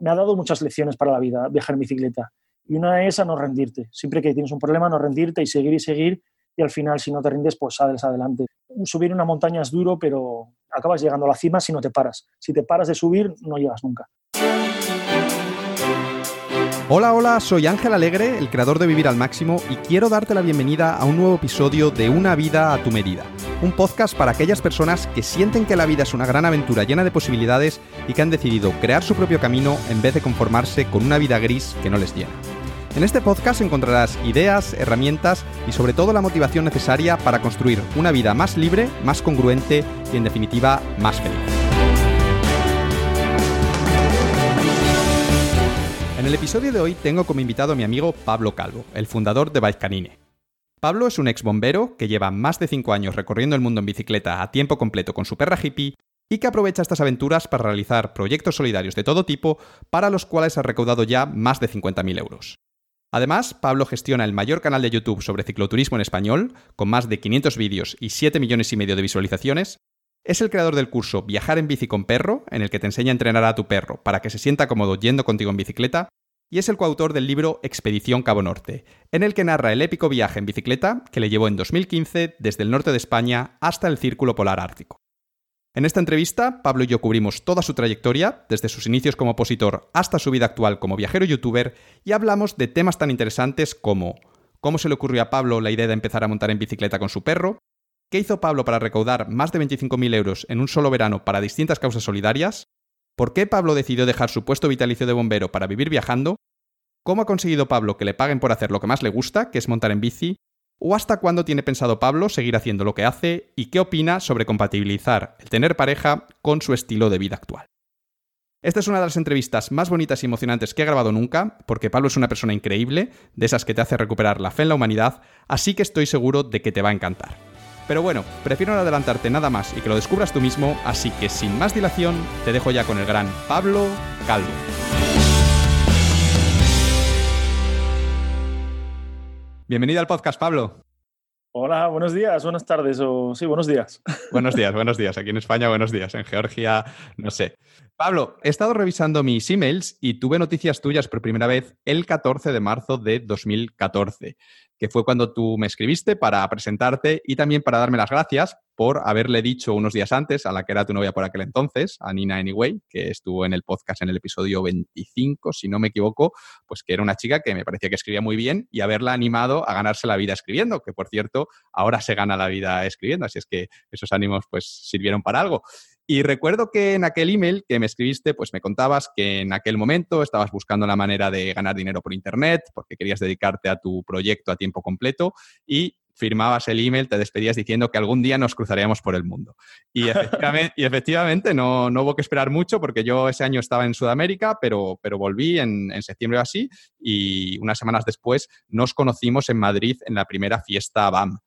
me ha dado muchas lecciones para la vida viajar en bicicleta. Y una es a no rendirte. Siempre que tienes un problema, no rendirte y seguir y seguir. Y al final, si no te rindes, pues sales adelante. Subir una montaña es duro, pero acabas llegando a la cima si no te paras. Si te paras de subir, no llegas nunca. Hola, hola, soy Ángel Alegre, el creador de Vivir al Máximo, y quiero darte la bienvenida a un nuevo episodio de Una vida a tu medida, un podcast para aquellas personas que sienten que la vida es una gran aventura llena de posibilidades y que han decidido crear su propio camino en vez de conformarse con una vida gris que no les llena. En este podcast encontrarás ideas, herramientas y sobre todo la motivación necesaria para construir una vida más libre, más congruente y en definitiva más feliz. El episodio de hoy tengo como invitado a mi amigo Pablo Calvo, el fundador de Bike Canine. Pablo es un ex bombero que lleva más de 5 años recorriendo el mundo en bicicleta a tiempo completo con su perra hippie y que aprovecha estas aventuras para realizar proyectos solidarios de todo tipo para los cuales ha recaudado ya más de 50.000 euros. Además, Pablo gestiona el mayor canal de YouTube sobre cicloturismo en español, con más de 500 vídeos y 7 millones y medio de visualizaciones, es el creador del curso Viajar en bici con perro, en el que te enseña a entrenar a tu perro para que se sienta cómodo yendo contigo en bicicleta, y es el coautor del libro Expedición Cabo Norte, en el que narra el épico viaje en bicicleta que le llevó en 2015 desde el norte de España hasta el Círculo Polar Ártico. En esta entrevista, Pablo y yo cubrimos toda su trayectoria, desde sus inicios como opositor hasta su vida actual como viajero youtuber, y hablamos de temas tan interesantes como cómo se le ocurrió a Pablo la idea de empezar a montar en bicicleta con su perro, ¿Qué hizo Pablo para recaudar más de 25.000 euros en un solo verano para distintas causas solidarias? ¿Por qué Pablo decidió dejar su puesto vitalicio de bombero para vivir viajando? ¿Cómo ha conseguido Pablo que le paguen por hacer lo que más le gusta, que es montar en bici? ¿O hasta cuándo tiene pensado Pablo seguir haciendo lo que hace? ¿Y qué opina sobre compatibilizar el tener pareja con su estilo de vida actual? Esta es una de las entrevistas más bonitas y emocionantes que he grabado nunca, porque Pablo es una persona increíble, de esas que te hace recuperar la fe en la humanidad, así que estoy seguro de que te va a encantar. Pero bueno, prefiero no adelantarte nada más y que lo descubras tú mismo, así que sin más dilación, te dejo ya con el gran Pablo Calvo. Bienvenido al podcast, Pablo. Hola, buenos días, buenas tardes o sí, buenos días. Buenos días, buenos días. Aquí en España, buenos días. En Georgia, no sé. Pablo, he estado revisando mis emails y tuve noticias tuyas por primera vez el 14 de marzo de 2014 que fue cuando tú me escribiste para presentarte y también para darme las gracias por haberle dicho unos días antes a la que era tu novia por aquel entonces, a Nina Anyway, que estuvo en el podcast en el episodio 25, si no me equivoco, pues que era una chica que me parecía que escribía muy bien y haberla animado a ganarse la vida escribiendo, que por cierto, ahora se gana la vida escribiendo, así es que esos ánimos pues sirvieron para algo. Y recuerdo que en aquel email que me escribiste, pues me contabas que en aquel momento estabas buscando la manera de ganar dinero por Internet, porque querías dedicarte a tu proyecto a tiempo completo y firmabas el email, te despedías diciendo que algún día nos cruzaríamos por el mundo. Y efectivamente, y efectivamente no, no, hubo que esperar mucho porque yo ese año estaba en Sudamérica, pero, pero volví en, en septiembre o así y unas semanas después nos conocimos en Madrid en la primera fiesta BAM.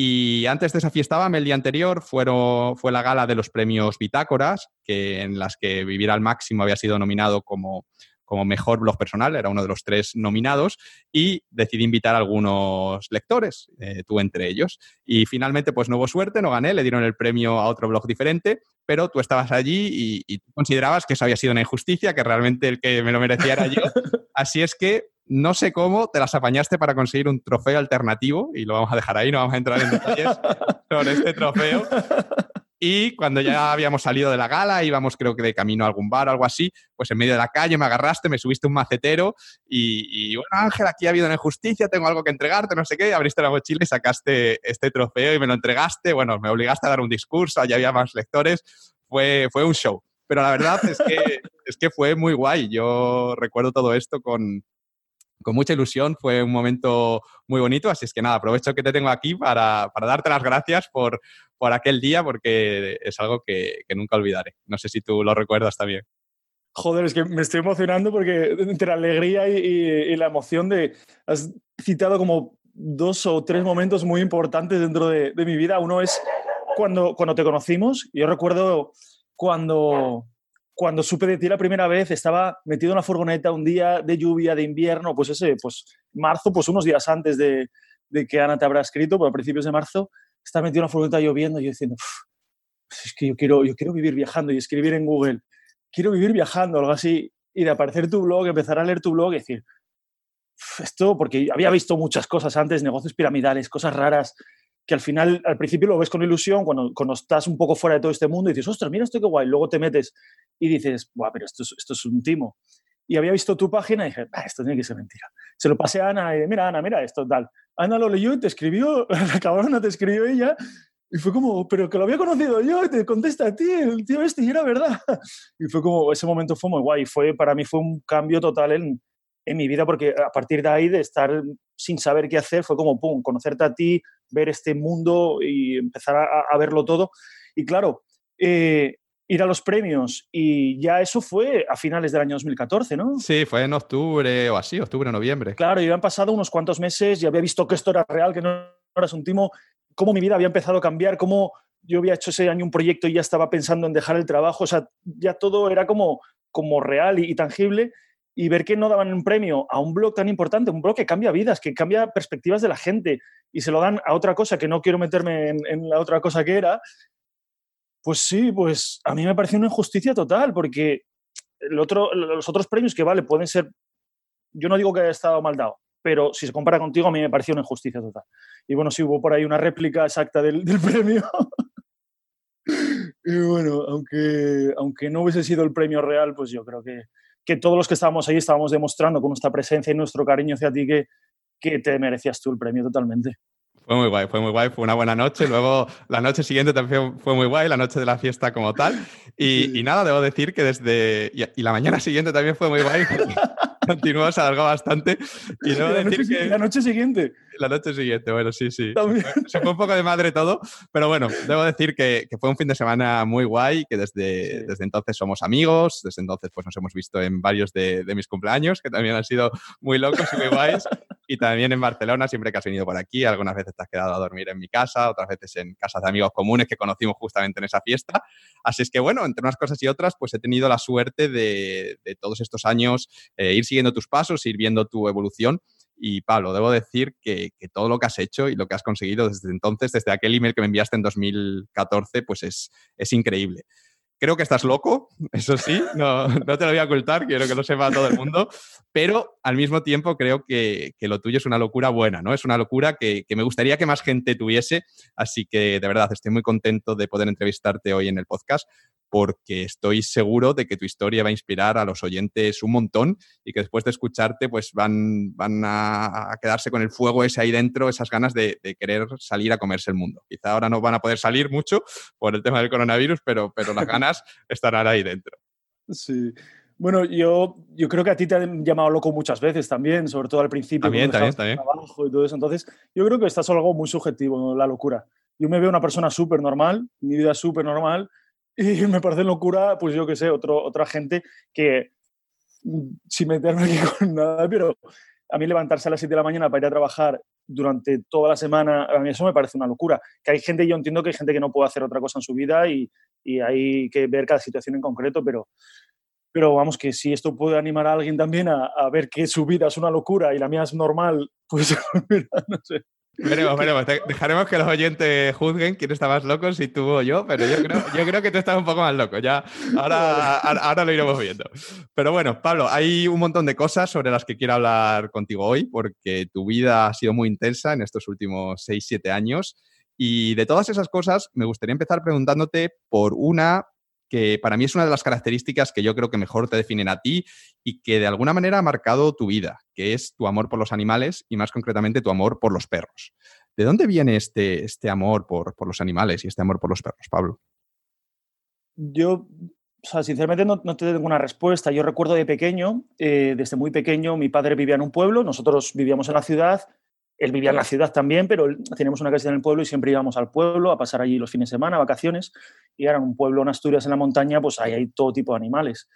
Y antes de esa fiesta BAM, el día anterior, fueron, fue la gala de los premios Bitácoras, que, en las que Vivir al Máximo había sido nominado como, como mejor blog personal, era uno de los tres nominados, y decidí invitar a algunos lectores, eh, tú entre ellos. Y finalmente, pues no hubo suerte, no gané, le dieron el premio a otro blog diferente, pero tú estabas allí y, y considerabas que eso había sido una injusticia, que realmente el que me lo merecía era yo. Así es que no sé cómo te las apañaste para conseguir un trofeo alternativo, y lo vamos a dejar ahí, no vamos a entrar en detalles sobre este trofeo. Y cuando ya habíamos salido de la gala, íbamos creo que de camino a algún bar o algo así, pues en medio de la calle me agarraste, me subiste un macetero y, bueno, Ángel, aquí ha habido una injusticia, tengo algo que entregarte, no sé qué, abriste la mochila y sacaste este trofeo y me lo entregaste, bueno, me obligaste a dar un discurso, allá había más lectores, fue, fue un show. Pero la verdad es que, es que fue muy guay, yo recuerdo todo esto con, con mucha ilusión, fue un momento muy bonito, así es que nada, aprovecho que te tengo aquí para, darte las gracias por, por, aquel día, porque es algo que, nunca olvidaré. No sé si tú lo recuerdas también. Joder, es que me estoy emocionando porque entre la alegría y, la emoción de... Has citado como dos o tres momentos muy importantes dentro de, de mi vida. Uno es cuando, cuando te conocimos. Yo recuerdo cuando cuando supe de ti la primera vez, estaba metido en la furgoneta un día de lluvia, de invierno, pues ese, pues marzo, pues unos días antes de, que Ana te habrá escrito, pues a principios de marzo, estaba metido en la furgoneta lloviendo y yo diciendo, pues es que yo quiero, yo quiero vivir viajando y escribir en Google, quiero vivir viajando, algo así. y de aparecer tu blog, empezar a leer tu blog y decir, esto, porque había visto muchas cosas antes, negocios piramidales, cosas raras, que al final, al principio lo ves con ilusión, cuando, cuando estás un poco fuera de todo este mundo y dices, ostras, mira esto qué guay, luego te metes y dices, guau, pero esto es, esto es un timo. Y había visto tu página y dije, ah, esto tiene que ser mentira. Se lo pasé a Ana y mira, Ana, mira esto, tal. Ana lo leyó y te escribió, la cabrona te escribió ella y fue como, pero que lo había conocido yo, y te contesta a ti, el tío este, y era verdad. Y fue como, ese momento fue muy guay. Fue, para mí fue un cambio total en, en mi vida, porque a partir de ahí, de estar sin saber qué hacer, fue como, pum, conocerte a ti, ver este mundo y empezar a, a verlo todo. Y claro, eh, ir a los premios y ya eso fue a finales del año 2014, ¿no? Sí, fue en octubre o así, octubre, noviembre. Claro, y habían pasado unos cuantos meses y había visto que esto era real, que no eras un timo, cómo mi vida había empezado a cambiar, cómo yo había hecho ese año un proyecto y ya estaba pensando en dejar el trabajo, o sea, ya todo era como, como real y, y tangible y ver que no daban un premio a un blog tan importante, un blog que cambia vidas, que cambia perspectivas de la gente y se lo dan a otra cosa que no quiero meterme en, la otra cosa que era, pues sí, pues a mí me pareció una injusticia total porque el otro, los otros premios que vale pueden ser, yo no digo que haya estado mal dado, pero si se compara contigo a mí me pareció una injusticia total. Y bueno, sí hubo por ahí una réplica exacta del, del premio. y bueno, aunque, aunque no hubiese sido el premio real, pues yo creo que, que todos los que estábamos ahí estábamos demostrando con nuestra presencia y nuestro cariño hacia ti que, que te merecías tú el premio totalmente. Fue muy guay, fue muy guay, fue una buena noche. Luego la noche siguiente también fue muy guay, la noche de la fiesta como tal. Y, y nada, debo decir que desde... Y, y, la mañana siguiente también fue muy guay. Continuó, se alargó bastante. Y debo la, decir noche, que... la noche siguiente. La noche siguiente, bueno, sí, sí. También. Se fue un poco de madre todo, pero bueno, debo decir que, que fue un fin de semana muy guay, que desde, sí. desde entonces somos amigos, desde entonces pues nos hemos visto en varios de, de mis cumpleaños, que también han sido muy locos y muy guays, y también en Barcelona, siempre que has venido por aquí, algunas veces te has quedado a dormir en mi casa, otras veces en casas de amigos comunes que conocimos justamente en esa fiesta. Así es que bueno, entre unas cosas y otras, pues he tenido la suerte de, de todos estos años eh, ir siguiendo tus pasos, ir viendo tu evolución y Pablo, debo decir que, todo lo que has hecho y lo que has conseguido desde entonces, desde aquel email que me enviaste en 2014, pues es, es increíble. Creo que estás loco, eso sí, no, no, te lo voy a ocultar, quiero que lo sepa todo el mundo, pero al mismo tiempo creo que, que lo tuyo es una locura buena, ¿no? Es una locura que, que, me gustaría que más gente tuviese, así que de verdad estoy muy contento de poder entrevistarte hoy en el podcast porque estoy seguro de que tu historia va a inspirar a los oyentes un montón y que después de escucharte pues van, van a, quedarse con el fuego ese ahí dentro, esas ganas de, de, querer salir a comerse el mundo. Quizá ahora no van a poder salir mucho por el tema del coronavirus, pero, pero las ganas estarán ahí dentro. Sí. Bueno, yo, yo creo que a ti te han llamado loco muchas veces también, sobre todo al principio. También, también, también. Trabajo y todo eso. Entonces, yo creo que estás es algo muy subjetivo, la locura. Yo me veo una persona súper normal, mi vida súper normal, y me parece locura, pues yo qué sé, otro, otra gente que, mm, sin meterme aquí con nada, pero a mí levantarse a las 7 de la mañana para ir a trabajar durante toda la semana, a mí eso me parece una locura. Que hay gente, yo entiendo que hay gente que no puede hacer otra cosa en su vida y, y hay que ver cada situación en concreto, pero, pero vamos, que si esto puede animar a alguien también a, a ver que su vida es una locura y la mía es normal, pues mira, no sé. Veremos, veremos. Dejaremos que los oyentes juzguen quién está más loco, si tú o yo, pero yo creo, yo creo que tú estás un poco más loco. Ya, ahora, ahora lo iremos viendo. Pero bueno, Pablo, hay un montón de cosas sobre las que quiero hablar contigo hoy, porque tu vida ha sido muy intensa en estos últimos 6, 7 años. Y de todas esas cosas, me gustaría empezar preguntándote por una que para mí es una de las características que yo creo que mejor te definen a ti y que de alguna manera ha marcado tu vida, que es tu amor por los animales y más concretamente tu amor por los perros. ¿De dónde viene este, este amor por, por los animales y este amor por los perros, Pablo? Yo, sinceramente no, no, te tengo una respuesta. Yo recuerdo de pequeño, eh, desde muy pequeño, mi padre vivía en un pueblo, nosotros vivíamos en la ciudad él vivía en la ciudad también, pero teníamos una casa en el pueblo y siempre íbamos al pueblo a pasar allí los fines de semana, vacaciones. Y era un pueblo en Asturias, en la montaña, pues ahí hay todo tipo de animales.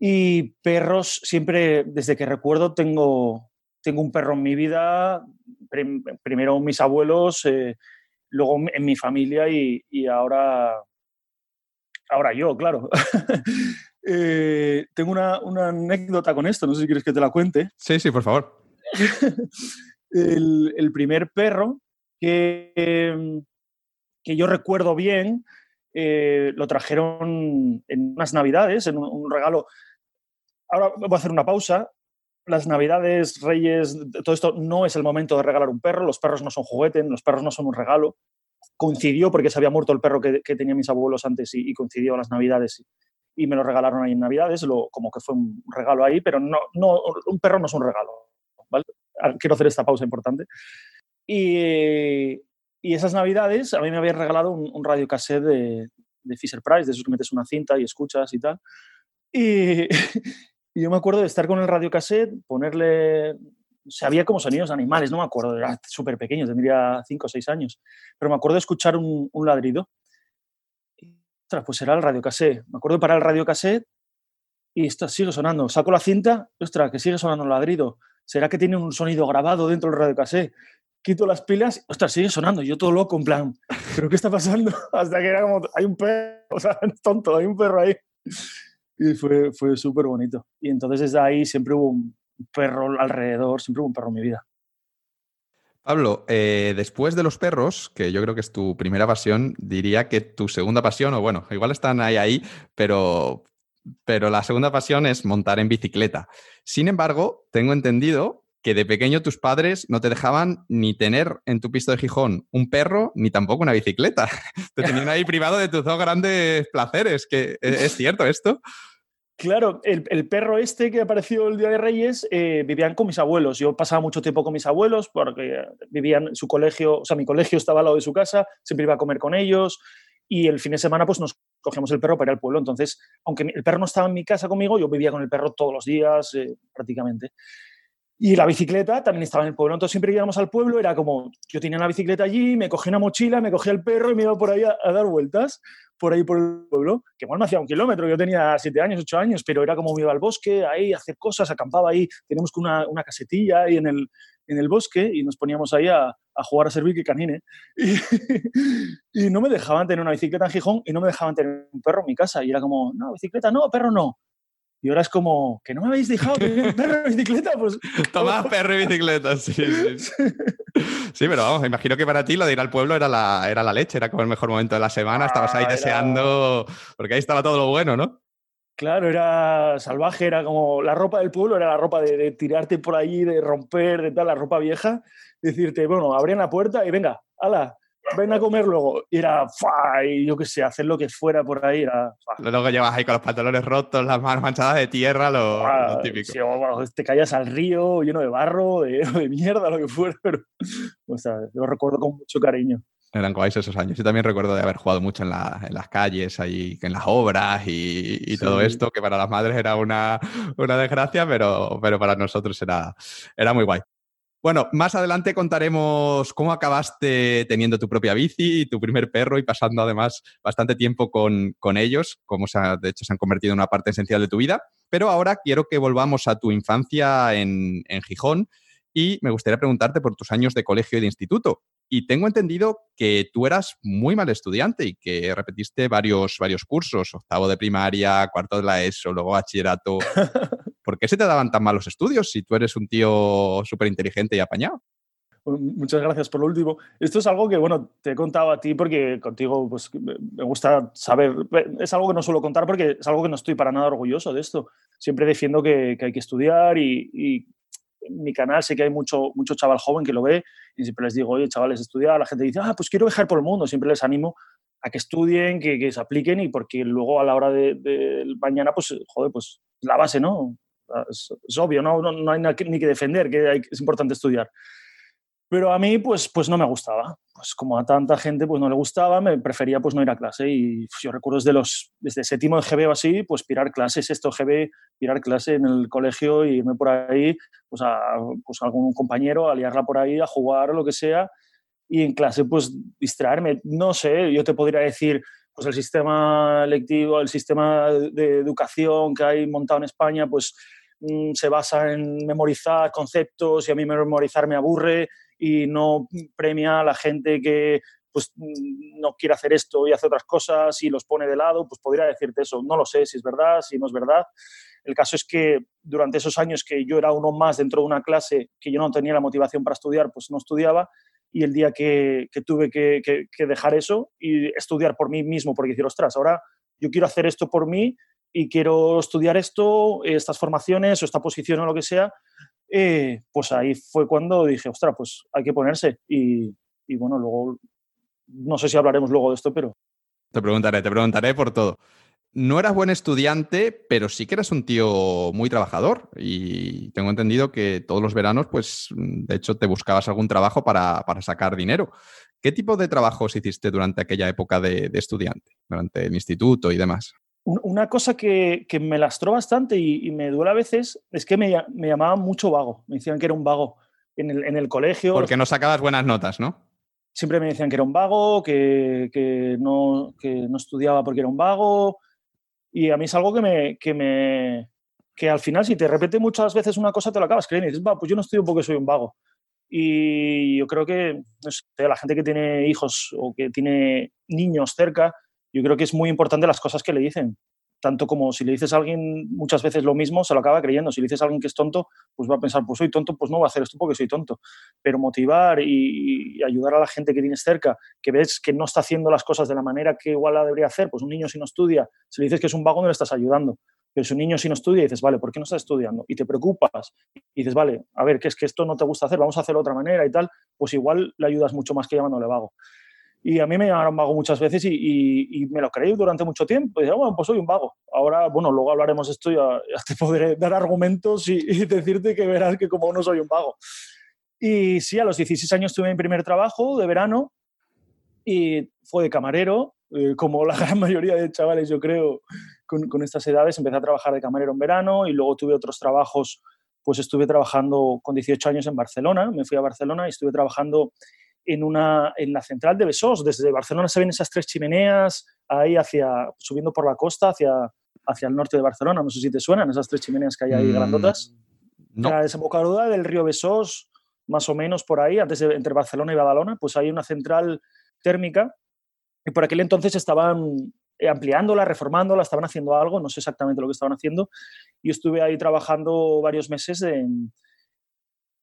Y perros, siempre, desde que recuerdo, tengo, tengo un perro en mi vida. Prim, primero mis abuelos, eh, luego en mi familia y, y, ahora, ahora yo, claro. eh, tengo una, una anécdota con esto, no sé si quieres que te la cuente. Sí, sí, por favor. el, primer perro que, que, yo recuerdo bien, eh, lo trajeron en unas navidades, en un, regalo. ahora voy a hacer una pausa. Las Navidades, Reyes, todo esto no es el momento de regalar un perro. Los perros no son juguetes, los perros no son un regalo. Coincidió porque se había muerto el perro que, que tenían mis abuelos antes y, y coincidió las Navidades y, y, me lo regalaron ahí en Navidades, lo, como que fue un regalo ahí, pero no, no, un perro no es un regalo. ¿vale? Quiero hacer esta pausa importante. Y, y esas navidades a mí me habían regalado un, un radiocassette de, de Fisher Price, de esos que metes una cinta y escuchas y tal. Y, yo me acuerdo de estar con el radiocassette, ponerle... O sea, había como sonidos animales, no me acuerdo, era súper pequeño, tendría 5 o 6 años. Pero me acuerdo de escuchar un, un ladrido. Ostras, pues era el radiocassette. Me acuerdo de parar el radiocassette y esto sigue sonando. Saco la cinta, ostras, que sigue sonando el ladrido. ¿Será que tiene un sonido grabado dentro del radiocassette? quito las pilas, ostras, sigue sonando. Yo todo loco, en plan, ¿pero qué está pasando? Hasta que era como, hay un perro, o sea, tonto, hay un perro ahí. Y fue, fue súper bonito. Y entonces desde ahí siempre hubo un perro alrededor, siempre hubo un perro en mi vida. Pablo, eh, después de los perros, que yo creo que es tu primera pasión, diría que tu segunda pasión, o bueno, igual están ahí, ahí, pero, pero la segunda pasión es montar en bicicleta. Sin embargo, tengo entendido que de pequeño tus padres no te dejaban ni tener en tu pisto de Gijón un perro ni tampoco una bicicleta. Te tenían ahí privado de tus dos grandes placeres. Que, ¿Es cierto esto? Claro, el, perro este que apareció el Día de Reyes eh, vivían con mis abuelos. Yo pasaba mucho tiempo con mis abuelos porque vivían su colegio, o sea, mi colegio estaba al lado de su casa, siempre iba a comer con ellos y el fin de semana pues nos cogíamos el perro para ir al pueblo. Entonces, aunque el perro no estaba en mi casa conmigo, yo vivía con el perro todos los días eh, prácticamente. Y la bicicleta también estaba en el pueblo. Entonces, siempre que íbamos al pueblo, era como, yo tenía la bicicleta allí, me cogía una mochila, me cogía el perro y me iba por ahí a, dar vueltas, por ahí por el pueblo, que igual me hacía un kilómetro. Yo tenía siete años, ocho años, pero era como me iba al bosque, ahí a hacer cosas, acampaba ahí. Teníamos una, una casetilla ahí en el, en el bosque y nos poníamos ahí a, a jugar a servir que canine. Y, y, no me dejaban tener una bicicleta en Gijón y no me dejaban tener un perro en mi casa. Y era como, no, bicicleta no, perro no. Y ahora es como, que no me habéis dejado perro y bicicleta, pues... Tomás perro y bicicleta, sí, sí. Sí, pero vamos, imagino que para ti lo de ir al pueblo era la, era la leche, era como el mejor momento de la semana, estabas ahí ah, deseando, era... porque ahí estaba todo lo bueno, ¿no? Claro, era salvaje, era como la ropa del pueblo, era la ropa de, de tirarte por ahí, de romper, de tal, la ropa vieja, decirte, bueno, abrían la puerta y venga, ala, ven a comer luego. Y era, ¡fua! y yo qué sé, hacer lo que fuera por ahí era. ¡fua! Luego llevas ahí con los pantalones rotos, las manos manchadas de tierra, lo, lo típico. Sí, bueno, te caías al río lleno de barro, de, de, mierda, lo que fuera, pero o sea, lo recuerdo con mucho cariño. Eran guays esos años. Yo también recuerdo de haber jugado mucho en, la, en las calles, ahí, en las obras y, y sí. todo esto, que para las madres era una, una desgracia, pero, pero para nosotros era, era muy guay. Bueno, más adelante contaremos cómo acabaste teniendo tu propia bici tu primer perro y pasando además bastante tiempo con, con ellos, como se ha, de hecho se han convertido en una parte esencial de tu vida. Pero ahora quiero que volvamos a tu infancia en, en Gijón y me gustaría preguntarte por tus años de colegio y de instituto. Y tengo entendido que tú eras muy mal estudiante y que repetiste varios, varios cursos, octavo de primaria, cuarto de la ESO, luego bachillerato. ¿Por qué se te daban tan malos estudios si tú eres un tío súper inteligente y apañado? Muchas gracias por lo último. Esto es algo que, bueno, te he contado a ti porque contigo pues, me gusta saber. Es algo que no suelo contar porque es algo que no estoy para nada orgulloso de esto. Siempre defiendo que, que hay que estudiar y, y, mi canal sé que hay mucho, mucho chaval joven que lo ve y siempre les digo, oye, chavales, estudiar. La gente dice, ah, pues quiero viajar por el mundo. Siempre les animo a que estudien, que, que se apliquen y porque luego a la hora de, mañana, pues, joder, pues la base, ¿no? Es, es obvio, ¿no? No, no hay ni que defender, que es importante estudiar. Pero a mí, pues, pues no me gustaba. Pues como a tanta gente pues no le gustaba, me prefería pues no ir a clase. Y yo recuerdo desde, los, desde séptimo de GB o así, pues pirar clases, esto GB, pirar clase en el colegio y irme por ahí, pues a, pues a algún compañero, a liarla por ahí, a jugar o lo que sea. Y en clase, pues distraerme. No sé, yo te podría decir, pues el sistema lectivo, el sistema de educación que hay montado en España, pues mm, se basa en memorizar conceptos y a mí memorizar me aburre y no premia a la gente que pues no quiere hacer esto y hace otras cosas y los pone de lado, pues podría decirte eso. No lo sé si es verdad, si no es verdad. El caso es que durante esos años que yo era uno más dentro de una clase, que yo no tenía la motivación para estudiar, pues no estudiaba. Y el día que, tuve que, dejar eso y estudiar por mí mismo, porque decir, ostras, ahora yo quiero hacer esto por mí, y quiero estudiar esto, estas formaciones o esta posición o lo que sea, eh, pues ahí fue cuando dije, ostras, pues hay que ponerse. Y, y bueno, luego, no sé si hablaremos luego de esto, pero... Te preguntaré, te preguntaré por todo no eras buen estudiante, pero sí que eras un tío muy trabajador y tengo entendido que todos los veranos, pues, de hecho, te buscabas algún trabajo para, sacar dinero. ¿Qué tipo de trabajos hiciste durante aquella época de, estudiante, durante el instituto y demás? Una cosa que, me lastró bastante y, me duele a veces es que me, llamaban mucho vago. Me decían que era un vago en el, colegio. Porque no sacabas buenas notas, ¿no? Siempre me decían que era un vago, que, no, que no estudiaba porque era un vago, y a mí es algo que me, que me que al final si te repite muchas veces una cosa te lo acabas creyendo y dices, va, pues yo no estudio porque soy un vago. Y yo creo que la gente que tiene hijos o que tiene niños cerca, yo creo que es muy importante las cosas que le dicen tanto como si le dices a alguien muchas veces lo mismo, se lo acaba creyendo. Si le dices a alguien que es tonto, pues va a pensar, pues soy tonto, pues no va a hacer esto porque soy tonto. Pero motivar y, ayudar a la gente que tienes cerca, que ves que no está haciendo las cosas de la manera que igual la debería hacer, pues un niño si no estudia, si le dices que es un vago, no le estás ayudando. Pero si un niño si no estudia, dices, vale, ¿por qué no estás estudiando? Y te preocupas y dices, vale, a ver, que es que esto no te gusta hacer, vamos a hacerlo de otra manera y tal, pues igual le ayudas mucho más que llamándole vago. Y a mí me llamaron vago muchas veces y, me lo creí durante mucho tiempo. Y dije, bueno, pues soy un vago. Ahora, bueno, luego hablaremos de esto y ya, te podré dar argumentos y, decirte que verás que como no soy un vago. Y sí, a los 16 años tuve mi primer trabajo de verano y fue de camarero, eh, como la gran mayoría de chavales, yo creo, con, con, estas edades. Empecé a trabajar de camarero en verano y luego tuve otros trabajos, pues estuve trabajando con 18 años en Barcelona. Me fui a Barcelona y estuve trabajando en, una, en la central de Besós. Desde Barcelona se ven esas tres chimeneas ahí hacia, subiendo por la costa hacia, hacia el norte de Barcelona. No sé si te suenan esas tres chimeneas que hay ahí mm, grandotas. No. La desembocadura del río Besós, más o menos por ahí, antes de, entre Barcelona y Badalona, pues hay una central térmica y por aquel entonces estaban ampliándola, reformándola, estaban haciendo algo, no sé exactamente lo que estaban haciendo. Y estuve ahí trabajando varios meses en,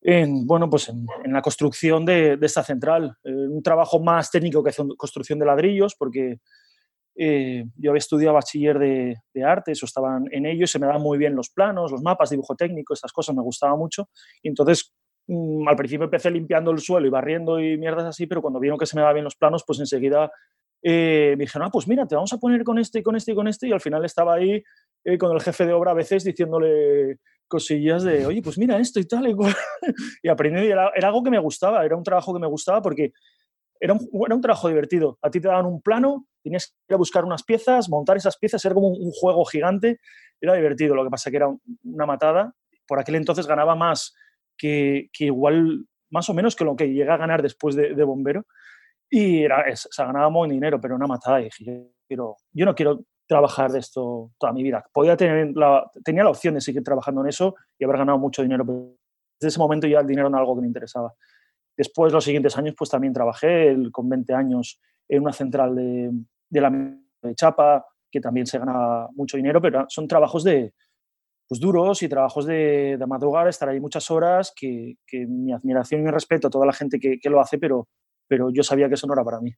en, bueno, pues en, la construcción de, esta central. Eh, un trabajo más técnico que construcción de ladrillos, porque eh, yo había estudiado bachiller de, de artes o estaba en ello y se me daban muy bien los planos, los mapas, dibujo técnico, estas cosas me gustaba mucho. Y entonces, mm, al principio empecé limpiando el suelo y barriendo y mierdas así, pero cuando vieron que se me daban bien los planos, pues enseguida eh, me dijeron, ah, pues mira, te vamos a poner con este y con este y con este. Y al final estaba ahí con el jefe de obra a veces diciéndole cosillas de, oye, pues mira esto y tal. Y, y aprendí, era, era, algo que me gustaba, era un trabajo que me gustaba porque era un, era un, trabajo divertido. A ti te daban un plano, tenías que ir a buscar unas piezas, montar esas piezas, era como un, juego gigante. Era divertido, lo que pasa que era una matada. Por aquel entonces ganaba más que, que igual, más o menos que lo que llega a ganar después de, de bombero. Y era, o sea, ganaba muy dinero, pero una matada. Y dije, yo, yo no quiero trabajar de esto toda mi vida. Podía tener la, tenía la opción de seguir trabajando en eso y haber ganado mucho dinero, pero desde ese momento ya el dinero no era algo que me interesaba. Después, los siguientes años, pues también trabajé con 20 años en una central de, de la Chapa, que también se gana mucho dinero, pero son trabajos de, pues duros y trabajos de, de madrugar, estar ahí muchas horas, que, que, mi admiración y mi respeto a toda la gente que, que lo hace, pero, pero yo sabía que eso no era para mí.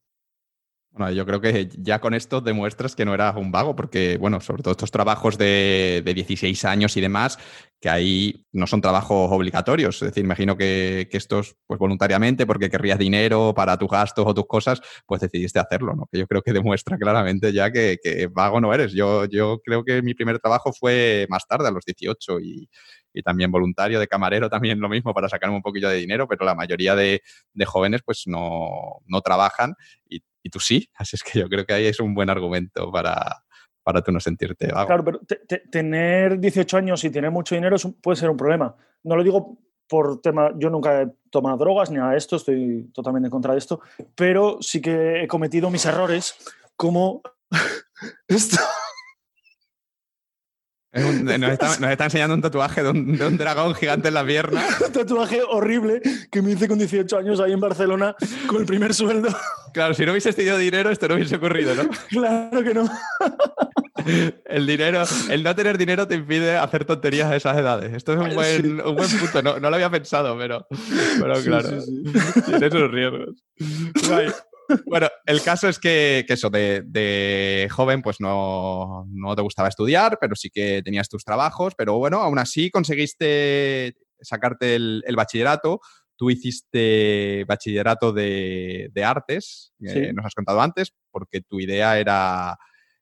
Bueno, yo creo que ya con esto demuestras que no eras un vago, porque, bueno, sobre todo estos trabajos de, de 16 años y demás, que ahí no son trabajos obligatorios. Es decir, imagino que, que, estos, pues voluntariamente, porque querrías dinero para tus gastos o tus cosas, pues decidiste hacerlo. Que yo creo que demuestra claramente ya que, que vago no eres. Yo, yo creo que mi primer trabajo fue más tarde, a los 18, y, y también voluntario de camarero, también lo mismo para sacarme un poquillo de dinero, pero la mayoría de, de jóvenes pues no, no trabajan y y tú sí. Así es que yo creo que ahí es un buen argumento para, para tú no sentirte vago. Claro, pero tener 18 años y tener mucho dinero puede ser un problema. No lo digo por tema, yo nunca he tomado drogas ni nada de esto, estoy totalmente en contra de esto, pero sí que he cometido mis errores como esto. Nos, está, enseñando un tatuaje de un, dragón gigante en la pierna. un tatuaje horrible que me hice con 18 años ahí en Barcelona con el primer sueldo. Claro, si no hubiese tenido dinero, esto no hubiese ocurrido, ¿no? claro que no. el dinero, el no tener dinero te impide hacer tonterías a esas edades. Esto es un buen, un buen punto. No, no, lo había pensado, pero, pero claro, sí, sí, sus riesgos. Bueno, el caso es que, eso, de, joven, pues no, no, te gustaba estudiar, pero sí que tenías tus trabajos, pero bueno, aún así conseguiste sacarte el, bachillerato. Tú hiciste bachillerato de, artes, que nos has contado antes, porque tu idea era,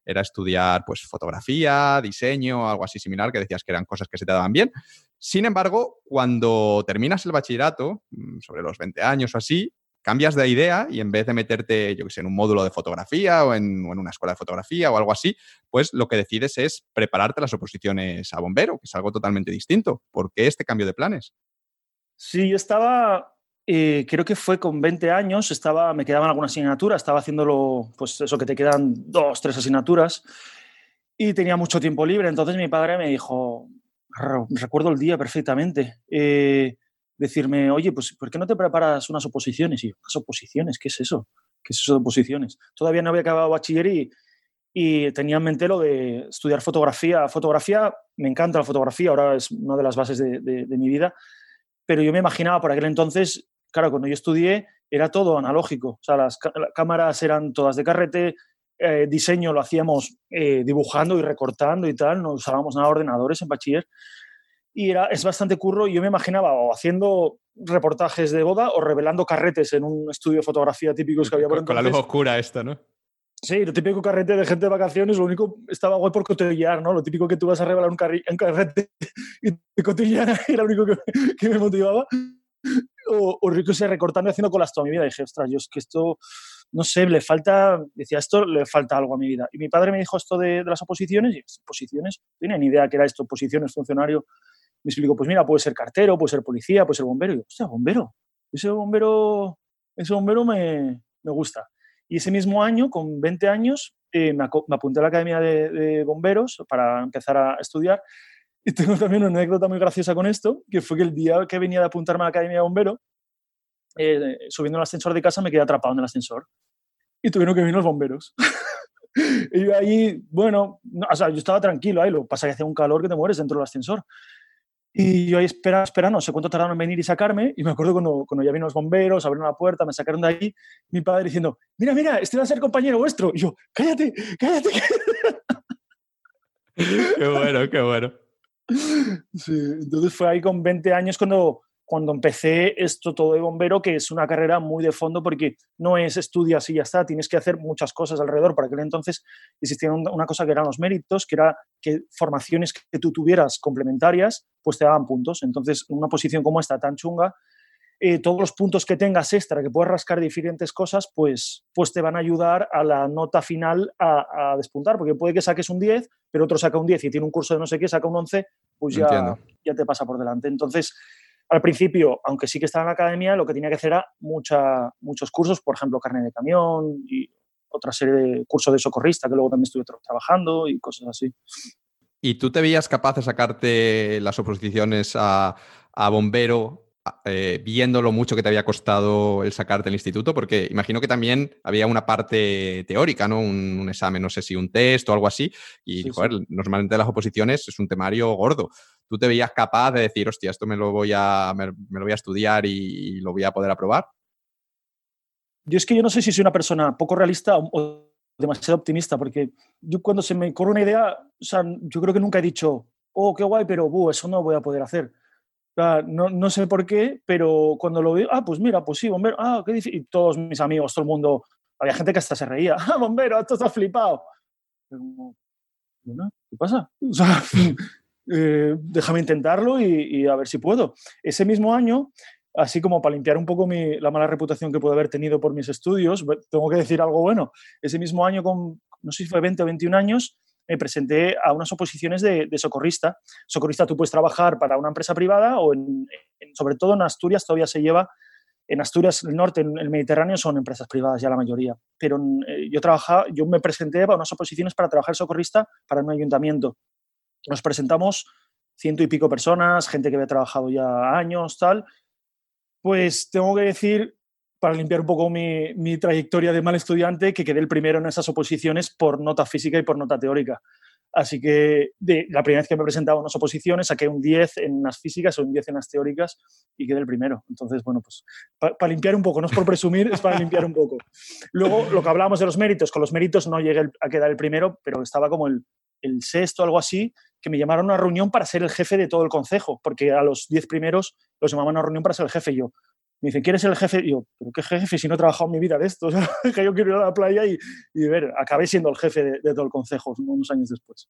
era estudiar pues, fotografía, diseño, algo así similar, que decías que eran cosas que se te daban bien. Sin embargo, cuando terminas el bachillerato, mm, sobre los 20 años o así, cambias de idea y en vez de meterte, yo que sé, en un módulo de fotografía o en, una escuela de fotografía o algo así, pues lo que decides es prepararte las oposiciones a bombero, que es algo totalmente distinto. ¿Por qué este cambio de planes? Sí, yo estaba, eh, creo que fue con 20 años, estaba, me quedaban algunas asignaturas, estaba haciéndolo, pues eso que te quedan dos, tres asignaturas y tenía mucho tiempo libre. Entonces mi padre me dijo, recuerdo el día perfectamente. Eh, decirme, oye, pues ¿por qué no te preparas unas oposiciones? Y ¿unas oposiciones? ¿Qué es eso? ¿Qué es eso de oposiciones? Todavía no había acabado bachiller y, tenía en mente lo de estudiar fotografía. Fotografía, me encanta la fotografía, ahora es una de las bases de, mi vida, pero yo me imaginaba por aquel entonces, claro, cuando yo estudié era todo analógico, o sea, las, cámaras eran todas de carrete, eh, diseño lo hacíamos eh, dibujando y recortando y tal, no usábamos nada de ordenadores en bachiller y era, es bastante curro. Y yo me imaginaba o haciendo reportajes de boda o revelando carretes en un estudio de fotografía típico que había por entonces. Con la luz oscura esto, ¿no? Sí, lo típico carrete de gente de vacaciones, lo único estaba guay por cotillear, ¿no? Lo típico que tú vas a revelar un, carrete y te cotillar era lo único que, me motivaba. O, o rico se recortando y haciendo colas toda mi vida. Y dije, ostras, yo es que esto, no sé, le falta, decía, esto le falta algo a mi vida. Y mi padre me dijo esto de, las oposiciones, y oposiciones, no tenía ni idea que era esto, oposiciones, funcionario me explico, pues mira, puede ser cartero, puede ser policía, puede ser bombero. Y yo, hostia, bombero. Ese bombero, ese bombero me, me gusta. Y ese mismo año, con 20 años, eh, me, apunté a la Academia de, Bomberos para empezar a estudiar. Y tengo también una anécdota muy graciosa con esto, que fue que el día que venía de apuntarme a la Academia de Bombero, eh, subiendo el ascensor de casa me quedé atrapado en el ascensor. Y tuvieron que venir los bomberos. y yo ahí, bueno, o sea, yo estaba tranquilo ahí, lo que pasa que hacía un calor que te mueres dentro del ascensor. Y yo ahí espera, espera, no sé cuánto tardaron en venir y sacarme. Y me acuerdo cuando, cuando ya vino los bomberos, abrieron la puerta, me sacaron de ahí, mi padre diciendo, mira, mira, este va a ser compañero vuestro. Y yo, cállate, cállate. qué bueno, qué bueno. Sí, entonces fue ahí con 20 años cuando, cuando empecé esto todo de bombero, que es una carrera muy de fondo porque no es estudias y ya está, tienes que hacer muchas cosas alrededor. Para aquel entonces existía una cosa que eran los méritos, que era que formaciones que tú tuvieras complementarias, pues te daban puntos. Entonces, en una posición como esta tan chunga, eh, todos los puntos que tengas extra, que puedes rascar diferentes cosas, pues, pues te van a ayudar a la nota final a, a, despuntar, porque puede que saques un 10, pero otro saca un 10 y tiene un curso de no sé qué, saca un 11, pues ya, ya te pasa por delante. Entonces, al principio, aunque sí que estaba en la academia, lo que tenía que hacer era mucha, muchos cursos, por ejemplo, carne de camión y otra serie de cursos de socorrista que luego también estuve trabajando y cosas así. ¿Y tú te veías capaz de sacarte las oposiciones a, bombero eh, viendo lo mucho que te había costado el sacarte el instituto? Porque imagino que también había una parte teórica, ¿no? Un, examen, no sé si un test o algo así. Y, joder, normalmente las oposiciones es un temario gordo tú te veías capaz de decir, hostia, esto me lo voy a, me, lo voy a estudiar y, lo voy a poder aprobar? Yo es que yo no sé si soy una persona poco realista o, demasiado optimista, porque yo cuando se me corre una idea, o sea, yo creo que nunca he dicho, oh, qué guay, pero eso no voy a poder hacer. no, no, sé por qué, pero cuando lo veo, ah, pues mira, pues sí, bombero, ah, qué difícil. Y todos mis amigos, todo el mundo, había gente que hasta se reía, ah, bombero, esto está flipado. ¿Qué pasa? O sea, eh, déjame intentarlo y, a ver si puedo. Ese mismo año, así como para limpiar un poco la mala reputación que puedo haber tenido por mis estudios, tengo que decir algo bueno. Ese mismo año, con no sé si fue 20 o 21 años, me presenté a unas oposiciones de, socorrista. Socorrista tú puedes trabajar para una empresa privada o sobre todo en Asturias todavía se lleva, en Asturias, el norte, en el Mediterráneo son empresas privadas ya la mayoría. Pero eh, yo trabajaba, yo me presenté a unas oposiciones para trabajar socorrista para un ayuntamiento nos presentamos ciento y pico personas, gente que había trabajado ya años, tal. Pues tengo que decir, para limpiar un poco mi, trayectoria de mal estudiante, que quedé el primero en esas oposiciones por nota física y por nota teórica. Así que de, la primera vez que me presentaba unas oposiciones saqué un 10 en las físicas o un 10 en las teóricas y quedé el primero. Entonces, bueno, pues para limpiar un poco, no es por presumir, es para limpiar un poco. Luego, lo que hablábamos de los méritos, con los méritos no llegué a quedar el primero, pero estaba como el sexto, algo así, que me llamaron a una reunión para ser el jefe de todo el consejo, porque a los 10 primeros los llamaban a una reunión para ser el jefe. Y yo, me dicen, ¿quieres ser el jefe? Y yo, ¿pero qué jefe si no he trabajado en mi vida de esto? que yo quiero ir a la playa y, y ver, acabé siendo el jefe de, todo el consejo unos años después.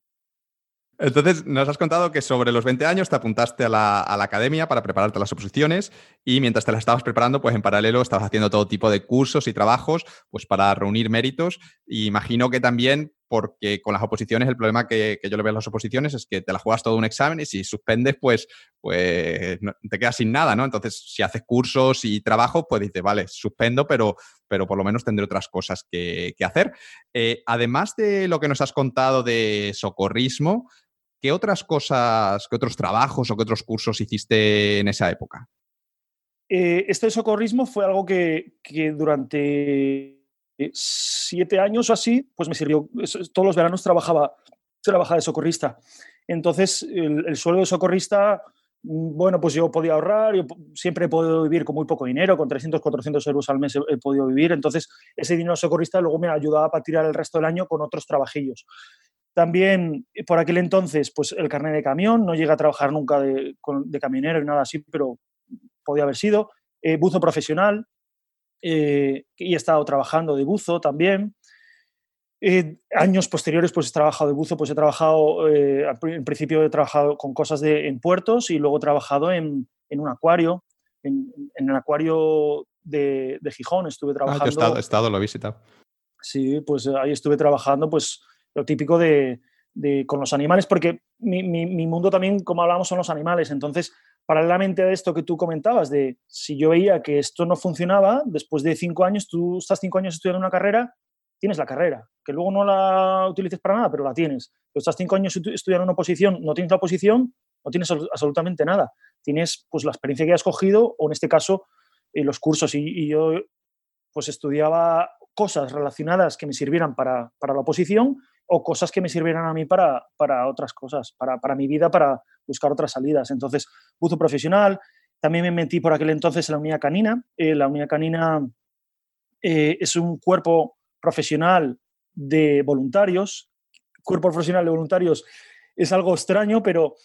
Entonces, nos has contado que sobre los 20 años te apuntaste a la, academia para prepararte las oposiciones y mientras te las estabas preparando, pues en paralelo estabas haciendo todo tipo de cursos y trabajos pues para reunir méritos. Y imagino que también, porque con las oposiciones el problema que, yo le veo a las oposiciones es que te la juegas todo un examen y si suspendes, pues, pues te quedas sin nada, ¿no? Entonces, si haces cursos y trabajos, pues dices, vale, suspendo, pero, pero por lo menos tendré otras cosas que, hacer. Eh, además de lo que nos has contado de socorrismo, ¿qué otras cosas, qué otros trabajos o qué otros cursos hiciste en esa época? Eh, este socorrismo fue algo que, durante eh, siete años o así, pues me sirvió. Todos los veranos trabajaba, trabajaba de socorrista. Entonces, el, sueldo de socorrista, mm, bueno, pues yo podía ahorrar, yo siempre he podido vivir con muy poco dinero, con 300, 400 euros al mes he, podido vivir. Entonces, ese dinero socorrista luego me ayudaba para tirar el resto del año con otros trabajillos. También eh, por aquel entonces, pues el carnet de camión, no llegué a trabajar nunca de, camionero y nada así, pero podía haber sido. Eh, buzo profesional, eh, y he estado trabajando de buzo también. años posteriores, pues he trabajado de buzo, pues he trabajado, en principio he trabajado con cosas de, en puertos y luego he trabajado en, un acuario, en, el acuario de, Gijón, estuve trabajando. Ah, he estado, he estado, lo he visitado. Sí, pues ahí estuve trabajando, pues lo típico de, con los animales, porque mi, mundo también, como hablamos, son los animales. Entonces, paralelamente a esto que tú comentabas, de si yo veía que esto no funcionaba, después de cinco años, tú estás cinco años estudiando una carrera, tienes la carrera, que luego no la utilices para nada, pero la tienes. Pero estás cinco años estudiando una oposición, no tienes la oposición, no tienes absolutamente nada. Tienes pues la experiencia que has cogido, o en este caso, eh, los cursos. Y, yo pues estudiaba cosas relacionadas que me sirvieran para, para la oposición o cosas que me sirvieran a mí para, para otras cosas, para, para, mi vida, para buscar otras salidas. Entonces, buzo profesional, también me metí por aquel entonces en la unidad canina. Eh, la unidad canina eh, es un cuerpo profesional de voluntarios. Cuerpo profesional de voluntarios es algo extraño, pero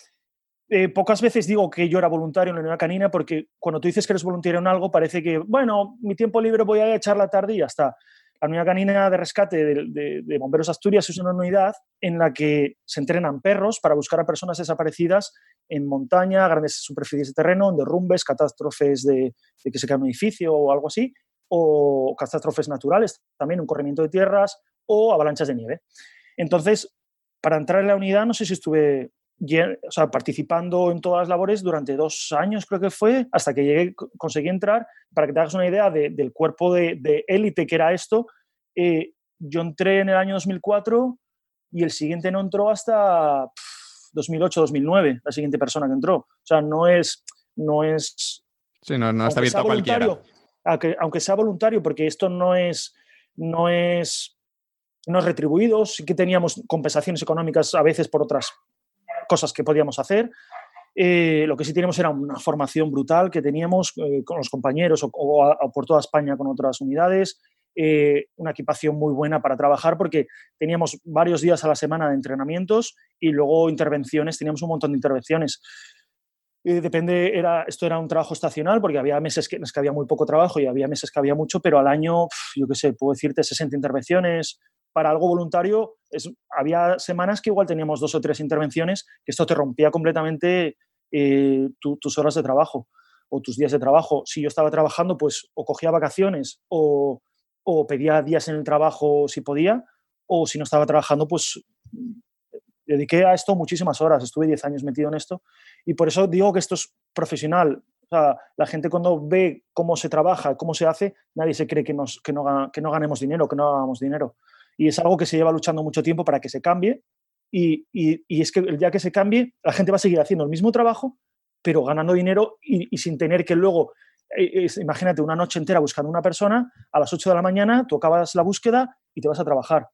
eh, pocas veces digo que yo era voluntario en la unidad canina porque cuando tú dices que eres voluntario en algo parece que, bueno, mi tiempo libre voy a echar la tarde y ya está. La unidad canina de rescate de, Bomberos Asturias es una unidad en la que se entrenan perros para buscar a personas desaparecidas en montaña, grandes superficies de terreno, en derrumbes, catástrofes de, que se cae un edificio o algo así, o catástrofes naturales, también un corrimiento de tierras o avalanchas de nieve. Entonces, para entrar en la unidad, no sé si estuve participando en todas las labores durante dos años, creo que fue, hasta que llegué, conseguí entrar. Para que te hagas una idea del cuerpo de élite que era esto, eh, yo entré en el año 2004 y el siguiente no entró hasta 2008-2009, la siguiente persona que entró. O sea, no es... No es sí, no, no está abierto a cualquiera. Aunque, aunque sea voluntario, porque esto no es, no es no es retribuido, sí que teníamos compensaciones económicas a veces por otras cosas que podíamos hacer. Eh, lo que sí teníamos era una formación brutal que teníamos eh, con los compañeros o, por toda España con otras unidades, eh, una equipación muy buena para trabajar porque teníamos varios días a la semana de entrenamientos y luego intervenciones, teníamos un montón de intervenciones. depende, era, esto era un trabajo estacional porque había meses que, que había muy poco trabajo y había meses que había mucho, pero al año, yo qué sé, puedo decirte 60 intervenciones, para algo voluntario, había semanas que igual teníamos dos o tres intervenciones, que esto te rompía completamente eh, tus horas de trabajo o tus días de trabajo. Si yo estaba trabajando, pues o cogía vacaciones o, o pedía días en el trabajo si podía, o si no estaba trabajando, pues dediqué a esto muchísimas horas, estuve 10 años metido en esto y por eso digo que esto es profesional. La gente cuando ve cómo se trabaja, cómo se hace, nadie se cree que, nos, que, no, que no ganemos dinero, que no hagamos dinero y es algo que se lleva luchando mucho tiempo para que se cambie y, es que el día que se cambie la gente va a seguir haciendo el mismo trabajo pero ganando dinero y, sin tener que luego, eh, imagínate una noche entera buscando una persona, a las 8 de la mañana tú acabas la búsqueda y te vas a trabajar.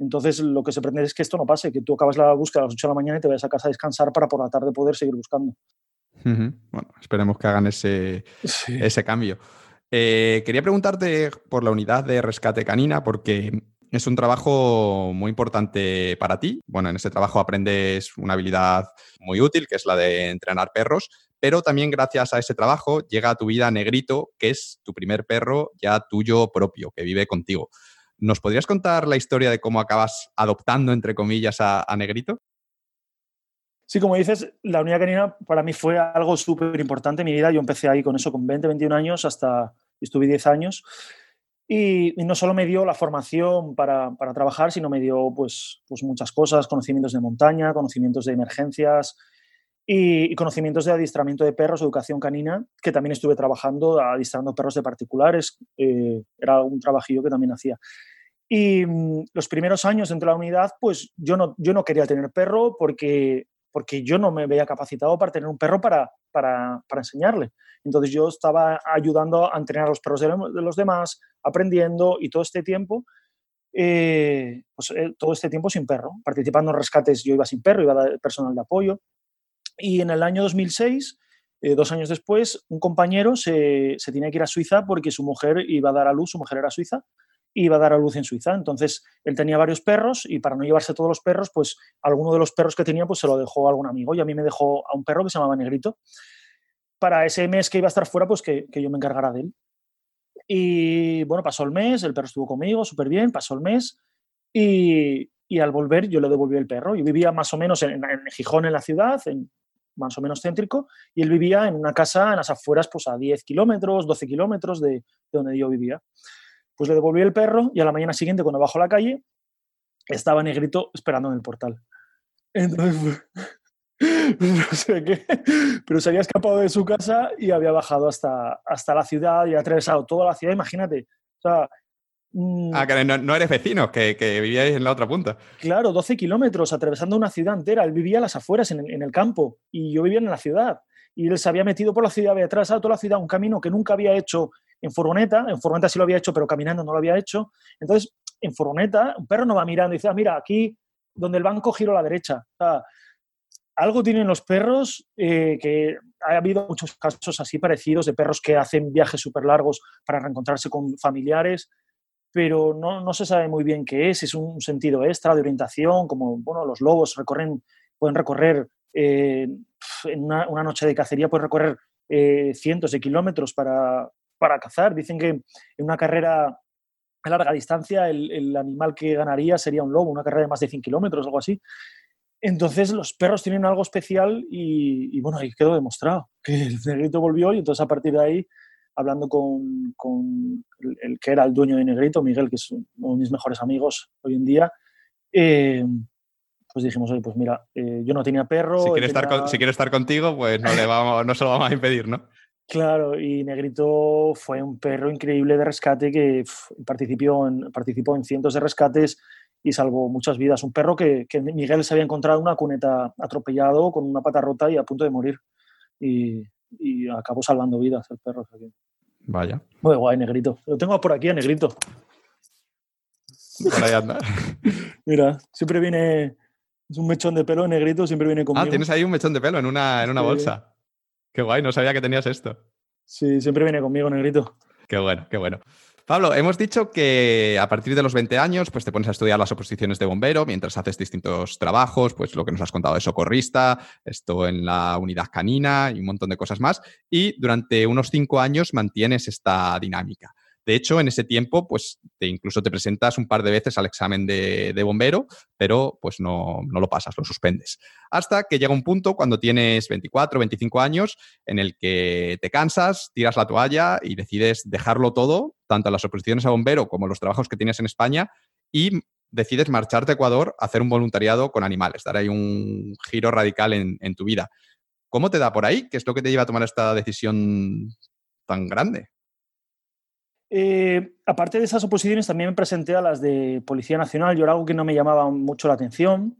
Entonces, lo que se pretende es que esto no pase, que tú acabas la búsqueda a las 8 de la mañana y te vayas a casa a descansar para por la tarde poder seguir buscando. Bueno, esperemos que hagan ese, ese cambio. Eh, quería preguntarte por la unidad de rescate canina, porque es un trabajo muy importante para ti. Bueno, en ese trabajo aprendes una habilidad muy útil, que es la de entrenar perros, pero también gracias a ese trabajo llega a tu vida Negrito, que es tu primer perro ya tuyo propio, que vive contigo. ¿Nos podrías contar la historia de cómo acabas adoptando, entre comillas, a, Negrito? Sí, como dices, la unidad canina para mí fue algo súper importante en mi vida. Yo empecé ahí con eso con 20, 21 años, hasta estuve 10 años. Y, no solo me dio la formación para, para, trabajar, sino me dio pues, pues muchas cosas, conocimientos de montaña, conocimientos de emergencias, y, conocimientos de adiestramiento de perros, educación canina, que también estuve trabajando adiestrando perros de particulares. Eh, era un trabajillo que también hacía. Y mm, los primeros años dentro de la unidad, pues yo no, yo no quería tener perro porque, porque yo no me veía capacitado para tener un perro para, para, para enseñarle. Entonces yo estaba ayudando a entrenar a los perros de, los demás, aprendiendo y todo este tiempo, eh, pues, eh, todo este tiempo sin perro. Participando en rescates yo iba sin perro, iba a personal de apoyo. Y en el año 2006, eh, dos años después, un compañero se, se tenía que ir a Suiza porque su mujer iba a dar a luz, su mujer era suiza, iba a dar a luz en Suiza. Entonces, él tenía varios perros y para no llevarse todos los perros, pues alguno de los perros que tenía, pues se lo dejó a algún amigo y a mí me dejó a un perro que se llamaba Negrito. Para ese mes que iba a estar fuera, pues que, que yo me encargara de él. Y bueno, pasó el mes, el perro estuvo conmigo súper bien, pasó el mes y, y, al volver yo le devolví el perro. Yo vivía más o menos en, Gijón, en la ciudad, en más o menos céntrico, y él vivía en una casa en las afueras, pues a 10 kilómetros, 12 kilómetros de, donde yo vivía. Pues le devolví el perro y a la mañana siguiente, cuando bajo la calle, estaba Negrito esperando en el portal. Entonces, no sé qué, pero se había escapado de su casa y había bajado hasta, hasta la ciudad y atravesado toda la ciudad, imagínate. O sea, Mm. Ah, que no, eres vecino, que, que, vivíais en la otra punta. Claro, 12 kilómetros atravesando una ciudad entera. Él vivía a las afueras, en, el campo, y yo vivía en la ciudad. Y él se había metido por la ciudad, había atravesado toda la ciudad, un camino que nunca había hecho en furgoneta. En furgoneta sí lo había hecho, pero caminando no lo había hecho. Entonces, en furgoneta, un perro no va mirando y dice, ah, mira, aquí donde el banco giro a la derecha. algo tienen los perros eh, que ha habido muchos casos así parecidos de perros que hacen viajes súper largos para reencontrarse con familiares pero no, no, se sabe muy bien qué es, es un sentido extra de orientación, como bueno, los lobos recorren, pueden recorrer eh, en una, noche de cacería, pueden recorrer eh, cientos de kilómetros para, para, cazar. Dicen que en una carrera a larga distancia el, el, animal que ganaría sería un lobo, una carrera de más de 100 kilómetros, algo así. Entonces los perros tienen algo especial y, y bueno, ahí quedó demostrado que el negrito volvió y entonces a partir de ahí hablando con, con el, que era el dueño de Negrito, Miguel, que es uno de mis mejores amigos hoy en día, eh, pues dijimos, oye, pues mira, eh, yo no tenía perro. Si quiere, estar si quiere estar contigo, pues no, le vamos, no se lo vamos a impedir, ¿no? Claro, y Negrito fue un perro increíble de rescate que participó, en, participó en cientos de rescates y salvó muchas vidas. Un perro que, que Miguel se había encontrado una cuneta atropellado con una pata rota y a punto de morir. Y, y acabó salvando vidas el perro. Vaya. Muy guay, negrito. Lo tengo por aquí, a negrito. Por ahí anda. Mira, siempre viene. Es un mechón de pelo negrito, siempre viene conmigo. Ah, tienes ahí un mechón de pelo en una, en una bolsa. Qué guay, no sabía que tenías esto. Sí, siempre viene conmigo, negrito. Qué bueno, qué bueno. Pablo, hemos dicho que a partir de los 20 años pues te pones a estudiar las oposiciones de bombero mientras haces distintos trabajos, pues lo que nos has contado de socorrista, esto en la unidad canina y un montón de cosas más. Y durante unos cinco años mantienes esta dinámica. De hecho, en ese tiempo, pues te, incluso te presentas un par de veces al examen de, bombero, pero pues no, no, lo pasas, lo suspendes. Hasta que llega un punto cuando tienes 24, 25 años en el que te cansas, tiras la toalla y decides dejarlo todo, tanto las oposiciones a bombero como los trabajos que tienes en España, y decides marcharte a Ecuador a hacer un voluntariado con animales, dar ahí un giro radical en, en tu vida. ¿Cómo te da por ahí? ¿Qué es lo que te lleva a tomar esta decisión tan grande? Eh, aparte de esas oposiciones, también me presenté a las de Policía Nacional. Yo era algo que no me llamaba mucho la atención.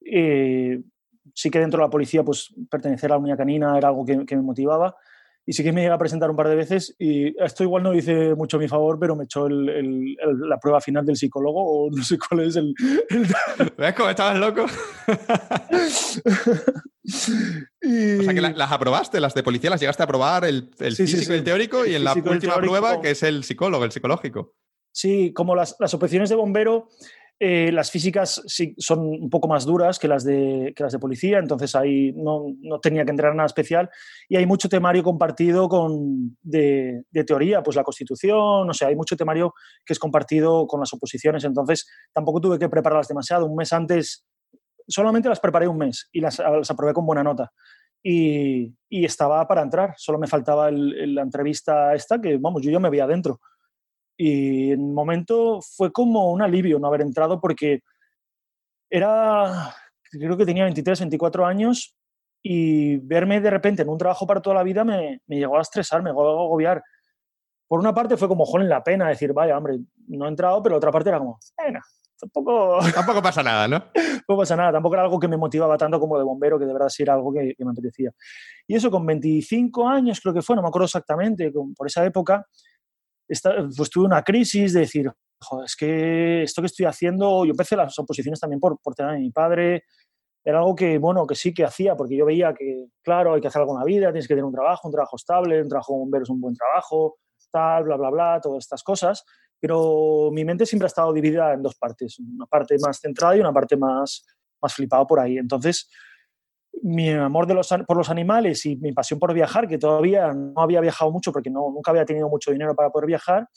Eh, sí que dentro de la policía, pues pertenecer a la unidad canina era algo que, me motivaba. Y sí que me llega a presentar un par de veces y esto igual no dice mucho a mi favor, pero me echó la prueba final del psicólogo o no sé cuál es el... ¿Ves cómo estabas loco? O sea que las aprobaste, las de policía las llegaste a aprobar, el, físico y el teórico, y en la última prueba, que es el psicólogo, el psicológico. Sí, como las, las operaciones de bombero, eh, las físicas sí, son un poco más duras que las de, las de policía, entonces ahí no, tenía que entrar nada especial. Y hay mucho temario compartido con, de, teoría, pues la Constitución, o sea, hay mucho temario que es compartido con las oposiciones, entonces tampoco tuve que prepararlas demasiado. Un mes antes, solamente las preparé un mes y las, aprobé con buena nota. Y, estaba para entrar, solo me faltaba la entrevista esta, que vamos, yo ya me veía adentro. Y en un momento fue como un alivio no haber entrado porque era, creo que tenía 23, 24 años y verme de repente en un trabajo para toda la vida me, me llegó a estresar, me llegó a agobiar. Por una parte fue como, joder, la pena decir, vaya, hombre, no he entrado, pero otra parte era como, bueno, tampoco... Tampoco pasa nada, ¿no? no pasa nada, tampoco era algo que me motivaba tanto como de bombero, que de verdad sí era algo que, que me apetecía. Y eso con 25 años creo que fue, no me acuerdo exactamente, por esa época, pues tuve una crisis de decir, es que esto que estoy haciendo, yo empecé las oposiciones también por, por tema de mi padre, era algo que, bueno, que sí que hacía, porque yo veía que, claro, hay que hacer algo en la vida, tienes que tener un trabajo, un trabajo estable, un trabajo es un buen trabajo, tal, bla, bla, bla, todas estas cosas, pero mi mente siempre ha estado dividida en dos partes, una parte más centrada y una parte más, más flipada por ahí. Entonces, mi amor por los animales y mi pasión por viajar, que todavía no había viajado mucho porque no, nunca había tenido mucho dinero para poder viajar,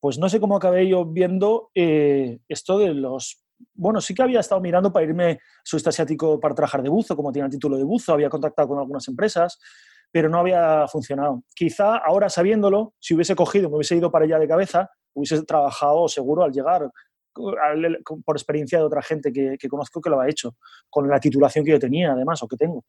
pues no sé cómo acabé yo viendo eh, esto de los... Bueno, sí que había estado mirando para irme sudeste asiático para trabajar de buzo, como tiene el título de buzo, había contactado con algunas empresas, pero no había funcionado. Quizá ahora sabiéndolo, si hubiese cogido, me hubiese ido para allá de cabeza, hubiese trabajado seguro al llegar, por experiencia de otra gente que, conozco que lo ha hecho, con la titulación que yo tenía, además, o que tengo.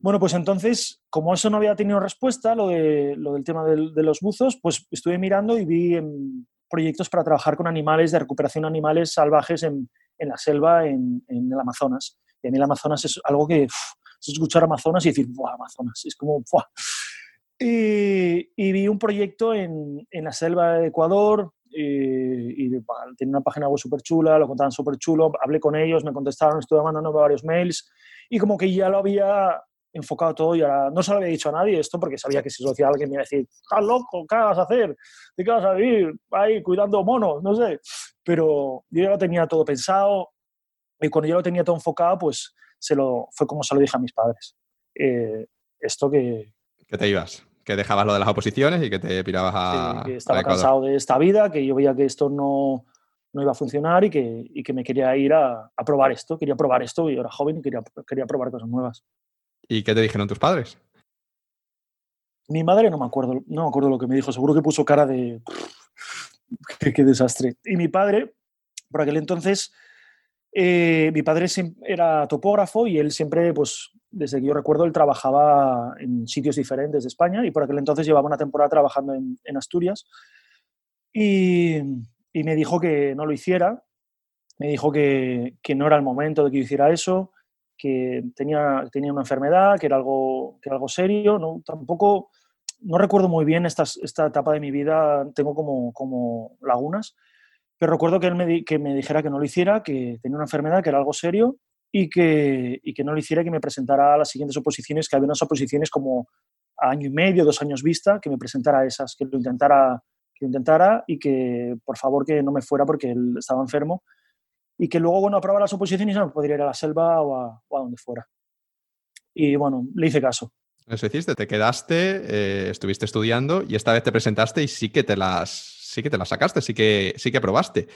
Bueno, pues entonces, como eso no había tenido respuesta, lo, de, lo del tema de, los buzos, pues estuve mirando y vi em, proyectos para trabajar con animales, de recuperación de animales salvajes en, en la selva, en, en, el Amazonas. Y a mí el Amazonas es algo que es escuchar Amazonas y decir, ¡buah, Amazonas! Es como, ¡buah! Y, y, vi un proyecto en, en la selva de Ecuador, y, tenía una página web súper chula, lo contaban súper chulo, hablé con ellos, me contestaron, estuve mandando varios mails y como que ya lo había enfocado todo y ahora no se lo había dicho a nadie esto porque sabía que si lo decía alguien me iba a decir, estás loco, ¿qué vas a hacer? ¿De qué vas a vivir? Ahí cuidando monos, no sé. Pero yo ya lo tenía todo pensado y cuando yo lo tenía todo enfocado, pues se lo, fue como se lo dije a mis padres. Eh, esto que... Que te ibas que dejabas lo de las oposiciones y que te pirabas a. que estaba cansado de esta vida, que yo veía que esto no, no iba a funcionar y que, y que me quería ir a, a, probar esto. Quería probar esto y era joven y quería, quería probar cosas nuevas. ¿Y qué te dijeron tus padres? Mi madre no me acuerdo, no me acuerdo lo que me dijo. Seguro que puso cara de. qué, qué desastre. Y mi padre, por aquel entonces, eh, mi padre era topógrafo y él siempre, pues, desde que yo recuerdo, él trabajaba en sitios diferentes de España y por aquel entonces llevaba una temporada trabajando en, Asturias. Y, me dijo que no lo hiciera, me dijo que, no era el momento de que yo hiciera eso, que tenía, tenía una enfermedad, que era algo, que algo serio, no, tampoco, no recuerdo muy bien esta, esta etapa de mi vida, tengo como, como lagunas, pero recuerdo que él me, que me dijera que no lo hiciera, que tenía una enfermedad, que era algo serio y que, y que no lo hiciera, que me presentara a las siguientes oposiciones, que había unas oposiciones como a año y medio, dos años vista, que me presentara esas, que lo intentara, que lo intentara y que por favor que no me fuera porque él estaba enfermo y que luego, bueno, aprobara las oposiciones no, podría ir a la selva o a, o a donde fuera. Y bueno, le hice caso. Eso hiciste, te quedaste, eh, estuviste estudiando y esta vez te presentaste y sí que te las, sí que te las sacaste, sí que, sí que aprobaste.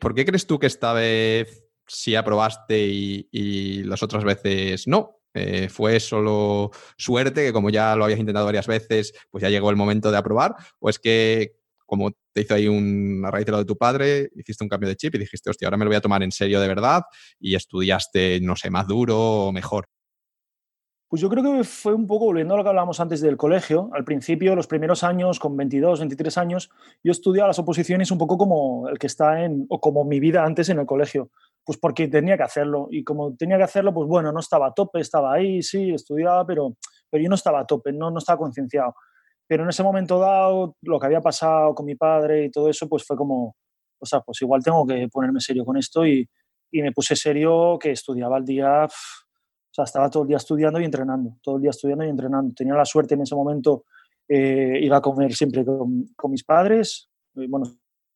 ¿Por qué crees tú que esta vez sí aprobaste y, las otras veces no? Eh, ¿Fue solo suerte, que como ya lo habías intentado varias veces, pues ya llegó el momento de aprobar? ¿O es que, como te hizo ahí una raíz de lo de tu padre, hiciste un cambio de chip y dijiste, hostia, ahora me lo voy a tomar en serio de verdad y estudiaste, no sé, más duro o mejor? Pues yo creo que fue un poco volviendo a lo que hablábamos antes del colegio. Al principio, los primeros años, con 22, 23 años, yo estudiaba las oposiciones un poco como el que está en, o como mi vida antes en el colegio. Pues porque tenía que hacerlo. Y como tenía que hacerlo, pues bueno, no estaba a tope, estaba ahí, sí, estudiaba, pero pero yo no estaba a tope, no, no estaba concienciado. Pero en ese momento dado, lo que había pasado con mi padre y todo eso, pues fue como, o sea, pues igual tengo que ponerme serio con esto y, y me puse serio que estudiaba al día, o sea, estaba todo el día estudiando y entrenando, todo el día estudiando y entrenando. Tenía la suerte en ese momento, eh, iba a comer siempre con, con mis padres, bueno,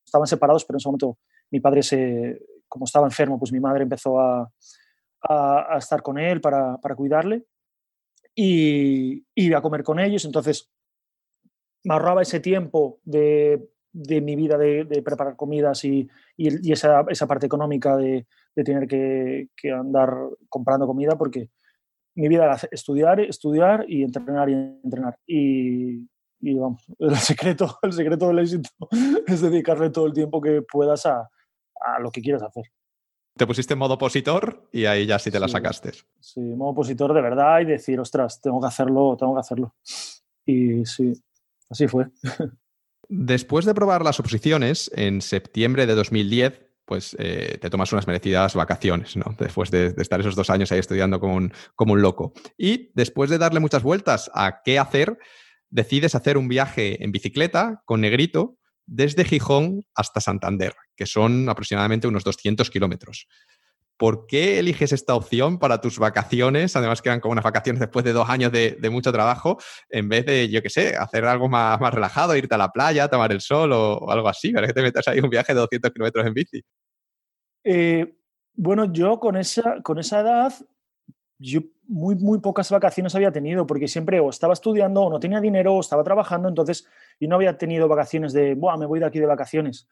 estaban separados, pero en ese momento mi padre se, como estaba enfermo, pues mi madre empezó a, a, estar con él para, para cuidarle y iba a comer con ellos, entonces me ahorraba ese tiempo de, de mi vida de, preparar comidas y, y, esa, esa, parte económica de, de tener que, que, andar comprando comida porque mi vida era estudiar, estudiar y entrenar y entrenar. Y, el secreto, el secreto del éxito es dedicarle todo el tiempo que puedas a, a lo que quieras hacer. Te pusiste en modo opositor y ahí ya sí te la sacaste. Sí, modo opositor de verdad y decir, ostras, tengo que hacerlo, tengo que hacerlo. Y sí, así fue. Después de probar las oposiciones, en septiembre de 2010, pues eh, te tomas unas merecidas vacaciones, ¿no? Después de, de, estar esos dos años ahí estudiando como un, como un loco. Y después de darle muchas vueltas a qué hacer, decides hacer un viaje en bicicleta con Negrito desde Gijón hasta Santander, que son aproximadamente unos 200 kilómetros. ¿Por qué eliges esta opción para tus vacaciones? Además, quedan como unas vacaciones después de dos años de, mucho trabajo, en vez de, yo qué sé, hacer algo más, más, relajado, irte a la playa, tomar el sol o, algo así. ¿Para que te metas ahí un viaje de 200 kilómetros en bici? Eh, bueno, yo con esa, con esa edad, yo muy, muy pocas vacaciones había tenido, porque siempre o estaba estudiando o no tenía dinero o estaba trabajando, entonces yo no había tenido vacaciones de, Buah, me voy de aquí de vacaciones.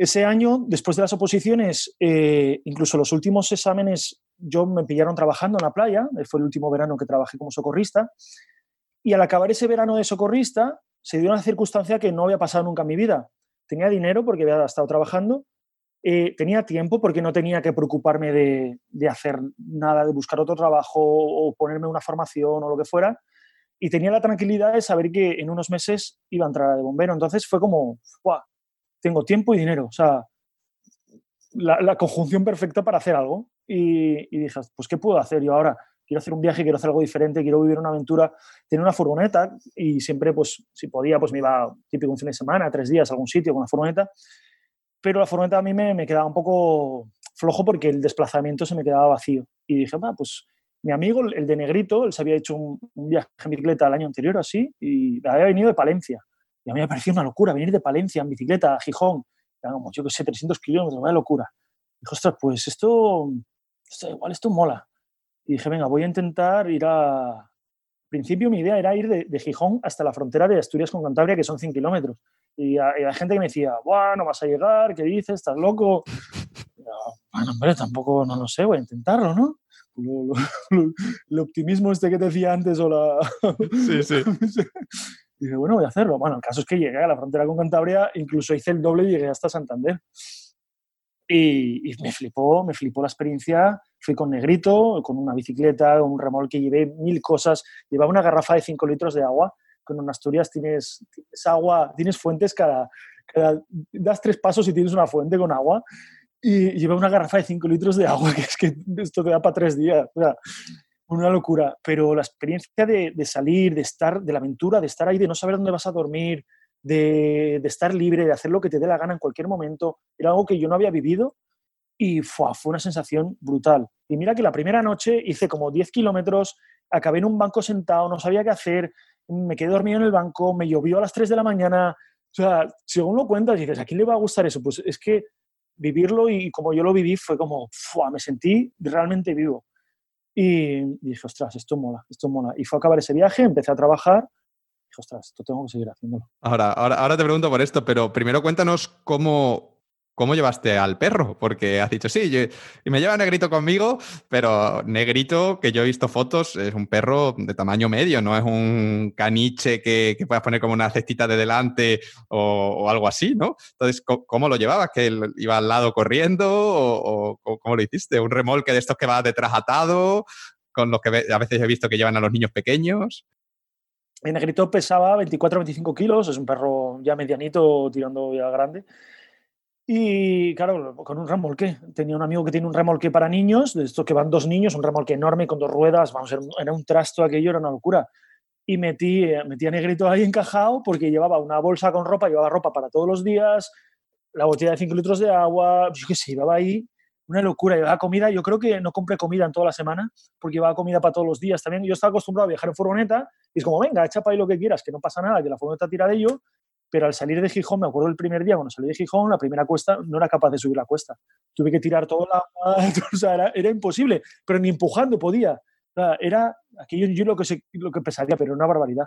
Ese año, después de las oposiciones, eh, incluso los últimos exámenes, yo me pillaron trabajando en la playa, fue el último verano que trabajé como socorrista, y al acabar ese verano de socorrista, se dio una circunstancia que no había pasado nunca en mi vida. Tenía dinero porque había estado trabajando, eh, tenía tiempo porque no tenía que preocuparme de, de, hacer nada, de buscar otro trabajo o ponerme una formación o lo que fuera, y tenía la tranquilidad de saber que en unos meses iba a entrar de bombero. Entonces fue como, ¡guau! Tengo tiempo y dinero. O sea, la, conjunción perfecta para hacer algo. Y, y, dije, pues, ¿qué puedo hacer yo ahora? Quiero hacer un viaje, quiero hacer algo diferente, quiero vivir una aventura, tener una furgoneta y siempre, pues, si podía, pues me iba típico un fin de semana, tres días a algún sitio con la furgoneta. Pero la furgoneta a mí me, me quedaba un poco flojo porque el desplazamiento se me quedaba vacío. Y dije, va, pues mi amigo, el de Negrito, él se había hecho un, un viaje en bicicleta el año anterior, así, y había venido de Palencia. Y a mí me pareció una locura venir de Palencia en bicicleta a Gijón, como yo que sé, 300 kilómetros, una locura. Dijo, ostras, pues esto, esto, igual esto mola. Y dije, venga, voy a intentar ir a... Al principio mi idea era ir de, de, Gijón hasta la frontera de Asturias con Cantabria, que son 100 kilómetros. Y, hay gente que me decía, Buah, no vas a llegar, ¿qué dices? ¿Estás loco? Y yo, bueno, hombre, tampoco, no lo sé, voy a intentarlo, ¿no? Lo, lo, el optimismo este que te decía antes o la... Sí, sí. Dije, bueno, voy a hacerlo. Bueno, el caso es que llegué a la frontera con Cantabria, incluso hice el doble y llegué hasta Santander. Y, y, me flipó, me flipó la experiencia. Fui con Negrito, con una bicicleta, un remolque, llevé mil cosas. Llevaba una garrafa de 5 litros de agua. Con Asturias tienes, tienes agua, tienes fuentes cada, cada, Das tres pasos y tienes una fuente con agua. Y llevé una garrafa de 5 litros de agua, que es que esto te da para tres días. O sea, una locura, pero la experiencia de, salir, de estar, de la aventura, de estar ahí, de no saber dónde vas a dormir, de, estar libre, de hacer lo que te dé la gana en cualquier momento, era algo que yo no había vivido y fue, fue una sensación brutal. Y mira que la primera noche hice como 10 kilómetros, acabé en un banco sentado, no sabía qué hacer, me quedé dormido en el banco, me llovió a las 3 de la mañana. O sea, según lo cuentas, dices, ¿a quién le va a gustar eso? Pues es que vivirlo y como yo lo viví fue como, me sentí realmente vivo. Y dije, ostras, esto mola, esto mola. Y fue a acabar ese viaje, empecé a trabajar. Dije, ostras, esto tengo que seguir haciéndolo. Ahora, ahora, ahora te pregunto por esto, pero primero cuéntanos cómo, ¿Cómo llevaste al perro? Porque has dicho, sí, y me lleva Negrito conmigo, pero Negrito, que yo he visto fotos, es un perro de tamaño medio, no es un caniche que, puedas poner como una cestita de delante o, algo así, ¿no? Entonces, ¿cómo, lo llevabas? ¿Que él iba al lado corriendo o, o, cómo lo hiciste? ¿Un remolque de estos que va detrás atado? Con los que a veces he visto que llevan a los niños pequeños. El Negrito pesaba 24 25 kilos, es un perro ya medianito tirando ya grande. Y claro, con un remolque. Tenía un amigo que tiene un remolque para niños, de estos que van dos niños, un remolque enorme con dos ruedas, vamos, era un trasto aquello, era una locura. Y metí, eh, metí a Negrito ahí encajado porque llevaba una bolsa con ropa, llevaba ropa para todos los días, la botella de 5 litros de agua, yo qué sé, llevaba ahí una locura, llevaba comida, yo creo que no compré comida en toda la semana porque llevaba comida para todos los días también. Yo estaba acostumbrado a viajar en furgoneta y es como, venga, echa para ahí lo que quieras, que no pasa nada, que la furgoneta tira de ello, pero al salir de Gijón, me acuerdo el primer día cuando salí de Gijón, la primera cuesta, no era capaz de subir la cuesta. Tuve que tirar todo la... o sea, era, era, imposible, pero ni empujando podía. O sea, era aquello yo lo que, se, lo que pesaría, pero una barbaridad.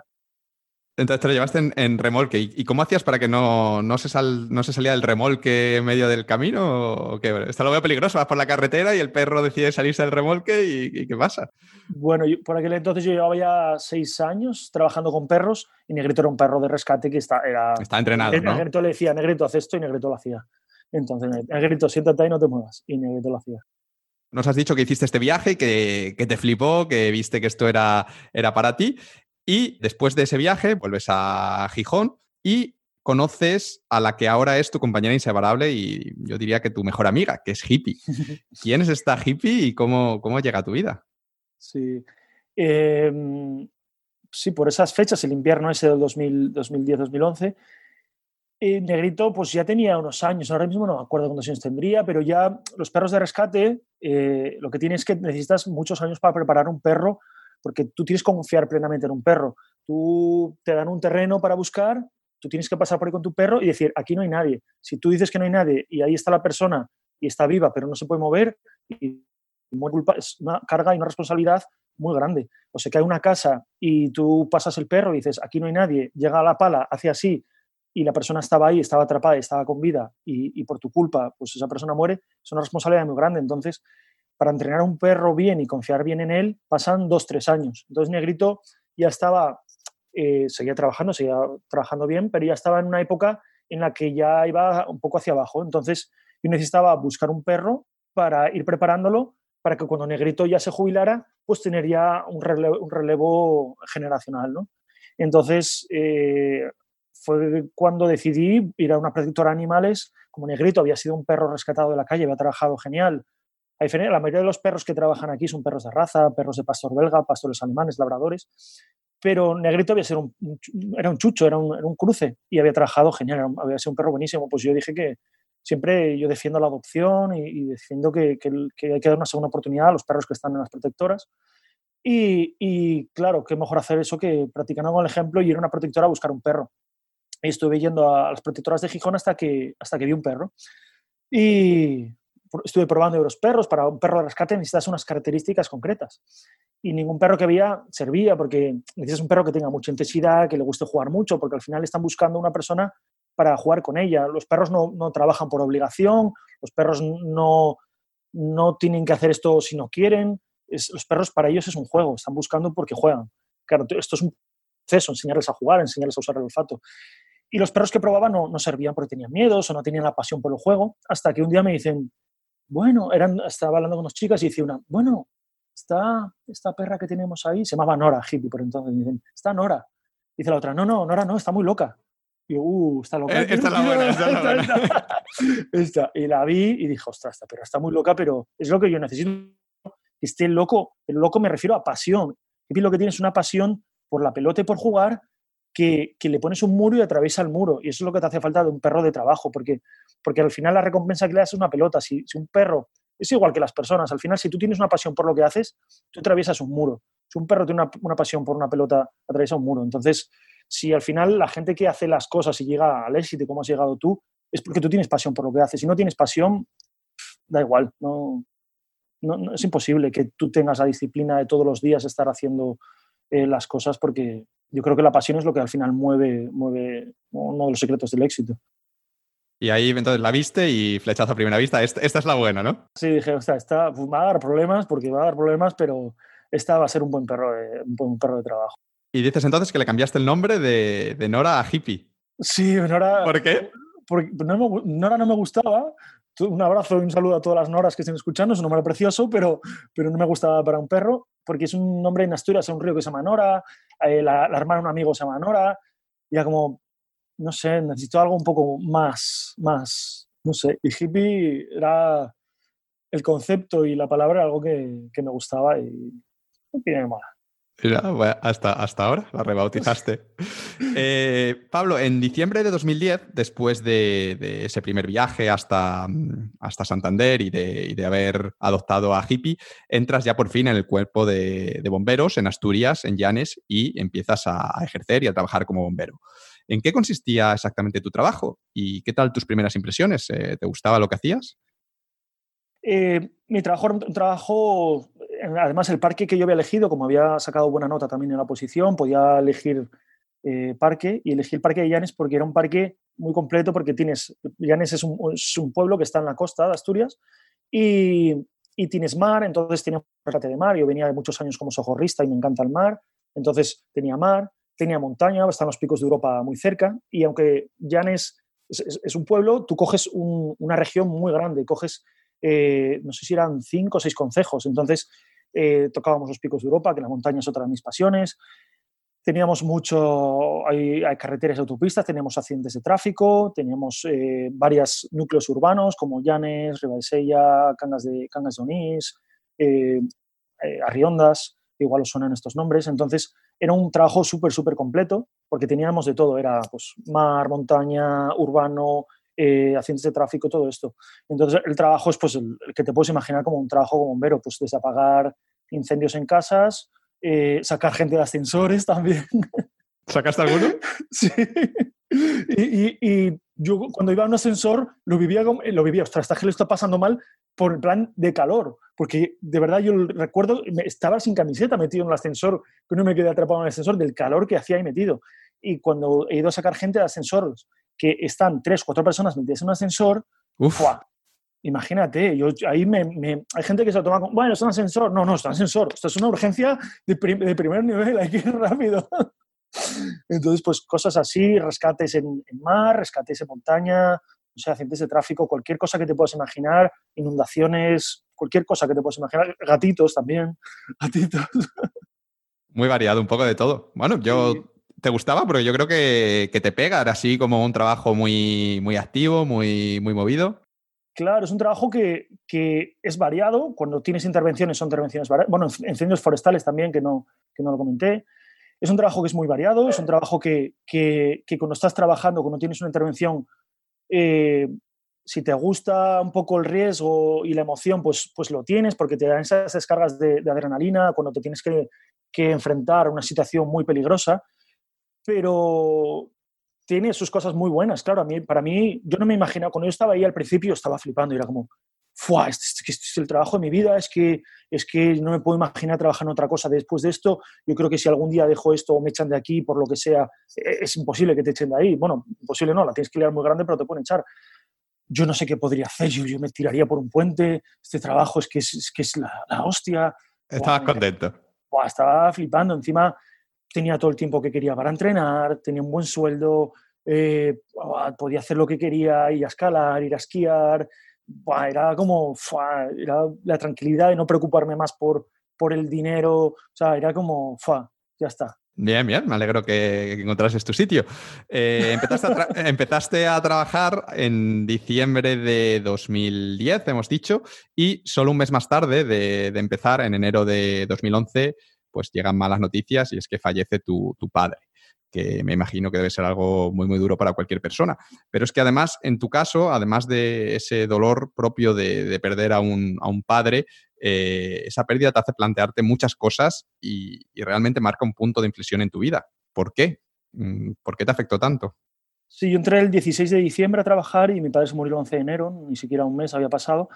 Entonces te lo llevaste en, remolque. ¿Y, cómo hacías para que no, no, se sal, no se salía del remolque en medio del camino? ¿O qué? Esto lo veo peligroso. Vas por la carretera y el perro decide salirse del remolque y, ¿qué pasa? Bueno, por aquel entonces yo llevaba ya seis años trabajando con perros y Negrito era un perro de rescate que está, era... Está entrenado, ¿no? Negrito le decía, Negrito, haz esto y Negrito lo hacía. Entonces, Negrito, siéntate y no te muevas. Y Negrito lo hacía. Nos has dicho que hiciste este viaje, que, que, te flipó, que viste que esto era, era para ti. Y después de ese viaje vuelves a Gijón y conoces a la que ahora es tu compañera inseparable y yo diría que tu mejor amiga, que es Hippie. ¿Quién es esta Hippie y cómo, cómo llega a tu vida? Sí. Em, sí, por esas fechas, el invierno ese del 2010-2011, eh, Negrito pues ya tenía unos años, ahora mismo no me acuerdo cuántos años tendría, pero ya los perros de rescate, eh, lo que tienes es que necesitas muchos años para preparar un perro porque tú tienes que confiar plenamente en un perro. Tú te dan un terreno para buscar, tú tienes que pasar por ahí con tu perro y decir, aquí no hay nadie. Si tú dices que no hay nadie y ahí está la persona y está viva, pero no se puede mover, y es una carga y una responsabilidad muy grande. O sea, que hay una casa y tú pasas el perro y dices, aquí no hay nadie, llega a la pala, hace así, y la persona estaba ahí, estaba atrapada, estaba con vida, y, y por tu culpa, pues esa persona muere, es una responsabilidad muy grande. Entonces, para entrenar a un perro bien y confiar bien en él, pasan dos, tres años. Entonces Negrito ya estaba, eh, seguía trabajando, seguía trabajando bien, pero ya estaba en una época en la que ya iba un poco hacia abajo. Entonces yo necesitaba buscar un perro para ir preparándolo para que cuando Negrito ya se jubilara, pues tener ya un relevo, generacional. ¿no? Entonces eh, fue cuando decidí ir a una protectora de animales. Como Negrito había sido un perro rescatado de la calle, había trabajado genial, la mayoría de los perros que trabajan aquí son perros de raza, perros de pastor belga, pastores alemanes, labradores, pero Negrito había sido un, era un chucho, era un, cruce y había trabajado genial, había sido un perro buenísimo. Pues yo dije que siempre yo defiendo la adopción y, defiendo que, hay que dar una segunda oportunidad a los perros que están en las protectoras. Y, claro, qué mejor hacer eso que practicando con el ejemplo y ir a una protectora a buscar un perro. Y estuve yendo a las protectoras de Gijón hasta que, hasta que vi un perro. Y estuve probando los perros. Para un perro de rescate necesitas unas características concretas. Y ningún perro que había servía porque necesitas un perro que tenga mucha intensidad, que le guste jugar mucho, porque al final están buscando una persona para jugar con ella. Los perros no, no trabajan por obligación, los perros no, no tienen que hacer esto si no quieren. los perros para ellos es un juego, están buscando porque juegan. Claro, esto es un proceso, enseñarles a jugar, enseñarles a usar el olfato. Y los perros que probaban no, no servían porque tenían miedos o no tenían la pasión por el juego, hasta que un día me dicen, bueno, eran, estaba hablando con dos chicas y decía una, bueno, está esta perra que tenemos ahí, se llamaba Nora, hippie por entonces, dicen, está Nora. Dice la otra, no, no, Nora no, está muy loca. Y yo, uh, está loca. Eh, esta es la buena, esta es la buena. esta. Y la vi y dije, ostras, esta perra está muy loca, pero es lo que yo necesito. Que esté loco, el loco me refiero a pasión. Hippie lo que tiene es una pasión por la pelota y por jugar que, le pones un muro y atraviesa el muro. Y eso es lo que te hace falta de un perro de trabajo, porque, porque al final la recompensa que le das es una pelota. Si, si un perro es igual que las personas, al final si tú tienes una pasión por lo que haces, tú atraviesas un muro. Si un perro tiene una, una pasión por una pelota, atraviesa un muro. Entonces, si al final la gente que hace las cosas y llega al éxito como has llegado tú, es porque tú tienes pasión por lo que haces. Si no tienes pasión, da igual, no, no, es imposible que tú tengas la disciplina de todos los días estar haciendo eh, las cosas porque yo creo que la pasión es lo que al final mueve, mueve uno de los secretos del éxito. Y ahí entonces la viste y flechazo a primera vista. Esta, es la buena, ¿no? Sí, dije, sea, esta pues, va a dar problemas porque va a dar problemas, pero esta va a ser un buen perro de, un buen perro de trabajo. Y dices entonces que le cambiaste el nombre de, de Nora a Hippie. Sí, Nora. ¿Por qué? Porque Nora no me gustaba, un abrazo y un saludo a todas las noras que estén escuchando. Es un nombre precioso, pero, pero no me gustaba para un perro, porque es un nombre en Asturias, un río que se llama Nora, eh, la, hermana de un amigo se llama Nora. Ya como, no sé, necesito algo un poco más, más, no sé, y hippie era el concepto y la palabra algo que, me gustaba y no tiene hasta, hasta ahora la rebautizaste. Eh, Pablo, en diciembre de 2010, después de, ese primer viaje hasta, hasta Santander y de, haber adoptado a Hippie, entras ya por fin en el cuerpo de, bomberos en Asturias, en Llanes, y empiezas a, ejercer y a trabajar como bombero. ¿En qué consistía exactamente tu trabajo? ¿Y qué tal tus primeras impresiones? Eh, ¿Te gustaba lo que hacías? Eh, mi trabajo un trabajo, además el parque que yo había elegido, como había sacado buena nota también en la posición, podía elegir eh, parque y elegí el parque de Llanes porque era un parque muy completo porque tienes, Llanes es un, pueblo que está en la costa de Asturias y, y tienes mar, entonces tiene un rescate de mar, yo venía de muchos años como socorrista y me encanta el mar, entonces tenía mar, tenía montaña, están los picos de Europa muy cerca y aunque Llanes es, un pueblo, tú coges una región muy grande, coges, eh, no sé si eran cinco o seis concejos, entonces eh, tocábamos los picos de Europa, que la montaña es otra de mis pasiones, teníamos mucho, hay, carreteras y autopistas, teníamos accidentes de tráfico, teníamos eh, varios núcleos urbanos como Llanes, Ribaisella, Cangas de, Cangas de Onís, Arriondas, igual os suenan estos nombres, entonces era un trabajo súper, súper completo, porque teníamos de todo, era pues, mar, montaña, urbano, eh, accidentes de tráfico, todo esto. Entonces, el trabajo es pues, el, que te puedes imaginar como un trabajo como bombero, pues desde apagar incendios en casas, eh, sacar gente de ascensores también. ¿Sacaste alguno? sí. Y, yo cuando iba a un ascensor lo vivía, como, lo vivía, ostras, esta gente lo está pasando mal por el plan de calor, porque de verdad yo recuerdo, estaba sin camiseta metido en el ascensor, que no me quedé atrapado en el ascensor del calor que hacía ahí metido. Y cuando he ido a sacar gente de ascensores, que están tres, cuatro personas metidas en un ascensor, Uf. imagínate, yo, ahí me, hay gente que se lo toma como, bueno, es un ascensor. No, no, es un ascensor. Esto es una urgencia de, de primer nivel, hay que ir rápido. Entonces, pues cosas así, rescates en, mar, rescates en montaña, o sea, accidentes de tráfico, cualquier cosa que te puedas imaginar, inundaciones, cualquier cosa que te puedas imaginar, gatitos también, gatitos. Muy variado, un poco de todo. Bueno, yo te gustaba, pero yo creo que, te pega, era así como un trabajo muy, muy activo, muy, muy movido. Claro, es un trabajo que, que, es variado. Cuando tienes intervenciones, son intervenciones variadas. Bueno, incendios forestales también, que no, que no lo comenté. Es un trabajo que es muy variado, es un trabajo que, que, cuando estás trabajando, cuando tienes una intervención, eh, si te gusta un poco el riesgo y la emoción, pues, pues lo tienes porque te dan esas descargas de, adrenalina cuando te tienes que, que, enfrentar a una situación muy peligrosa, pero tiene sus cosas muy buenas. Claro, a mí, para mí, yo no me imaginaba, cuando yo estaba ahí al principio, estaba flipando y era como, ¡fua! Este, este, es el trabajo de mi vida, es que, es que no me puedo imaginar trabajar en otra cosa después de esto. Yo creo que si algún día dejo esto o me echan de aquí, por lo que sea, e, es imposible que te echen de ahí. Bueno, imposible no, la tienes que liar muy grande, pero te pueden echar. Yo no sé qué podría hacer, yo, yo me tiraría por un puente, este trabajo es que es, que es la, hostia. Estabas contento. estaba flipando, encima tenía todo el tiempo que quería para entrenar, tenía un buen sueldo, eh, podía hacer lo que quería, ir a escalar, ir a esquiar, era como era la tranquilidad de no preocuparme más por, por el dinero, o sea, era como, ya está. Bien, bien, me alegro que encontrases tu sitio. Eh, empezaste, a trabajar en diciembre de 2010, hemos dicho, y solo un mes más tarde de, empezar, en enero de 2011, pues llegan malas noticias y es que fallece tu, tu padre que me imagino que debe ser algo muy, muy duro para cualquier persona. Pero es que además, en tu caso, además de ese dolor propio de, perder a un, padre, eh, esa pérdida te hace plantearte muchas cosas y, realmente marca un punto de inflexión en tu vida. ¿Por qué? Mm, ¿Por qué te afectó tanto? Sí, yo entré el 16 de diciembre a trabajar y mi padre se murió el 11 de enero, ni siquiera un mes había pasado.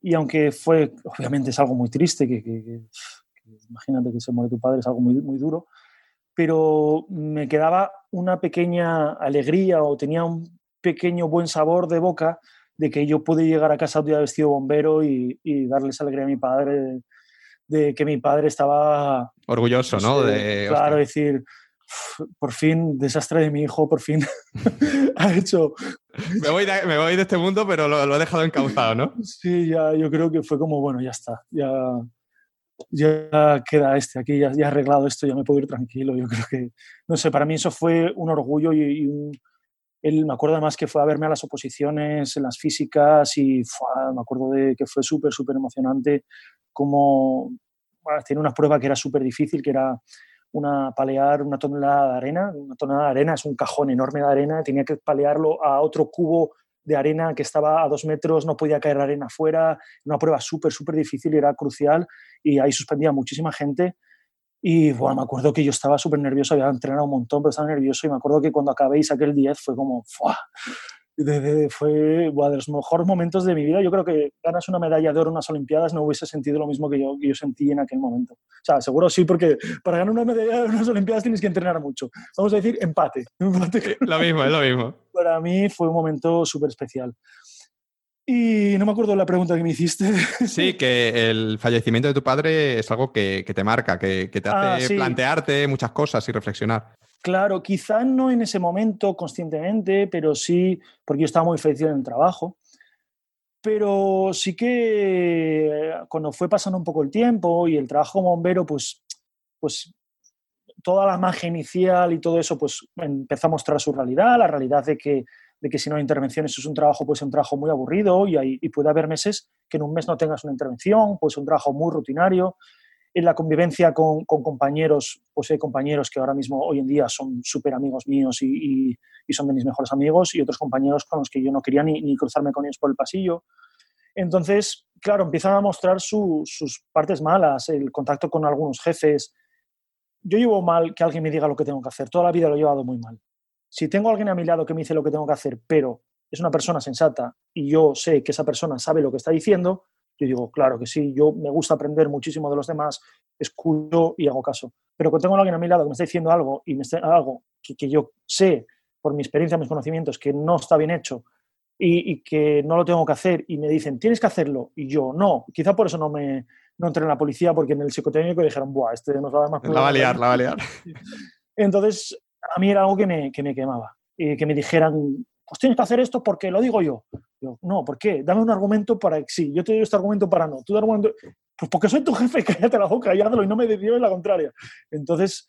Y aunque fue, obviamente es algo muy triste, que, imagínate que se muere tu padre, es algo muy, muy duro, pero me quedaba una pequeña alegría o tenía un pequeño buen sabor de boca de que yo pude llegar a casa un día vestido bombero y, y darles alegría a mi padre de, que mi padre estaba... Orgulloso, ¿no? De, claro, decir, por fin, desastre de mi hijo, por fin ha hecho... Me voy, de, me voy, de, este mundo, pero lo, lo he dejado encauzado, ¿no? Sí, ya, yo creo que fue como, bueno, ya está, ya ya queda este, aquí ya, he arreglado esto, ya me puedo ir tranquilo. Yo creo que, no sé, para mí eso fue un orgullo y, Él, me acuerdo además que fue a verme a las oposiciones en las físicas y me acuerdo de que fue súper, súper emocionante como tiene una prueba que era súper difícil, que era una palear una tonelada de arena. Una tonelada de arena es un cajón enorme de arena, tenía que palearlo a otro cubo de arena que estaba a dos metros, no podía caer arena afuera, una prueba súper, súper difícil y era crucial y ahí suspendía muchísima gente. Y bueno, me acuerdo que yo estaba súper nervioso, había entrenado un montón, pero estaba nervioso y me acuerdo que cuando acabé y saqué el 10 fue como, ¡fua! Fue de los mejores momentos de mi vida. Yo creo que ganas una medalla de oro en unas Olimpiadas no hubiese sentido lo mismo que yo, yo sentí en aquel momento. O sea, seguro sí, porque para ganar una medalla de oro en unas Olimpiadas tienes que entrenar mucho. Vamos a decir empate. Lo mismo, es lo mismo. Para mí fue un momento súper especial. Y no me acuerdo la pregunta que me hiciste. Sí, que el fallecimiento de tu padre es algo que, te marca, que, te ah, hace plantearte muchas cosas y reflexionar. Claro, quizá no en ese momento conscientemente, pero sí, porque yo estaba muy feliz en el trabajo. Pero sí que cuando fue pasando un poco el tiempo y el trabajo como bombero, pues, pues toda la magia inicial y todo eso, pues empezó a mostrar su realidad, la realidad de que, de que si no hay intervenciones es un trabajo, pues un trabajo muy aburrido y, y puede haber meses que en un mes no tengas una intervención, pues un trabajo muy rutinario en la convivencia con, compañeros, pues hay compañeros que ahora mismo, hoy en día, son súper amigos míos y, son de mis mejores amigos, y otros compañeros con los que yo no quería ni, cruzarme con ellos por el pasillo. Entonces, claro, empiezan a mostrar sus partes malas, el contacto con algunos jefes. Yo llevo mal que alguien me diga lo que tengo que hacer, toda la vida lo he llevado muy mal. Si tengo alguien a mi lado que me dice lo que tengo que hacer, pero es una persona sensata y yo sé que esa persona sabe lo que está diciendo, yo digo, claro que sí, yo me gusta aprender muchísimo de los demás, escucho y hago caso. Pero cuando tengo a alguien a mi lado que me está diciendo algo y me está, algo que, que yo sé por mi experiencia, mis conocimientos, que no está bien hecho y, que no lo tengo que hacer y me dicen, tienes que hacerlo, y yo no, quizá por eso no me no entré en la policía porque en el psicotécnico dijeron, buah, este nos va a dar más. La va a liar, la va a liar. Entonces, a mí era algo que me, que me quemaba. Y que me dijeran, pues tienes que hacer esto porque lo digo yo. No, ¿por qué? Dame un argumento para que sí, yo te doy este argumento para no. Tú argumento, pues porque soy tu jefe, cállate la boca y hazlo y no me en la contraria. Entonces,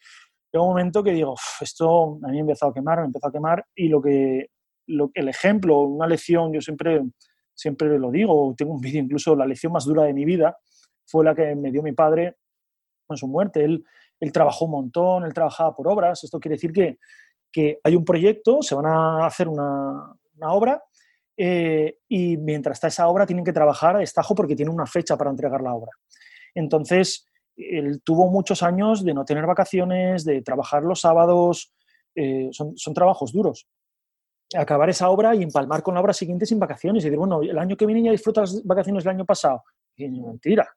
llega un momento que digo, esto a mí me ha empezado a quemar, me ha empezado a quemar y lo que, el ejemplo, una lección, yo siempre, siempre lo digo, tengo un vídeo incluso, la lección más dura de mi vida fue la que me dio mi padre con su muerte. Él, él trabajó un montón, él trabajaba por obras, esto quiere decir que que hay un proyecto, se van a hacer una, obra eh, y mientras está esa obra tienen que trabajar a destajo porque tiene una fecha para entregar la obra. Entonces, él tuvo muchos años de no tener vacaciones, de trabajar los sábados, eh, son, trabajos duros. Acabar esa obra y empalmar con la obra siguiente sin vacaciones y decir, bueno, el año que viene ya disfruta las vacaciones del año pasado. Y mentira,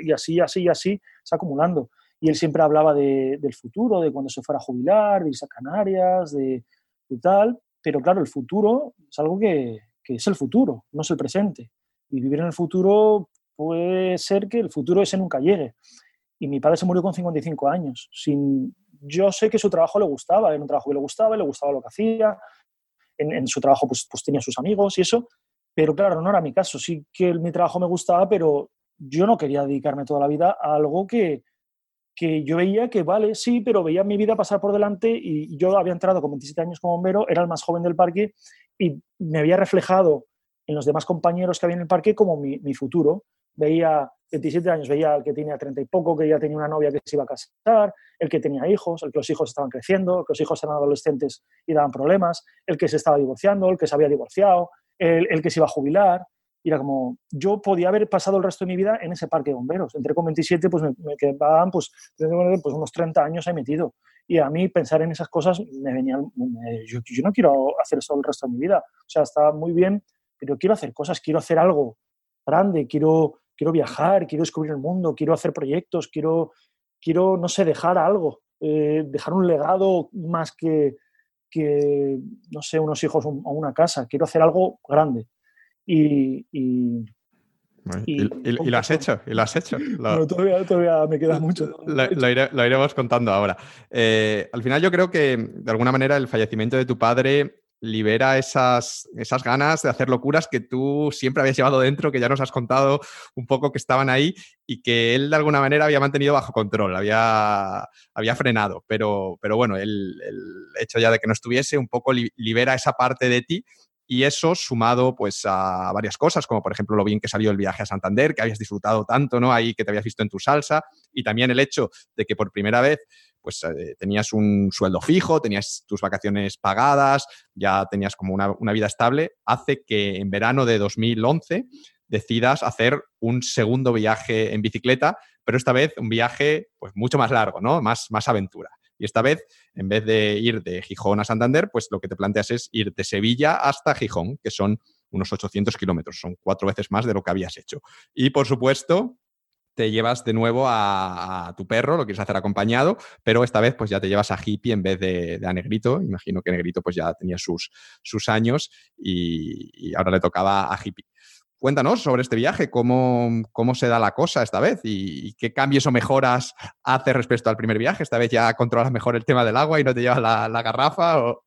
y así, así, así, se acumulando y él siempre hablaba del futuro, de cuando se fuera a jubilar, de irse a Canarias, de, tal, pero claro, el futuro es algo que, es el futuro, no es el presente. Y vivir en el futuro puede ser que el futuro ese nunca llegue. Y mi padre se murió con 55 años. Sin, yo sé que su trabajo le gustaba, era un trabajo que le gustaba, le gustaba lo que hacía, en, su trabajo pues, pues tenía sus amigos y eso, pero claro, no era mi caso. Sí que mi trabajo me gustaba, pero yo no quería dedicarme toda la vida a algo que, que yo veía que, vale, sí, pero veía mi vida pasar por delante y yo había entrado con 27 años como bombero, era el más joven del parque y me había reflejado en los demás compañeros que había en el parque como mi, mi futuro. Veía 27 años, veía al que tenía 30 y poco, que ya tenía una novia que se iba a casar, el que tenía hijos, el que los hijos estaban creciendo, el que los hijos eran adolescentes y daban problemas, el que se estaba divorciando, el que se había divorciado, el, el que se iba a jubilar, y era como, yo podía haber pasado el resto de mi vida en ese parque de bomberos. Entré con 27, pues me, quedaban pues, pues, unos 30 años ahí metido. Y a mí pensar en esas cosas me venía, yo, no quiero hacer eso el resto de mi vida. O sea, está muy bien, pero quiero hacer cosas, quiero hacer algo grande, quiero, quiero viajar, quiero descubrir el mundo, quiero hacer proyectos, quiero, quiero no sé, dejar algo, eh, dejar un legado más que, que, no sé, unos hijos o una casa. Quiero hacer algo grande y y, lo has hecho, y lo has hecho. todavía, todavía, me queda mucho. Lo, iremos contando ahora. Eh, al final yo creo que de alguna manera el fallecimiento de tu padre libera esas, esas ganas de hacer locuras que tú siempre habías llevado dentro, que ya nos has contado un poco que estaban ahí y que él de alguna manera había mantenido bajo control, había, había frenado. Pero, pero bueno, el, hecho ya de que no estuviese un poco libera esa parte de ti y eso sumado pues a varias cosas, como por ejemplo lo bien que salió el viaje a Santander, que habías disfrutado tanto, ¿no? Ahí que te habías visto en tu salsa, y también el hecho de que por primera vez pues eh, tenías un sueldo fijo, tenías tus vacaciones pagadas, ya tenías como una, una vida estable, hace que en verano de 2011 decidas hacer un segundo viaje en bicicleta, pero esta vez un viaje pues mucho más largo, ¿no? Más, más aventura. Y esta vez, en vez de ir de Gijón a Santander, pues lo que te planteas es ir de Sevilla hasta Gijón, que son unos 800 kilómetros, son cuatro veces más de lo que habías hecho. Y por supuesto, te llevas de nuevo a, tu perro, lo quieres hacer acompañado, pero esta vez pues ya te llevas a Hippie en vez de, a Negrito. Imagino que Negrito pues ya tenía sus, sus años y, y ahora le tocaba a Hippie. Cuéntanos sobre este viaje, cómo, cómo se da la cosa esta vez y, qué cambios o mejoras hace respecto al primer viaje. Esta vez ya controlas mejor el tema del agua y no te llevas la, garrafa. O...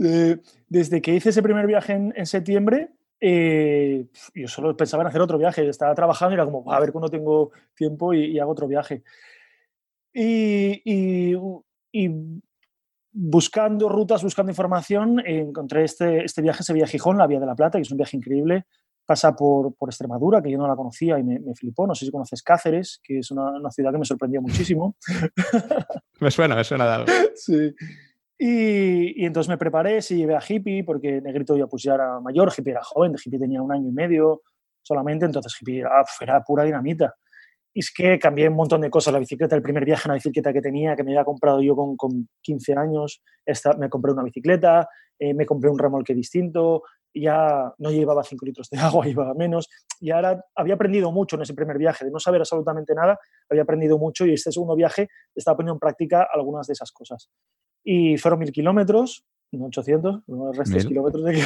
Eh, desde que hice ese primer viaje en, septiembre, eh, yo solo pensaba en hacer otro viaje. Estaba trabajando y era como, a ver cuándo tengo tiempo y, hago otro viaje. Y, y, buscando rutas, buscando información, encontré este, este viaje, ese viaje a Gijón, la Vía de la Plata, que es un viaje increíble pasa por, por, Extremadura, que yo no la conocía y me, flipó. No sé si conoces Cáceres, que es una, una ciudad que me sorprendió muchísimo. me suena, me suena de algo. Sí. Y, y, entonces me preparé, sí llevé a Hippie, porque Negrito ya, pues ya era mayor, Hippie era joven, Hippie tenía un año y medio solamente, entonces Hippie era, era pura dinamita. Y es que cambié un montón de cosas. La bicicleta, el primer viaje, una bicicleta que tenía, que me había comprado yo con, con 15 años, esta, me compré una bicicleta, eh, me compré un remolque distinto, ya no llevaba 5 litros de agua, llevaba menos. Y ahora había aprendido mucho en ese primer viaje, de no saber absolutamente nada, había aprendido mucho y este segundo viaje estaba poniendo en práctica algunas de esas cosas. Y fueron mil kilómetros, no 800, no el resto kilómetros de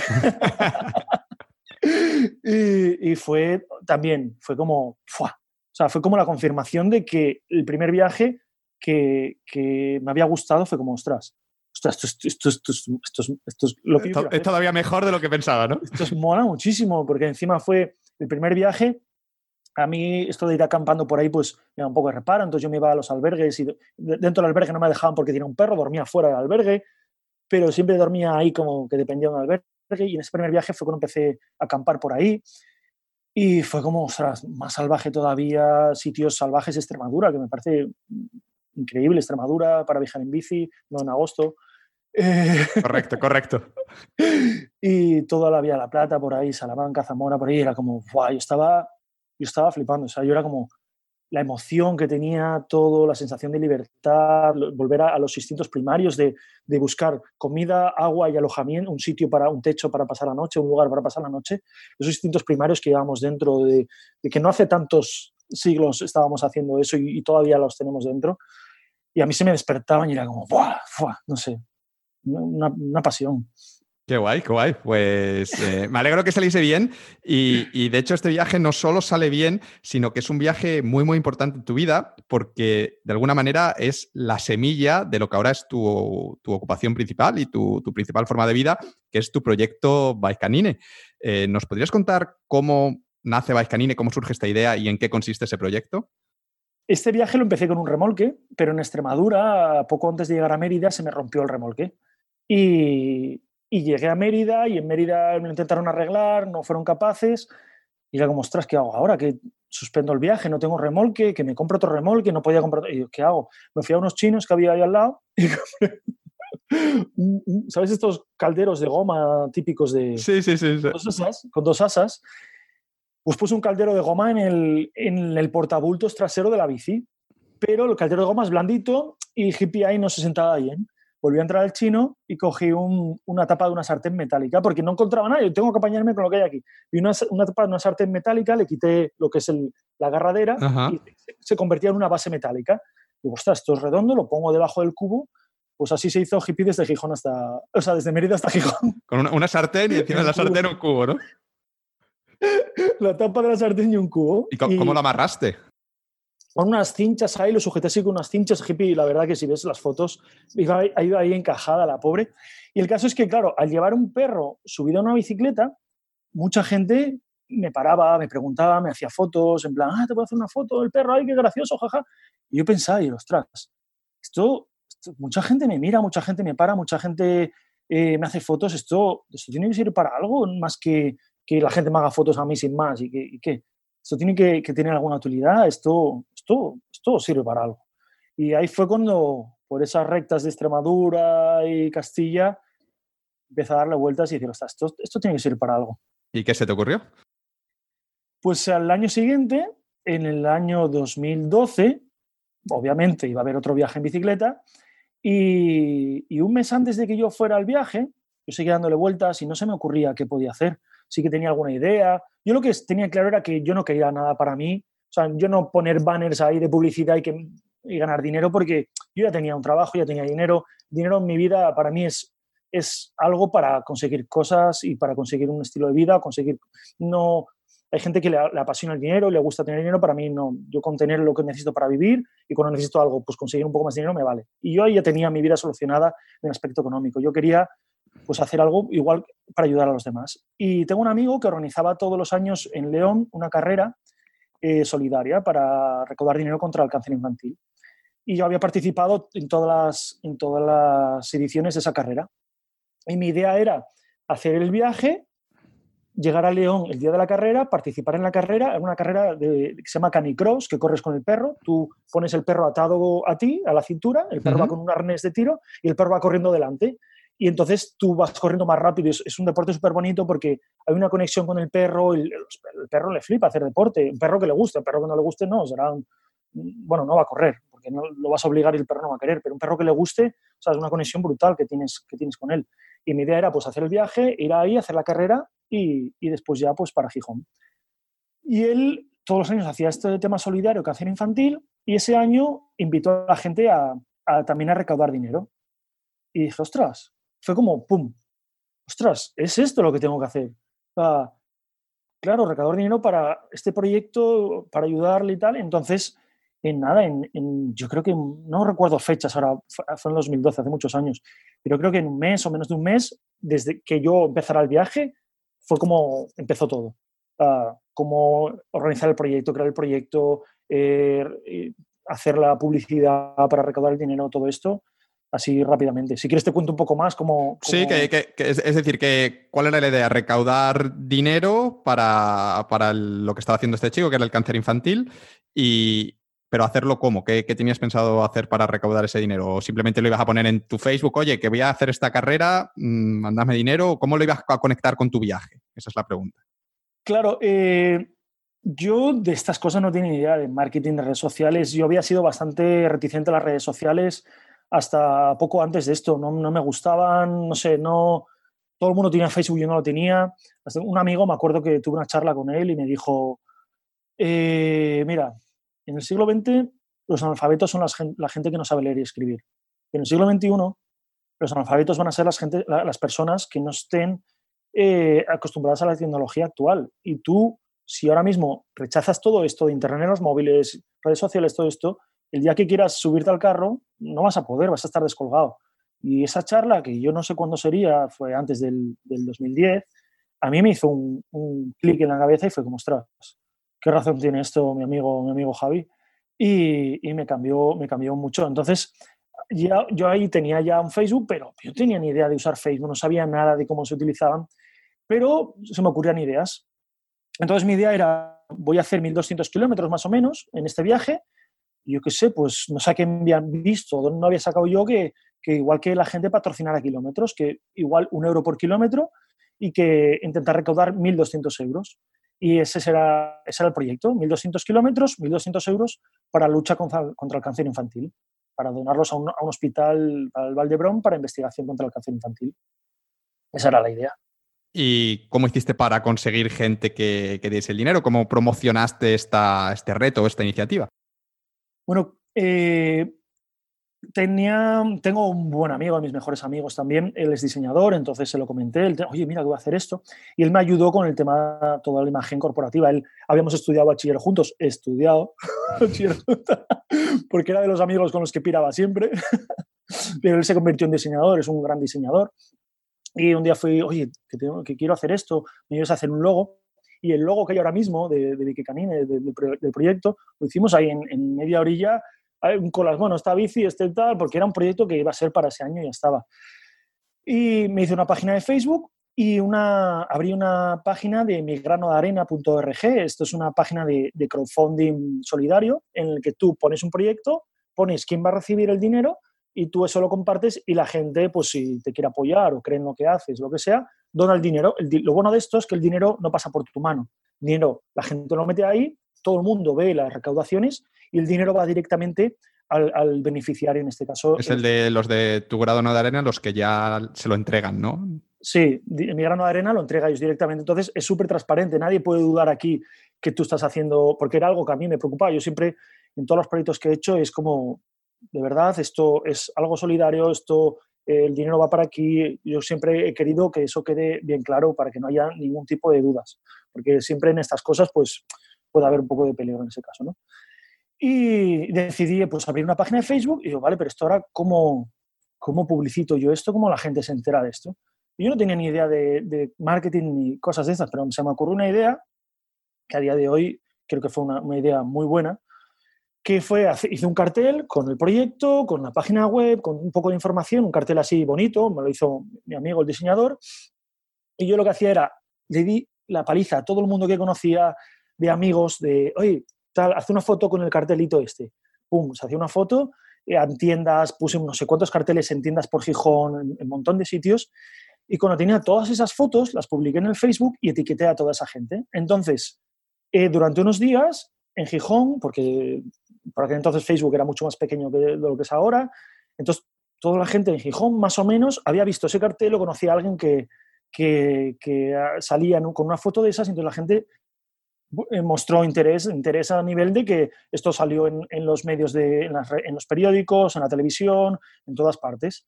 y, y, fue también, fue como, ¡fua! O sea, fue como la confirmación de que el primer viaje que, que me había gustado fue como, ostras, ostras, esto, esto, esto, es lo que... Es todavía mejor de lo que pensaba, ¿no? Esto es mola muchísimo, porque encima fue el primer viaje. A mí esto de ir acampando por ahí pues me da un poco de reparo, entonces yo me iba a los albergues y dentro del albergue no me dejaban porque tenía un perro, dormía fuera del albergue, pero siempre dormía ahí como que dependía de un albergue. Y en ese primer viaje fue cuando empecé a acampar por ahí. Y fue como, más salvaje todavía, sitios salvajes Extremadura, que me parece increíble, Extremadura para viajar en bici, no en agosto. Correcto, correcto. y toda la Vía de la Plata por ahí, Salamanca, Zamora, por ahí, era como, ¡guau! Yo estaba, yo estaba flipando, o sea, yo era como, la emoción que tenía todo, la sensación de libertad, volver a, los instintos primarios de, buscar comida, agua y alojamiento, un sitio para un techo para pasar la noche, un lugar para pasar la noche, esos instintos primarios que llevamos dentro de, que no hace tantos siglos estábamos haciendo eso y, todavía los tenemos dentro. Y a mí se me despertaban y era como, ¡buah! No sé, una, una pasión. Qué guay, qué guay. Pues eh, me alegro que saliese bien y, de hecho este viaje no solo sale bien, sino que es un viaje muy, muy importante en tu vida porque de alguna manera es la semilla de lo que ahora es tu, ocupación principal y tu, principal forma de vida, que es tu proyecto Baikanine. Eh, ¿Nos podrías contar cómo nace Baikanine, cómo surge esta idea y en qué consiste ese proyecto? Este viaje lo empecé con un remolque, pero en Extremadura, poco antes de llegar a Mérida, se me rompió el remolque. Y, y llegué a Mérida y en Mérida me lo intentaron arreglar, no fueron capaces. Y era como, ostras, ¿qué hago ahora? Que suspendo el viaje, no tengo remolque, que me compro otro remolque, no podía comprar. Y yo, ¿qué hago? Me fui a unos chinos que había ahí al lado y ¿Sabes estos calderos de goma típicos de. Sí, sí, sí. con dos asas. Pues puse un caldero de goma en el, en el portabultos trasero de la bici. Pero el caldero de goma es blandito y hippie ahí no se sentaba bien volví a entrar al chino y cogí una tapa de una sartén metálica, porque no encontraba nada, yo tengo que apañarme con lo que hay aquí. Y una, tapa de una sartén metálica, le quité lo que es la agarradera y se, convertía en una base metálica. Digo, ostras, esto es redondo, lo pongo debajo del cubo. Pues así se hizo hippie desde Gijón hasta, o sea, desde Mérida hasta Gijón. Con una, sartén y encima de la sartén un cubo, ¿no? La tapa de la sartén y un cubo. ¿Y cómo, la amarraste? Con unas cinchas ahí, lo sujeté así con unas cinchas hippie y la verdad que si ves las fotos, iba, iba ahí encajada la pobre. Y el caso es que, claro, al llevar un perro subido a una bicicleta, mucha gente me paraba, me preguntaba, me hacía fotos, en plan, ah, te puedo hacer una foto del perro, ay, qué gracioso, jaja. Y yo pensaba, y ostras, esto, mucha gente me mira, mucha gente me para, mucha gente eh, me hace fotos, esto, esto tiene que ser para algo más que, que la gente me haga fotos a mí sin más y que, y que esto tiene que, que, tener alguna utilidad, esto, esto, esto sirve para algo. Y ahí fue cuando, por esas rectas de Extremadura y Castilla, empecé a darle vueltas y decir, esto, esto tiene que servir para algo. ¿Y qué se te ocurrió? Pues al año siguiente, en el año 2012, obviamente iba a haber otro viaje en bicicleta, y, y, un mes antes de que yo fuera al viaje, yo seguía dándole vueltas y no se me ocurría qué podía hacer. Sí que tenía alguna idea, yo lo que tenía claro era que yo no quería nada para mí, o sea, yo no poner banners ahí de publicidad y, que, y ganar dinero porque yo ya tenía un trabajo, ya tenía dinero. Dinero en mi vida para mí es, es algo para conseguir cosas y para conseguir un estilo de vida, conseguir... No, hay gente que le, le, apasiona el dinero, le gusta tener dinero, para mí no. Yo con tener lo que necesito para vivir y cuando necesito algo, pues conseguir un poco más de dinero me vale. Y yo ya tenía mi vida solucionada en el aspecto económico. Yo quería pues hacer algo igual para ayudar a los demás. Y tengo un amigo que organizaba todos los años en León una carrera eh, solidaria para recaudar dinero contra el cáncer infantil. Y yo había participado en todas, las, en todas las ediciones de esa carrera. Y mi idea era hacer el viaje, llegar a León el día de la carrera, participar en la carrera, en una carrera de, que se llama canicross, que corres con el perro. Tú pones el perro atado a ti, a la cintura, el perro uh -huh. va con un arnés de tiro y el perro va corriendo delante y entonces tú vas corriendo más rápido. Es, es un deporte súper bonito porque hay una conexión con el perro, el, el, perro le flipa hacer deporte, un perro que le guste, un perro que no le guste no, será un, bueno, no va a correr, porque no lo vas a obligar y el perro no va a querer, pero un perro que le guste, o sea, es una conexión brutal que tienes, que tienes con él. Y mi idea era pues hacer el viaje, ir ahí, hacer la carrera y, y después ya pues para Gijón. Y él todos los años hacía este tema solidario, cáncer infantil, y ese año invitó a la gente a, a también a recaudar dinero. Y dije, ostras, fue como, ¡pum! Ostras, es esto lo que tengo que hacer. Uh, claro, recaudar dinero para este proyecto, para ayudarle y tal. Entonces, en nada, en, en, yo creo que, no recuerdo fechas, ahora fue en 2012, hace muchos años, pero creo que en un mes o menos de un mes, desde que yo empezara el viaje, fue como empezó todo. Uh, cómo organizar el proyecto, crear el proyecto, eh, hacer la publicidad para recaudar el dinero, todo esto así rápidamente. Si quieres te cuento un poco más cómo... cómo... Sí, que, que, que es, es, decir, que ¿cuál era la idea? Recaudar dinero para, para el, lo que estaba haciendo este chico, que era el cáncer infantil, y, pero hacerlo cómo? ¿Qué, ¿Qué, tenías pensado hacer para recaudar ese dinero? ¿O simplemente lo ibas a poner en tu Facebook? Oye, que voy a hacer esta carrera, mmm, mandame dinero. ¿Cómo lo ibas a conectar con tu viaje? Esa es la pregunta. Claro, eh, yo de estas cosas no tenía ni idea de marketing de redes sociales. Yo había sido bastante reticente a las redes sociales hasta poco antes de esto. No, no, me gustaban, no sé, no. Todo el mundo tenía Facebook, yo no lo tenía. Un amigo, me acuerdo que tuve una charla con él y me dijo: eh, Mira, en el siglo XX los analfabetos son la gente que no sabe leer y escribir. En el siglo XXI los analfabetos van a ser las personas que no estén eh, acostumbradas a la tecnología actual. Y tú, si ahora mismo rechazas todo esto de Internet, los móviles, redes sociales, todo esto, el día que quieras subirte al carro, no vas a poder, vas a estar descolgado. Y esa charla, que yo no sé cuándo sería, fue antes del, del 2010, a mí me hizo un, un clic en la cabeza y fue como, ostras, ¿qué razón tiene esto mi amigo, mi amigo Javi? Y, y me, cambió, me cambió mucho. Entonces, ya, yo ahí tenía ya un Facebook, pero yo tenía ni idea de usar Facebook, no sabía nada de cómo se utilizaban, pero se me ocurrían ideas. Entonces mi idea era, voy a hacer 1.200 kilómetros más o menos en este viaje, yo qué sé, pues no sé qué me habían visto, no había sacado yo que, que igual que la gente patrocinara kilómetros, que igual un euro por kilómetro y que intentar recaudar 1.200 euros. Y ese será, ese era el proyecto, 1.200 kilómetros, 1.200 euros para lucha contra, contra, el cáncer infantil, para donarlos a un, a un hospital, al Valdebrón, para investigación contra el cáncer infantil. Esa era la idea. ¿Y cómo hiciste para conseguir gente que, que diese el dinero? ¿Cómo promocionaste esta, este reto, esta iniciativa? Bueno, eh, tenía, tengo un buen amigo, de mis mejores amigos también, él es diseñador, entonces se lo comenté, él, oye, mira, que voy a hacer esto. Y él me ayudó con el tema, toda la imagen corporativa. Él, habíamos estudiado bachiller juntos, estudiado bachiller porque era de los amigos con los que piraba siempre, pero él se convirtió en diseñador, es un gran diseñador. Y un día fui, oye, que, tengo, que quiero hacer esto, me ibas a hacer un logo. Y el logo que hay ahora mismo de, de Canine, del, del proyecto, lo hicimos ahí en, en media orilla con las, bueno, esta bici, este tal, porque era un proyecto que iba a ser para ese año y ya estaba. Y me hice una página de Facebook y una, abrí una página de migranodarena.org. Esto es una página de, de, crowdfunding solidario en el que tú pones un proyecto, pones quién va a recibir el dinero y tú eso lo compartes y la gente, pues si te quiere apoyar o cree en lo que haces, lo que sea, dona el dinero. lo bueno de esto es que el dinero no pasa por tu mano. dinero, la gente lo mete ahí, todo el mundo ve las recaudaciones y el dinero va directamente al, beneficiario en este caso. Es el de los de tu grado no de arena, los que ya se lo entregan, ¿no? Sí, mi grano de arena lo entrega ellos directamente. Entonces es súper transparente, nadie puede dudar aquí que tú estás haciendo, porque era algo que a mí me preocupaba. Yo siempre, en todos los proyectos que he hecho, es como, de verdad, esto es algo solidario, esto, el dinero va para aquí. Yo siempre he querido que eso quede bien claro para que no haya ningún tipo de dudas, porque siempre en estas cosas, pues puede haber un poco de peligro en ese caso, ¿no? Y decidí pues, abrir una página de Facebook y digo, vale, pero esto ahora, ¿cómo, cómo publicito yo esto? ¿Cómo la gente se entera de esto? Y yo no tenía ni idea de, marketing ni cosas de estas, pero se me ocurrió una idea que a día de hoy creo que fue una idea muy buena, que fue, hice un cartel con el proyecto, con la página web, con un poco de información, un cartel así bonito, me lo hizo mi amigo el diseñador, y yo lo que hacía era, le di la paliza a todo el mundo que conocía, de amigos, de, oye, hace una foto con el cartelito este. Pum, se hacía una foto, eh, en tiendas, puse no sé cuántos carteles en tiendas por Gijón, en un montón de sitios. Y cuando tenía todas esas fotos, las publiqué en el Facebook y etiqueté a toda esa gente. Entonces, eh, durante unos días, en Gijón, porque por aquel entonces Facebook era mucho más pequeño que lo que es ahora, entonces toda la gente en Gijón, más o menos, había visto ese cartel o conocía a alguien que, que, que salía con una foto de esas, entonces la gente eh, mostró interés, interés a nivel de que esto salió en, los medios, de, en, los periódicos, en la televisión, en todas partes.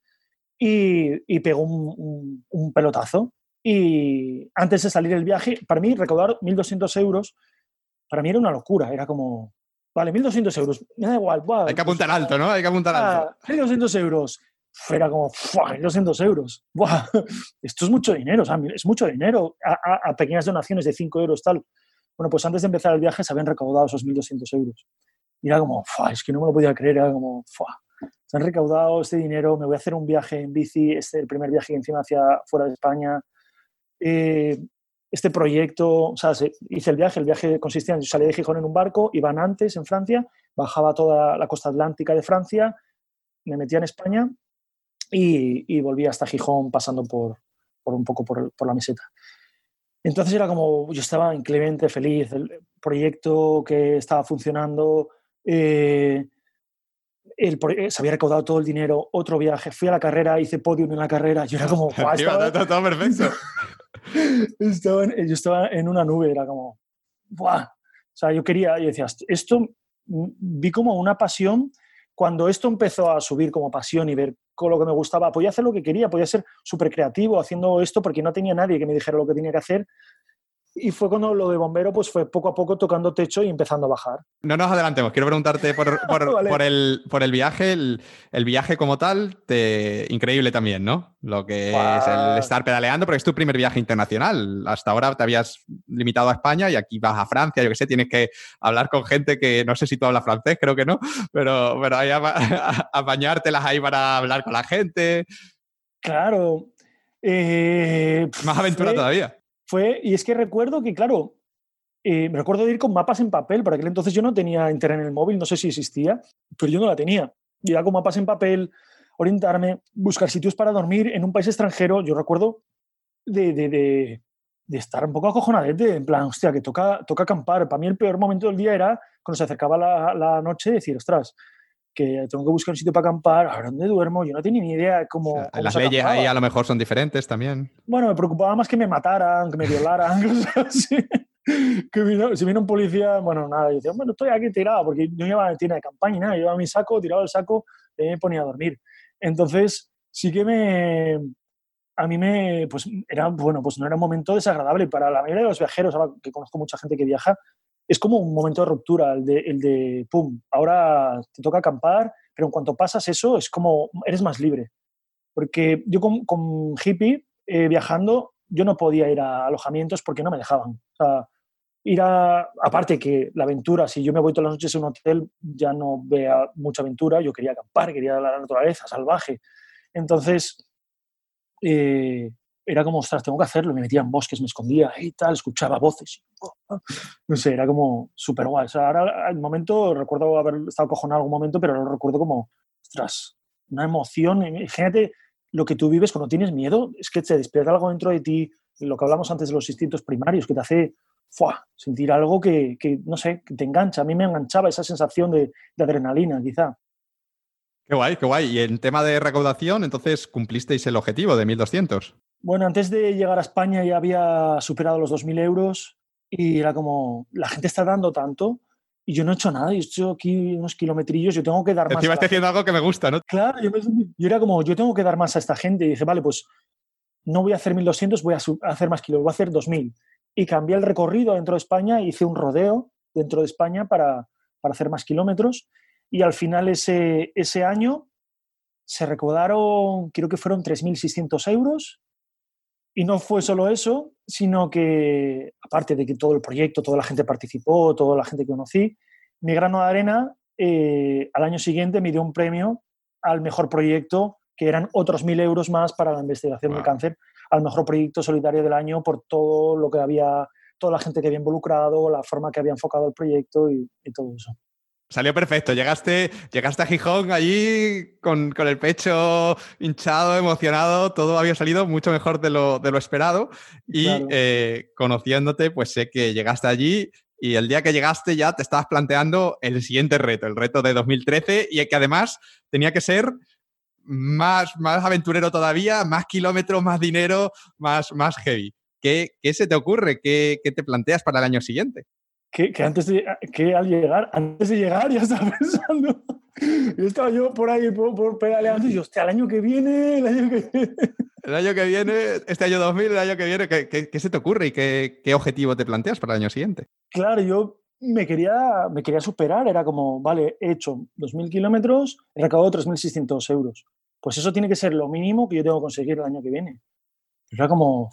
Y, pegó un, pelotazo. Y antes de salir el viaje, para mí recaudar 1.200 euros, para mí era una locura. Era como, vale, 1.200 euros, me da igual. Hay que apuntar alto, ¿no? Hay que apuntar alto. 1.200 euros. Era como, 1.200 euros. Esto es mucho dinero, es mucho dinero. A, a pequeñas donaciones de 5 euros, tal. Bueno, pues antes de empezar el viaje se habían recaudado esos 1.200 euros. Y era como, es que no me lo podía creer, era como, se han recaudado este dinero, me voy a hacer un viaje en bici, este el primer viaje encima hacia fuera de España. Eh, este proyecto, o sea, hice el viaje, el viaje consistía en, yo salí de Gijón en un barco, iban antes en Francia, bajaba toda la costa atlántica de Francia, me metía en España y, y volvía hasta Gijón pasando por, por un poco por, por la meseta. Entonces era como, yo estaba inclemente feliz, el proyecto que estaba funcionando, eh, el, eh, se había recaudado todo el dinero, otro viaje, fui a la carrera, hice podium en la carrera, yo era como, estaba, todo, perfecto. estaba yo estaba en una nube, era como, ¡buah! O sea, yo quería, yo decía, esto mm, vi como una pasión cuando esto empezó a subir como pasión y ver con lo que me gustaba, podía hacer lo que quería, podía ser súper creativo haciendo esto porque no tenía nadie que me dijera lo que tenía que hacer y fue cuando lo de bombero pues fue poco a poco tocando techo y empezando a bajar. No nos adelantemos, quiero preguntarte por, el, por el, viaje, el, viaje como tal, te, increíble también, ¿no? Lo que es el estar pedaleando, porque es tu primer viaje internacional. Hasta ahora te habías limitado a España y aquí vas a Francia, yo que sé, tienes que hablar con gente que no sé si tú hablas francés, creo que no, pero, pero hay a, bañártelas ahí para hablar con la gente. Claro. Eh, Más aventura todavía. Fue, y es que recuerdo que, claro, eh, me recuerdo de ir con mapas en papel, por aquel entonces yo no tenía internet en el móvil, no sé si existía, pero yo no la tenía. Iba con mapas en papel, orientarme, buscar sitios para dormir en un país extranjero. Yo recuerdo de, de, de, de estar un poco acojonadete, en plan, hostia, que toca, toca acampar. Para mí el peor momento del día era cuando se acercaba la, la noche decir, ostras, que tengo que buscar un sitio para acampar, ¿a dónde duermo? Yo no tenía ni idea cómo. las leyes ahí a lo mejor son diferentes también. Bueno, me preocupaba más que me mataran, que me violaran, cosas así. que vino, si vino un policía, bueno, nada, yo decía, bueno, estoy aquí tirado, porque no llevaba tienda de campaña y nada, llevaba mi saco, tiraba el saco y me ponía a dormir. Entonces, sí que me, a mí me, pues era, bueno, pues no era un momento desagradable. Para la mayoría de los viajeros, que conozco mucha gente que viaja, es como un momento de ruptura, el de, el de, pum, ahora te toca acampar, pero en cuanto pasas eso, es como, eres más libre. Porque yo con, hippie, eh, viajando, yo no podía ir a alojamientos porque no me dejaban. O sea, ir a, aparte que la aventura, si yo me voy todas las noches a un hotel, ya no vea mucha aventura, yo quería acampar, quería la naturaleza salvaje. Entonces, eh, era como, ostras, tengo que hacerlo. Me metía en bosques, me escondía y tal, escuchaba voces. No sé, era como súper guay. O sea, ahora, al momento, recuerdo haber estado cojonado algún momento, pero lo recuerdo como, ostras, una emoción. Imagínate lo que tú vives cuando tienes miedo, es que se despierta algo dentro de ti, lo que hablamos antes de los instintos primarios, que te hace sentir algo que, que, no sé, que te engancha. A mí me enganchaba esa sensación de, de adrenalina, quizá. Qué guay, qué guay. Y en tema de recaudación, entonces cumplisteis el objetivo de 1.200. Bueno, antes de llegar a España ya había superado los 2.000 euros y era como, la gente está dando tanto y yo no he hecho nada, yo he hecho aquí unos kilometrillos, yo tengo que dar más. Encima haciendo algo que me gusta, ¿no? Claro, yo, era como, yo tengo que dar más a esta gente y dije, vale, pues no voy a hacer 1.200, voy a hacer más kilómetros, voy a hacer 2.000. Y cambié el recorrido dentro de España, hice un rodeo dentro de España para, para hacer más kilómetros y al final ese, ese año se recaudaron, creo que fueron 3.600 euros y no fue solo eso, sino que, aparte de que todo el proyecto, toda la gente participó, toda la gente que conocí, mi grano de arena eh, al año siguiente me dio un premio al mejor proyecto, que eran otros mil euros más para la investigación del cáncer, al mejor proyecto solidario del año por todo lo que había, toda la gente que había involucrado, la forma que había enfocado el proyecto y todo eso. Salió perfecto. Llegaste, llegaste a Gijón allí con, el pecho hinchado, emocionado. Todo había salido mucho mejor de lo, de lo esperado. Y eh, conociéndote, pues sé que llegaste allí y el día que llegaste ya te estabas planteando el siguiente reto, el reto de 2013, y que además tenía que ser más, más aventurero todavía, más kilómetros, más dinero, más, más heavy. ¿Qué, ¿Qué, se te ocurre? ¿Qué, ¿Qué te planteas para el año siguiente? Que, antes de, que al llegar, antes de llegar ya estaba pensando, yo estaba yo por ahí por, por pedaleando y yo, hostia, el año que viene, el año que viene. El año que viene, este año 2000, el año que viene, ¿qué, qué, se te ocurre y qué, qué, objetivo te planteas para el año siguiente? Claro, yo me quería, me quería superar, era como, vale, he hecho 2.000 kilómetros, he recaudado 3.600 euros. Pues eso tiene que ser lo mínimo que yo tengo que conseguir el año que viene. Era como,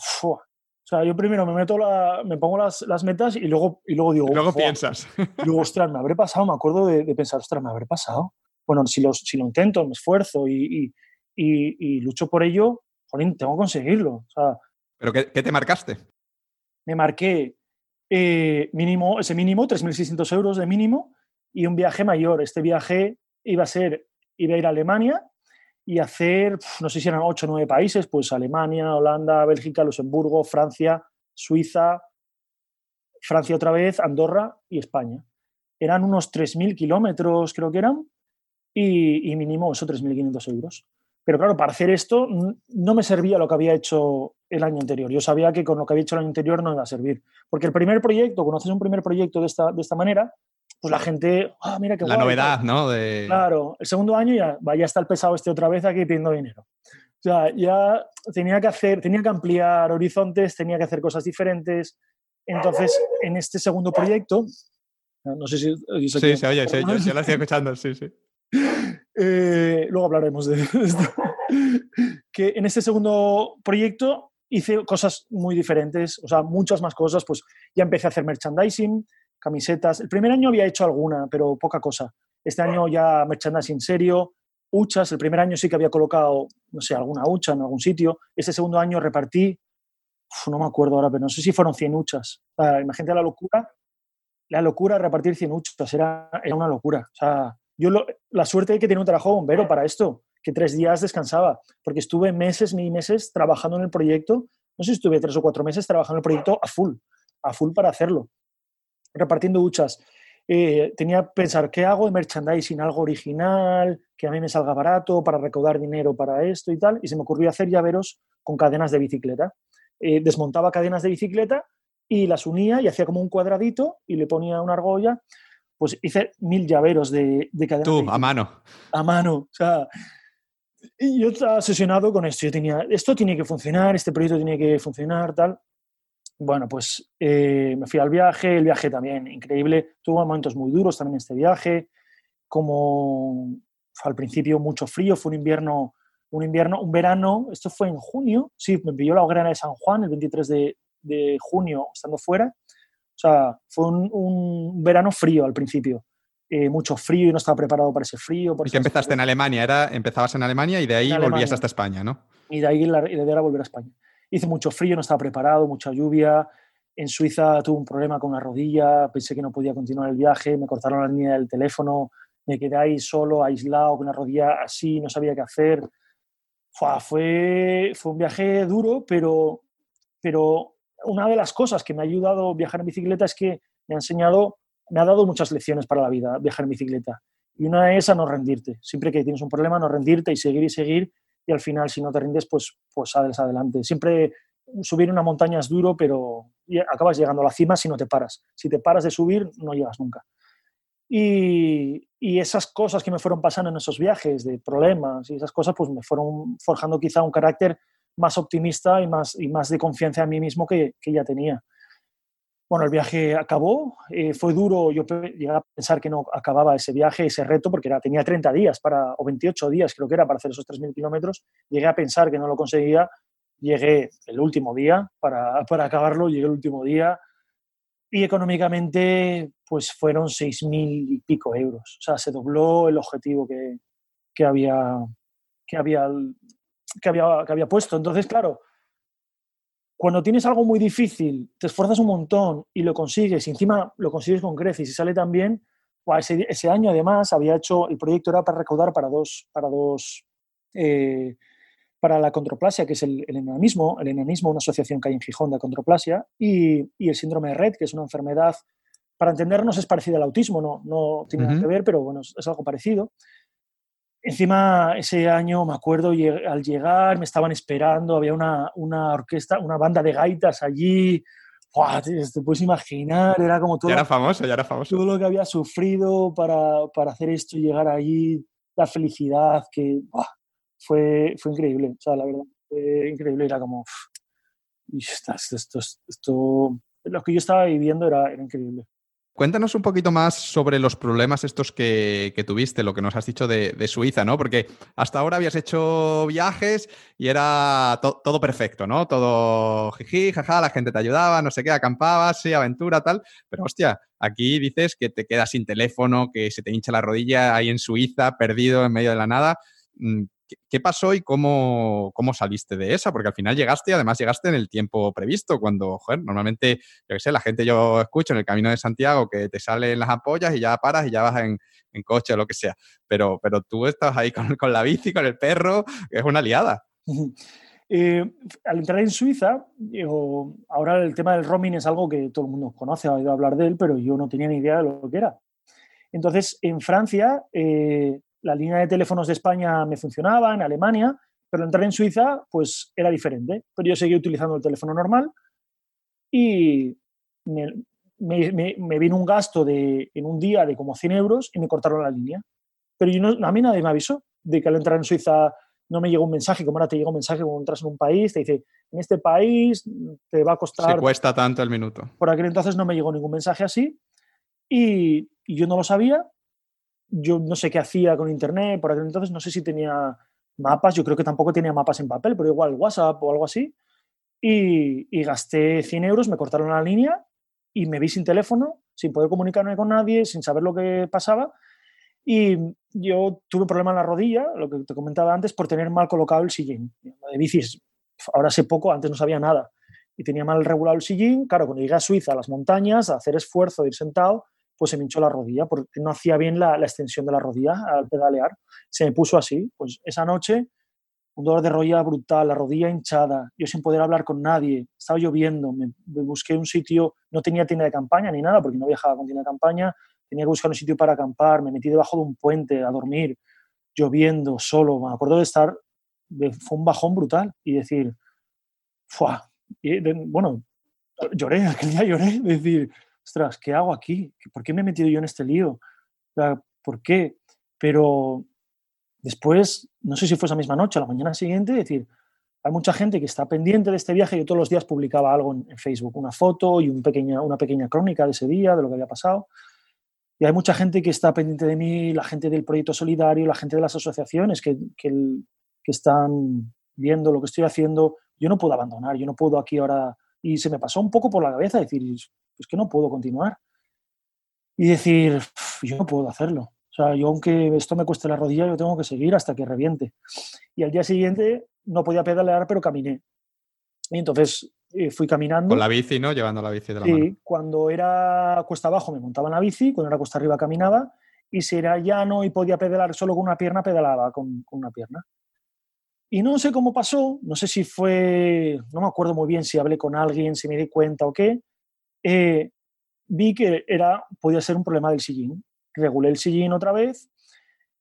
o sea, yo primero me meto la, me pongo las, las, metas y luego, y luego digo. Y luego piensas. Y luego, ostras, me habré pasado, me acuerdo de, de, pensar, ostras, me habré pasado. Bueno, si lo, si lo intento, me esfuerzo y, y, y, lucho por ello, jolín, tengo que conseguirlo. O sea, ¿Pero qué, qué te marcaste? Me marqué eh, mínimo, ese mínimo, 3.600 euros de mínimo, y un viaje mayor. Este viaje iba a ser, iba a ir a Alemania y hacer, no sé si eran ocho o nueve países, pues Alemania, Holanda, Bélgica, Luxemburgo, Francia, Suiza, Francia otra vez, Andorra y España. Eran unos 3.000 kilómetros, creo que eran, y, mínimo eso, 3.500 euros. Pero claro, para hacer esto no me servía lo que había hecho el año anterior. Yo sabía que con lo que había hecho el año anterior no iba a servir. Porque el primer proyecto, cuando haces un primer proyecto de esta, de esta manera, pues la gente, ah, mira qué La novedad, ¿no? Claro, el segundo año ya, ya está el pesado este otra vez aquí pidiendo dinero. O sea, ya tenía que hacer, tenía que ampliar horizontes, tenía que hacer cosas diferentes. Entonces, en este segundo proyecto, no sé si... Sí, se oye, sí, yo, yo, la estoy escuchando, sí, sí. Eh, luego hablaremos de esto. que en este segundo proyecto hice cosas muy diferentes, o sea, muchas más cosas, pues ya empecé a hacer merchandising, camisetas. El primer año había hecho alguna, pero poca cosa. Este año ya merchandising serio, huchas. El primer año sí que había colocado, no sé, alguna hucha en algún sitio. Este segundo año repartí, no me acuerdo ahora, pero no sé si fueron 100 huchas. imagínate la locura. La locura repartir 100 huchas era, una locura. O sea, yo la suerte de que tenía un trabajo bombero para esto, que tres días descansaba, porque estuve meses y meses trabajando en el proyecto. No sé si estuve tres o cuatro meses trabajando en el proyecto a full, a full para hacerlo repartiendo duchas. Eh, tenía que pensar, ¿qué hago de merchandising? Algo original, que a mí me salga barato para recaudar dinero para esto y tal. Y se me ocurrió hacer llaveros con cadenas de bicicleta. Eh, desmontaba cadenas de bicicleta y las unía y hacía como un cuadradito y le ponía una argolla. Pues hice mil llaveros de, de cadena. Tú, a mano. A mano. O sea, y yo estaba obsesionado con esto. Yo tenía, esto tiene que funcionar, este proyecto tiene que funcionar, tal. Bueno, pues eh, me fui al viaje, el viaje también increíble. Tuvo momentos muy duros también este viaje, como al principio mucho frío, fue un invierno, un invierno, un verano, esto fue en junio, sí, me pilló la hoguera de San Juan el 23 de, de junio estando fuera. O sea, fue un, un verano frío al principio. Eh, mucho frío y no estaba preparado para ese frío. Por ¿Y que empezaste en Alemania? Era, empezabas en Alemania y de ahí volvías hasta España, ¿no? Y de ahí la idea era volver a España. Hice mucho frío, no estaba preparado, mucha lluvia. En Suiza tuve un problema con una rodilla, pensé que no podía continuar el viaje, me cortaron la línea del teléfono, me quedé ahí solo, aislado, con una rodilla así, no sabía qué hacer. Fue, fue un viaje duro, pero, pero una de las cosas que me ha ayudado a viajar en bicicleta es que me ha enseñado me ha dado muchas lecciones para la vida viajar en bicicleta. Y una es a no rendirte. Siempre que tienes un problema, no rendirte y seguir y seguir. Y al final, si no te rindes, pues, pues sales adelante. Siempre subir una montaña es duro, pero acabas llegando a la cima si no te paras. Si te paras de subir, no llegas nunca. Y, y, esas cosas que me fueron pasando en esos viajes, de problemas y esas cosas, pues me fueron forjando quizá un carácter más optimista y más, y más de confianza en mí mismo que, que ya tenía. Bueno, el viaje acabó, eh, fue duro, yo llegué a pensar que no acababa ese viaje, ese reto, porque era, tenía 30 días para, o 28 días creo que era para hacer esos 3.000 kilómetros, llegué a pensar que no lo conseguía, llegué el último día para, para acabarlo, llegué el último día y económicamente pues fueron 6.000 y pico euros, o sea, se dobló el objetivo que, que, había, que, había, que, había, que había puesto. Entonces, claro, cuando tienes algo muy difícil, te esfuerzas un montón y lo consigues, y encima lo consigues con creces y sale tan bien, ese, ese, año además había hecho, el proyecto era para recaudar para dos, para dos, eh, para la controplasia, que es el, el, enanismo, el enanismo, una asociación que hay en Gijón de controplasia, y, y, el síndrome de Red, que es una enfermedad, para entendernos es parecida al autismo, no, no tiene uh -huh. nada que ver, pero bueno, es, es algo parecido. Encima, ese año, me acuerdo, al llegar, me estaban esperando, había una, una orquesta, una banda de gaitas allí. ¡Buah, te, puedes imaginar, era como todo. Ya era famoso, ya era famoso. Todo lo que había sufrido para, para hacer esto y llegar allí, la felicidad, que ¡buah! fue, fue increíble, o sea, la verdad, fue increíble. Era como. Esto, esto, esto, lo que yo estaba viviendo era, era increíble. Cuéntanos un poquito más sobre los problemas estos que, que tuviste, lo que nos has dicho de, Suiza, ¿no? Porque hasta ahora habías hecho viajes y era to todo perfecto, ¿no? Todo jiji, jaja, la gente te ayudaba, no sé qué, acampabas, sí, aventura, tal. Pero hostia, aquí dices que te quedas sin teléfono, que se te hincha la rodilla ahí en Suiza, perdido en medio de la nada. ¿Qué pasó y cómo, cómo, saliste de esa? Porque al final llegaste y además llegaste en el tiempo previsto, cuando, normalmente, yo qué sé, la gente yo escucho en el Camino de Santiago que te salen las ampollas y ya paras y ya vas en, coche o lo que sea. Pero, pero tú estás ahí con, con, la bici, con el perro, es una liada. Eh, al entrar en Suiza, ahora el tema del roaming es algo que todo el mundo conoce, ha oído hablar de él, pero yo no tenía ni idea de lo que era. Entonces, en Francia, eh, la línea de teléfonos de España me funcionaba, en Alemania, pero entrar en Suiza pues era diferente. Pero yo seguí utilizando el teléfono normal y me, me, me, me vino un gasto de, en un día de como 100 euros y me cortaron la línea. Pero yo no, a mí nadie me avisó de que al entrar en Suiza no me llegó un mensaje, como ahora te llega un mensaje cuando entras en un país, te dice, en este país te va a costar... Se cuesta tanto el minuto. Por aquel entonces no me llegó ningún mensaje así y, y yo no lo sabía yo no sé qué hacía con internet, por aquel entonces no sé si tenía mapas, yo creo que tampoco tenía mapas en papel, pero igual WhatsApp o algo así. Y, y, gasté 100 euros, me cortaron la línea y me vi sin teléfono, sin poder comunicarme con nadie, sin saber lo que pasaba. Y yo tuve un problema en la rodilla, lo que te comentaba antes, por tener mal colocado el sillín. De bicis, ahora sé poco, antes no sabía nada. Y tenía mal regulado el sillín. Claro, cuando llegué a Suiza, a las montañas, a hacer esfuerzo, de ir sentado, pues se me hinchó la rodilla porque no hacía bien la, extensión de la rodilla al pedalear. Se me puso así. Pues esa noche, un dolor de rodilla brutal, la rodilla hinchada, yo sin poder hablar con nadie, estaba lloviendo, me, busqué un sitio, no tenía tienda de campaña ni nada porque no viajaba con tienda de campaña, tenía que buscar un sitio para acampar, me metí debajo de un puente a dormir, lloviendo, solo. Me acuerdo de estar, de, fue un bajón brutal y decir, ¡fua! Y bueno, lloré, aquel día lloré, decir, ostras, ¿qué hago aquí? ¿Por qué me he metido yo en este lío? ¿Por qué? Pero después, no sé si fue esa misma noche, a la mañana siguiente, decir, hay mucha gente que está pendiente de este viaje. Yo todos los días publicaba algo en, Facebook, una foto y un pequeña, una pequeña crónica de ese día, de lo que había pasado. Y hay mucha gente que está pendiente de mí, la gente del proyecto solidario, la gente de las asociaciones que, que, que están viendo lo que estoy haciendo. Yo no puedo abandonar, yo no puedo aquí ahora. Y se me pasó un poco por la cabeza decir, pues que no puedo continuar. Y decir, yo no puedo hacerlo. O sea, yo aunque esto me cueste la rodilla, yo tengo que seguir hasta que reviente. Y al día siguiente no podía pedalear, pero caminé. Y entonces eh, fui caminando. Con la bici, ¿no? Llevando la bici de la sí, cuando era cuesta abajo me montaba en la bici, cuando era cuesta arriba caminaba, y si era llano y podía pedalar solo con una pierna, pedalaba con, con una pierna. Y no sé cómo pasó, no sé si fue, no me acuerdo muy bien si hablé con alguien, si me di cuenta o qué, eh, vi que era, podía ser un problema del sillín. Regulé el sillín otra vez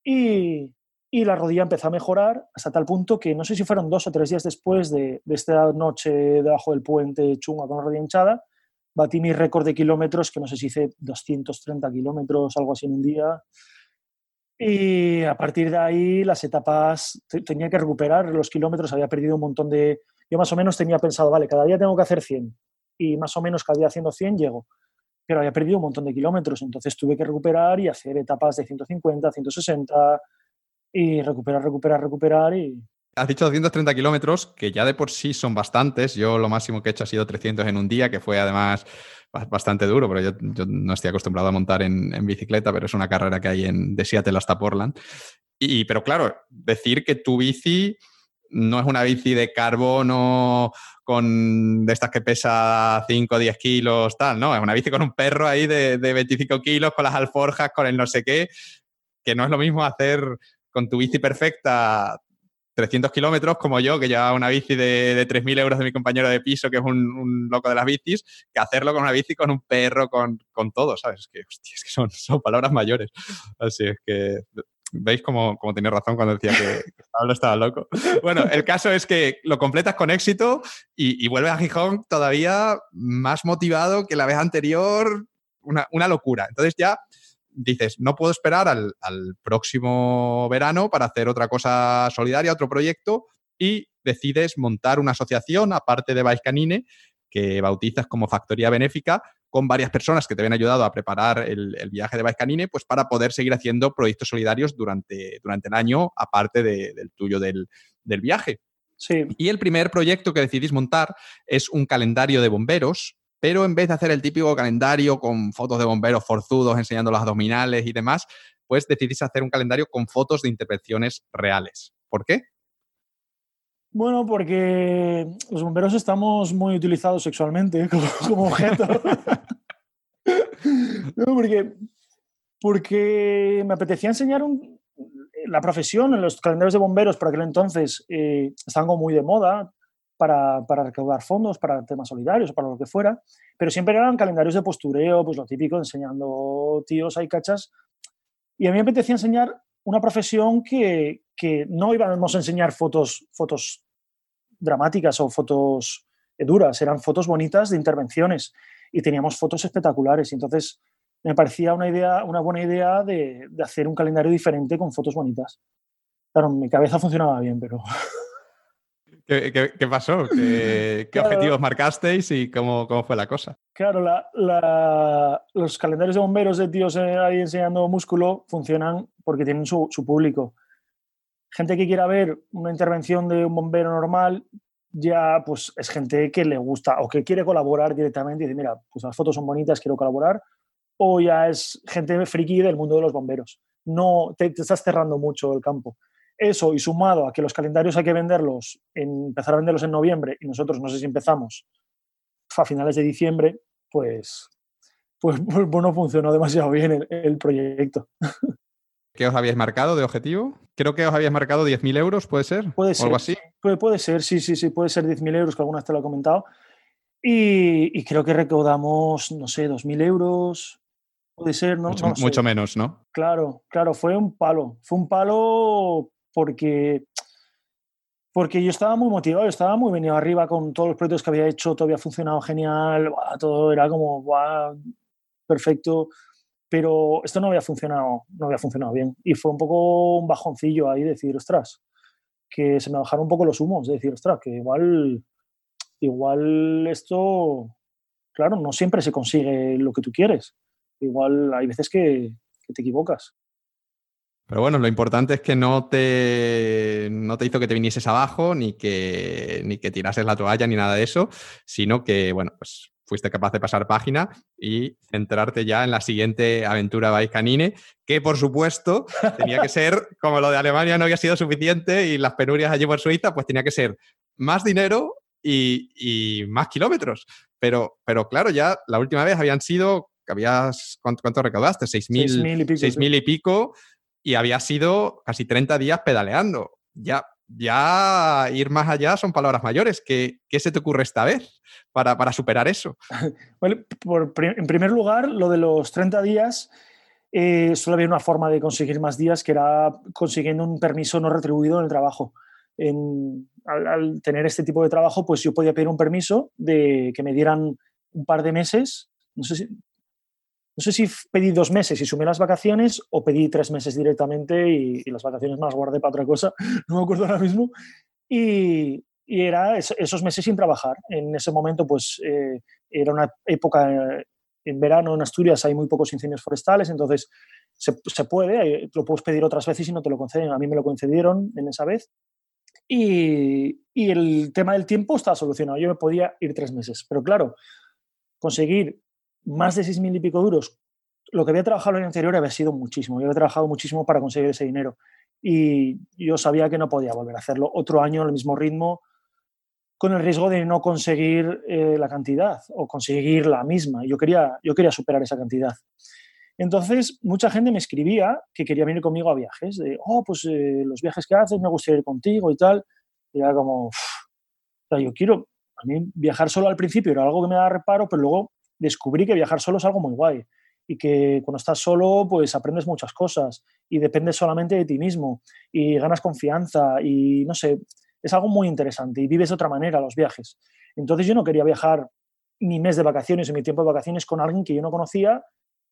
y, y, la rodilla empezó a mejorar hasta tal punto que no sé si fueron dos o tres días después de, de esta noche debajo del puente chunga con la rodilla hinchada, batí mi récord de kilómetros, que no sé si hice 230 kilómetros, algo así en un día. Y a partir de ahí las etapas tenía que recuperar los kilómetros, había perdido un montón de... Yo más o menos tenía pensado, vale, cada día tengo que hacer 100 y más o menos cada día haciendo 100 llego, pero había perdido un montón de kilómetros, entonces tuve que recuperar y hacer etapas de 150, 160 y recuperar, recuperar, recuperar y... Has dicho 230 kilómetros, que ya de por sí son bastantes. Yo lo máximo que he hecho ha sido 300 en un día, que fue además bastante duro, pero yo, no estoy acostumbrado a montar en, bicicleta, pero es una carrera que hay en, de Seattle hasta Portland. Y, pero claro, decir que tu bici no es una bici de carbono con de estas que pesa 5 o 10 kilos, tal, no, es una bici con un perro ahí de, de 25 kilos, con las alforjas, con el no sé qué, que no es lo mismo hacer con tu bici perfecta 300 kilómetros como yo, que lleva una bici de, de 3.000 euros de mi compañero de piso, que es un, loco de las bicis, que hacerlo con una bici, con un perro, con, con todo, ¿sabes? Es que, es que son, son palabras mayores. Así es que veis cómo, cómo tenía razón cuando decía que, Pablo estaba loco. Bueno, el caso es que lo completas con éxito y, y vuelves a Gijón todavía más motivado que la vez anterior, una, una locura. Entonces ya dices, no puedo esperar al, próximo verano para hacer otra cosa solidaria, otro proyecto, y decides montar una asociación, aparte de Baiscanine, que bautizas como Factoría Benéfica, con varias personas que te habían ayudado a preparar el, viaje de Baiscanine, pues para poder seguir haciendo proyectos solidarios durante, durante el año, aparte del tuyo del, del viaje. Sí. Y el primer proyecto que decidís montar es un calendario de bomberos pero en vez de hacer el típico calendario con fotos de bomberos forzudos enseñando las abdominales y demás, pues decidís hacer un calendario con fotos de intervenciones reales. ¿Por qué? Bueno, porque los bomberos estamos muy utilizados sexualmente como, objeto. porque, porque me apetecía enseñar la profesión en los calendarios de bomberos por aquel entonces eh, estaban como muy de moda para, para, recaudar fondos para temas solidarios o para lo que fuera, pero siempre eran calendarios de postureo, pues lo típico, enseñando tíos, hay cachas. Y a mí me apetecía enseñar una profesión que, que no íbamos a enseñar fotos, fotos dramáticas o fotos duras, eran fotos bonitas de intervenciones y teníamos fotos espectaculares. Y entonces me parecía una, idea, una buena idea de, de hacer un calendario diferente con fotos bonitas. Claro, mi cabeza funcionaba bien, pero ¿Qué, pasó? ¿Qué, objetivos marcasteis y cómo, cómo, fue la cosa? Claro, la, los calendarios de bomberos de tíos eh, ahí enseñando músculo funcionan porque tienen su, su, público. Gente que quiera ver una intervención de un bombero normal, ya pues es gente que le gusta o que quiere colaborar directamente y dice, mira, pues las fotos son bonitas, quiero colaborar. O ya es gente friki del mundo de los bomberos. No, te, te estás cerrando mucho el campo. Eso y sumado a que los calendarios hay que venderlos, en, empezar a venderlos en noviembre y nosotros no sé si empezamos a finales de diciembre, pues, pues, pues, pues no funcionó demasiado bien el, el, proyecto. ¿Qué os habíais marcado de objetivo? Creo que os habíais marcado 10.000 euros, ¿puede ser? Puede ser. algo así? Puede, puede ser, sí, sí, sí, puede ser 10.000 euros, que alguna vez te lo he comentado. Y, y, creo que recaudamos, no sé, 2.000 euros, puede ser, ¿no? Mucho, no mucho menos, ¿no? Claro, claro, fue un palo. Fue un palo porque porque yo estaba muy motivado, estaba muy venido arriba con todos los proyectos que había hecho, todo había funcionado genial, todo era como perfecto, pero esto no había funcionado, no había funcionado bien. Y fue un poco un bajoncillo ahí decir, ostras, que se me bajaron un poco los humos, de decir, ostras, que igual, igual esto, claro, no siempre se consigue lo que tú quieres. Igual hay veces que te equivocas. Pero bueno, lo importante es que no te, no te hizo que te vinieses abajo, ni que, ni que tirases la toalla, ni nada de eso, sino que, bueno, pues fuiste capaz de pasar página y centrarte ya en la siguiente aventura de Canine, que por supuesto tenía que ser, como lo de Alemania no había sido suficiente y las penurias allí por Suiza, pues tenía que ser más dinero y, más kilómetros. Pero, pero claro, ya la última vez habían sido, habías, ¿cuánto, cuánto recaudaste? 6.000 mil y pico y había sido casi 30 días pedaleando. Ya, ya ir más allá son palabras mayores. ¿Qué, qué se te ocurre esta vez para, para superar eso? Bueno, en primer lugar, lo de los 30 días, eh, solo había una forma de conseguir más días, que era consiguiendo un permiso no retribuido en el trabajo. Al, al, tener este tipo de trabajo, pues yo podía pedir un permiso de que me dieran un par de meses, no sé si no sé si pedí dos meses y sumé las vacaciones o pedí tres meses directamente y, las vacaciones más guardé para otra cosa, no me acuerdo ahora mismo. Y, y era esos meses sin trabajar. En ese momento, pues eh, era una época eh, en verano en Asturias, hay muy pocos incendios forestales, entonces se, se, puede, lo puedes pedir otras veces y no te lo conceden. A mí me lo concedieron en esa vez. Y, y el tema del tiempo está solucionado. Yo me podía ir tres meses, pero claro, conseguir más de 6.000 y pico duros, lo que había trabajado el año anterior había sido muchísimo. Yo había trabajado muchísimo para conseguir ese dinero y yo sabía que no podía volver a hacerlo otro año al mismo ritmo con el riesgo de no conseguir eh, la cantidad o conseguir la misma. Yo quería, yo quería superar esa cantidad. Entonces, mucha gente me escribía que quería venir conmigo a viajes, de, oh, pues eh, los viajes que haces me gustaría ir contigo y tal. Y era como, o yo quiero, a mí viajar solo al principio era algo que me daba reparo, pero luego descubrí que viajar solo es algo muy guay y que cuando estás solo pues aprendes muchas cosas y dependes solamente de ti mismo y ganas confianza y no sé, es algo muy interesante y vives de otra manera los viajes. Entonces yo no quería viajar mi mes de vacaciones o mi tiempo de vacaciones con alguien que yo no conocía,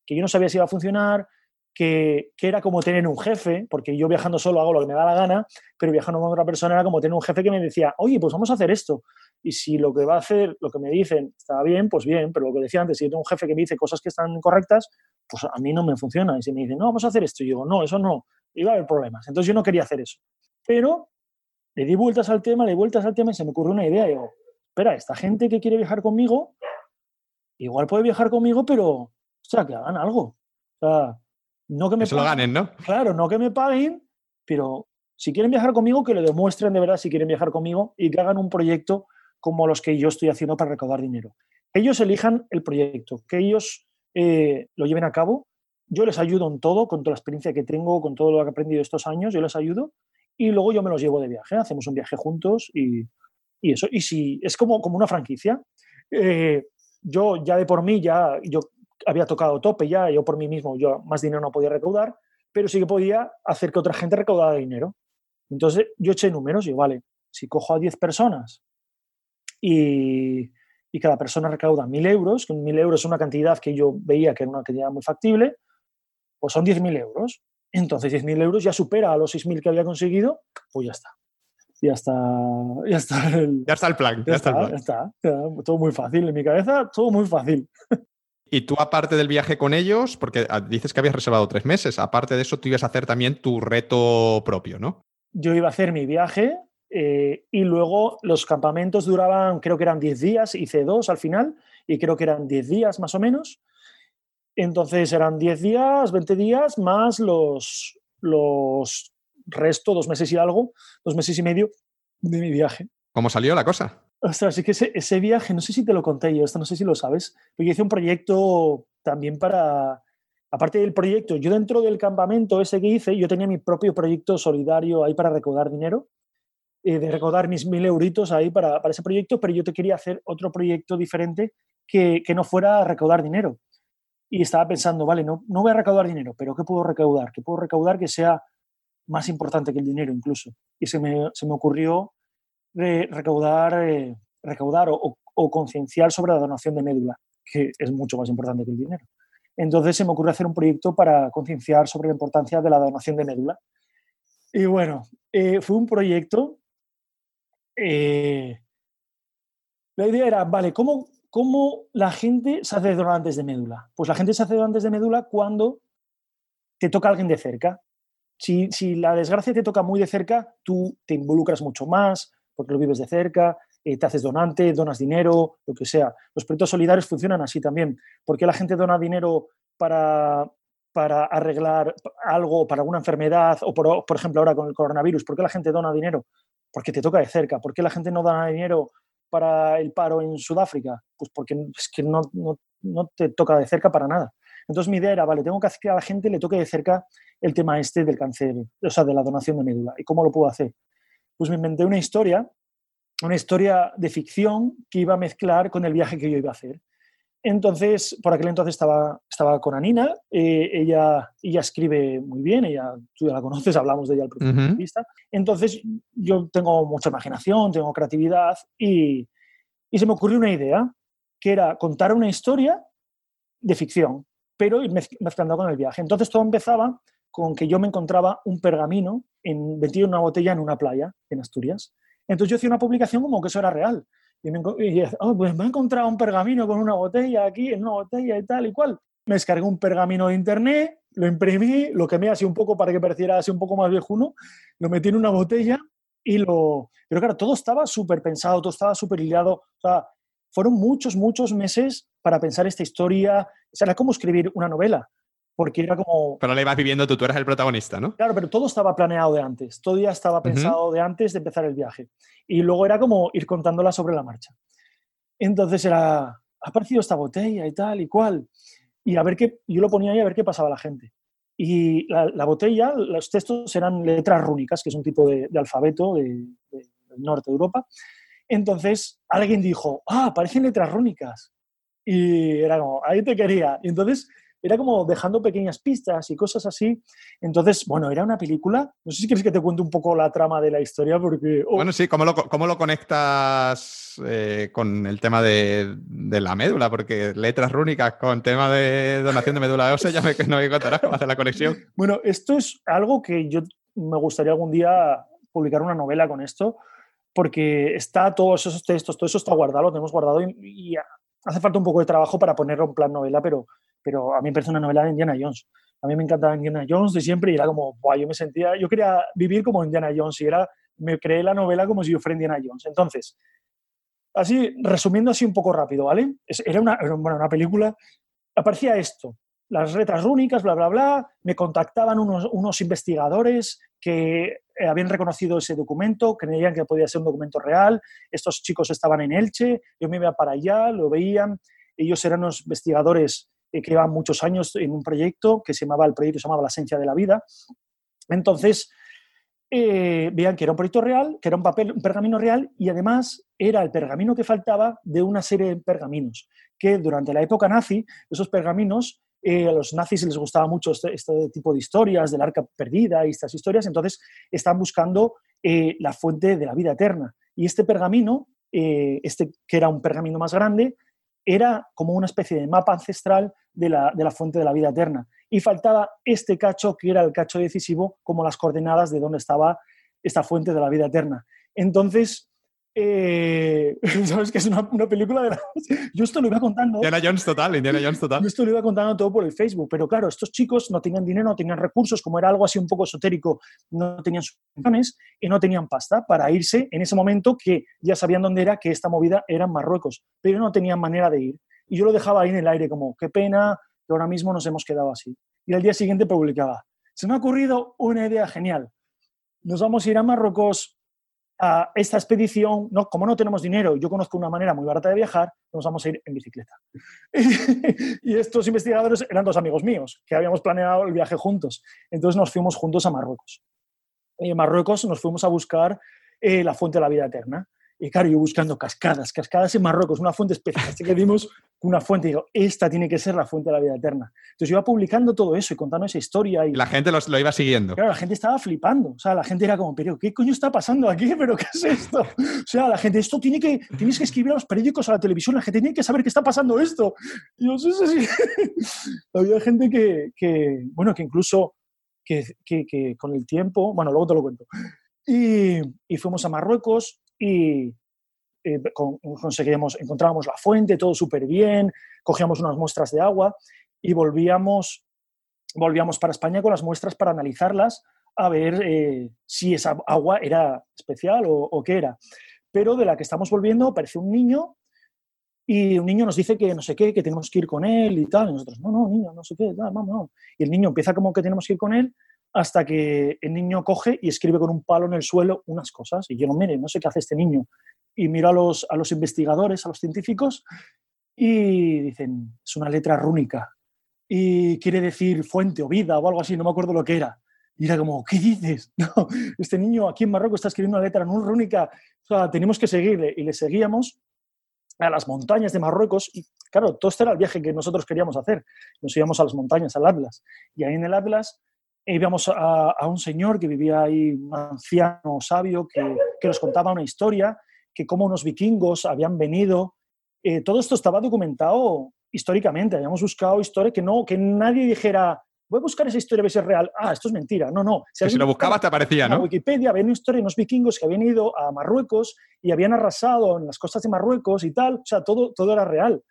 que yo no sabía si iba a funcionar, que, que, era como tener un jefe, porque yo viajando solo hago lo que me da la gana, pero viajando con otra persona era como tener un jefe que me decía, oye, pues vamos a hacer esto y si lo que va a hacer, lo que me dicen está bien, pues bien, pero lo que decía antes, si tengo un jefe que me dice cosas que están incorrectas, pues a mí no me funciona. Y si me dicen, no, vamos a hacer esto, y yo digo, no, eso no, iba a haber problemas. Entonces yo no quería hacer eso. Pero le di vueltas al tema, le di vueltas al tema y se me ocurrió una idea. Y digo, espera, esta gente que quiere viajar conmigo, igual puede viajar conmigo, pero, o sea, que hagan algo. O sea, no que me Eso lo ganen, ¿no? Claro, no que me paguen, pero si quieren viajar conmigo, que lo demuestren de verdad si quieren viajar conmigo y que hagan un proyecto como los que yo estoy haciendo para recaudar dinero. Ellos elijan el proyecto, que ellos eh, lo lleven a cabo. Yo les ayudo en todo, con toda la experiencia que tengo, con todo lo que he aprendido estos años, yo les ayudo y luego yo me los llevo de viaje. Hacemos un viaje juntos y, eso. Y si es como, como una franquicia, eh, yo ya de por mí, ya yo había tocado tope ya, yo por mí mismo, yo más dinero no podía recaudar, pero sí que podía hacer que otra gente recaudara dinero. Entonces yo eché números y vale, si cojo a 10 personas y, y cada persona recauda 1.000 euros, que 1.000 euros es una cantidad que yo veía que era una cantidad muy factible, pues son 10.000 euros. Entonces 10.000 euros ya supera a los 6.000 que había conseguido, pues ya está. Ya está, ya está el, ya está el plan. Ya, ya está, el plan. Ya está, ya, todo muy fácil. En mi cabeza, todo muy fácil. Y tú, aparte del viaje con ellos, porque ah, dices que habías reservado tres meses, aparte de eso, tú ibas a hacer también tu reto propio, ¿no? Yo iba a hacer mi viaje, eh, y luego los campamentos duraban, creo que eran 10 días, hice dos al final, y creo que eran 10 días más o menos. Entonces eran 10 días, 20 días, más los, los resto, dos meses y algo, dos meses y medio de mi viaje. ¿Cómo salió la cosa? Ostras, sí que ese, ese, viaje, no sé si te lo conté yo, esto no sé si lo sabes, pero yo hice un proyecto también para, aparte del proyecto, yo dentro del campamento ese que hice, yo tenía mi propio proyecto solidario ahí para recaudar dinero eh, de recaudar mis mil euritos ahí para, para, ese proyecto, pero yo te quería hacer otro proyecto diferente que, que, no fuera recaudar dinero. Y estaba pensando, vale, no, no voy a recaudar dinero, pero ¿qué puedo recaudar? ¿Qué puedo recaudar que sea más importante que el dinero incluso? Y se me, se me ocurrió recaudar, eh, recaudar o, concienciar sobre la donación de médula, que es mucho más importante que el dinero. Entonces se me ocurrió hacer un proyecto para concienciar sobre la importancia de la donación de médula. Y bueno, eh, fue un proyecto... Eh, la idea era, vale, ¿cómo, ¿cómo la gente se hace donantes de médula? Pues la gente se hace donantes de médula cuando te toca alguien de cerca. Si, si, la desgracia te toca muy de cerca, tú te involucras mucho más porque lo vives de cerca, eh, te haces donante, donas dinero, lo que sea. Los proyectos solidarios funcionan así también. ¿Por qué la gente dona dinero para, para arreglar algo, para alguna enfermedad, o por, ejemplo ahora con el coronavirus? ¿Por qué la gente dona dinero? Porque te toca de cerca. ¿Por qué la gente no dona dinero para el paro en Sudáfrica? Pues porque es que no, no, no te toca de cerca para nada. Entonces mi idea era, vale, tengo que hacer que a la gente le toque de cerca el tema este del cáncer, o sea, de la donación de médula. ¿Y cómo lo puedo hacer? Pues me inventé una historia, una historia de ficción que iba a mezclar con el viaje que yo iba a hacer. Entonces, por aquel entonces estaba, estaba con Anina, eh, ella, ella escribe muy bien, ella, tú ya la conoces, hablamos de ella al principio de vista. Entonces, yo tengo mucha imaginación, tengo creatividad y, y se me ocurrió una idea, que era contar una historia de ficción pero mezclando con el viaje. Entonces todo empezaba con que yo me encontraba un pergamino en, metido en una botella en una playa en Asturias. Entonces yo hacía una publicación como que eso era real. Y, me, oh, pues he encontrado un pergamino con una botella aquí, en una botella y tal y cual. Me descargué un pergamino de internet, lo imprimí, lo quemé así un poco para que pareciera así un poco más viejuno, lo metí en una botella y lo... Pero claro, todo estaba súper pensado, todo estaba súper hilado. O sea, fueron muchos, muchos meses para pensar esta historia. O sea, era como escribir una novela, porque era como... Pero la ibas viviendo tú, tú eras el protagonista, ¿no? Claro, pero todo estaba planeado de antes, todo ya estaba pensado de antes de empezar el viaje. Y luego era como ir contándola sobre la marcha. Entonces era, ha aparecido esta botella y tal y cual. Y a ver qué, yo lo ponía ahí a ver qué pasaba a la gente. Y la, botella, los textos eran letras rúnicas, que es un tipo de, alfabeto del norte de Europa. Entonces alguien dijo, ah, parecen letras rúnicas. Y era como, ahí te quería. Y entonces era como dejando pequeñas pistas y cosas así. Entonces, bueno, era una película. No sé si quieres que te cuente un poco la trama de la historia, porque... Oh. Bueno, sí, ¿cómo lo, cómo lo conectas eh, con el tema de, la médula? Porque letras rúnicas con tema de donación de médula ósea, ya me, no me contarás cómo hacer la conexión. Bueno, esto es algo que yo me gustaría algún día publicar una novela con esto, porque está todos esos textos, todo eso está guardado, lo tenemos guardado y, hace falta un poco de trabajo para ponerlo en plan novela, pero, pero a mí me parece una novela de Indiana Jones. A mí me encantaba Indiana Jones de siempre y era como, yo me sentía, yo quería vivir como Indiana Jones y era, me creé la novela como si yo fuera Indiana Jones. Entonces, así, resumiendo así un poco rápido, ¿vale? Era una, bueno, una película, aparecía esto, las letras rúnicas, bla, bla, bla, me contactaban unos, unos investigadores que eh, habían reconocido ese documento, creían que podía ser un documento real, estos chicos estaban en Elche, yo me iba para allá, lo veían, ellos eran unos investigadores eh, que llevan muchos años en un proyecto que se llamaba, el proyecto se llamaba La Esencia de la Vida. Entonces, eh, veían que era un proyecto real, que era un papel, un pergamino real y además era el pergamino que faltaba de una serie de pergaminos que durante la época nazi, esos pergaminos eh, a los nazis les gustaba mucho este, este, tipo de historias del arca perdida y estas historias, entonces están buscando eh, la fuente de la vida eterna. Y este pergamino, eh, este que era un pergamino más grande, era como una especie de mapa ancestral de la, de la, fuente de la vida eterna. Y faltaba este cacho, que era el cacho decisivo, como las coordenadas de dónde estaba esta fuente de la vida eterna. Entonces, eh, ¿Sabes que es una, película de la... Yo esto lo iba contando... Indiana Jones total, Indiana Jones total. Yo esto lo iba contando todo por el Facebook, pero claro, estos chicos no tenían dinero, no tenían recursos, como era algo así un poco esotérico, no tenían subvenciones y no tenían pasta para irse en ese momento que ya sabían dónde era, que esta movida era en Marruecos, pero no tenían manera de ir. Y yo lo dejaba ahí en el aire como, qué pena que ahora mismo nos hemos quedado así. Y al día siguiente publicaba, se me ha ocurrido una idea genial. Nos vamos a ir a Marruecos a esta expedición, no, como no tenemos dinero, yo conozco una manera muy barata de viajar, nos vamos a ir en bicicleta. y estos investigadores eran dos amigos míos, que habíamos planeado el viaje juntos. Entonces nos fuimos juntos a Marruecos. Y en Marruecos nos fuimos a buscar eh, la fuente de la vida eterna. Y claro, yo buscando cascadas, cascadas en Marruecos, una fuente especial. Así que dimos una fuente y digo, esta tiene que ser la fuente de la vida eterna. Entonces yo iba publicando todo eso y contando esa historia. Y la gente lo iba siguiendo. Claro, la gente estaba flipando. O sea, la gente era como, pero ¿qué coño está pasando aquí? ¿Pero qué es esto? O sea, la gente, esto tiene que, tienes que escribir a los periódicos, a la televisión, la gente tiene que saber qué está pasando esto. Y yo, sí, sí, sí. Había gente que, que, bueno, que incluso que, que, con el tiempo, bueno, luego te lo cuento. Y, y fuimos a Marruecos y eh, conseguíamos, encontrábamos la fuente, todo súper bien, cogíamos unas muestras de agua y volvíamos, volvíamos para España con las muestras para analizarlas a ver eh, si esa agua era especial o, qué era. Pero de la que estamos volviendo aparece un niño y un niño nos dice que no sé qué, que tenemos que ir con él y tal. Y nosotros, no, no, niño, no sé qué, no, no. Y el niño empieza como que tenemos que ir con él hasta que el niño coge y escribe con un palo en el suelo unas cosas. Y yo no, mire, no sé qué hace este niño. Y miro a los, a los investigadores, a los científicos, y dicen, es una letra rúnica. Y quiere decir fuente o vida o algo así, no me acuerdo lo que era. Y era como, ¿qué dices? No, este niño aquí en Marruecos está escribiendo una letra no rúnica. O sea, tenemos que seguirle. Y le seguíamos a las montañas de Marruecos. Y claro, todo este era el viaje que nosotros queríamos hacer. Nos íbamos a las montañas, al Atlas. Y ahí en el Atlas íbamos a, a, un señor que vivía ahí, un anciano sabio, que, que, nos contaba una historia, que como unos vikingos habían venido. Eh, todo esto estaba documentado históricamente, habíamos buscado historia que, no, que nadie dijera, voy a buscar esa historia a ver si es real. Ah, esto es mentira. No, no. Si, si lo buscabas te aparecía, ¿no? En Wikipedia había una historia de unos vikingos que habían ido a Marruecos y habían arrasado en las costas de Marruecos y tal. O sea, todo, todo era real.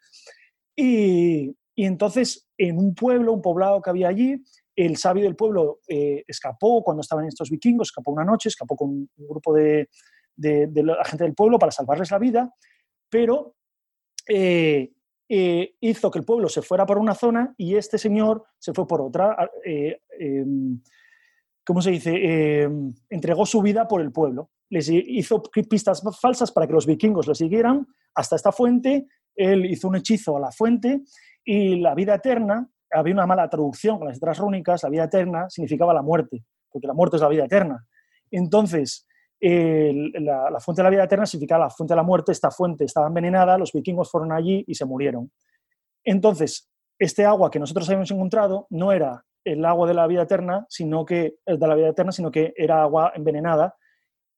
Y, y entonces, en un pueblo, un poblado que había allí, el sabio del pueblo eh, escapó cuando estaban estos vikingos, escapó una noche, escapó con un grupo de, la gente del pueblo para salvarles la vida, pero eh, eh, hizo que el pueblo se fuera por una zona y este señor se fue por otra. Em, ¿Cómo se dice? Em, entregó su vida por el pueblo. Les hizo pistas falsas para que los vikingos lo siguieran hasta esta fuente. Él hizo un hechizo a la fuente y la vida eterna había una mala traducción con las letras rúnicas, la vida eterna significaba la muerte, porque la muerte es la vida eterna. Entonces, la, fuente de la vida eterna significaba la fuente de la muerte, esta fuente estaba envenenada, los vikingos fueron allí y se murieron. Entonces, este agua que nosotros habíamos encontrado no era el agua de la vida eterna, sino que de la vida eterna, sino que era agua envenenada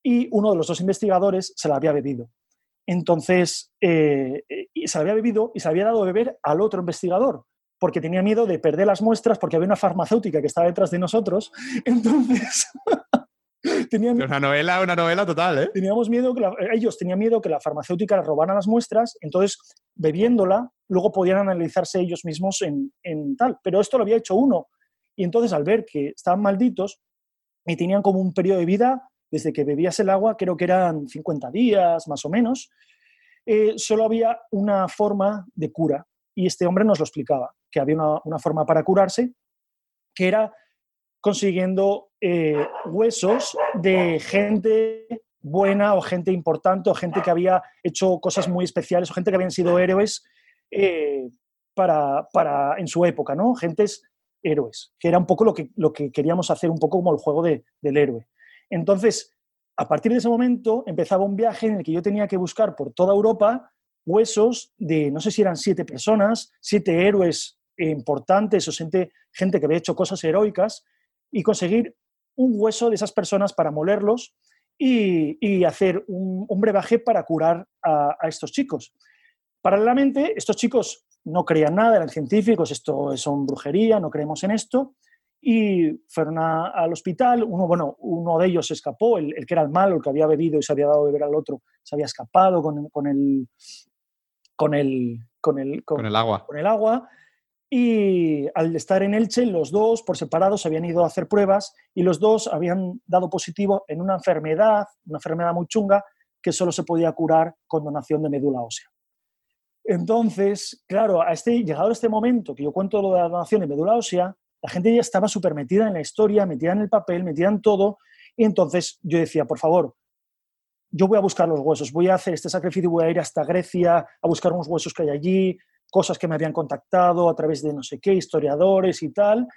y uno de los dos investigadores se la había bebido. Entonces, eh, se la había bebido y se la había dado a beber al otro investigador porque tenía miedo de perder las muestras porque había una farmacéutica que estaba detrás de nosotros. Entonces, tenían, una novela, una novela total, ¿eh? Teníamos miedo que ellos tenían miedo que la farmacéutica les robaran las muestras, entonces bebiéndola, luego podían analizarse ellos mismos en, en tal. Pero esto lo había hecho uno. Y entonces al ver que estaban malditos y tenían como un periodo de vida, desde que bebías el agua, creo que eran 50 días más o menos, eh, solo había una forma de cura. Y este hombre nos lo explicaba que había una, forma para curarse, que era consiguiendo eh, huesos de gente buena o gente importante o gente que había hecho cosas muy especiales o gente que habían sido héroes eh, para, para, en su época, ¿no? Gentes héroes, que era un poco lo que, lo que queríamos hacer, un poco como el juego de, del héroe. Entonces, a partir de ese momento empezaba un viaje en el que yo tenía que buscar por toda Europa huesos de, no sé si eran siete personas, siete héroes importantes o gente, gente que había hecho cosas heroicas y conseguir un hueso de esas personas para molerlos y, hacer un, brebaje para curar a, estos chicos. Paralelamente, estos chicos no creían nada, eran científicos, esto es brujería, no creemos en esto, y fueron al hospital. Uno, bueno, uno de ellos escapó, el, que era el malo, el que había bebido y se había dado de beber al otro, se había escapado con, con, el, con, el, con, el, con el agua. Con el agua y al estar en Elche, los dos por separado se habían ido a hacer pruebas y los dos habían dado positivo en una enfermedad, una enfermedad muy chunga, que solo se podía curar con donación de médula ósea. Entonces, claro, a este, llegado a este momento que yo cuento lo de la donación de médula ósea, la gente ya estaba súper metida en la historia, metida en el papel, metida en todo, y entonces yo decía, por favor, yo voy a buscar los huesos, voy a hacer este sacrificio, voy a ir hasta Grecia a buscar unos huesos que hay allí, cosas que me habían contactado a través de no sé qué, historiadores y tal,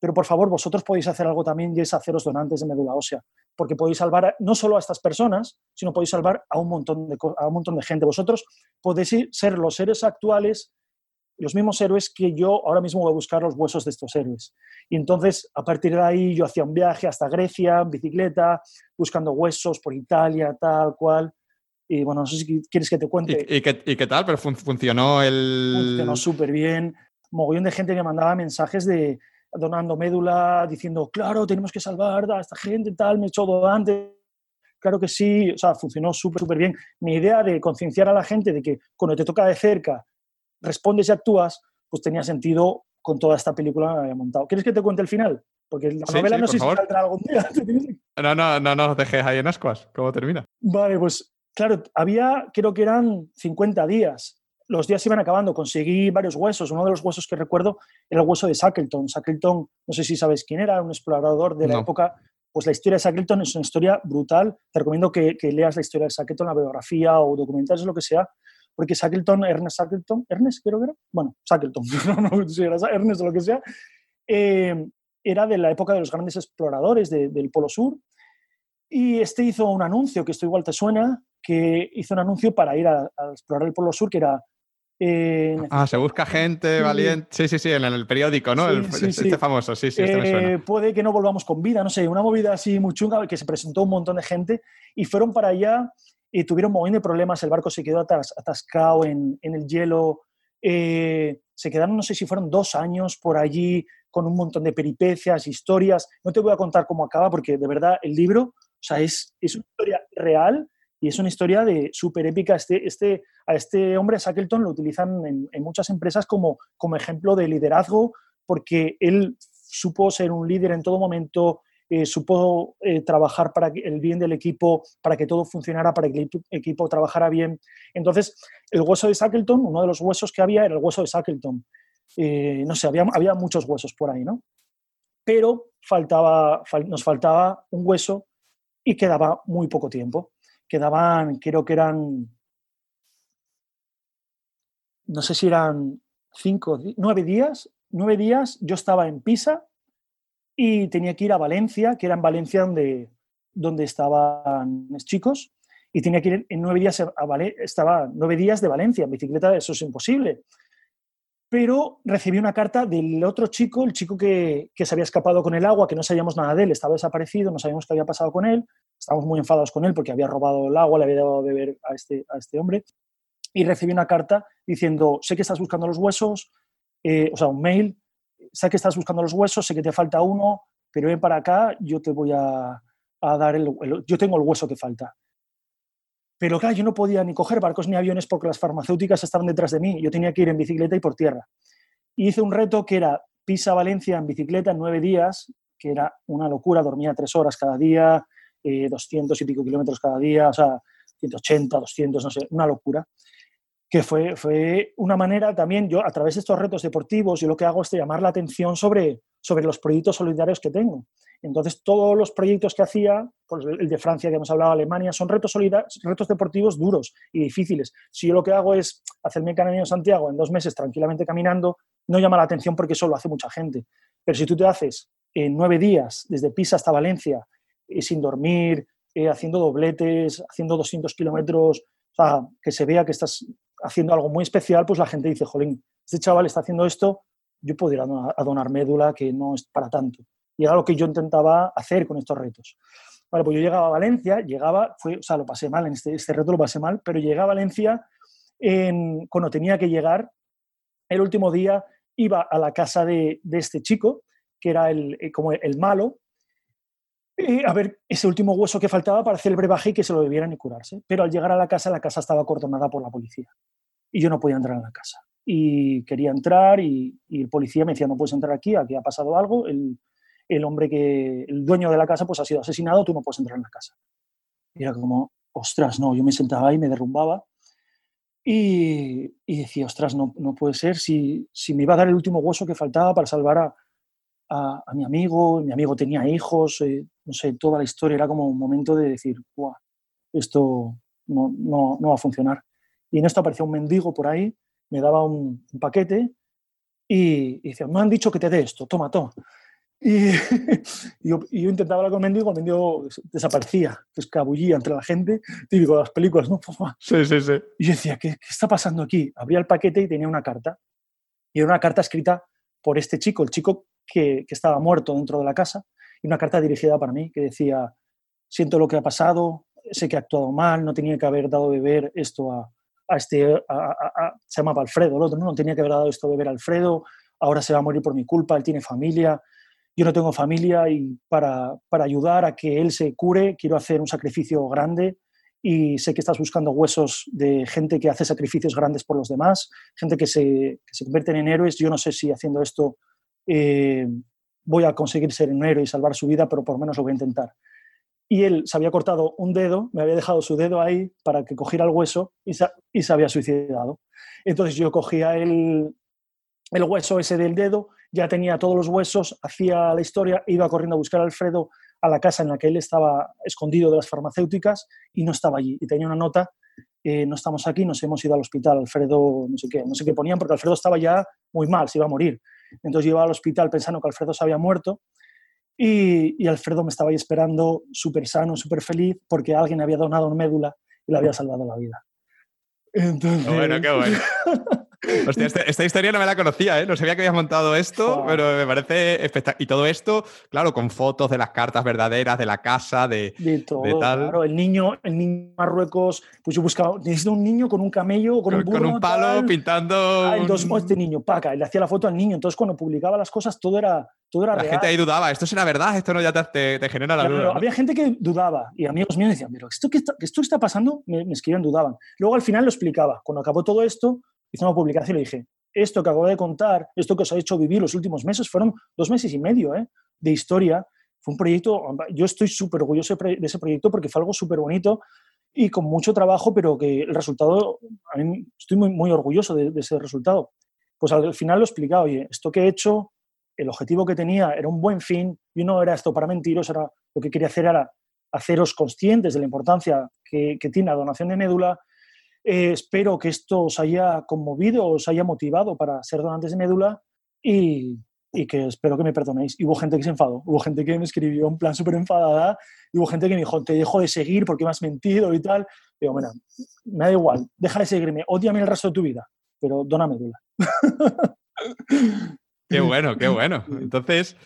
pero por favor, vosotros podéis hacer algo también y es haceros donantes de médula ósea, porque podéis salvar no solo a estas personas, sino podéis salvar a un montón de, a un montón de gente. Vosotros podéis ser los seres actuales, los mismos héroes que yo ahora mismo voy a buscar los huesos de estos héroes. Y entonces, a partir de ahí, yo hacía un viaje hasta Grecia, en bicicleta, buscando huesos por Italia, tal cual. Y bueno, no sé si quieres que te cuente. ¿Y, qué, tal? ¿Pero funcionó el...? Funcionó súper bien. Mogollón de gente me mandaba mensajes de donando médula, diciendo, claro, tenemos que salvar a esta gente, tal, me he hecho antes. Claro que sí, o sea, funcionó súper, súper bien. Mi idea de concienciar a la gente de que cuando te toca de cerca, respondes y actúas, pues tenía sentido con toda esta película que había montado. ¿Quieres que te cuente el final? Porque la novela no sé si saldrá algún día. No, no, no, no dejes ahí en ascuas. ¿Cómo termina? Vale, pues claro, había, creo que eran 50 días. Los días iban acabando, conseguí varios huesos. Uno de los huesos que recuerdo era el hueso de Shackleton. Shackleton, no sé si sabes quién era, un explorador de la época. Pues la historia de Shackleton es una historia brutal. Te recomiendo que, leas la historia de Shackleton, la biografía o documentales, lo que sea, porque Shackleton, Ernest Shackleton, Ernest creo que era, bueno, Shackleton, no, no si era Ernest o lo que sea, eh, era de la época de los grandes exploradores del Polo Sur. Y este hizo un anuncio, que esto igual te suena, que hizo un anuncio para ir a, explorar el Polo Sur, que era... Eh, ah, se busca gente valiente. Sí, sí, sí, en el periódico, ¿no? este famoso, sí, sí, este me suena. Eh, puede que no volvamos con vida, no sé, una movida así muy chunga que se presentó un montón de gente y fueron para allá y tuvieron un montón de problemas, el barco se quedó atascado en, en el hielo, eh, se quedaron, no sé si fueron dos años por allí con un montón de peripecias, historias. No te voy a contar cómo acaba porque de verdad el libro, o sea, es, es una historia real y es una historia de súper épica. Este, este, a este hombre, Shackleton, lo utilizan en, en, muchas empresas como, como ejemplo de liderazgo porque él supo ser un líder en todo momento, eh, supo eh, trabajar para el bien del equipo, para que todo funcionara, para que el equipo trabajara bien. Entonces, el hueso de Shackleton, uno de los huesos que había era el hueso de Shackleton. Eh, no sé, había, había, muchos huesos por ahí, ¿no? Pero faltaba, nos faltaba un hueso y quedaba muy poco tiempo. Quedaban, creo que eran, no sé si eran cinco, nueve días. Nueve días, yo estaba en Pisa y tenía que ir a Valencia, que era en Valencia donde, donde estaban los chicos, y tenía que ir en nueve días a estaba nueve días de Valencia, en bicicleta eso es imposible. Pero recibí una carta del otro chico, el chico que, que, se había escapado con el agua, que no sabíamos nada de él, estaba desaparecido, no sabíamos qué había pasado con él, estábamos muy enfadados con él porque había robado el agua, le había dado de beber a este, a este hombre, y recibí una carta diciendo, sé que estás buscando los huesos, eh, o sea, un mail, sé que estás buscando los huesos, sé que te falta uno, pero ven para acá, yo te voy a, dar el, Yo tengo el hueso que falta. Pero claro, yo no podía ni coger barcos ni aviones porque las farmacéuticas estaban detrás de mí. Yo tenía que ir en bicicleta y por tierra. Hice un reto que era Pisa-Valencia en bicicleta en nueve días, que era una locura. Dormía tres horas cada día, 200 eh, y pico kilómetros cada día, o sea, 180, 200, no sé, una locura que fue, fue una manera también, yo a través de estos retos deportivos, yo lo que hago es llamar la atención sobre, sobre los proyectos solidarios que tengo. Entonces, todos los proyectos que hacía, pues el de Francia que hemos hablado, Alemania, son retos, retos deportivos duros y difíciles. Si yo lo que hago es hacerme el de Santiago en dos meses tranquilamente caminando, no llama la atención porque eso lo hace mucha gente. Pero si tú te haces en nueve días, desde Pisa hasta Valencia, eh, sin dormir, eh, haciendo dobletes, haciendo 200 kilómetros, o sea, que se vea que estás haciendo algo muy especial, pues la gente dice, jolín, este chaval está haciendo esto, yo puedo ir a donar, médula, que no es para tanto. Y era lo que yo intentaba hacer con estos retos. Vale, pues yo llegaba a Valencia, llegaba, fue, o sea, lo pasé mal, en este, este reto lo pasé mal, pero llegué a Valencia en, cuando tenía que llegar, el último día iba a la casa de, de este chico, que era el, eh, como el malo, a ver ese último hueso que faltaba para hacer el brebaje y que se lo debieran y curarse. Pero al llegar a la casa, la casa estaba acordonada por la policía y yo no podía entrar a la casa. Y quería entrar y, el policía me decía, no puedes entrar aquí, aquí ha pasado algo, el, el, hombre que, el dueño de la casa pues ha sido asesinado, tú no puedes entrar en la casa. Y era como, ostras, no, yo me sentaba ahí, me derrumbaba y, y decía, ostras, no, no puede ser, si, si me iba a dar el último hueso que faltaba para salvar a, a, mi amigo, mi amigo tenía hijos, eh, no sé, toda la historia era como un momento de decir, esto no, no, no, va a funcionar. Y en esto apareció un mendigo por ahí, me daba un, paquete y, y decía, me han dicho que te dé esto, toma, toma. Y, yo, intentaba hablar con el mendigo, el mendigo desaparecía, se escabullía entre la gente, típico de las películas, ¿no? Sí, sí, sí. Y yo decía, ¿qué, ¿qué, está pasando aquí? Abría el paquete y tenía una carta. Y era una carta escrita por este chico, el chico que, estaba muerto dentro de la casa, y una carta dirigida para mí que decía, siento lo que ha pasado, sé que he actuado mal, no tenía que haber dado de beber esto a, a este, a, se llamaba Alfredo, el otro, ¿no? tenía que haber dado esto de beber a Alfredo, ahora se va a morir por mi culpa, él tiene familia, yo no tengo familia y para, para ayudar a que él se cure quiero hacer un sacrificio grande y sé que estás buscando huesos de gente que hace sacrificios grandes por los demás, gente que se, que se convierten en héroes. Yo no sé si haciendo esto eh, voy a conseguir ser un héroe y salvar su vida, pero por lo menos lo voy a intentar. Y él se había cortado un dedo, me había dejado su dedo ahí para que cogiera el hueso y se, había suicidado. Entonces yo cogía el, el hueso ese del dedo, ya tenía todos los huesos, hacía la historia, iba corriendo a buscar a Alfredo a la casa en la que él estaba escondido de las farmacéuticas y no estaba allí. Y tenía una nota, eh, no estamos aquí, nos hemos ido al hospital, Alfredo, no sé qué, no sé qué ponían, porque Alfredo estaba ya muy mal, se iba a morir. Entonces yo iba al hospital pensando que Alfredo se había muerto y, y Alfredo me estaba ahí esperando súper sano, súper feliz, porque alguien había donado una médula y le había salvado la vida. Entonces... Qué bueno, qué bueno. Hostia, este, esta, historia no me la conocía, ¿eh? No sabía que habías montado esto, pero me parece espectacular. Y todo esto, claro, con fotos de las cartas verdaderas, de la casa, de, de todo. tal. Claro, el niño, el niño Marruecos, pues yo buscaba, necesito un niño con un camello, con, un burro, Con un palo pintando. Ah, entonces, este niño, paca, y le hacía la foto al niño. Entonces, cuando publicaba las cosas, todo era, todo era la gente ahí dudaba, ¿esto será verdad? Esto no ya te, te, genera la duda. Había gente que dudaba y amigos míos decían, pero esto que está, esto está pasando, me, me escribían, dudaban. Luego al final lo explicaba. Cuando acabó todo esto, hice una publicación y le dije, esto que acabo de contar, esto que os ha hecho vivir los últimos meses, fueron dos meses y medio ¿eh? de historia. Fue un proyecto, yo estoy súper orgulloso de ese proyecto porque fue algo súper bonito y con mucho trabajo, pero que el resultado, a mí estoy muy, muy orgulloso de, ese resultado. Pues al final lo he explicado, oye, esto que he hecho, el objetivo que tenía era un buen fin, y no era esto para mentiros, era, lo que quería hacer era haceros conscientes de la importancia que, que tiene la donación de médula, eh, espero que esto os haya conmovido, os haya motivado para ser donantes de médula y, que espero que me perdonéis. Y hubo gente que se enfadó, hubo gente que me escribió en plan súper enfadada, y hubo gente que me dijo, te dejo de seguir porque me has mentido y tal. Digo, mira, me da igual, deja de seguirme, odiame el resto de tu vida, pero dona médula. Qué bueno, qué bueno. Entonces,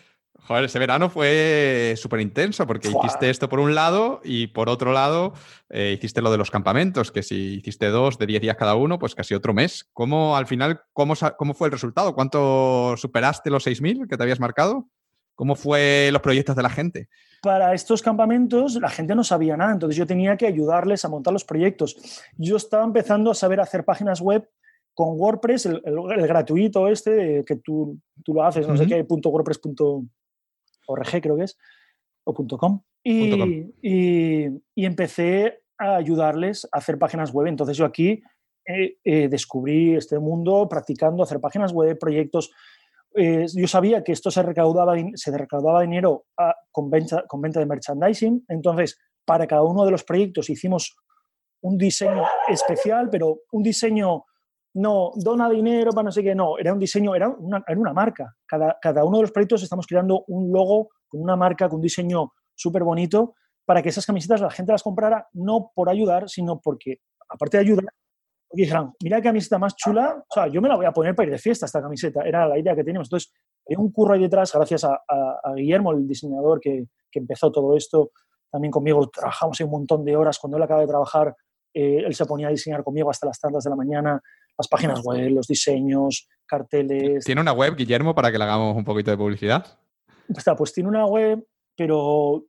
Joder, ese verano fue súper intenso porque hiciste esto por un lado y por otro lado eh, hiciste lo de los campamentos, que si hiciste dos de 10 días cada uno, pues casi otro mes. ¿Cómo al final, cómo, cómo fue el resultado? ¿Cuánto superaste los 6.000 que te habías marcado? ¿Cómo fue los proyectos de la gente? Para estos campamentos la gente no sabía nada, entonces yo tenía que ayudarles a montar los proyectos. Yo estaba empezando a saber hacer páginas web con WordPress, el, gratuito este, que tú, tú lo haces, no sé qué, punto .wordpress.com .org creo que es, o .com. Y, Y, empecé a ayudarles a hacer páginas web. Entonces yo aquí eh, eh, descubrí este mundo practicando hacer páginas web, proyectos. Eh, yo sabía que esto se recaudaba, se recaudaba dinero con, venta, con venta de merchandising. Entonces, para cada uno de los proyectos hicimos un diseño especial, pero un diseño no, dona dinero para no sé qué, no, era un diseño, era una, era una marca. Cada, cada, uno de los proyectos estamos creando un logo con una marca, con un diseño súper bonito, para que esas camisetas la gente las comprara no por ayudar, sino porque, aparte de ayudar, dijeran, mira qué camiseta más chula, o sea, yo me la voy a poner para ir de fiesta esta camiseta, era la idea que teníamos. Entonces, hay un curro ahí detrás, gracias a, Guillermo, el diseñador que, que, empezó todo esto, también conmigo trabajamos un montón de horas, cuando él acaba de trabajar, eh, él se ponía a diseñar conmigo hasta las tantas de la mañana, las páginas web, los diseños, carteles. ¿Tiene una web, Guillermo, para que le hagamos un poquito de publicidad? Está, pues tiene una web, pero...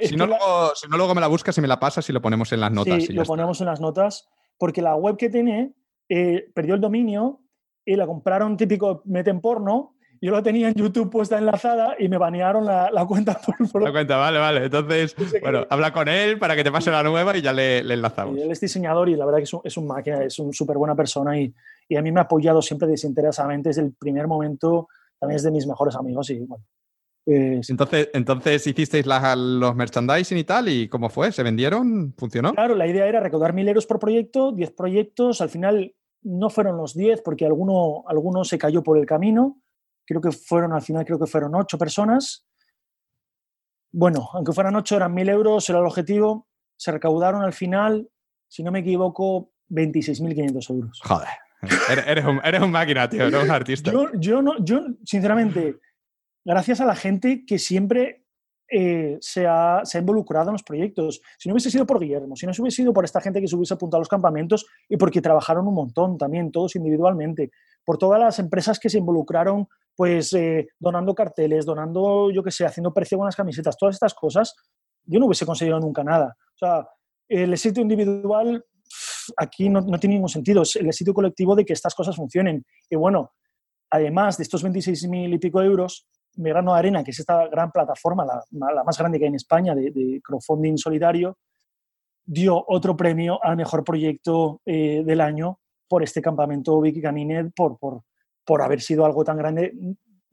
Si no, luego, si no, luego, me la buscas y me la pasas y lo ponemos en las notas. Sí, lo ponemos en las notas, porque la web que tiene eh, perdió el dominio y la compraron típico meten porno yo lo tenía en YouTube puesta enlazada y me banearon la, cuenta por, La cuenta, vale, vale. Entonces, bueno, habla con él para que te pase la nueva y ya le, enlazamos. él es diseñador y la verdad que es un, es un máquina, es un súper buena persona y, y, a mí me ha apoyado siempre desinteresadamente desde el primer momento. También es de mis mejores amigos y bueno. Entonces, entonces hicisteis los merchandising y tal, ¿y cómo fue? ¿Se vendieron? ¿Funcionó? Claro, la idea era recaudar mil euros por proyecto, 10 proyectos, al final no fueron los 10 porque alguno, alguno se cayó por el camino, creo que fueron, al final creo que fueron ocho personas. Bueno, aunque fueran ocho, eran mil euros, era el objetivo. Se recaudaron al final, si no me equivoco, 26.500 euros. Joder, eres, un, eres un máquina, tío, eres un artista. Yo, yo, no, yo, sinceramente, gracias a la gente que siempre eh, se, ha, se, ha, involucrado en los proyectos. Si no hubiese sido por Guillermo, si no hubiese sido por esta gente que se hubiese apuntado a los campamentos y porque trabajaron un montón también, todos individualmente, por todas las empresas que se involucraron, pues eh, donando carteles, donando, yo qué sé, haciendo precio con las camisetas, todas estas cosas, yo no hubiese conseguido nunca nada. O sea, el éxito individual aquí no, no tiene ningún sentido, es el éxito colectivo de que estas cosas funcionen. Y bueno, además de estos 26.000 y pico euros, Grano Arena, que es esta gran plataforma, la, la más grande que hay en España de, crowdfunding solidario, dio otro premio al mejor proyecto eh, del año por este campamento Vicky Canine, por, por, por haber sido algo tan grande.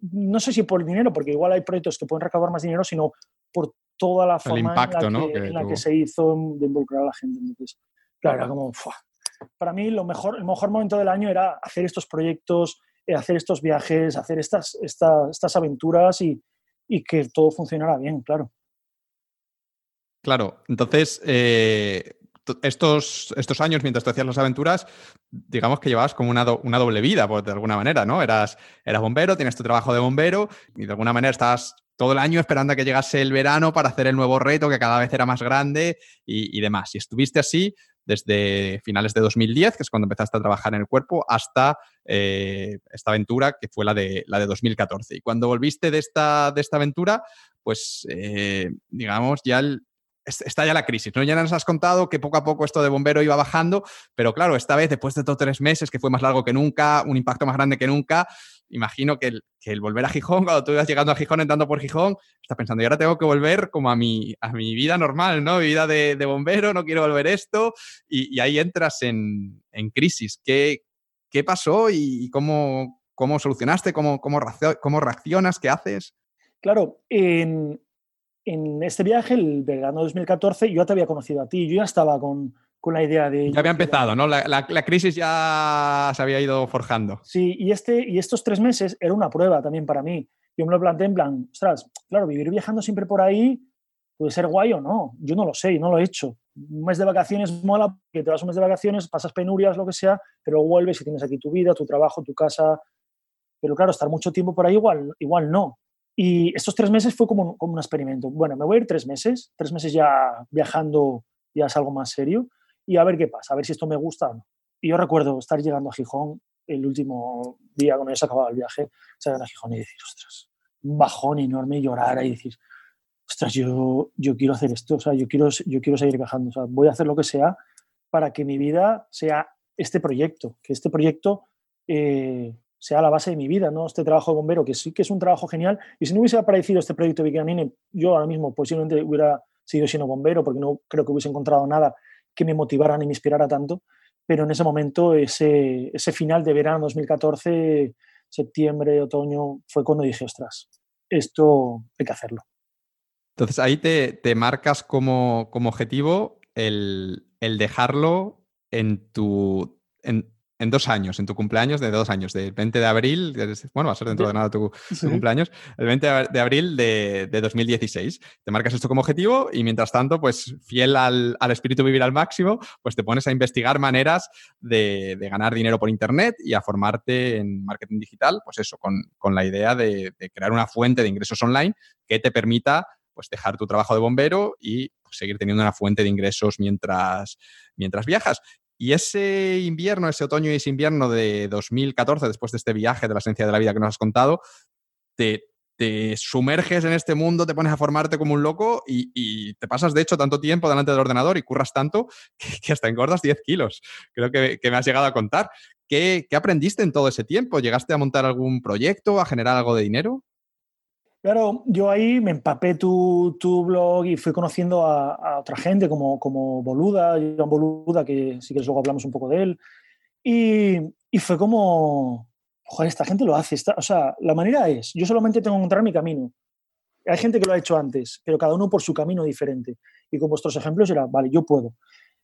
No sé si por el dinero, porque igual hay proyectos que pueden recaudar más dinero, sino por toda la forma en la, que, se hizo de involucrar a la gente. Entonces, claro, era como, para mí lo mejor, el mejor momento del año era hacer estos proyectos, hacer estos viajes, hacer estas, aventuras y, que todo funcionara bien, claro. Claro, entonces, eh, estos, estos años, mientras tú hacías las aventuras, digamos que llevabas como una, doble vida, por, de alguna manera, ¿no? Eras, eras bombero, tienes tu trabajo de bombero y de alguna manera estabas todo el año esperando a que llegase el verano para hacer el nuevo reto que cada vez era más grande y, y demás. Y estuviste así desde finales de 2010, que es cuando empezaste a trabajar en el cuerpo, hasta eh, esta aventura que fue la de, la de 2014. Y cuando volviste de esta, de esta aventura, pues eh, digamos, ya está ya la crisis, ¿no? Ya nos has contado que poco a poco esto de bombero iba bajando, pero claro, esta vez, después de todos tres meses, que fue más largo que nunca, un impacto más grande que nunca, imagino que el, volver a Gijón, cuando tú ibas llegando a Gijón, entrando por Gijón, estás pensando, y ahora tengo que volver como a mi, a mi vida normal, ¿no? Mi vida de, bombero, no quiero volver esto, y, ahí entras en, crisis. ¿Qué, ¿Qué, pasó y cómo, cómo solucionaste? ¿Cómo, cómo, cómo reaccionas? ¿Qué haces? Claro, en, en este viaje, el verano 2014, yo te había conocido a ti, yo ya estaba con, con la idea de... Ya había empezado, ¿no? La, la, crisis ya se había ido forjando. Sí, y, este, y estos tres meses era una prueba también para mí. Yo me lo planteé en plan, ostras, claro, vivir viajando siempre por ahí puede ser guay o no. Yo no lo sé y no lo he hecho. Un mes de vacaciones mola, que te vas un mes de vacaciones, pasas penurias, lo que sea, pero vuelves y tienes aquí tu vida, tu trabajo, tu casa. Pero claro, estar mucho tiempo por ahí igual, igual no. Y estos tres meses fue como, como un experimento. Bueno, me voy a ir tres meses, tres meses ya viajando, ya es algo más serio y a ver qué pasa, a ver si esto me gusta o no. Y yo recuerdo estar llegando a Gijón el último día cuando ya se acababa el viaje, salir a Gijón y decir, ostras, un bajón enorme y llorar y decir, ostras, yo, yo quiero hacer esto, o sea, yo quiero, yo quiero seguir viajando, o sea, voy a hacer lo que sea para que mi vida sea este proyecto, que este proyecto eh, sea la base de mi vida, ¿no? Este trabajo de bombero, que sí que es un trabajo genial. Y si no hubiese aparecido este proyecto de Vicanine, yo ahora mismo posiblemente hubiera sido siendo bombero, porque no creo que hubiese encontrado nada que me motivara ni me inspirara tanto, pero en ese momento, ese, ese final de verano 2014, septiembre, otoño, fue cuando dije, ostras, esto hay que hacerlo. Entonces ahí te, te marcas como, como objetivo el, el, dejarlo en tu, en, en dos años, en tu cumpleaños de dos años, del 20 de abril, bueno, va a ser dentro de nada tu, cumpleaños, el 20 de abril de, de, 2016. Te marcas esto como objetivo y mientras tanto, pues fiel al, al espíritu vivir al máximo, pues te pones a investigar maneras de, de, ganar dinero por Internet y a formarte en marketing digital, pues eso, con, con la idea de, de, crear una fuente de ingresos online que te permita pues dejar tu trabajo de bombero y pues, seguir teniendo una fuente de ingresos mientras, mientras viajas. Y ese invierno, ese otoño y ese invierno de 2014, después de este viaje de la esencia de la vida que nos has contado, te, sumerges en este mundo, te pones a formarte como un loco y, te pasas, de hecho, tanto tiempo delante del ordenador y curras tanto que, hasta engordas 10 kilos. Creo que, me has llegado a contar. ¿Qué, ¿Qué aprendiste en todo ese tiempo? ¿Llegaste a montar algún proyecto, a generar algo de dinero? Claro, yo ahí me empapé tu, tu blog y fui conociendo a, otra gente como, como Boluda, Joan Boluda, que sí que luego hablamos un poco de él. Y, y fue como, joder, esta gente lo hace. o sea, la manera es, yo solamente tengo que encontrar mi camino. Hay gente que lo ha hecho antes, pero cada uno por su camino diferente. Y con vuestros ejemplos era, vale, yo puedo.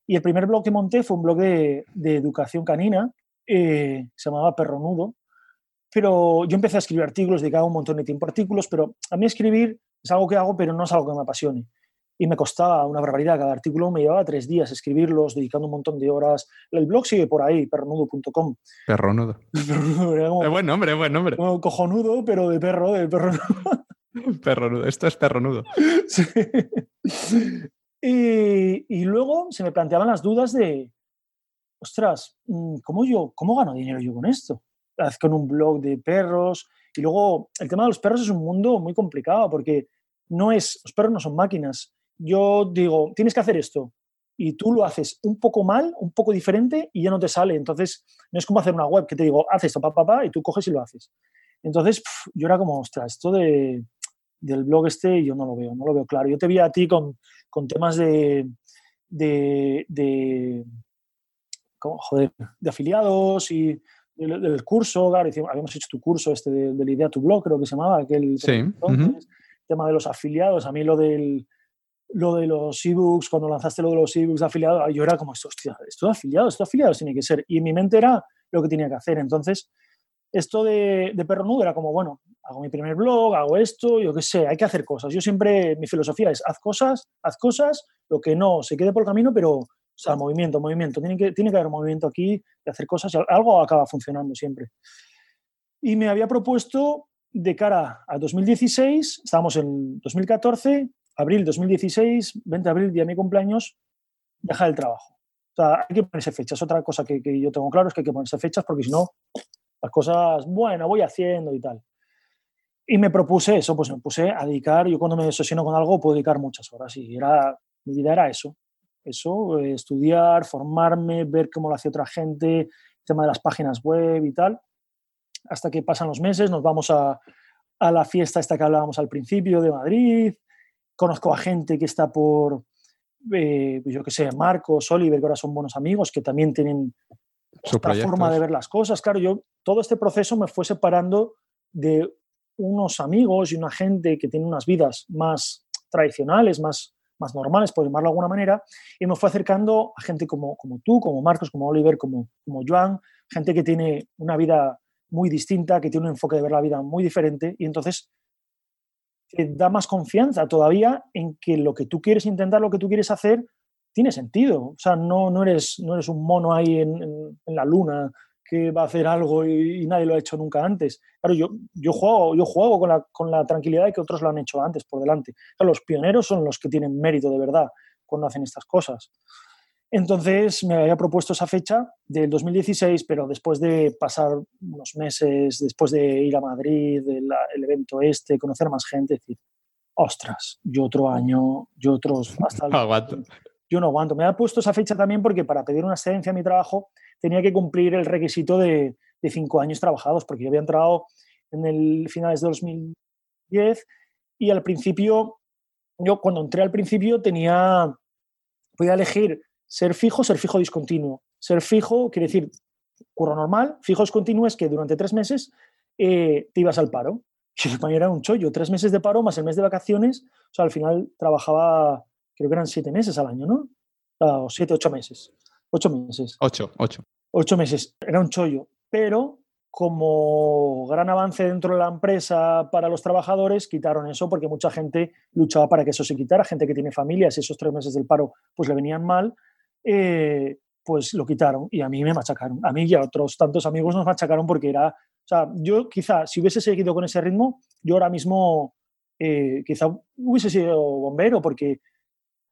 Y el primer blog que monté fue un blog de, de educación canina, eh, se llamaba Perro Nudo, pero yo empecé a escribir artículos, dedicaba un montón de tiempo a artículos, pero a mí escribir es algo que hago, pero no es algo que me apasione. Y me costaba una barbaridad. Cada artículo me llevaba tres días escribirlos, dedicando un montón de horas. El blog sigue por ahí, perronudo.com. Perronudo. es buen nombre, es buen nombre. cojonudo, pero de perro, de perro. perronudo. Esto es perronudo. Sí. Y, y, luego se me planteaban las dudas de, ostras, mm, ¿cómo, yo, ¿cómo gano dinero yo con esto? Con un blog de perros. Y luego el tema de los perros es un mundo muy complicado porque no es, los perros no son máquinas. Yo digo, tienes que hacer esto. Y tú lo haces un poco mal, un poco diferente y ya no te sale. Entonces, no es como hacer una web que te digo, haz esto, papá, pa, pa, y tú coges y lo haces. Entonces, yo era como, ostras, esto de, del blog este yo no lo veo, no lo veo claro. Yo te vi a ti con, con temas de, de, de, joder, de afiliados y del, curso, claro, habíamos hecho tu curso este de, la idea tu blog, creo que se llamaba, aquel sí. tema de los afiliados, a mí lo del lo de los ebooks, cuando lanzaste lo de los ebooks de afiliados, yo era como, hostia, esto de afiliados, esto de afiliados tiene que ser. Y en mi mente era lo que tenía que hacer. Entonces, esto de, de perro nudo era como, bueno, hago mi primer blog, hago esto, yo qué sé, hay que hacer cosas. Yo siempre, mi filosofía es, haz cosas, haz cosas, lo que no se quede por el camino, pero, o sea, movimiento, movimiento. Tiene que, tiene que haber movimiento aquí de hacer cosas algo acaba funcionando siempre. Y me había propuesto de cara a 2016, estábamos en 2014, abril 2016, 20 de abril, día de mi cumpleaños, dejar el trabajo. O sea, hay que ponerse fechas. Otra cosa que, que yo tengo claro es que hay que ponerse fechas porque si no, las cosas, bueno, voy haciendo y tal. Y me propuse eso, pues me puse a dedicar, yo cuando me obsesiono con algo puedo dedicar muchas horas y era, mi vida era eso, eso, eh, estudiar, formarme, ver cómo lo hace otra gente, el tema de las páginas web y tal, hasta que pasan los meses, nos vamos a, a la fiesta esta que hablábamos al principio de Madrid, conozco a gente que está por, eh, yo qué sé, Marcos, Oliver, que ahora son buenos amigos, que también tienen otra forma de ver las cosas. Claro, yo todo este proceso me fue separando de unos amigos y una gente que tiene unas vidas más tradicionales, más, más normales, por llamarlo de alguna manera, y me fue acercando a gente como, como tú, como Marcos, como Oliver, como, como Joan, gente que tiene una vida muy distinta, que tiene un enfoque de ver la vida muy diferente, y entonces te da más confianza todavía en que lo que tú quieres intentar, lo que tú quieres hacer, tiene sentido. O sea, no, no, eres, no eres un mono ahí en, en la luna que va a hacer algo y, nadie lo ha hecho nunca antes. Claro, yo, yo juego, yo juego con, la, con la tranquilidad de que otros lo han hecho antes por delante. los pioneros son los que tienen mérito de verdad cuando hacen estas cosas. Entonces me había propuesto esa fecha del 2016, pero después de pasar unos meses, después de ir a Madrid, el, el evento este, conocer más gente, decir, ostras, yo otro año, yo otros... Hasta no aguanto. Yo no aguanto. Me había puesto esa fecha también porque para pedir una excedencia a mi trabajo tenía que cumplir el requisito de, cinco años trabajados, porque yo había entrado en el finales de 2010 y al principio, yo cuando entré al principio tenía, podía elegir ser fijo, ser fijo discontinuo. Ser fijo quiere decir curro normal, fijo discontinuo es que durante tres meses eh, te ibas al paro. Y para mí era un chollo, tres meses de paro más el mes de vacaciones, o sea, al final trabajaba, creo que eran siete meses al año, ¿no? O siete, ocho meses. Ocho meses. Ocho, ocho ocho meses. Era un chollo, pero como gran avance dentro de la empresa para los trabajadores, quitaron eso porque mucha gente luchaba para que eso se quitara, gente que tiene familias y esos tres meses del paro pues le venían mal, eh, pues lo quitaron y a mí me machacaron. A mí y a otros tantos amigos nos machacaron porque era, o sea, yo quizá si hubiese seguido con ese ritmo, yo ahora mismo eh, quizá hubiese sido bombero porque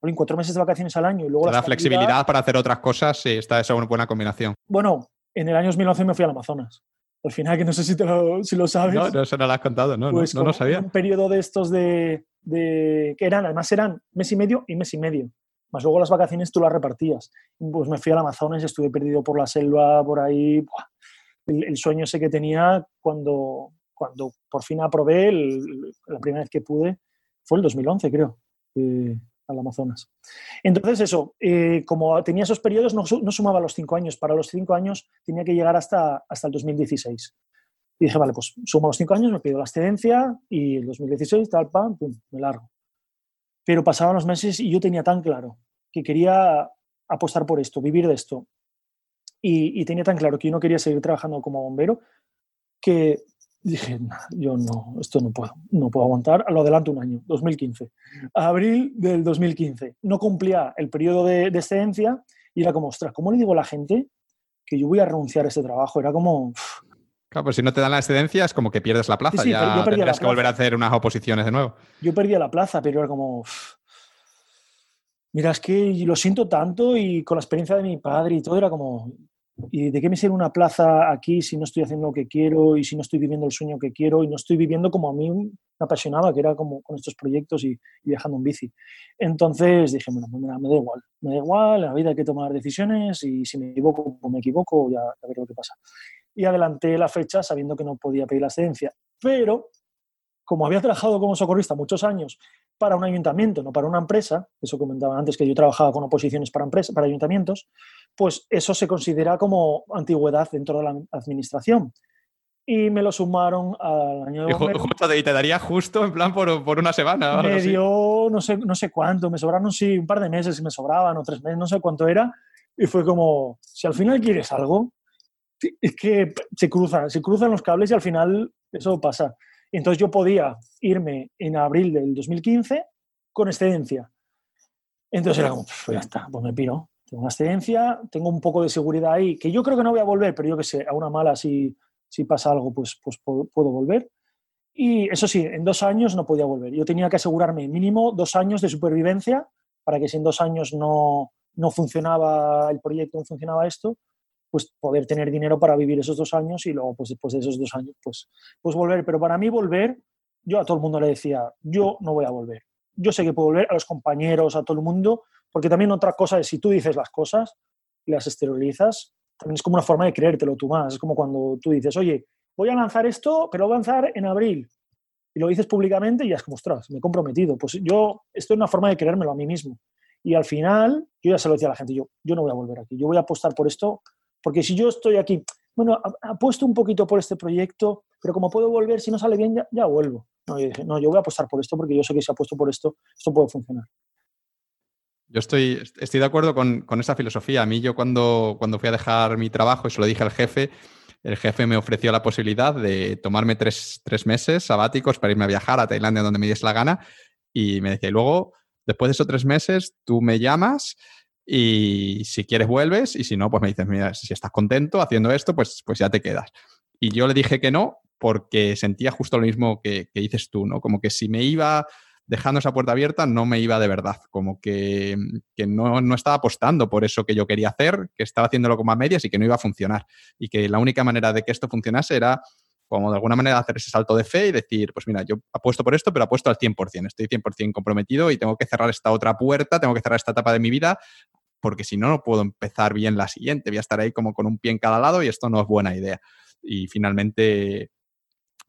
en cuatro meses de vacaciones al año y luego... La flexibilidad para hacer otras cosas, sí, está esa una buena combinación. Bueno, en el año 2011 me fui al Amazonas. Al final, que no sé si, te lo, si lo sabes. No, no, eso no lo has contado, no, no, pues no, sabía. Un periodo de estos de, de, que eran, además eran mes y medio y mes y medio. Más luego las vacaciones tú las repartías. Pues me fui al Amazonas, estuve perdido por la selva, por ahí. El, sueño ese que tenía cuando, cuando por fin aprobé, la primera vez que pude, fue el 2011, creo. Eh, al Amazonas. Entonces, eso, eh, como tenía esos periodos, no, sumaba los cinco años. Para los cinco años tenía que llegar hasta, hasta el 2016. Y dije, vale, pues sumo los cinco años, me pido la excedencia y el 2016, tal, pam, pum, largo. Pero pasaban los meses y yo tenía tan claro que quería apostar por esto, vivir de esto. Y, y tenía tan claro que yo no quería seguir trabajando como bombero que dije, yo no, esto no puedo, no puedo aguantar. Lo adelanto un año, 2015. Abril del 2015. No cumplía el periodo de, de excedencia y era como, ostras, ¿cómo le digo a la gente que yo voy a renunciar a este trabajo? Era como... Claro, pues si no te dan la excedencia es como que pierdes la plaza, ya tendrías que volver a hacer unas oposiciones de nuevo. Yo perdía la plaza, pero era como... Mira, es que lo siento tanto y con la experiencia de mi padre y todo era como, ¿Y de qué me sirve una plaza aquí si no estoy haciendo lo que quiero y si no estoy viviendo el sueño que quiero y no estoy viviendo como a mí me apasionaba, que era como con estos proyectos y, viajando en bici? Entonces dije, bueno, pues me, da igual, me da igual, la vida hay que tomar decisiones y si me equivoco, pues me equivoco, ya, ya veré lo que pasa. Y adelanté la fecha sabiendo que no podía pedir la excedencia. Pero, como había trabajado como socorrista muchos años para un ayuntamiento, no para una empresa, eso comentaba antes que yo trabajaba con oposiciones para, empresas, para ayuntamientos, pues eso se considera como antigüedad dentro de la administración. Y me lo sumaron al año... Y, justo te, te daría justo en plan por, por una semana. Me dio no sé, no sé cuánto, me sobraron sí, un par de meses me sobraban o tres meses, no sé cuánto era. Y fue como, si al final quieres algo, es que se cruzan, se cruzan los cables y al final eso pasa. Entonces yo podía irme en abril del 2015 con excedencia. Entonces era como, pues ya está, pues me piro. Tengo una excedencia, tengo un poco de seguridad ahí, que yo creo que no voy a volver, pero yo que sé, a una mala si, si pasa algo, pues, pues puedo, volver. Y eso sí, en dos años no podía volver. Yo tenía que asegurarme mínimo dos años de supervivencia para que si en dos años no, no funcionaba el proyecto, no funcionaba esto, pues poder tener dinero para vivir esos dos años y luego pues después de esos dos años pues, pues volver. Pero para mí volver, yo a todo el mundo le decía, yo no voy a volver. Yo sé que puedo volver a los compañeros, a todo el mundo, porque también otra cosa es si tú dices las cosas y las exteriorizas, también es como una forma de creértelo tú más. Es como cuando tú dices, oye, voy a lanzar esto, pero lo voy a lanzar en abril. Y lo dices públicamente y ya es como, ostras, me he comprometido. Pues yo, esto es una forma de creérmelo a mí mismo. Y al final, yo ya se lo decía a la gente, yo, yo no voy a volver aquí, yo voy a apostar por esto porque si yo estoy aquí, bueno, apuesto un poquito por este proyecto, pero como puedo volver, si no sale bien, ya, vuelvo. No yo, dije, no, yo voy a apostar por esto porque yo sé que si apuesto por esto, esto puede funcionar. Yo estoy, estoy de acuerdo con, con esa filosofía. A mí yo cuando, cuando fui a dejar mi trabajo y se lo dije al jefe, el jefe me ofreció la posibilidad de tomarme tres, tres, meses sabáticos para irme a viajar a Tailandia donde me diese la gana y me decía, y luego, después de esos tres meses, tú me llamas y si quieres vuelves y si no, pues me dices, mira, si estás contento haciendo esto, pues, pues ya te quedas. Y yo le dije que no porque sentía justo lo mismo que, dices tú, ¿no? Como que si me iba dejando esa puerta abierta, no me iba de verdad, como que, no, no, estaba apostando por eso que yo quería hacer, que estaba haciéndolo como a medias y que no iba a funcionar. Y que la única manera de que esto funcionase era como de alguna manera hacer ese salto de fe y decir, pues mira, yo apuesto por esto, pero apuesto al 100%, estoy 100% comprometido y tengo que cerrar esta otra puerta, tengo que cerrar esta etapa de mi vida, porque si no, no puedo empezar bien la siguiente, voy a estar ahí como con un pie en cada lado y esto no es buena idea. Y finalmente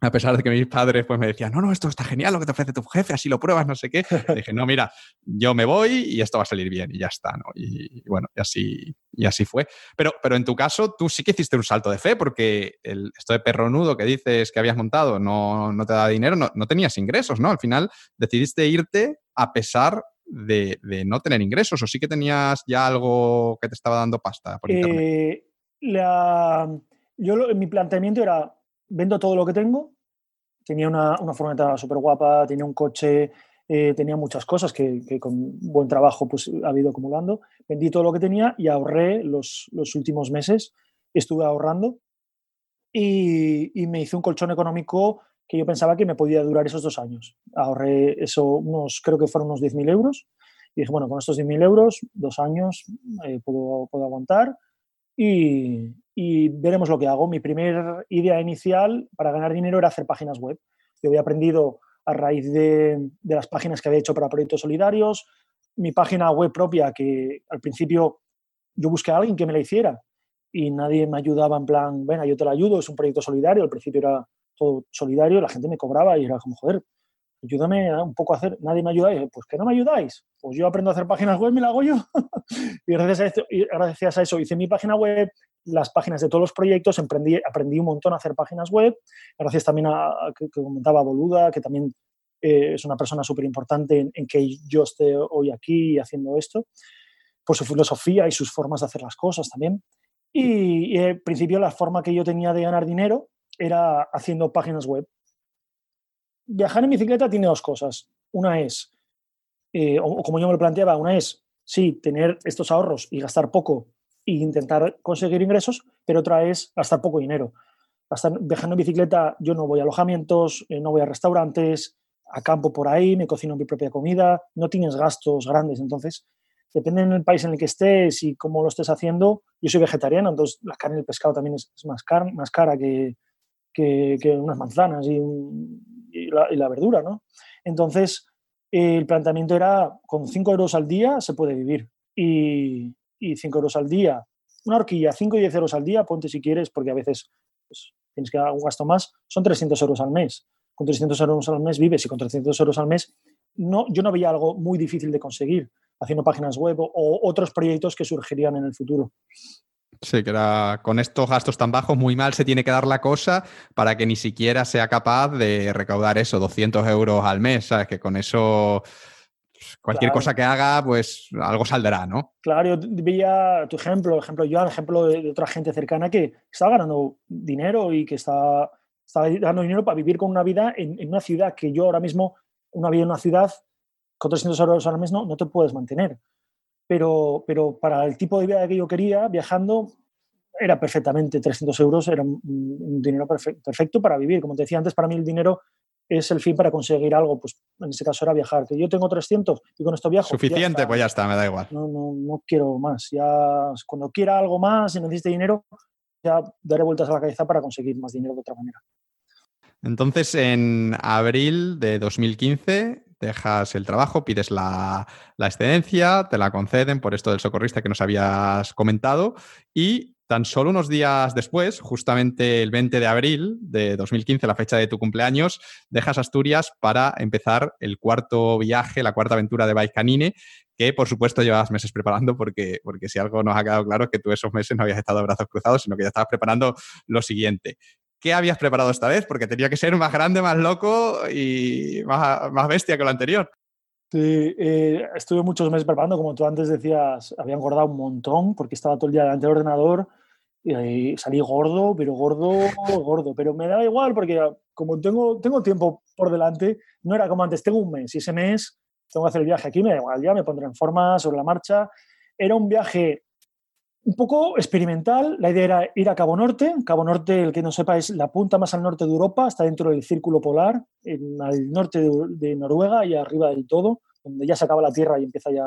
a pesar de que mis padres pues me decían, no, no, esto está genial lo que te ofrece tu jefe, así lo pruebas, no sé qué. dije, no, mira, yo me voy y esto va a salir bien y ya está, ¿no? Y, bueno, y así, y así fue. Pero, pero en tu caso, tú sí que hiciste un salto de fe porque el, esto de perro nudo que dices que habías montado no, no te da dinero, no, no, tenías ingresos, ¿no? Al final decidiste irte a pesar de, de, no tener ingresos o sí que tenías ya algo que te estaba dando pasta por internet. Eh, la, yo mi planteamiento era vendo todo lo que tengo. Tenía una, una furgoneta súper guapa, tenía un coche, eh, tenía muchas cosas que, con buen trabajo pues, ha ido acumulando. Vendí todo lo que tenía y ahorré los, los últimos meses. Estuve ahorrando y, y, me hice un colchón económico que yo pensaba que me podía durar esos dos años. Ahorré eso, unos, creo que fueron unos 10.000 euros. Y dije, bueno, con estos 10.000 euros, dos años eh, puedo, puedo aguantar. Y, veremos lo que hago. Mi primera idea inicial para ganar dinero era hacer páginas web. Yo había aprendido a raíz de, de, las páginas que había hecho para proyectos solidarios, mi página web propia, que al principio yo busqué a alguien que me la hiciera y nadie me ayudaba en plan, venga, yo te la ayudo, es un proyecto solidario, al principio era todo solidario, la gente me cobraba y era como, joder, ayúdame un poco a hacer, nadie me ayuda, y, pues que no me ayudáis, pues yo aprendo a hacer páginas web, me la hago yo. y, gracias a esto, y gracias a eso hice mi página web, las páginas de todos los proyectos, aprendí, aprendí un montón a hacer páginas web, gracias también a, que, comentaba Boluda, que también eh, es una persona súper importante en, que yo esté hoy aquí haciendo esto, por su filosofía y sus formas de hacer las cosas también. Y, y, al principio la forma que yo tenía de ganar dinero era haciendo páginas web. Viajar en bicicleta tiene dos cosas. Una es, eh, o como yo me lo planteaba, una es, sí, tener estos ahorros y gastar poco e intentar conseguir ingresos, pero otra es gastar poco dinero. viajando en bicicleta, yo no voy a alojamientos, eh, no voy a restaurantes, acampo por ahí, me cocino mi propia comida, no tienes gastos grandes. Entonces, depende del país en el que estés y cómo lo estés haciendo. Yo soy vegetariano, entonces la carne y el pescado también es, más, más cara que, unas manzanas y, la, verdura, ¿no? Entonces, el planteamiento era, con 5 euros al día se puede vivir. Y, 5 euros al día, una horquilla, 5 y 10 euros al día, ponte si quieres, porque a veces pues, tienes que dar un gasto más, son 300 euros al mes. Con 300 euros al mes vives y con 300 euros al mes no, yo no veía algo muy difícil de conseguir haciendo páginas web o, otros proyectos que surgirían en el futuro. Sí, que era con estos gastos tan bajos, muy mal se tiene que dar la cosa para que ni siquiera sea capaz de recaudar eso, 200 euros al mes, ¿sabes? Que con eso cualquier cosa que haga, pues algo saldrá, ¿no? Claro, yo veía tu ejemplo, ejemplo yo, ejemplo de, otra gente cercana que estaba ganando dinero y que está, ganando dinero para vivir con una vida en, en, una ciudad que yo ahora mismo, una vida en una ciudad con 300 euros al mes no, no te puedes mantener. Pero, pero para el tipo de vida que yo quería, viajando, era perfectamente 300 euros, era un, dinero perfecto para vivir. Como te decía antes, para mí el dinero es el fin para conseguir algo. Pues en este caso era viajar. Que yo tengo 300 y con esto viajo. Suficiente, pues ya está, me da igual. No, no, no quiero más. Ya cuando quiera algo más y necesite dinero, ya daré vueltas a la cabeza para conseguir más dinero de otra manera. Entonces, en abril de 2015 dejas el trabajo, pides la, excedencia, te la conceden por esto del socorrista que nos habías comentado y tan solo unos días después, justamente el 20 de abril de 2015, la fecha de tu cumpleaños, dejas Asturias para empezar el cuarto viaje, la cuarta aventura de Bike Canine, que por supuesto llevabas meses preparando porque, porque si algo nos ha quedado claro es que tú esos meses no habías estado brazos cruzados, sino que ya estabas preparando lo siguiente. ¿Qué habías preparado esta vez? Porque tenía que ser más grande, más loco y más, más bestia que lo anterior. Sí, eh, estuve muchos meses preparando, como tú antes decías, había engordado un montón porque estaba todo el día delante del ordenador y salí gordo, pero gordo, gordo. Pero me daba igual porque como tengo, tengo tiempo por delante, no era como antes, tengo un mes y ese mes tengo que hacer el viaje aquí, me da igual, ya me pondré en forma sobre la marcha. Era un viaje un poco experimental. La idea era ir a Cabo Norte. Cabo Norte, el que no sepa, es la punta más al norte de Europa, está dentro del círculo polar, en, al norte de, Noruega y arriba del todo, donde ya se acaba la tierra y empieza ya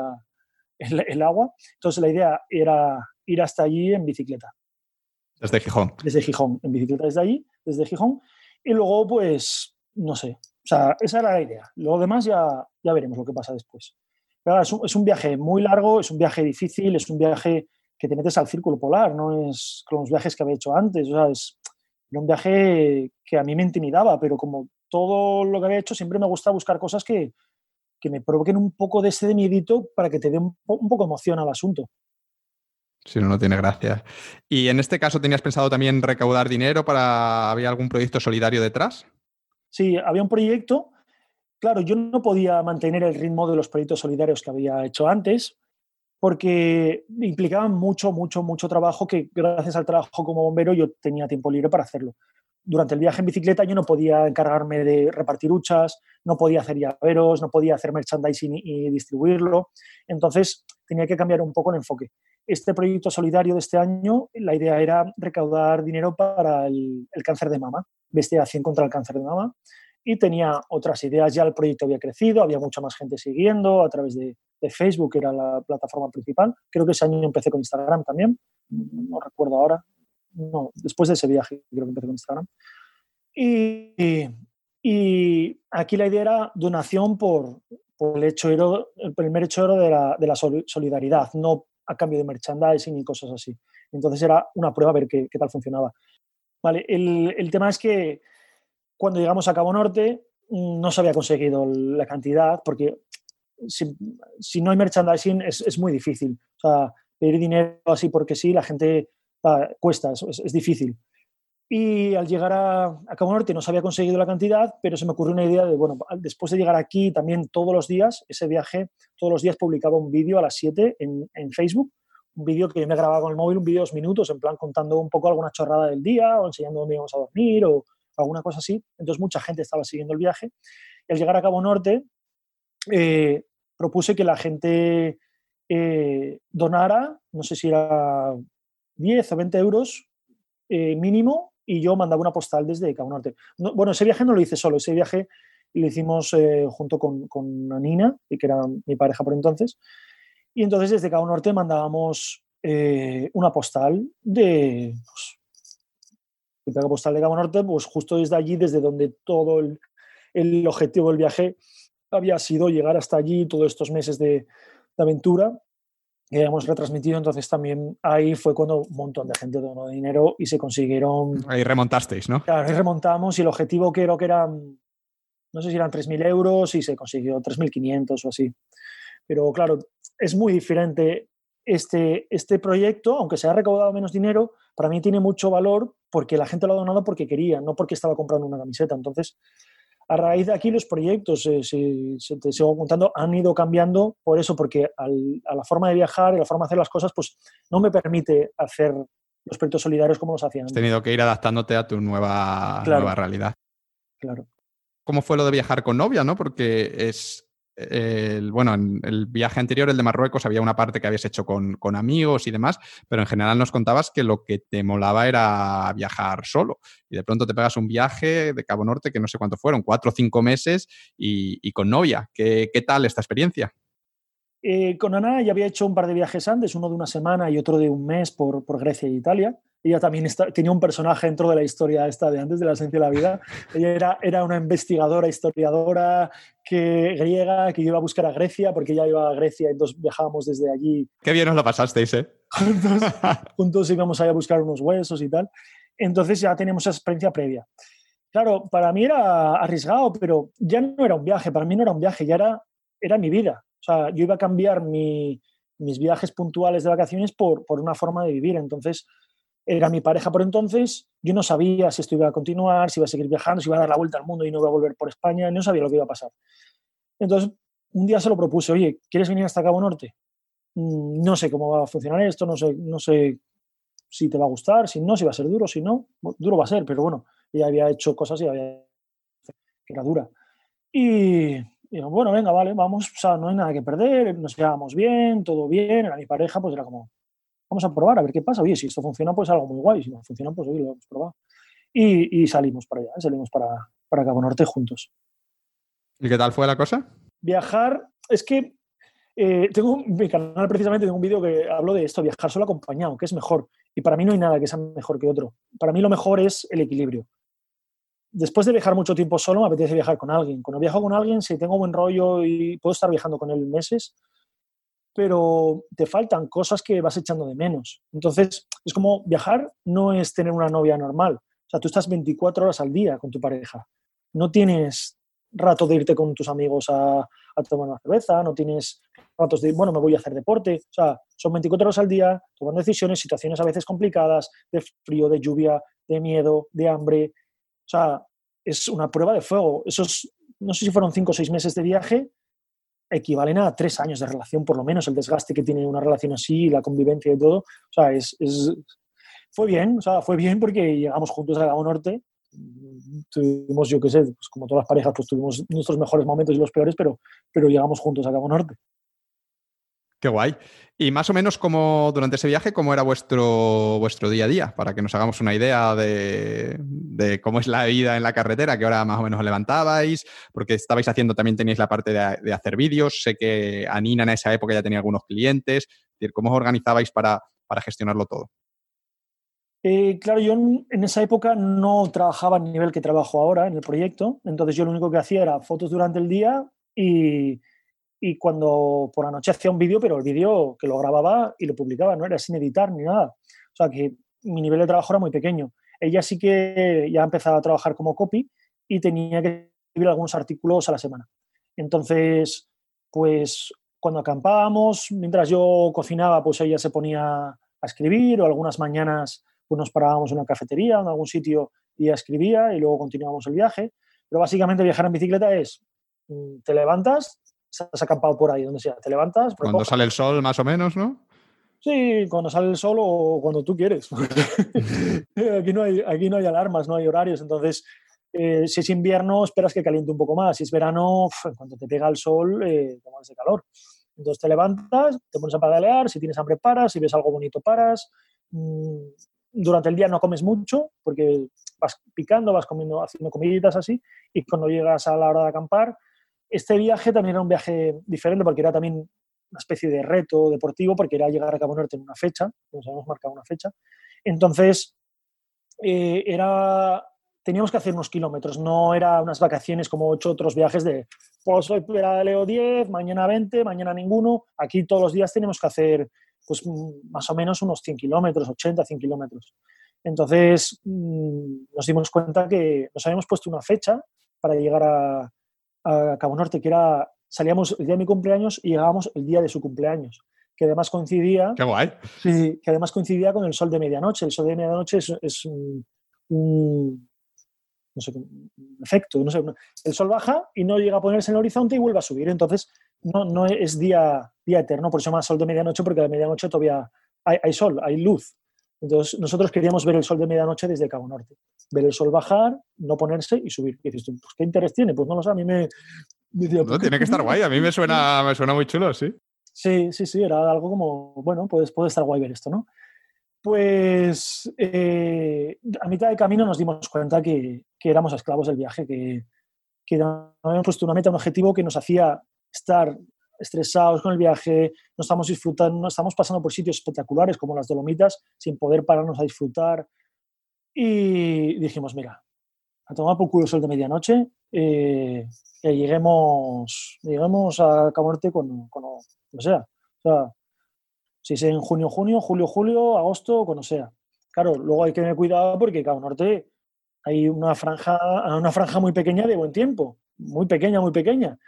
el, agua. Entonces la idea era ir hasta allí en bicicleta. Desde Gijón. Desde Gijón, en bicicleta desde allí, desde Gijón. Y luego, pues, no sé. O sea, esa era la idea. Luego demás ya, ya veremos lo que pasa después. Pero es, un, es un viaje muy largo, es un viaje difícil, es un viaje que te metes al círculo polar, no es con los viajes que había hecho antes, o sea, es un viaje que a mí me intimidaba, pero como todo lo que había hecho, siempre me gusta buscar cosas que, que me provoquen un poco de ese de miedito para que te dé un, poco emoción al asunto. Si no, no tiene gracia. ¿Y en este caso tenías pensado también recaudar dinero para... ¿Había algún proyecto solidario detrás? Sí, había un proyecto. Claro, yo no podía mantener el ritmo de los proyectos solidarios que había hecho antes, porque implicaban mucho, mucho, mucho trabajo que gracias al trabajo como bombero yo tenía tiempo libre para hacerlo. Durante el viaje en bicicleta yo no podía encargarme de repartir huchas, no podía hacer llaveros, no podía hacer merchandising y distribuirlo. Entonces tenía que cambiar un poco el enfoque. Este proyecto solidario de este año, la idea era recaudar dinero para el, cáncer de mama, investigación contra el cáncer de mama y tenía otras ideas. Ya el proyecto había crecido, había mucha más gente siguiendo a través de, Facebook, que era la plataforma principal. Creo que ese año empecé con Instagram también, no recuerdo ahora. No, después de ese viaje creo que empecé con Instagram. Y, y aquí la idea era donación por, por el, hecho el primer hecho de la, de la solidaridad, no a cambio de merchandising y cosas así. Entonces era una prueba a ver qué, qué tal funcionaba. Vale, el, el tema es que cuando llegamos a Cabo Norte mm, no se había conseguido la cantidad porque si, no hay merchandising es, muy difícil. O sea, pedir dinero así porque sí, la gente cuesta, es, difícil. Y al llegar a, Cabo Norte no se había conseguido la cantidad, pero se me ocurrió una idea de, bueno, después de llegar aquí también todos los días, ese viaje, todos los días publicaba un vídeo a las 7 en, en Facebook, un vídeo que yo me grababa con el móvil, un vídeo de dos minutos, en plan contando un poco alguna chorrada del día o enseñando dónde íbamos a dormir o alguna cosa así. Entonces mucha gente estaba siguiendo el viaje. Y al llegar a Cabo Norte, eh, propuse que la gente eh, donara, no sé si era 10 o 20 euros eh, mínimo, y yo mandaba una postal desde Cabo Norte. bueno, ese viaje no lo hice solo, ese viaje lo hicimos junto con, con Nina, que era mi pareja por entonces, y entonces desde Cabo Norte mandábamos una postal de... Pues, postal de Cabo Norte, pues justo desde allí, desde donde todo el, el objetivo del viaje había sido llegar hasta allí todos estos meses de, aventura que hemos retransmitido, entonces también ahí fue cuando un montón de gente donó dinero y se consiguieron... Ahí remontasteis, ¿no? Claro, ahí remontamos y el objetivo creo que eran, no sé si eran 3.000 euros y se consiguió 3.500 o así. Pero claro, es muy diferente este, este proyecto, aunque se ha recaudado menos dinero, para mí tiene mucho valor porque la gente lo ha donado porque quería, no porque estaba comprando una camiseta. Entonces, a raíz de aquí los proyectos, eh, si, te sigo contando, han ido cambiando por eso, porque a la forma de viajar y la forma de hacer las cosas, pues no me permite hacer los proyectos solidarios como los hacían. Has tenido que ir adaptándote a tu nueva, nueva realidad. Claro. ¿Cómo fue lo de viajar con novia, no? Porque es, el, bueno, en el viaje anterior, el de Marruecos, había una parte que habías hecho con, amigos y demás, pero en general nos contabas que lo que te molaba era viajar solo. Y de pronto te pegas un viaje de Cabo Norte, que no sé cuánto fueron, cuatro o cinco meses, y, con novia. ¿Qué, tal esta experiencia? Eh, con Ana ya había hecho un par de viajes antes, uno de una semana y otro de un mes por, por Grecia e Italia ella también tenía un personaje dentro de la historia esta de antes de la esencia de la vida. Ella era, era una investigadora, historiadora que, griega que iba a buscar a Grecia porque ella iba a Grecia y entonces viajábamos desde allí. Qué bien os lo pasasteis, ¿eh? Juntos, juntos íbamos a buscar unos huesos y tal. Entonces ya teníamos esa experiencia previa. Claro, para mí era arriesgado, pero ya no era un viaje, para mí no era un viaje, ya era, era mi vida. O sea, yo iba a cambiar mi, mis viajes puntuales de vacaciones por, por una forma de vivir. Entonces, era mi pareja por entonces, yo no sabía si esto iba a continuar, si iba a seguir viajando, si iba a dar la vuelta al mundo y no iba a volver por España, no sabía lo que iba a pasar. Entonces, un día se lo propuse, oye, ¿quieres venir hasta Cabo Norte? Mm, no sé cómo va a funcionar esto, no sé, no sé si te va a gustar, si no, si va a ser duro, si no, duro va a ser, pero bueno, ya había hecho cosas y había que era dura. Y, bueno, venga, vale, vamos, o sea, no hay nada que perder, nos llevábamos bien, todo bien, era mi pareja, pues era como, vamos a probar a ver qué pasa. Oye, si esto funciona, pues algo muy guay. Si no funciona, pues oye, lo hemos probado. Y, salimos para allá, salimos para, para Cabo Norte juntos. ¿Y qué tal fue la cosa? Viajar, es que eh, tengo mi canal precisamente, tengo un vídeo que hablo de esto, viajar solo acompañado, que es mejor. Y para mí no hay nada que sea mejor que otro. Para mí lo mejor es el equilibrio. Después de viajar mucho tiempo solo, me apetece viajar con alguien. Cuando viajo con alguien, si tengo buen rollo y puedo estar viajando con él meses, pero te faltan cosas que vas echando de menos. Entonces, es como viajar no es tener una novia normal. O sea, tú estás 24 horas al día con tu pareja. No tienes rato de irte con tus amigos a, tomar una cerveza, no tienes ratos de, bueno, me voy a hacer deporte. O sea, son 24 horas al día, tomando decisiones, situaciones a veces complicadas, de frío, de lluvia, de miedo, de hambre. O sea, es una prueba de fuego. Esos, no sé si fueron 5 o 6 meses de viaje, equivalen a tres años de relación, por lo menos, el desgaste que tiene una relación así, la convivencia y todo. O sea, es, fue bien, o sea, fue bien porque llegamos juntos a Gabo Norte. Tuvimos, yo qué sé, pues como todas las parejas, pues tuvimos nuestros mejores momentos y los peores, pero, pero llegamos juntos a Cabo Norte. Qué guay. Y más o menos como durante ese viaje, ¿cómo era vuestro, vuestro día a día? Para que nos hagamos una idea de, cómo es la vida en la carretera, que ahora más o menos levantabais, porque estabais haciendo, también teníais la parte de, hacer vídeos. Sé que Anina en esa época ya tenía algunos clientes. ¿Cómo os organizabais para, gestionarlo todo? Eh, claro, yo en esa época no trabajaba a nivel que trabajo ahora en el proyecto, entonces yo lo único que hacía era fotos durante el día y, y cuando por la hacía un vídeo, pero el vídeo que lo grababa y lo publicaba, no era sin editar ni nada. O sea que mi nivel de trabajo era muy pequeño. Ella sí que ya empezaba a trabajar como copy y tenía que escribir algunos artículos a la semana. Entonces, pues cuando acampábamos, mientras yo cocinaba, pues ella se ponía a escribir o algunas mañanas pues nos parábamos en una cafetería, en algún sitio y ella escribía y luego continuábamos el viaje. Pero básicamente viajar en bicicleta es, mm, te levantas, has acampado por ahí, donde sea, te levantas. Cuando sale el sol, más o menos, ¿no? Sí, cuando sale el sol o cuando tú quieres. aquí, no hay, aquí no hay alarmas, no hay horarios, entonces eh, si es invierno esperas que caliente un poco más, si es verano, cuando te pega el sol, eh, te mueres de calor. Entonces te levantas, te pones a pedalear, si tienes hambre paras, si ves algo bonito paras. Mm, durante el día no comes mucho porque vas picando, vas comiendo, haciendo comiditas así, y cuando llegas a la hora de acampar, este viaje también era un viaje diferente porque era también una especie de reto deportivo porque era llegar a Cabo Norte en una fecha, nos habíamos marcado una fecha. Entonces, eh, era, teníamos que hacer unos kilómetros, no era unas vacaciones como ocho otros viajes de, pues hoy leo 10, mañana 20, mañana ninguno. Aquí todos los días tenemos que hacer pues más o menos unos 100 kilómetros, 80, 100 kilómetros. Entonces mm, nos dimos cuenta que nos habíamos puesto una fecha para llegar a, a Cabo Norte, que era, salíamos el día de mi cumpleaños y llegábamos el día de su cumpleaños, que además coincidía... ¡Qué guay! Sí, que además coincidía con el sol de medianoche. El sol de medianoche es, un, no sé, un efecto, no sé, el sol baja y no llega a ponerse en el horizonte y vuelve a subir. Entonces, no, no es día, día eterno, por eso se llama sol de medianoche, porque a la medianoche todavía hay, hay, sol, hay luz. Entonces, nosotros queríamos ver el sol de medianoche desde Cabo Norte. Ver el sol bajar, no ponerse y subir. Y dices tú, pues, ¿qué interés tiene? Pues no lo sé, a mí me... no, tiene que estar guay, a mí me suena, me suena muy chulo, sí. Sí, sí, sí, era algo como, bueno, pues puede estar guay ver esto, ¿no? Pues eh, a mitad de camino nos dimos cuenta que, que éramos esclavos del viaje, que, que habíamos puesto una meta, un objetivo que nos hacía estar estresados con el viaje, no estamos disfrutando, no estamos pasando por sitios espectaculares como las Dolomitas sin poder pararnos a disfrutar. Y dijimos, mira, a tomar por culo el sol de medianoche, eh, lleguemos, lleguemos a Cabo Norte con, con o sea. O sea, si es en junio, junio, julio, julio, agosto, cuando sea. Claro, luego hay que tener cuidado porque Cabo Norte hay una franja, una franja muy pequeña de buen tiempo, muy pequeña, muy pequeña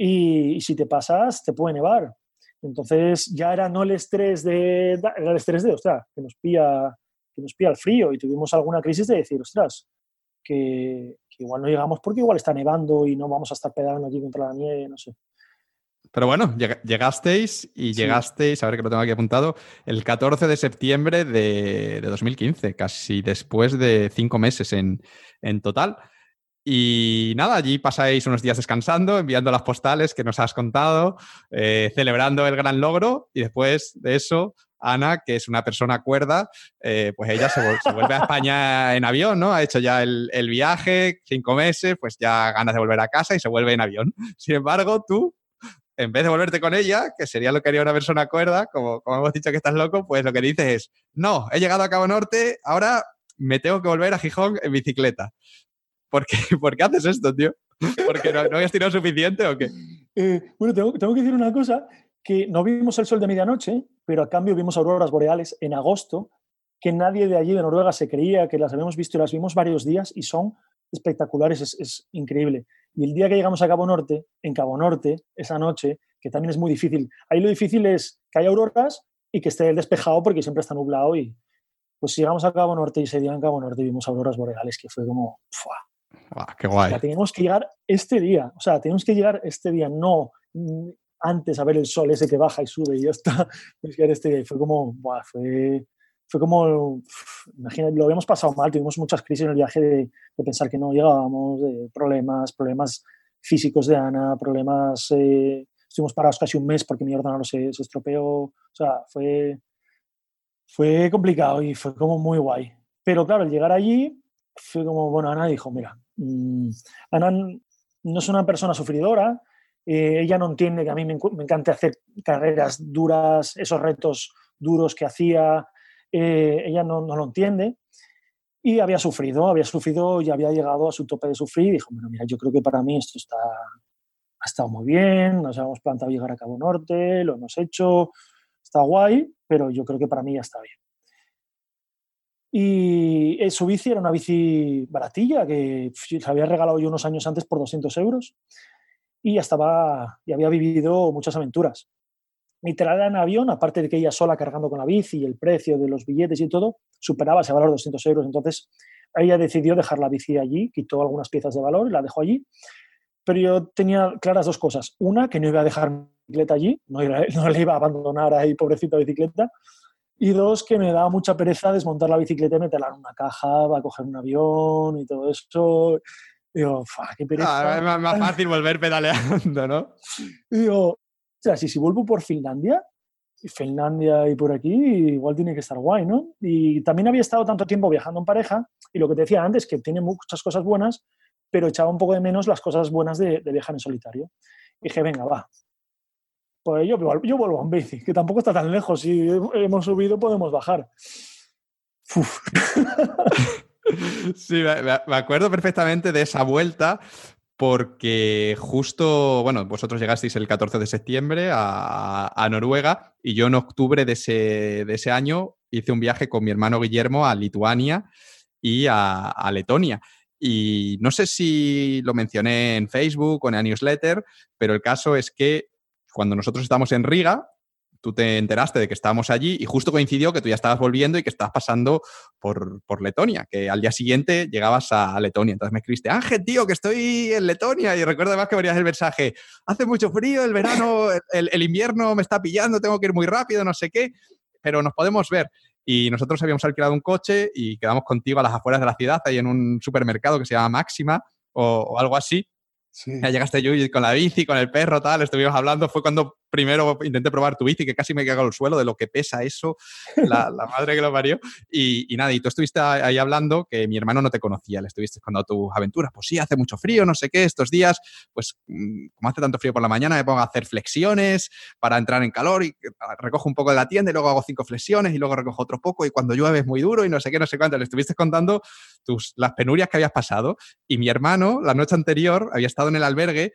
y, si te pasas te puede nevar. Entonces ya era no el estrés de, era el estrés de, ostras, que nos pilla, que nos pilla el frío y tuvimos alguna crisis de decir, ostras, que, igual no llegamos porque igual está nevando y no vamos a estar pedando aquí contra la nieve, no sé. Pero bueno, llegasteis y llegasteis, a ver que lo tengo aquí apuntado, el 14 de septiembre de, de 2015, casi después de cinco meses en, en total. Y nada, allí pasáis unos días descansando, enviando las postales que nos has contado, eh, celebrando el gran logro y después de eso, Ana, que es una persona cuerda, eh, pues ella se, vuelve a España en avión, ¿no? Ha hecho ya el, viaje, cinco meses, pues ya ganas de volver a casa y se vuelve en avión. Sin embargo, tú, en vez de volverte con ella, que sería lo que haría una persona cuerda, como, como hemos dicho que estás loco, pues lo que dices es, no, he llegado a Cabo Norte, ahora me tengo que volver a Gijón en bicicleta. ¿Por qué, ¿Por qué haces esto, tío? ¿Porque no, no habías tirado suficiente o qué? Eh, bueno, tengo, tengo, que decir una cosa, que no vimos el sol de medianoche, pero a cambio vimos auroras boreales en agosto, que nadie de allí de Noruega se creía que las habíamos visto y las vimos varios días y son espectaculares, es, es increíble. Y el día que llegamos a Cabo Norte, en Cabo Norte, esa noche, que también es muy difícil, ahí lo difícil es que haya auroras y que esté despejado porque siempre está nublado y pues llegamos a Cabo Norte y ese día en Cabo Norte vimos auroras boreales que fue como, ¡fua! Qué guay. teníamos que llegar este día, o sea, tenemos que llegar este día, no antes a ver el sol ese que baja y sube y ya está. este día. Y fue como, fue, fue como, imagínate, lo habíamos pasado mal, tuvimos muchas crisis en el viaje de, pensar que no llegábamos, de problemas, problemas físicos de Ana, problemas, eh, estuvimos parados casi un mes porque mi ordenador se, se estropeó, o sea, fue, fue complicado y fue como muy guay. Pero claro, al llegar allí, fue como, bueno, Ana dijo, mira, Mm, Ana no es una persona sufridora, eh, ella no entiende que a mí me, encanta hacer carreras duras, esos retos duros que hacía, eh, ella no, lo entiende y había sufrido, había sufrido y había llegado a su tope de sufrir y dijo, bueno, mira, yo creo que para mí esto está, ha estado muy bien, nos habíamos plantado llegar a Cabo Norte, lo hemos hecho, está guay, pero yo creo que para mí ya está bien. Y eh, su bici era una bici baratilla que se había regalado yo unos años antes por 200 euros y ya estaba, y había vivido muchas aventuras. Mi en avión, aparte de que ella sola cargando con la bici y el precio de los billetes y todo, superaba ese valor de 200 euros. Entonces ella decidió dejar la bici allí, quitó algunas piezas de valor y la dejó allí. Pero yo tenía claras dos cosas. Una, que no iba a dejar bicicleta allí, no, no le iba a abandonar ahí, pobrecita bicicleta. Y dos, que me daba mucha pereza desmontar la bicicleta y meterla en una caja, va a coger un avión y todo eso. Digo, qué pereza. Ah, es más fácil volver pedaleando, ¿no? digo, o sea, si, si vuelvo por Finlandia, Finlandia y por aquí, igual tiene que estar guay, ¿no? Y también había estado tanto tiempo viajando en pareja, y lo que te decía antes, que tiene muchas cosas buenas, pero echaba un poco de menos las cosas buenas de, viajar en solitario. Y dije, venga, va. Yo, vuelvo en bici, que tampoco está tan lejos. Si hemos subido, podemos bajar. Sí, me acuerdo perfectamente de esa vuelta porque justo, bueno, vosotros llegasteis el 14 de septiembre a, Noruega y yo en octubre de ese, de ese, año hice un viaje con mi hermano Guillermo a Lituania y a, a, Letonia. Y no sé si lo mencioné en Facebook o en la newsletter, pero el caso es que cuando nosotros estamos en Riga, tú te enteraste de que estábamos allí y justo coincidió que tú ya estabas volviendo y que estabas pasando por, por Letonia, que al día siguiente llegabas a Letonia. Entonces me escribiste, Ángel, tío, que estoy en Letonia. Y recuerdo además que verías el mensaje, hace mucho frío, el verano, el, el invierno me está pillando, tengo que ir muy rápido, no sé qué, pero nos podemos ver. Y nosotros habíamos alquilado un coche y quedamos contigo a las afueras de la ciudad, ahí en un supermercado que se llama Máxima o, o algo así. Ya llegaste yo con la bici, con el perro, tal, estuvimos hablando. Fue cuando primero intenté probar tu bici, que casi me cago al suelo de lo que pesa eso, la, madre que lo parió. Y, nada, y tú estuviste ahí hablando que mi hermano no te conocía, le estuviste contando tus aventuras. Pues sí, hace mucho frío, no sé qué, estos días, pues mm, como hace tanto frío por la mañana, me pongo a hacer flexiones para entrar en calor y ah, recojo un poco de la tienda y luego hago cinco flexiones y luego recojo otro poco y cuando llueve es muy duro y no sé qué, no sé cuánto. Le estuviste contando tus, las penurias que habías pasado y mi hermano la noche anterior había estado en el albergue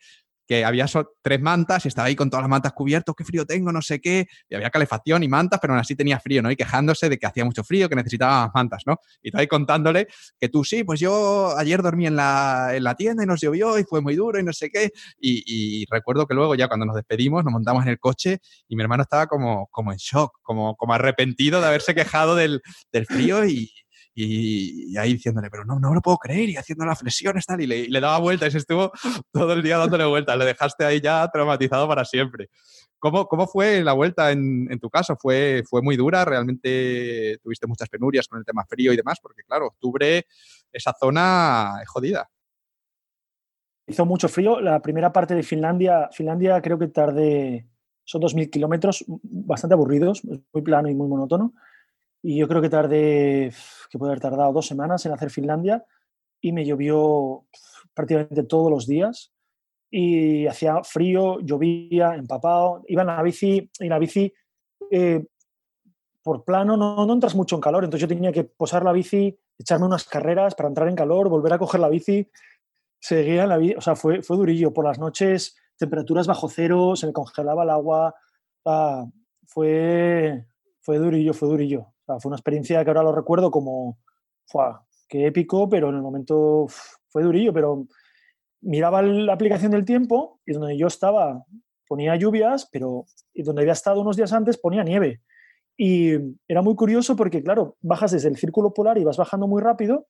que había tres mantas y estaba ahí con todas las mantas cubiertas, qué frío tengo, no sé qué, y había calefacción y mantas, pero aún así tenía frío, ¿no? Y quejándose de que hacía mucho frío, que necesitaba más mantas, ¿no? Y estaba ahí contándole que tú sí, pues yo ayer dormí en la, en la tienda y nos llovió y fue muy duro y no sé qué, y, recuerdo que luego ya cuando nos despedimos nos montamos en el coche y mi hermano estaba como, como en shock, como, como arrepentido de haberse quejado del, del frío y, y, ahí diciéndole, pero no, no lo puedo creer, y haciendo las flexiones, tal, y le, le daba vueltas, y se estuvo todo el día dándole vueltas, le dejaste ahí ya traumatizado para siempre. ¿Cómo, cómo fue la vuelta en, en, tu caso? ¿Fue, ¿Fue muy dura? ¿Realmente tuviste muchas penurias con el tema frío y demás? Porque claro, octubre, esa zona es jodida. Hizo mucho frío. La primera parte de Finlandia, Finlandia creo que tardé, son 2.000 kilómetros, bastante aburridos, muy plano y muy monótono. Y yo creo que tardé, que puede haber tardado dos semanas en hacer Finlandia y me llovió prácticamente todos los días y hacía frío, llovía, empapado. Iba en la bici y la bici eh, por plano no, no, entras mucho en calor, entonces yo tenía que posar la bici, echarme unas carreras para entrar en calor, volver a coger la bici, seguía en la bici, o sea, fue, fue durillo. Por las noches, temperaturas bajo cero, se me congelaba el agua, fue, fue durillo, fue durillo fue una experiencia que ahora lo recuerdo como, fue, qué épico, pero en el momento fue durillo, pero miraba la aplicación del tiempo y donde yo estaba ponía lluvias, pero y donde había estado unos días antes ponía nieve. Y era muy curioso porque, claro, bajas desde el círculo polar y vas bajando muy rápido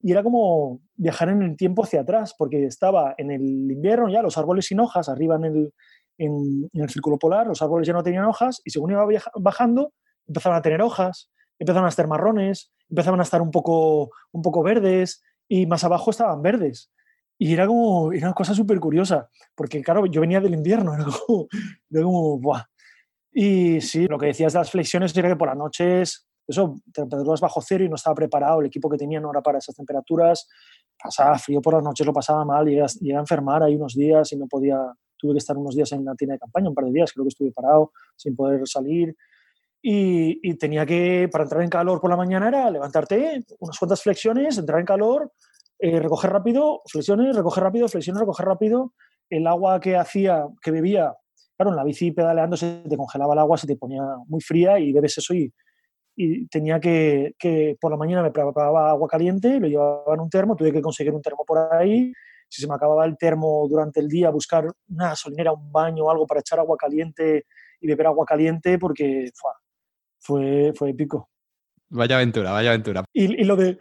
y era como viajar en el tiempo hacia atrás, porque estaba en el invierno ya los árboles sin hojas, arriba en el círculo polar, los árboles ya no tenían hojas y según iba bajando empezaron a tener hojas, empezaron a estar marrones, empezaban a estar un poco, un poco verdes y más abajo estaban verdes. Y era como, era una cosa súper curiosa, porque claro, yo venía del invierno, era como, era como ¡buah! Y sí, lo que decías de las flexiones era que por las noches, eso, temperaturas bajo cero y no estaba preparado, el equipo que tenía no era para esas temperaturas, pasaba frío por las noches, lo pasaba mal, llegué a, enfermar ahí unos días y no podía, tuve que estar unos días en la tienda de campaña, un par de días, creo que estuve parado, sin poder salir, y, tenía que, para entrar en calor por la mañana, era levantarte unas cuantas flexiones, entrar en calor, eh, recoger rápido, flexiones, recoger rápido, flexiones, recoger rápido. El agua que hacía, que bebía, claro, en la bici pedaleando se te congelaba el agua, se te ponía muy fría y bebes eso y, y tenía que, que, por la mañana me preparaba agua caliente, lo llevaba en un termo, tuve que conseguir un termo por ahí. Si se me acababa el termo durante el día, buscar una gasolinera, un baño o algo para echar agua caliente y beber agua caliente porque fue, fue épico. Vaya aventura, vaya aventura. Y, lo de,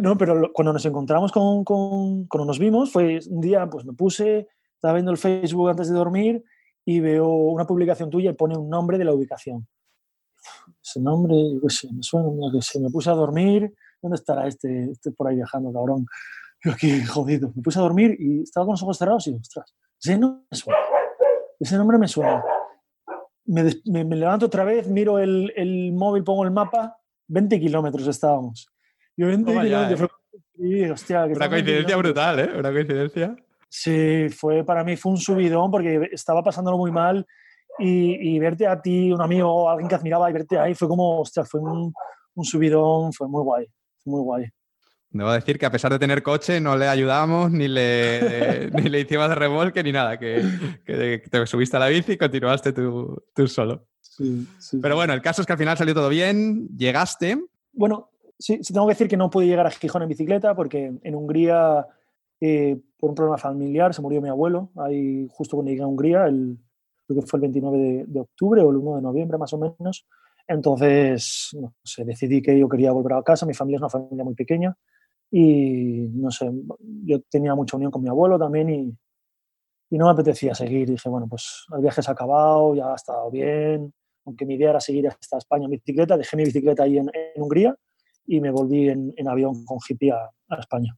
no, pero cuando nos encontramos con, con, cuando nos vimos, fue un día, pues me puse, estaba viendo el Facebook antes de dormir y veo una publicación tuya y pone un nombre de la ubicación. Ese nombre, yo qué sé, me suena, que sé, me puse a dormir. ¿Dónde estará este, este por ahí viajando, cabrón? Yo aquí, jodido. Me puse a dormir y estaba con los ojos cerrados y, ostras, ese nombre me suena. Ese nombre me suena. Me, me, levanto otra vez, miro el, el, móvil, pongo el mapa, 20 kilómetros estábamos. Yo 20 kilómetros. Eh. hostia, Una coincidencia brutal, ¿eh? Una coincidencia. Sí, fue para mí fue un subidón porque estaba pasándolo muy mal y, verte a ti, un amigo, alguien que admiraba y verte ahí fue como, hostia, fue un, un subidón, fue muy guay, muy guay. Debo decir que a pesar de tener coche no le ayudamos, ni le, ni le hicimos de remolque, ni nada, que, que, te subiste a la bici y continuaste tú, tú solo. Sí, sí, Pero bueno, el caso es que al final salió todo bien, llegaste. Bueno, sí, sí tengo que decir que no pude llegar a Gijón en bicicleta porque en Hungría eh, por un problema familiar, se murió mi abuelo, ahí justo cuando llegué a Hungría, el, creo que fue el 29 de, octubre o el 1 de noviembre más o menos. Entonces, no sé, decidí que yo quería volver a casa, mi familia es una familia muy pequeña y, no sé, yo tenía mucha unión con mi abuelo también y, y no me apetecía seguir. Dije, bueno, pues el viaje se ha acabado, ya ha estado bien, aunque mi idea era seguir hasta España en bicicleta, dejé mi bicicleta ahí en, Hungría y me volví en, avión con hippie a España.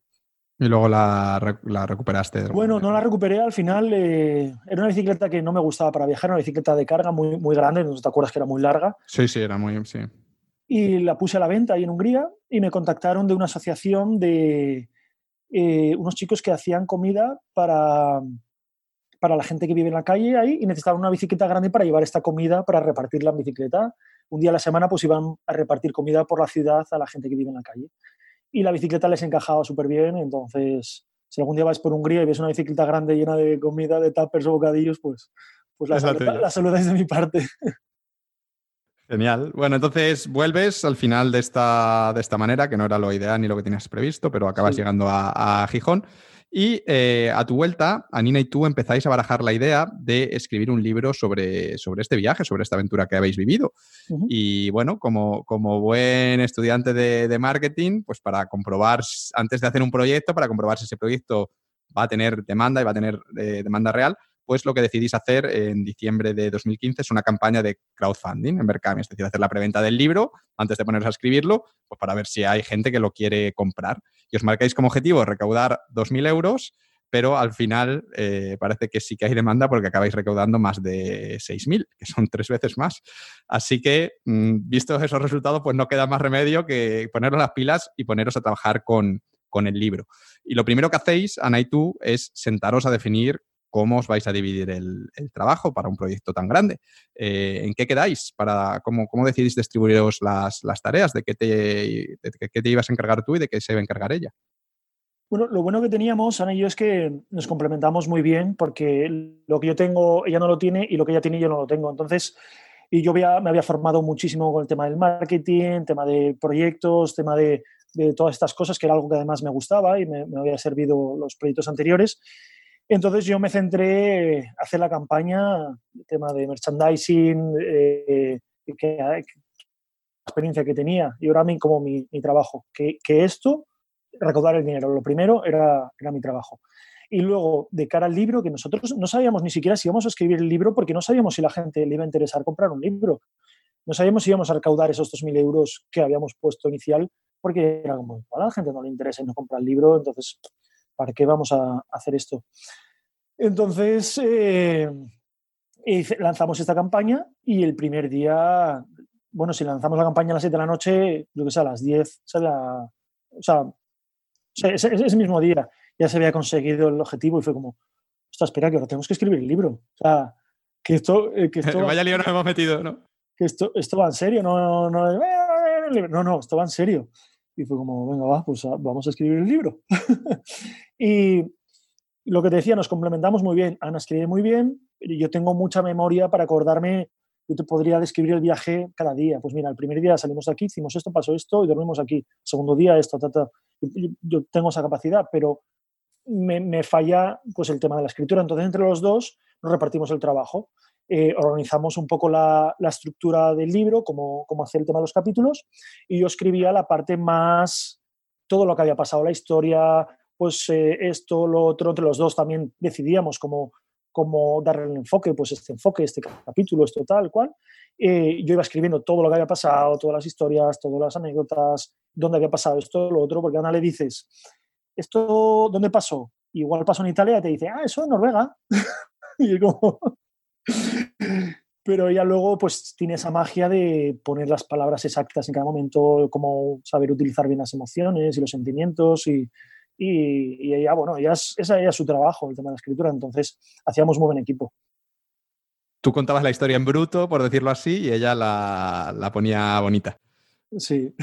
Y luego la, la recuperaste. Bueno, no la recuperé al final. Eh, era una bicicleta que no me gustaba para viajar, una bicicleta de carga muy, muy grande, no te acuerdas que era muy larga. Sí, sí, era muy, sí. Y la puse a la venta ahí en Hungría y me contactaron de una asociación de eh, unos chicos que hacían comida para, para la gente que vive en la calle ahí y necesitaban una bicicleta grande para llevar esta comida para repartirla en bicicleta. Un día a la semana pues iban a repartir comida por la ciudad a la gente que vive en la calle y la bicicleta les encajaba súper bien, entonces si algún día vais por Hungría y ves una bicicleta grande llena de comida, de tuppers o bocadillos, pues, pues la, saludáis de mi parte. Genial. Bueno, entonces vuelves al final de esta, de esta manera, que no era lo ideal ni lo que tenías previsto, pero acabas llegando a, a Gijón. Y eh, a tu vuelta, Anina y tú empezáis a barajar la idea de escribir un libro sobre, sobre este viaje, sobre esta aventura que habéis vivido. Y bueno, como, como buen estudiante de, marketing, pues para comprobar, antes de hacer un proyecto, para comprobar si ese proyecto va a tener demanda y va a tener eh, demanda real, pues lo que decidís hacer en diciembre de 2015 es una campaña de crowdfunding en Berkami, es decir, hacer la preventa del libro antes de ponerse a escribirlo, pues para ver si hay gente que lo quiere comprar. Y os marcáis como objetivo recaudar 2.000 euros, pero al final eh, parece que sí que hay demanda porque acabáis recaudando más de 6.000, que son tres veces más. Así que, mm, vistos esos resultados, pues no queda más remedio que poneros las pilas y poneros a trabajar con, con el libro. Y lo primero que hacéis, Ana y tú, es sentaros a definir cómo os vais a dividir el, trabajo para un proyecto tan grande. Eh, ¿En qué quedáis? Para, cómo, ¿Cómo decidís distribuiros las, tareas? ¿De qué, te, qué te ibas a encargar tú y de qué se iba a encargar ella? Bueno, lo bueno que teníamos, Ana y yo, es que nos complementamos muy bien porque lo que yo tengo, ella no lo tiene y lo que ella tiene, yo no lo tengo. Entonces, y yo me había formado muchísimo con el tema del marketing, tema de proyectos, tema de, todas estas cosas, que era algo que además me gustaba y me, me había servido los proyectos anteriores. Entonces yo me centré en hacer la campaña, el tema de merchandising, eh, que, la experiencia que tenía y ahora como mi, trabajo, que, esto, recaudar el dinero, lo primero era, era mi trabajo. Y luego, de cara al libro, que nosotros no sabíamos ni siquiera si íbamos a escribir el libro porque no sabíamos si la gente le iba a interesar comprar un libro. No sabíamos si íbamos a recaudar esos 2.000 euros que habíamos puesto inicial porque era como, a la gente no le interesa y no compra el libro, entonces ¿para qué vamos a hacer esto? Entonces, eh, lanzamos esta campaña y el primer día, bueno, si lanzamos la campaña a las 7 de la noche, yo que sé, a las 10, o sea, ese, mismo día ya se había conseguido el objetivo y fue como, ostras, espera, que ahora tenemos que escribir el libro. O sea, que esto... Eh, que esto Vaya lío nos hemos metido, ¿no? Que esto, esto va en serio, no, no, no, no, esto va en serio. Y fue como, venga, va, pues ah, vamos a escribir el libro. y lo que te decía, nos complementamos muy bien. Ana escribe muy bien, yo tengo mucha memoria para acordarme, yo te podría describir el viaje cada día. Pues mira, el primer día salimos de aquí, hicimos esto, pasó esto y dormimos aquí. segundo día esto, ta, Yo, tengo esa capacidad, pero me, falla pues el tema de la escritura. Entonces, entre los dos nos repartimos el trabajo. Eh, organizamos un poco la, estructura del libro, cómo, cómo el tema de los capítulos, y yo escribía la parte más, todo lo que había pasado, la historia, pues eh, esto, lo otro, entre los dos también decidíamos cómo, cómo darle el enfoque, pues este enfoque, este capítulo, esto tal, cual. Eh, yo iba escribiendo todo lo que había pasado, todas las historias, todas las anécdotas, dónde había pasado esto, lo otro, porque a Ana le dices, ¿esto dónde pasó? Igual pasó en Italia y te dice, ah, eso en Noruega. y como... Pero ella luego pues tiene esa magia de poner las palabras exactas en cada momento, como saber utilizar bien las emociones y los sentimientos y, y, ella, bueno, ella es, esa es su trabajo, el tema de la escritura, entonces hacíamos muy buen equipo. Tú contabas la historia en bruto, por decirlo así, y ella la, la ponía bonita. Sí.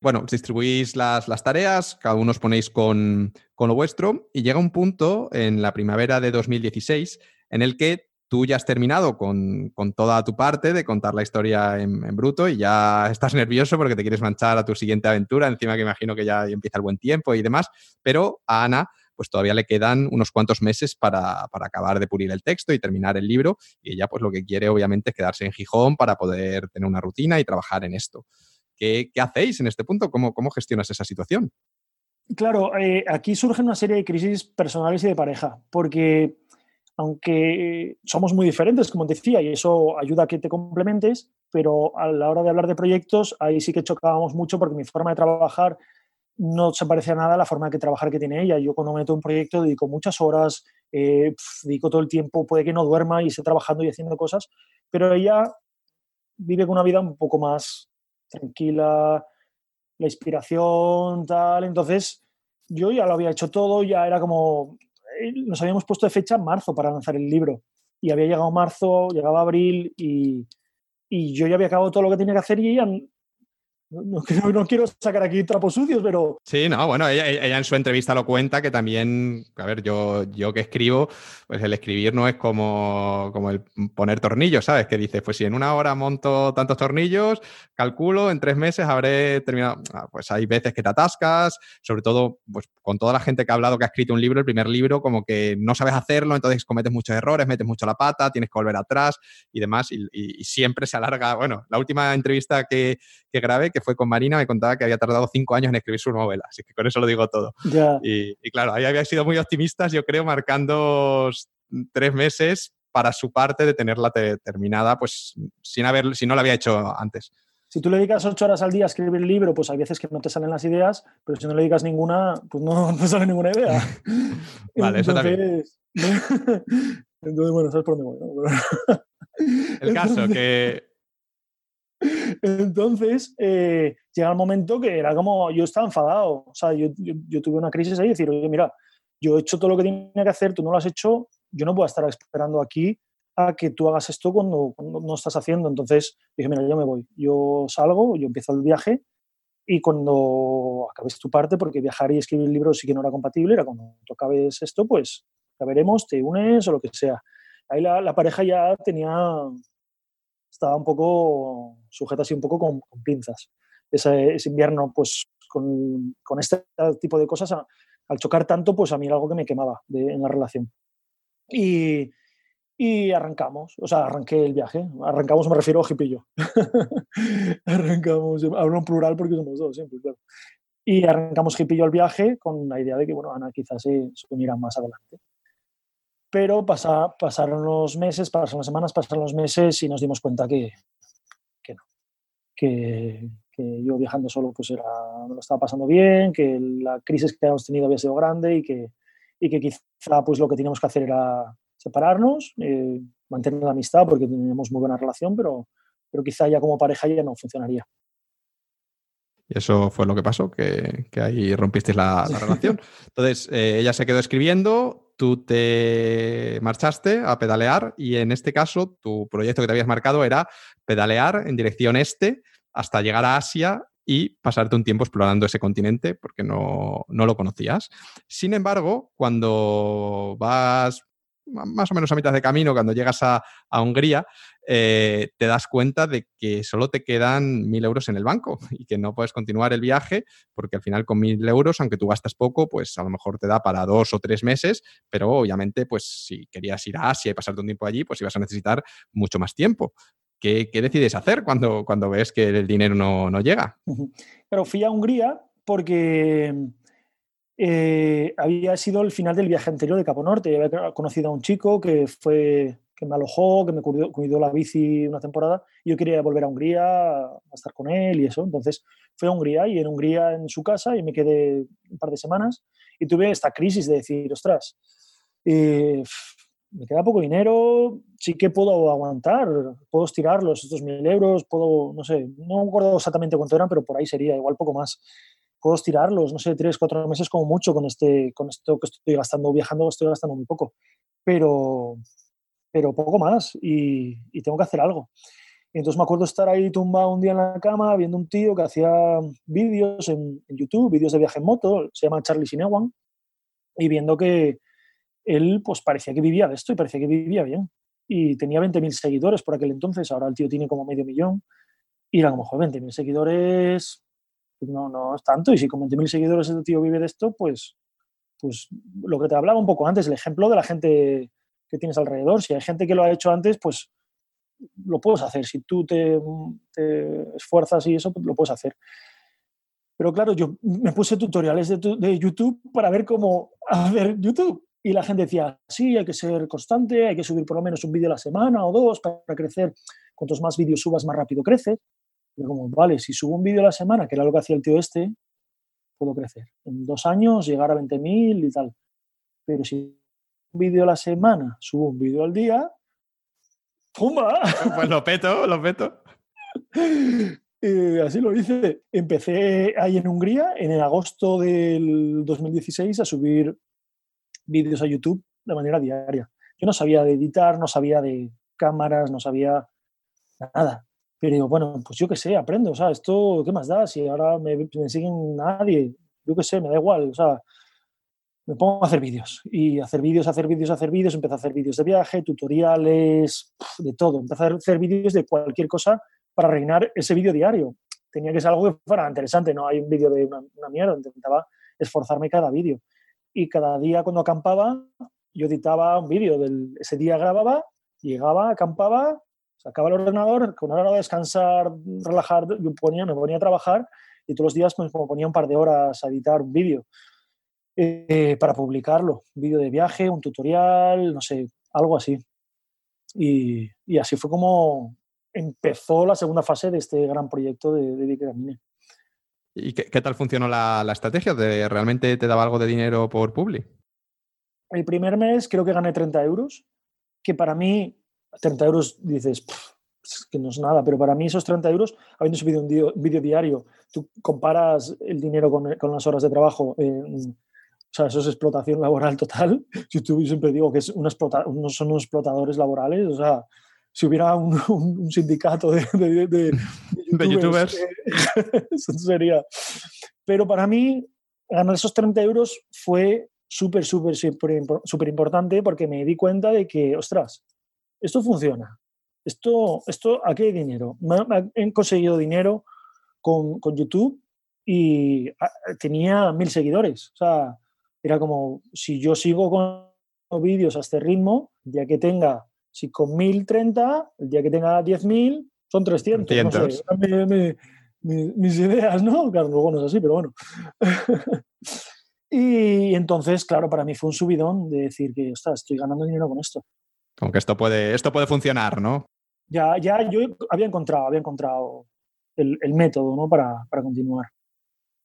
Bueno, distribuís las, las, tareas, cada uno os ponéis con, con, lo vuestro y llega un punto en la primavera de 2016 en el que tú ya has terminado con, toda tu parte de contar la historia en, bruto y ya estás nervioso porque te quieres manchar a tu siguiente aventura, encima que imagino que ya empieza el buen tiempo y demás, pero a Ana pues todavía le quedan unos cuantos meses para, acabar de pulir el texto y terminar el libro y ella pues lo que quiere obviamente es quedarse en Gijón para poder tener una rutina y trabajar en esto. ¿Qué, hacéis en este punto? ¿Cómo, cómo gestionas esa situación? Claro, eh, aquí surgen una serie de crisis personales y de pareja, porque aunque somos muy diferentes, como decía, y eso ayuda a que te complementes, pero a la hora de hablar de proyectos, ahí sí que chocábamos mucho porque mi forma de trabajar no se parecía nada a la forma de trabajar que tiene ella. Yo cuando meto un proyecto dedico muchas horas, eh, dedico todo el tiempo, puede que no duerma y esté trabajando y haciendo cosas, pero ella vive con una vida un poco más tranquila, la inspiración, tal. Entonces, yo ya lo había hecho todo, ya era como, nos habíamos puesto de fecha marzo para lanzar el libro. Y había llegado marzo, llegaba abril y, y yo ya había acabado todo lo que tenía que hacer y ella no, no, quiero sacar aquí trapos sucios, pero... Sí, no, bueno, ella, en su entrevista lo cuenta que también, a ver, yo, yo que escribo, pues el escribir no es como, como el poner tornillos, ¿sabes? Que dices, pues si en una hora monto tantos tornillos, calculo, en tres meses habré terminado. Ah, pues hay veces que te atascas, sobre todo pues, con toda la gente que ha hablado que ha escrito un libro, el primer libro, como que no sabes hacerlo, entonces cometes muchos errores, metes mucho la pata, tienes que volver atrás y demás, y, y siempre se alarga. Bueno, la última entrevista que, que grabé, que fue con Marina, me contaba que había tardado cinco años en escribir su novela, así que con eso lo digo todo. Y, claro, ahí había sido muy optimistas, yo creo, marcando tres meses para su parte de tenerla terminada, pues sin, haber, si no la había hecho antes. Si tú le dedicas ocho horas al día a escribir el libro, pues hay veces que no te salen las ideas, pero si no le dedicas ninguna, pues no, no sale ninguna idea. vale, eso también. Entonces, bueno, sabes por dónde voy. El caso que entonces, eh, llega el momento que era como, yo estaba enfadado, o sea, yo, yo, tuve una crisis ahí y decir, oye, mira, yo he hecho todo lo que tenía que hacer, tú no lo has hecho, yo no puedo estar esperando aquí a que tú hagas esto cuando, no estás haciendo. Entonces dije, mira, yo me voy, yo salgo, yo empiezo el viaje y cuando acabes tu parte, porque viajar y escribir el libro sí que no era compatible, era cuando tú acabes esto, pues ya veremos, te unes o lo que sea. Ahí la, la pareja ya tenía estaba un poco sujeta así un poco con, pinzas. Ese, invierno, pues con, con, este tipo de cosas, al chocar tanto, pues a mí era algo que me quemaba en la relación. Y, y, arrancamos, o sea, arranqué el viaje. Arrancamos, me refiero a Jipillo. arrancamos, hablo en plural porque somos dos, siempre, claro. Y arrancamos Jipillo el viaje con la idea de que, bueno, Ana quizás se, se unirá más adelante pero pasaron los meses, pasaron las semanas, pasaron los meses y nos dimos cuenta que, que no, que, yo viajando solo pues era, no lo estaba pasando bien, que la crisis que habíamos tenido había sido grande y que, y que quizá pues lo que teníamos que hacer era separarnos, eh, mantener la amistad porque teníamos muy buena relación, pero, pero quizá ya como pareja ya no funcionaría. Y eso fue lo que pasó, que, que ahí rompisteis la, relación. Entonces, eh, ella se quedó escribiendo, tú te marchaste a pedalear y en este caso tu proyecto que te habías marcado era pedalear en dirección este hasta llegar a Asia y pasarte un tiempo explorando ese continente porque no, no lo conocías. Sin embargo, cuando vas más o menos a mitad de camino, cuando llegas a, Hungría, eh, te das cuenta de que solo te quedan mil euros en el banco y que no puedes continuar el viaje porque al final con mil euros, aunque tú gastas poco, pues a lo mejor te da para dos o tres meses, pero obviamente pues si querías ir a Asia y pasarte un tiempo allí, pues ibas a necesitar mucho más tiempo. ¿Qué, decides hacer cuando, cuando ves que el dinero no, no llega? Pero fui a Hungría porque eh, había sido el final del viaje anterior de Capo Norte. Había conocido a un chico que fue que me alojó, que me cuidó, cuidó, la bici una temporada. Yo quería volver a Hungría a estar con él y eso. Entonces fui a Hungría y en Hungría en su casa y me quedé un par de semanas y tuve esta crisis de decir, ostras, eh, me queda poco dinero, sí que puedo aguantar, puedo estirarlos, estos mil euros, puedo, no sé, no me acuerdo exactamente cuánto eran, pero por ahí sería, igual poco más. Puedo estirarlos, no sé, tres, cuatro meses como mucho con, este, con esto que estoy gastando, viajando, estoy gastando muy poco, pero, pero poco más y, y tengo que hacer algo. Y entonces me acuerdo estar ahí tumbado un día en la cama viendo un tío que hacía vídeos en, en YouTube, vídeos de viaje en moto, se llama Charlie Sinewan, y viendo que, él pues parecía que vivía de esto y parecía que vivía bien. Y tenía 20.000 seguidores por aquel entonces, ahora el tío tiene como medio millón. Y era como, joder, 20.000 seguidores, no, no es tanto. Y si con 20.000 seguidores el tío vive de esto, pues, pues lo que te hablaba un poco antes, el ejemplo de la gente que tienes alrededor. Si hay gente que lo ha hecho antes, pues lo puedes hacer. Si tú te, esfuerzas y eso, pues lo puedes hacer. Pero claro, yo me puse tutoriales de, de YouTube para ver cómo hacer YouTube y la gente decía, sí, hay que ser constante, hay que subir por lo menos un vídeo a la semana o dos para crecer. Cuantos más vídeos subas, más rápido creces. Y como, vale, si subo un vídeo a la semana, que era lo que hacía el tío este, puedo crecer. En dos años llegar a 20.000 y tal. Pero si un vídeo a la semana, subo un vídeo al día, ¡pumba! Pues lo peto, lo peto. Y así lo hice. Empecé ahí en Hungría en el agosto del 2016 a subir vídeos a YouTube de manera diaria. Yo no sabía de editar, no sabía de cámaras, no sabía nada. Pero digo, bueno, pues yo qué sé, aprendo, o sea, esto, ¿qué más da? Si ahora me, me siguen nadie, yo qué sé, me da igual, o sea, me pongo a hacer vídeos y hacer vídeos, hacer vídeos, hacer vídeos, empecé a hacer vídeos de viaje, tutoriales, de todo, empecé a hacer vídeos de cualquier cosa para reinar ese vídeo diario. Tenía que ser algo que fuera interesante, no hay un vídeo de una, una mierda, intentaba esforzarme cada vídeo y cada día cuando acampaba yo editaba un vídeo, ese día grababa, llegaba, acampaba, sacaba el ordenador, con hora de descansar, relajar, yo ponía, me ponía a trabajar y todos los días pues, me ponía un par de horas a editar un vídeo eh, para publicarlo, un vídeo de viaje, un tutorial, no sé, algo así. Y, y, así fue como empezó la segunda fase de este gran proyecto de, de ¿Y qué, tal funcionó la, estrategia? ¿De, ¿Realmente te daba algo de dinero por Publi? El primer mes creo que gané 30 euros, que para mí, 30 euros dices, que no es nada, pero para mí esos 30 euros, habiendo subido un vídeo diario, tú comparas el dinero con, las horas de trabajo, o sea, eso es explotación laboral total. Yo siempre digo que es una son unos explotadores laborales, o sea, si hubiera un, sindicato de, de, youtubers, eso sería. Pero para mí, ganar esos 30 euros fue súper, súper, súper importante porque me di cuenta de que, ostras, esto funciona. Esto, esto aquí hay dinero. He conseguido dinero con, con YouTube y ah, tenía mil seguidores. O sea, era como, si yo sigo con vídeos a este ritmo, ya que tenga si con 1030, el día que tenga 10.000, son 300. No sé, mis ideas, ¿no? Claro, luego no es así, pero bueno. y entonces, claro, para mí fue un subidón de decir que, ostras, estoy ganando dinero con esto. Como que esto puede, esto puede funcionar, ¿no? Ya, ya yo había encontrado, había encontrado el, método, ¿no? Para, para, continuar.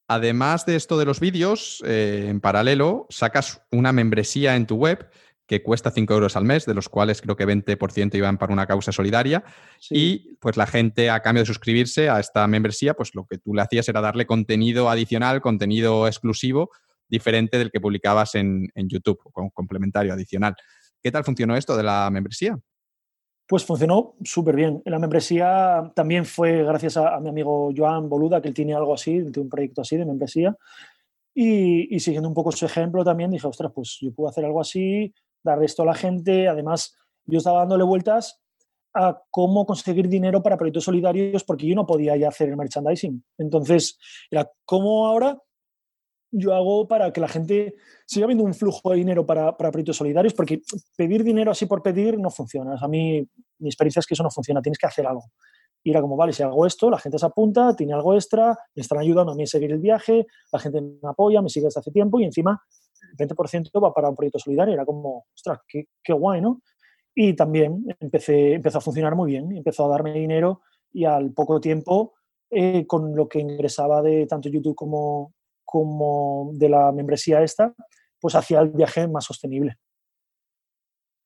Además de esto de los vídeos, eh, en paralelo, sacas una membresía en tu web que cuesta 5 euros al mes, de los cuales creo que 20% iban para una causa solidaria. Y pues la gente, a cambio de suscribirse a esta membresía, pues lo que tú le hacías era darle contenido adicional, contenido exclusivo, diferente del que publicabas en, YouTube, con complementario adicional. ¿Qué tal funcionó esto de la membresía? Pues funcionó súper bien. La membresía también fue gracias a, mi amigo Joan Boluda, que él tiene algo así, tiene un proyecto así de membresía. Y, y, siguiendo un poco su ejemplo también dije, ostras, pues yo puedo hacer algo así, dar esto a la gente. Además, yo estaba dándole vueltas a cómo conseguir dinero para proyectos solidarios porque yo no podía ya hacer el merchandising. Entonces, era cómo ahora yo hago para que la gente siga viendo un flujo de dinero para, para, proyectos solidarios, porque pedir dinero así por pedir no funciona. A mí, mi experiencia es que eso no funciona, tienes que hacer algo. Y era como, vale, si hago esto, la gente se apunta, tiene algo extra, me están ayudando a mí a seguir el viaje, la gente me apoya, me sigue desde hace tiempo y encima el 20% va para un proyecto solidario. Era como, ostras, qué, qué guay, ¿no? Y también empecé, empezó a funcionar muy bien, empezó a darme dinero y al poco tiempo, eh, con lo que ingresaba de tanto YouTube como, como de la membresía esta, pues hacía el viaje más sostenible.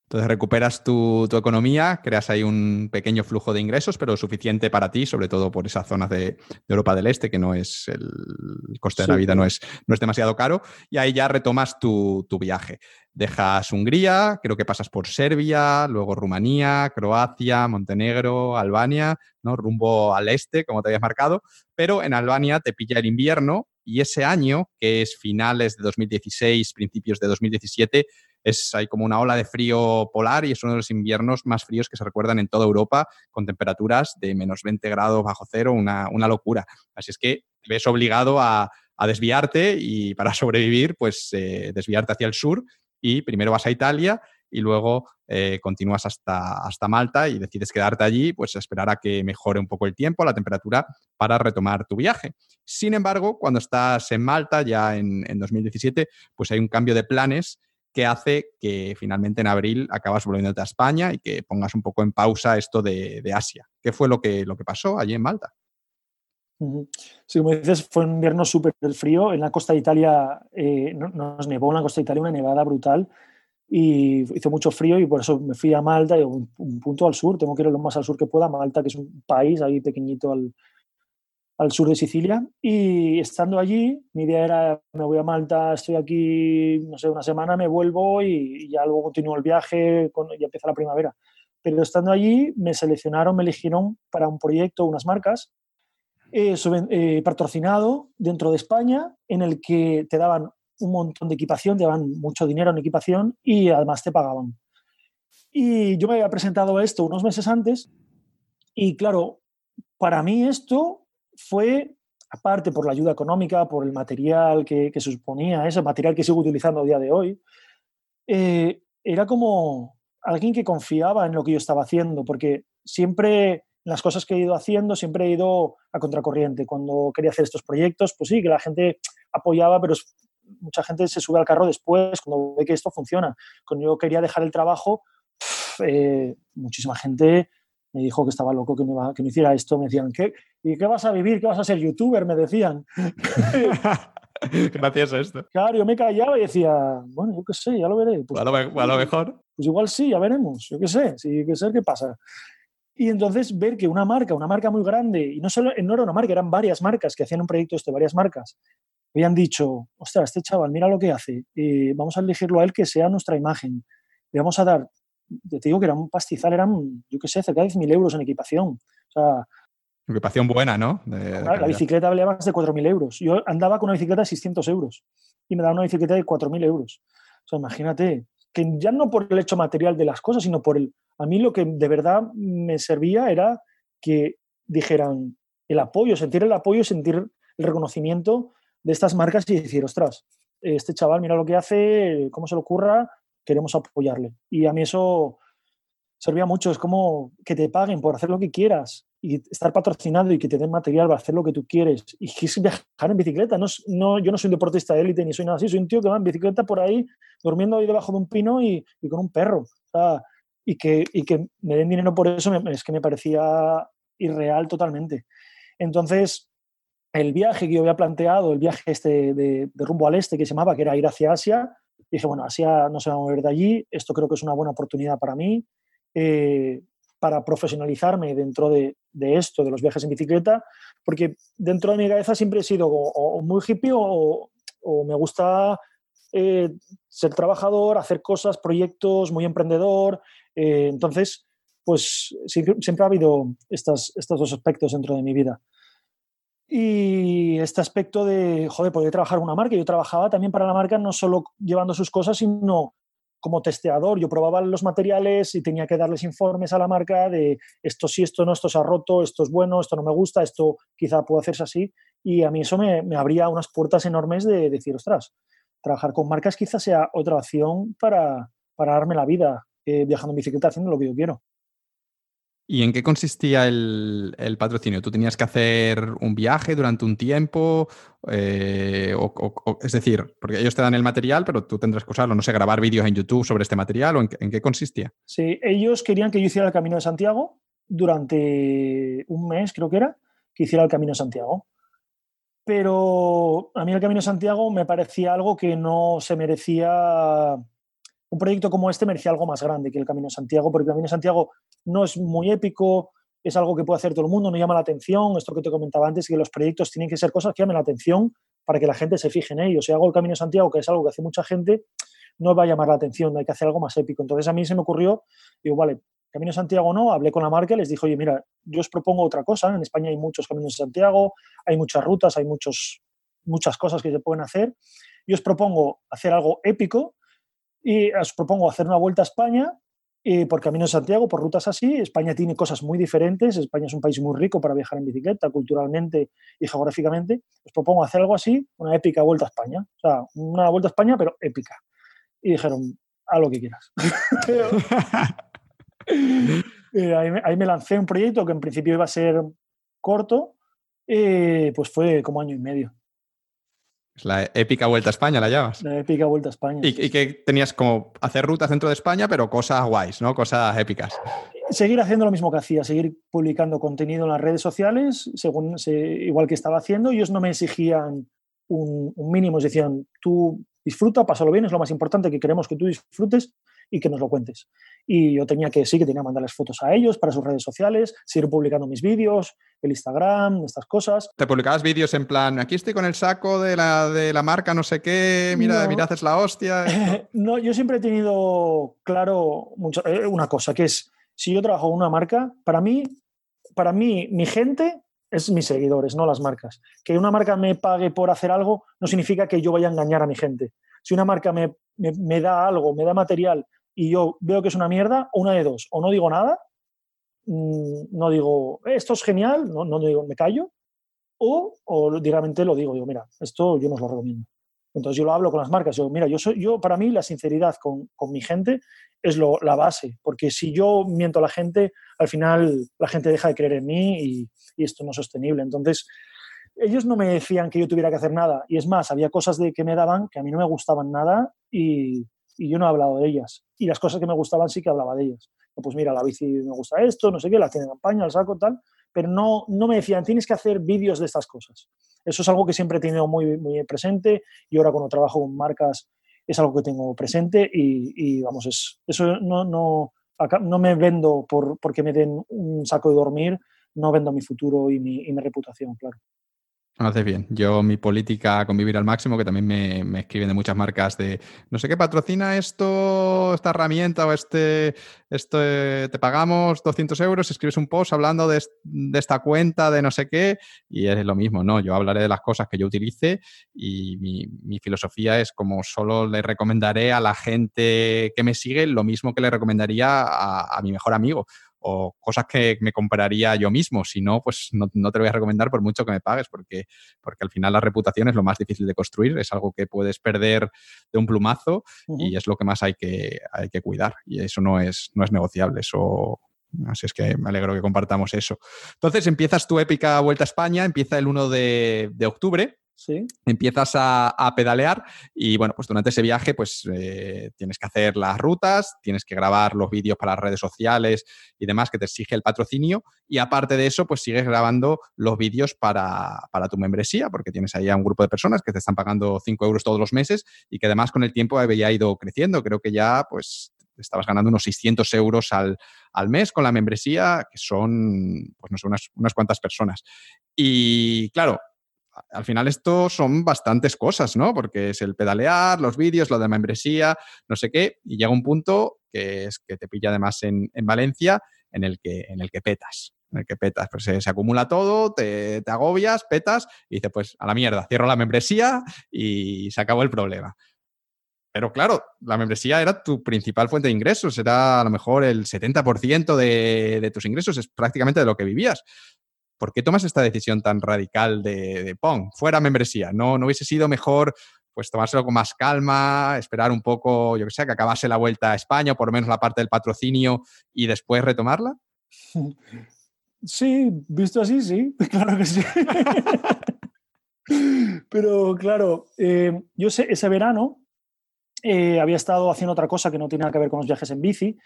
Entonces recuperas tu, economía, creas ahí un pequeño flujo de ingresos, pero suficiente para ti, sobre todo por esas zonas de, Europa del Este, que no es el, coste de la vida no es, no es demasiado caro, y ahí ya retomas tu, viaje. Dejas Hungría, creo que pasas por Serbia, luego Rumanía, Croacia, Montenegro, Albania, ¿no? rumbo al este, como te habías marcado, pero en Albania te pilla el invierno y ese año, que es finales de 2016, principios de 2017, es, hay como una ola de frío polar y es uno de los inviernos más fríos que se recuerdan en toda Europa, con temperaturas de menos 20 grados bajo cero, una, locura. Así es que te ves obligado a, desviarte y para sobrevivir, pues eh, desviarte hacia el sur y primero vas a Italia y luego eh, continúas hasta, hasta Malta y decides quedarte allí, pues esperar a que mejore un poco el tiempo, la temperatura, para retomar tu viaje. Sin embargo, cuando estás en Malta, ya en, en 2017, pues hay un cambio de planes que hace que finalmente en abril acabas volviéndote a España y que pongas un poco en pausa esto de, Asia. ¿Qué fue lo que, lo que pasó allí en Malta? Sí, como dices, fue un invierno súper frío. En la costa de Italia eh, nos nevó en la costa de Italia una nevada brutal y hizo mucho frío y por eso me fui a Malta, y un, un punto al sur, tengo que ir lo más al sur que pueda. Malta, que es un país ahí pequeñito al, al sur de Sicilia y estando allí, mi idea era, me voy a Malta, estoy aquí, no sé, una semana, me vuelvo y, ya luego continúo el viaje y empieza la primavera. Pero estando allí, me seleccionaron, me eligieron para un proyecto, unas marcas, eh, eh, patrocinado dentro de España, en el que te daban un montón de equipación, daban mucho dinero en equipación y además te pagaban. Y yo me había presentado esto unos meses antes y claro, para mí esto fue, aparte por la ayuda económica, por el material que, que suponía, ese material que sigo utilizando a día de hoy, eh, era como alguien que confiaba en lo que yo estaba haciendo, porque siempre las cosas que he ido haciendo, siempre he ido a contracorriente. Cuando quería hacer estos proyectos, pues sí, que la gente apoyaba, pero mucha gente se sube al carro después, cuando ve que esto funciona. Cuando yo quería dejar el trabajo, eh, muchísima gente me dijo que estaba loco que no, que no hiciera esto. Me decían, ¿qué, ¿y qué vas a vivir? ¿Qué vas a ser youtuber? Me decían. Gracias a esto. Claro, yo me callaba y decía, bueno, yo qué sé, ya lo veré. Pues, a, lo, mejor. Pues igual sí, ya veremos, yo qué sé, sí, qué sé qué pasa. Y entonces ver que una marca, una marca muy grande, y no solo no era una marca, eran varias marcas que hacían un proyecto este, varias marcas, habían dicho, ostras, este chaval, mira lo que hace, eh, vamos a elegirlo a él que sea nuestra imagen, le vamos a dar te digo que era un pastizal, eran, yo qué sé, cerca de 10.000 euros en equipación. O sea, equipación buena, ¿no? la bicicleta valía más de 4.000 euros. Yo andaba con una bicicleta de 600 euros y me daba una bicicleta de 4.000 euros. O sea, imagínate, que ya no por el hecho material de las cosas, sino por el... A mí lo que de verdad me servía era que dijeran el apoyo, sentir el apoyo, sentir el reconocimiento de estas marcas y decir, ostras, este chaval, mira lo que hace, cómo se le ocurra, queremos apoyarle. Y a mí eso servía mucho, es como que te paguen por hacer lo que quieras y estar patrocinado y que te den material para hacer lo que tú quieres. Y es viajar en bicicleta. No, no, yo no soy un deportista de élite ni soy nada así, soy un tío que va en bicicleta por ahí, durmiendo ahí debajo de un pino y, y con un perro. y, que, y que me den dinero por eso es que me parecía irreal totalmente. Entonces, el viaje que yo había planteado, el viaje este de, rumbo al este que se llamaba, que era ir hacia Asia, dije, bueno, Asia no se va a mover de allí, esto creo que es una buena oportunidad para mí, eh, para profesionalizarme dentro de, esto, de los viajes en bicicleta, porque dentro de mi cabeza siempre he sido o, muy hippie o, me gusta eh, ser trabajador, hacer cosas, proyectos, muy emprendedor. Eh, entonces, pues siempre, ha habido estos dos aspectos dentro de mi vida. Y este aspecto de, joder, poder trabajar una marca. Yo trabajaba también para la marca no solo llevando sus cosas, sino como testeador. Yo probaba los materiales y tenía que darles informes a la marca de esto sí, esto no, esto se ha roto, esto es bueno, esto no me gusta, esto quizá puede hacerse así. Y a mí eso me, me abría unas puertas enormes de decir, ostras, trabajar con marcas quizás sea otra opción para, para darme la vida eh, viajando en bicicleta haciendo lo que yo quiero. ¿Y en qué consistía el, patrocinio? ¿Tú tenías que hacer un viaje durante un tiempo? Eh, es decir, porque ellos te dan el material, pero tú tendrás que usarlo, no sé, grabar vídeos en YouTube sobre este material o en, qué consistía? Sí, ellos querían que yo hiciera el Camino de Santiago durante un mes, creo que era, que hiciera el Camino de Santiago. Pero a mí el Camino de Santiago me parecía algo que no se merecía un proyecto como este merecía algo más grande que el Camino de Santiago, porque el Camino de Santiago no es muy épico, es algo que puede hacer todo el mundo, no llama la atención. Esto que te comentaba antes, que los proyectos tienen que ser cosas que llamen la atención para que la gente se fije en ellos. Si hago el Camino de Santiago, que es algo que hace mucha gente, no va a llamar la atención, hay que hacer algo más épico. Entonces a mí se me ocurrió, digo, vale, Camino de Santiago no, hablé con la marca, les dije, oye, mira, yo os propongo otra cosa, en España hay muchos Caminos de Santiago, hay muchas rutas, hay muchos, muchas cosas que se pueden hacer, y os propongo hacer algo épico, y os propongo hacer una vuelta a España eh, por Camino de Santiago, por rutas así. España tiene cosas muy diferentes. España es un país muy rico para viajar en bicicleta, culturalmente y geográficamente. Os propongo hacer algo así, una épica vuelta a España. O sea, una vuelta a España, pero épica. Y dijeron, haz lo que quieras. Eh, ahí, me lancé un proyecto que en principio iba a ser corto, eh, pues fue como año y medio. Es la épica Vuelta a España, la llamas. La épica Vuelta a España. Y, que tenías como hacer rutas dentro de España, pero cosas guays, ¿no? Cosas épicas. Seguir haciendo lo mismo que hacía, seguir publicando contenido en las redes sociales, según igual que estaba haciendo. Ellos no me exigían un, un mínimo, decían, tú disfruta, pásalo bien, es lo más importante que queremos que tú disfrutes y que nos lo cuentes. Y yo tenía que, sí, que tenía que mandarles fotos a ellos para sus redes sociales, seguir publicando mis vídeos, el Instagram, estas cosas. ¿Te publicabas vídeos en plan, aquí estoy con el saco de la, de la marca no sé qué, mira, mira, haces la hostia? no, yo siempre he tenido claro mucho, eh, una cosa, que es, si yo trabajo en una marca, para mí, para mí, mi gente es mis seguidores, no las marcas. Que una marca me pague por hacer algo no significa que yo vaya a engañar a mi gente. Si una marca me, me da algo, me da material y yo veo que es una mierda, una de dos, o no digo nada, mm, no digo, esto es genial, no, no digo, me callo, o, o directamente lo digo, digo, mira, esto yo no os lo recomiendo. Entonces yo lo hablo con las marcas, yo, mira, yo soy, yo para mí la sinceridad con, con mi gente es lo, la base, porque si yo miento a la gente, al final la gente deja de creer en mí y, y, esto no es sostenible. Entonces, ellos no me decían que yo tuviera que hacer nada, y es más, había cosas de que me daban que a mí no me gustaban nada y, y yo no he hablado de ellas. Y las cosas que me gustaban sí que hablaba de ellas. Pues mira, la bici me gusta esto, no sé qué, la tiene campaña, el saco, tal, pero no, no me decían, tienes que hacer vídeos de estas cosas. Eso es algo que siempre he tenido muy, muy presente y ahora cuando trabajo con marcas es algo que tengo presente y, vamos, es, eso no, no, no me vendo por, porque me den un saco de dormir, no vendo mi futuro y mi reputación, claro. Haces bien. Yo, mi política convivir al máximo, que también me, escriben de muchas marcas de no sé qué patrocina esto, esta herramienta o este, esto, eh, te pagamos 200 euros, escribes un post hablando de, esta cuenta, de no sé qué, y es lo mismo, ¿no? Yo hablaré de las cosas que yo utilice y mi, filosofía es como solo le recomendaré a la gente que me sigue lo mismo que le recomendaría a mi mejor amigo o cosas que me compraría yo mismo. Si no, pues no, te lo voy a recomendar por mucho que me pagues, porque, porque al final la reputación es lo más difícil de construir, es algo que puedes perder de un plumazo y es lo que más hay que, hay que cuidar. Y eso no es, no es negociable, eso, Así es que me alegro que compartamos eso. Entonces empiezas tu épica vuelta a España, empieza el 1 de, de octubre Empiezas a, pedalear y bueno, pues durante ese viaje pues eh, tienes que hacer las rutas, tienes que grabar los vídeos para las redes sociales y demás que te exige el patrocinio y aparte de eso pues sigues grabando los vídeos para, tu membresía porque tienes ahí a un grupo de personas que te están pagando 5 euros todos los meses y que además con el tiempo había ido creciendo. Creo que ya pues estabas ganando unos 600 euros al, mes con la membresía, que son, pues no sé, unas, unas cuantas personas. Y claro, al final esto son bastantes cosas, ¿no? Porque es el pedalear, los vídeos, lo de membresía, no sé qué, y llega un punto que es que te pilla además en, Valencia en el, que, en el que petas. En el que petas, pues se, acumula todo, te, agobias, petas y dices, pues a la mierda, cierro la membresía y se acabó el problema. Pero claro, la membresía era tu principal fuente de ingresos, era a lo mejor el 70% de, de, tus ingresos, es prácticamente de lo que vivías. ¿Por qué tomas esta decisión tan radical de, de ¡pum! Fuera membresía. ¿No, ¿No hubiese sido mejor pues tomárselo con más calma, esperar un poco, yo que sé, que acabase la vuelta a España, o por lo menos la parte del patrocinio, y después retomarla? Sí, visto así, sí, claro que sí. Pero claro, eh, yo ese verano eh, había estado haciendo otra cosa que no tiene nada que ver con los viajes en bici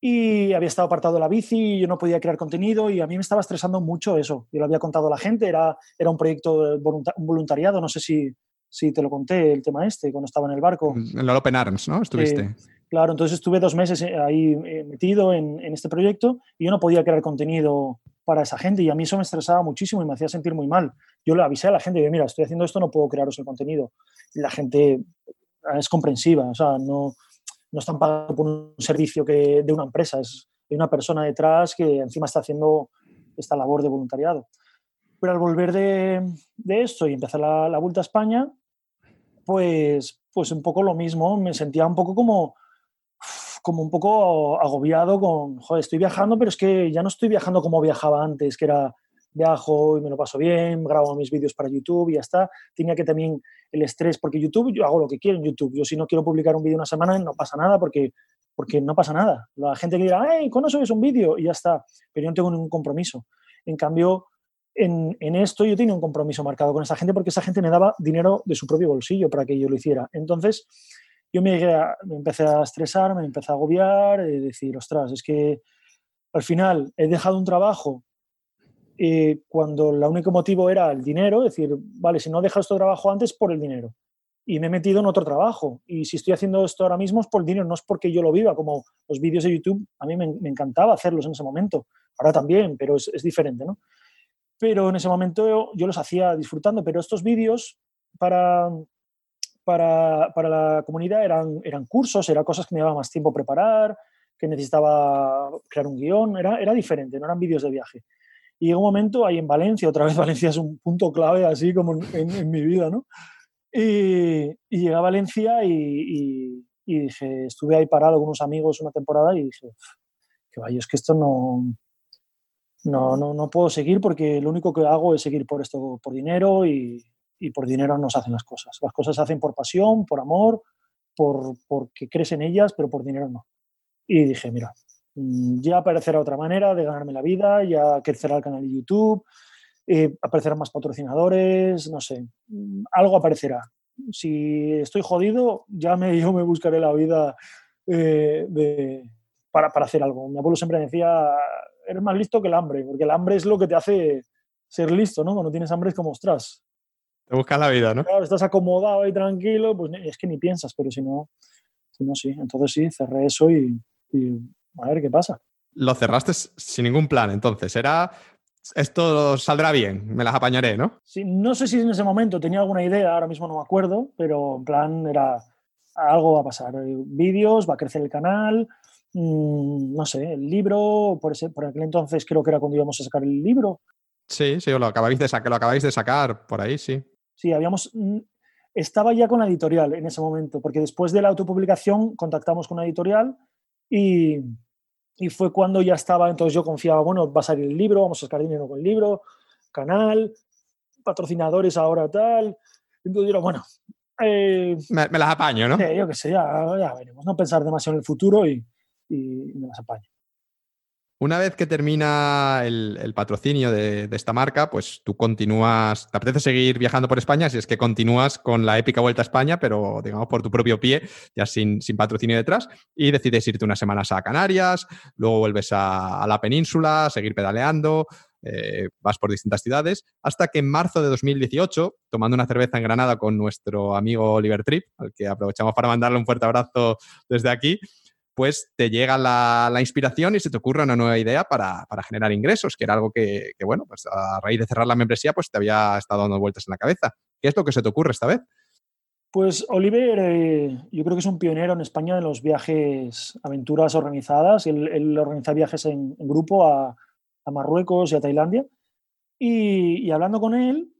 y había estado apartado de la bici y yo no podía crear contenido y a mí me estaba estresando mucho eso. Yo lo había contado a la gente, era, era un proyecto voluntariado, no sé si, si te lo conté el tema este cuando estaba en el barco. En el Open Arms, ¿no? Estuviste. claro, entonces estuve dos meses eh, ahí metido en, en este proyecto y yo no podía crear contenido para esa gente y a mí eso me estresaba muchísimo y me hacía sentir muy mal. Yo le avisé a la gente, mira, estoy haciendo esto, no puedo crearos el contenido. Y la gente es comprensiva, o sea, no, no están pagando por un servicio que, de una empresa, es hay una persona detrás que encima está haciendo esta labor de voluntariado. Pero al volver de, de esto y empezar la, la, vuelta a España, pues, pues un poco lo mismo, me sentía un poco como, como un poco agobiado con, joder, estoy viajando, pero es que ya no estoy viajando como viajaba antes, que era viajo y me lo paso bien, grabo mis vídeos para YouTube y ya está. Tenía que también el estrés, porque YouTube, yo hago lo que quiero en YouTube. Yo si no quiero publicar un vídeo una semana, no pasa nada porque, porque no pasa nada. La gente que dirá, hey, ¿cuándo subes un vídeo? Y ya está. Pero yo no tengo ningún compromiso. En cambio, en, en, esto yo tenía un compromiso marcado con esa gente porque esa gente me daba dinero de su propio bolsillo para que yo lo hiciera. Entonces, yo me, me, empecé a estresar, me empecé a agobiar, y decir, ostras, es que al final he dejado un trabajo eh, cuando el único motivo era el dinero, decir, vale, si no he dejado este trabajo antes, por el dinero. Y me he metido en otro trabajo. Y si estoy haciendo esto ahora mismo es por el dinero, no es porque yo lo viva, como los vídeos de YouTube, a mí me, encantaba hacerlos en ese momento. Ahora también, pero es, diferente, ¿no? Pero en ese momento yo, yo los hacía disfrutando, pero estos vídeos para, para, para, la comunidad eran, eran cursos, eran cosas que me llevaba más tiempo preparar, que necesitaba crear un guion, era, era diferente, no eran vídeos de viaje. Y llegó un momento ahí en Valencia, otra vez Valencia es un punto clave así como en, en mi vida, ¿no? Y, y, llegué a Valencia y, y, y, dije, estuve ahí parado con unos amigos una temporada y dije, que vaya, es que esto no, no, no, no puedo seguir porque lo único que hago es seguir por esto, por dinero y, por dinero no se hacen las cosas. Las cosas se hacen por pasión, por amor, por, porque crees en ellas, pero por dinero no. Y dije, mira, ya aparecerá otra manera de ganarme la vida, ya crecerá el canal de YouTube, eh, aparecerán más patrocinadores, no sé, mm, algo aparecerá. Si estoy jodido, ya me, yo me buscaré la vida eh, de, para, para hacer algo. Mi abuelo siempre decía, eres más listo que el hambre, porque el hambre es lo que te hace ser listo, ¿no? Cuando tienes hambre es como, ostras, te buscas la vida, ¿no? Claro, estás acomodado y tranquilo, pues es que ni piensas, pero si no, si no sí. Entonces sí, cerré eso y, y a ver qué pasa. Lo cerraste sin ningún plan, entonces. Era, esto saldrá bien, me las apañaré, ¿no? Sí, no sé si en ese momento tenía alguna idea, ahora mismo no me acuerdo, pero en plan era, algo va a pasar. Vídeos, va a crecer el canal, mmm, no sé, el libro, por, ese, por aquel entonces creo que era cuando íbamos a sacar el libro. Sí, sí, lo acabáis de, sacar, lo acabáis de sacar por ahí, sí. Sí, habíamos. Mm, estaba ya con la editorial en ese momento, porque después de la autopublicación contactamos con la editorial y, y fue cuando ya estaba. Entonces yo confiaba, bueno, va a salir el libro, vamos a sacar dinero con el libro, canal, patrocinadores ahora tal. Entonces yo, bueno. Eh, me, me, las apaño, ¿no? Yo qué sé, ya, ya, veremos. No pensar demasiado en el futuro y, y me las apaño. Una vez que termina el, patrocinio de, esta marca, pues tú continúas, te apetece seguir viajando por España, si es que continúas con la épica vuelta a España, pero digamos por tu propio pie, ya sin, sin patrocinio detrás, y decides irte unas semanas a Canarias, luego vuelves a, a la península, seguir pedaleando, eh, vas por distintas ciudades, hasta que en marzo de 2018, tomando una cerveza en Granada con nuestro amigo Oliver Trip, al que aprovechamos para mandarle un fuerte abrazo desde aquí, pues te llega la, inspiración y se te ocurre una nueva idea para, generar ingresos, que era algo que, bueno, pues a raíz de cerrar la membresía, pues te había estado dando vueltas en la cabeza. ¿Qué es lo que se te ocurre esta vez? Pues Oliver, eh, yo creo que es un pionero en España en los viajes, aventuras organizadas. Él, él organiza viajes en, grupo a, Marruecos y a Tailandia. Y, y hablando con él,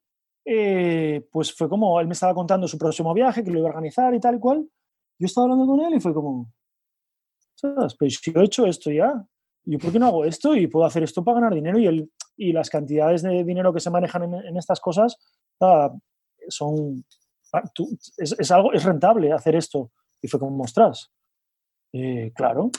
eh, pues fue como, él me estaba contando su próximo viaje, que lo iba a organizar y tal y cual. Yo estaba hablando con él y fue como, pero si yo he hecho esto ya, ¿yo por qué no hago esto? Y puedo hacer esto para ganar dinero y, el, y las cantidades de dinero que se manejan en, estas cosas son... Tú, es, algo, es rentable hacer esto. Y fue como, ostras, eh, claro,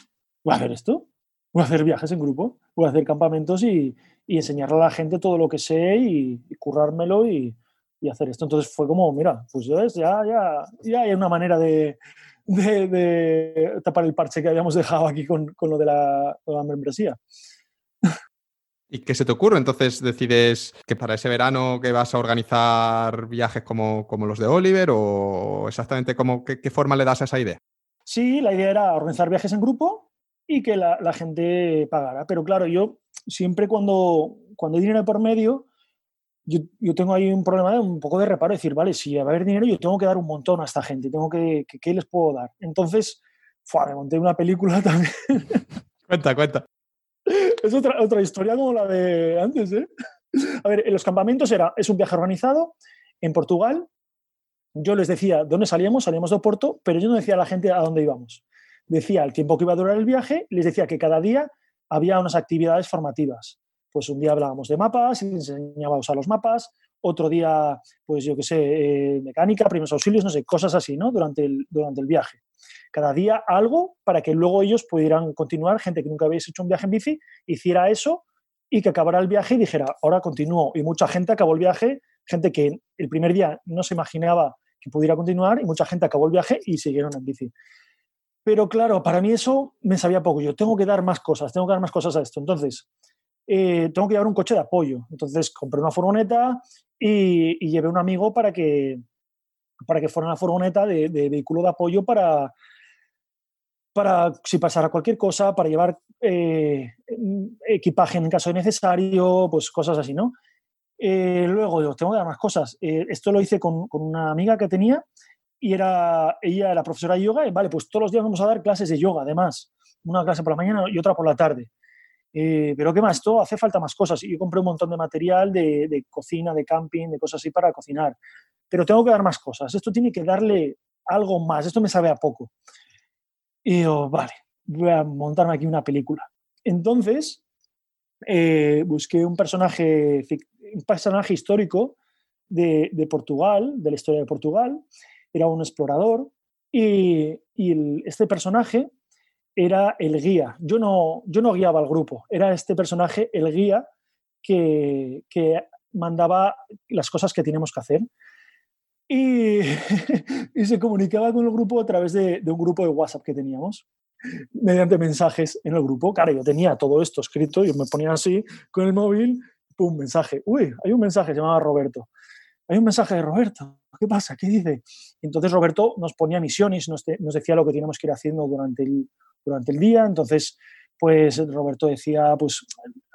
voy a hacer esto. voy a hacer viajes en grupo, voy a hacer campamentos y, y enseñarle a la gente todo lo que sé y, currármelo y, y, hacer esto. Entonces fue como, mira, pues ya, ya, ya hay una manera de, de, tapar el parche que habíamos dejado aquí con, con lo de la, la membresía. ¿Y qué se te ocurre? Entonces decides que para ese verano que vas a organizar viajes como, como los de Oliver o exactamente cómo, qué, qué, forma le das a esa idea? Sí, la idea era organizar viajes en grupo y que la, la gente pagara. Pero claro, yo siempre cuando, cuando hay dinero por medio, yo, yo, tengo ahí un problema un poco de reparo, decir, vale, si va a haber dinero, yo tengo que dar un montón a esta gente, tengo que, que ¿qué les puedo dar? Entonces, fue, me monté una película también. Cuenta, cuenta. Es otra, otra historia como la de antes, ¿eh? A ver, en los campamentos era, es un viaje organizado en Portugal. Yo les decía dónde salíamos, salíamos de Oporto, pero yo no decía a la gente a dónde íbamos. Decía el tiempo que iba a durar el viaje, les decía que cada día había unas actividades formativas. Pues un día hablábamos de mapas y enseñaba a los mapas, otro día, pues yo qué sé, eh, mecánica, primeros auxilios, no sé, cosas así, ¿no? Durante el, durante el viaje. Cada día algo para que luego ellos pudieran continuar, gente que nunca habéis hecho un viaje en bici, hiciera eso y que acabara el viaje y dijera, ahora continúo. Y mucha gente acabó el viaje, gente que el primer día no se imaginaba que pudiera continuar y mucha gente acabó el viaje y siguieron en bici. Pero claro, para mí eso me sabía poco. Yo tengo que dar más cosas, tengo que dar más cosas a esto. Entonces, eh, tengo que llevar un coche de apoyo. Entonces, compré una furgoneta y, y llevé un amigo para que, para que fuera una furgoneta de, de, vehículo de apoyo para, para si pasara cualquier cosa, para llevar eh, equipaje en caso de necesario, pues cosas así, ¿no? Eh, luego, tengo que dar más cosas. Eh, esto lo hice con, con, una amiga que tenía y era, ella era profesora de yoga y vale, pues todos los días vamos a dar clases de yoga, además, una clase por la mañana y otra por la tarde. Eh, pero ¿qué más? Esto hace falta más cosas. Yo compré un montón de material de, de, cocina, de camping, de cosas así para cocinar. Pero tengo que dar más cosas. Esto tiene que darle algo más. Esto me sabe a poco. Y yo, vale, voy a montarme aquí una película. Entonces, eh, busqué un personaje, un personaje histórico de, de Portugal, de la historia de Portugal, era un explorador y, y el, este personaje era el guía. Yo no, yo no guiaba al grupo, era este personaje el guía que, que mandaba las cosas que teníamos que hacer. Y, y, se comunicaba con el grupo a través de, un grupo de WhatsApp que teníamos, mediante mensajes en el grupo. Claro, yo tenía todo esto escrito, yo me ponía así con el móvil, pum, mensaje. Uy, hay un mensaje, se llamaba Roberto. Hay un mensaje de Roberto. ¿qué pasa? ¿Qué dice? Entonces Roberto nos ponía misiones, nos, nos decía lo que teníamos que ir haciendo durante el, durante el día. Entonces, pues Roberto decía, pues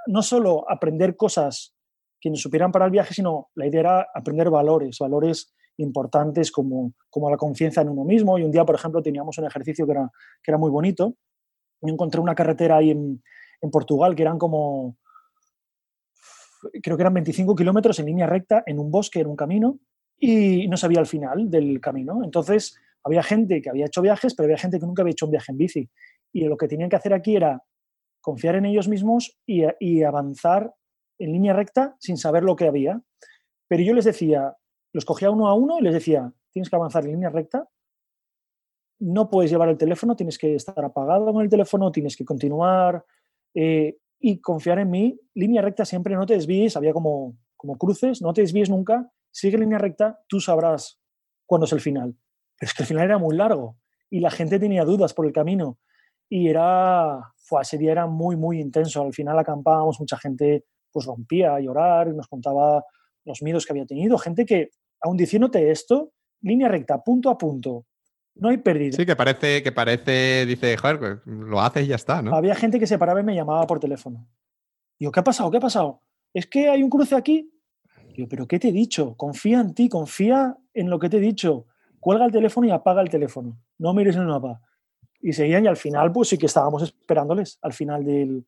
no solo aprender cosas que nos supieran para el viaje, sino la idea era aprender valores, valores importantes como, como la confianza en uno mismo. Y un día, por ejemplo, teníamos un ejercicio que era, que era muy bonito. Y encontré una carretera ahí en, en Portugal que eran como, creo que eran 25 kilómetros en línea recta, en un bosque, en un camino, y no sabía el final del camino. Entonces, había gente que había hecho viajes, pero había gente que nunca había hecho un viaje en bici. Y lo que tenían que hacer aquí era confiar en ellos mismos y, avanzar en línea recta sin saber lo que había. Pero yo les decía, los cogía uno a uno y les decía, tienes que avanzar en línea recta, no puedes llevar el teléfono, tienes que estar apagado con el teléfono, tienes que continuar eh, y confiar en mí. Línea recta siempre, no te desvíes, había como, como cruces, no te desvíes nunca sigue línea recta, tú sabrás cuándo es el final. Pero es que el final era muy largo y la gente tenía dudas por el camino y era, fue, ese día era muy, muy intenso. Al final acampábamos, mucha gente pues rompía a llorar y nos contaba los miedos que había tenido. Gente que, aún diciéndote esto, línea recta, punto a punto, no hay pérdida. Sí, que parece, que parece, dice, joder, pues, lo haces y ya está, ¿no? Había gente que se paraba y me llamaba por teléfono. Digo, ¿qué ha pasado? ¿Qué ha pasado? Es que hay un cruce aquí. Digo, ¿pero qué te he dicho? Confía en ti, confía en lo que te he dicho. Cuelga el teléfono y apaga el teléfono. No mires el mapa. Y seguían y al final, pues sí que estábamos esperándoles al final del,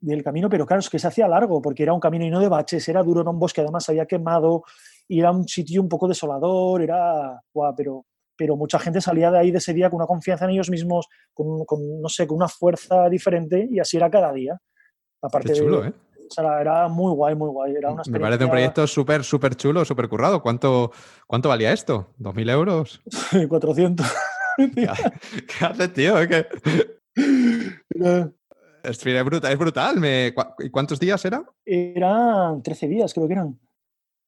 del camino, pero claro, es que se hacía largo porque era un camino y no de baches, era duro, era un bosque, además se había quemado y era un sitio un poco desolador, era, guau, pero, pero mucha gente salía de ahí de ese día con una confianza en ellos mismos, con, con no sé, con una fuerza diferente y así era cada día. Aparte Qué chulo, de, ¿eh? O sea, era muy guay, muy guay. Era una Me parece un proyecto súper, súper chulo, súper currado. ¿Cuánto, ¿Cuánto valía esto? ¿2.000 euros? 400. ¿Qué, ¿Qué haces, tío? ¿Qué? Es, brutal. Es brutal. ¿Y cuántos días era? Eran 13 días, creo que eran.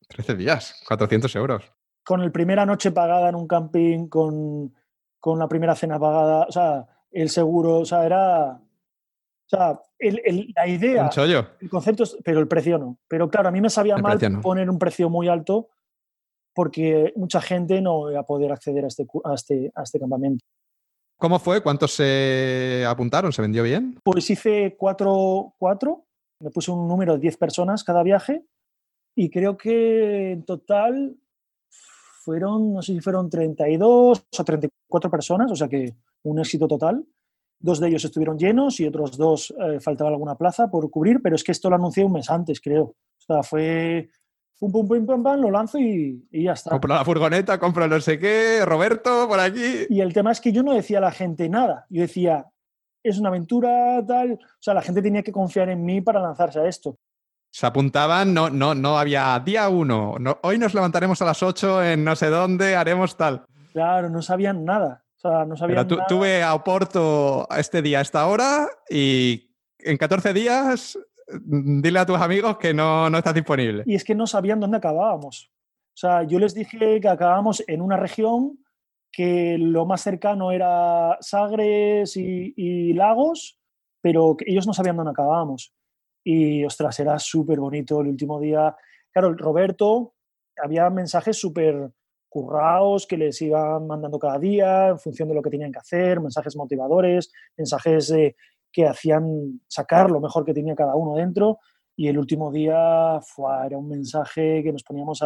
13 días, 400 euros. Con el primera noche pagada en un camping, con, con la primera cena pagada, o sea, el seguro, o sea, era. O sea, la idea. Un chollo. El concepto, pero el precio no. Pero claro, a mí me sabía mal poner un precio muy alto porque mucha gente no iba a poder acceder a este, a este, a este campamento. ¿Cómo fue? ¿Cuántos se apuntaron? ¿Se vendió bien? Pues hice cuatro, cuatro, me puse un número de 10 personas cada viaje y creo que en total fueron, no sé si fueron 32 o 34 personas, o sea que un éxito total. Dos de ellos estuvieron llenos y otros dos eh, faltaba alguna plaza por cubrir, pero es que esto lo anuncié un mes antes, creo. O sea, fue pum, pum, pum, pum, pum, lo lanzo y, ya está. Compro la furgoneta, compro no sé qué, Roberto, por aquí. Y el tema es que yo no decía a la gente nada. Yo decía, es una aventura, tal. O sea, la gente tenía que confiar en mí para lanzarse a esto. Se apuntaban, no, no, no había día uno. hoy nos levantaremos a las 8 en no sé dónde, haremos tal. Claro, no sabían nada. O sea, no sabían Pero tú, tuve a Oporto este día, a esta hora, y en 14 días dile a tus amigos que no, no estás disponible. Y es que no sabían dónde acabábamos. O sea, yo les dije que acabábamos en una región que lo más cercano era Sagres y, Lagos, pero que ellos no sabían dónde acabábamos. Y, ostras, era súper bonito el último día. Claro, Roberto, había mensajes súper currados que les iban mandando cada día en función de lo que tenían que hacer, mensajes motivadores, mensajes de que hacían sacar lo mejor que tenía cada uno dentro. Y el último día fue, era un mensaje que nos poníamos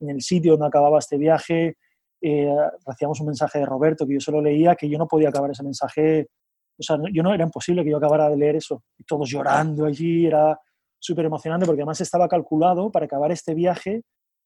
en el sitio donde acababa este viaje. Eh, hacíamos un mensaje de Roberto que yo solo leía, que yo no podía acabar ese mensaje. O sea, yo no, era imposible que yo acabara de leer eso. Y todos llorando allí, era súper emocionante porque además estaba calculado para acabar este viaje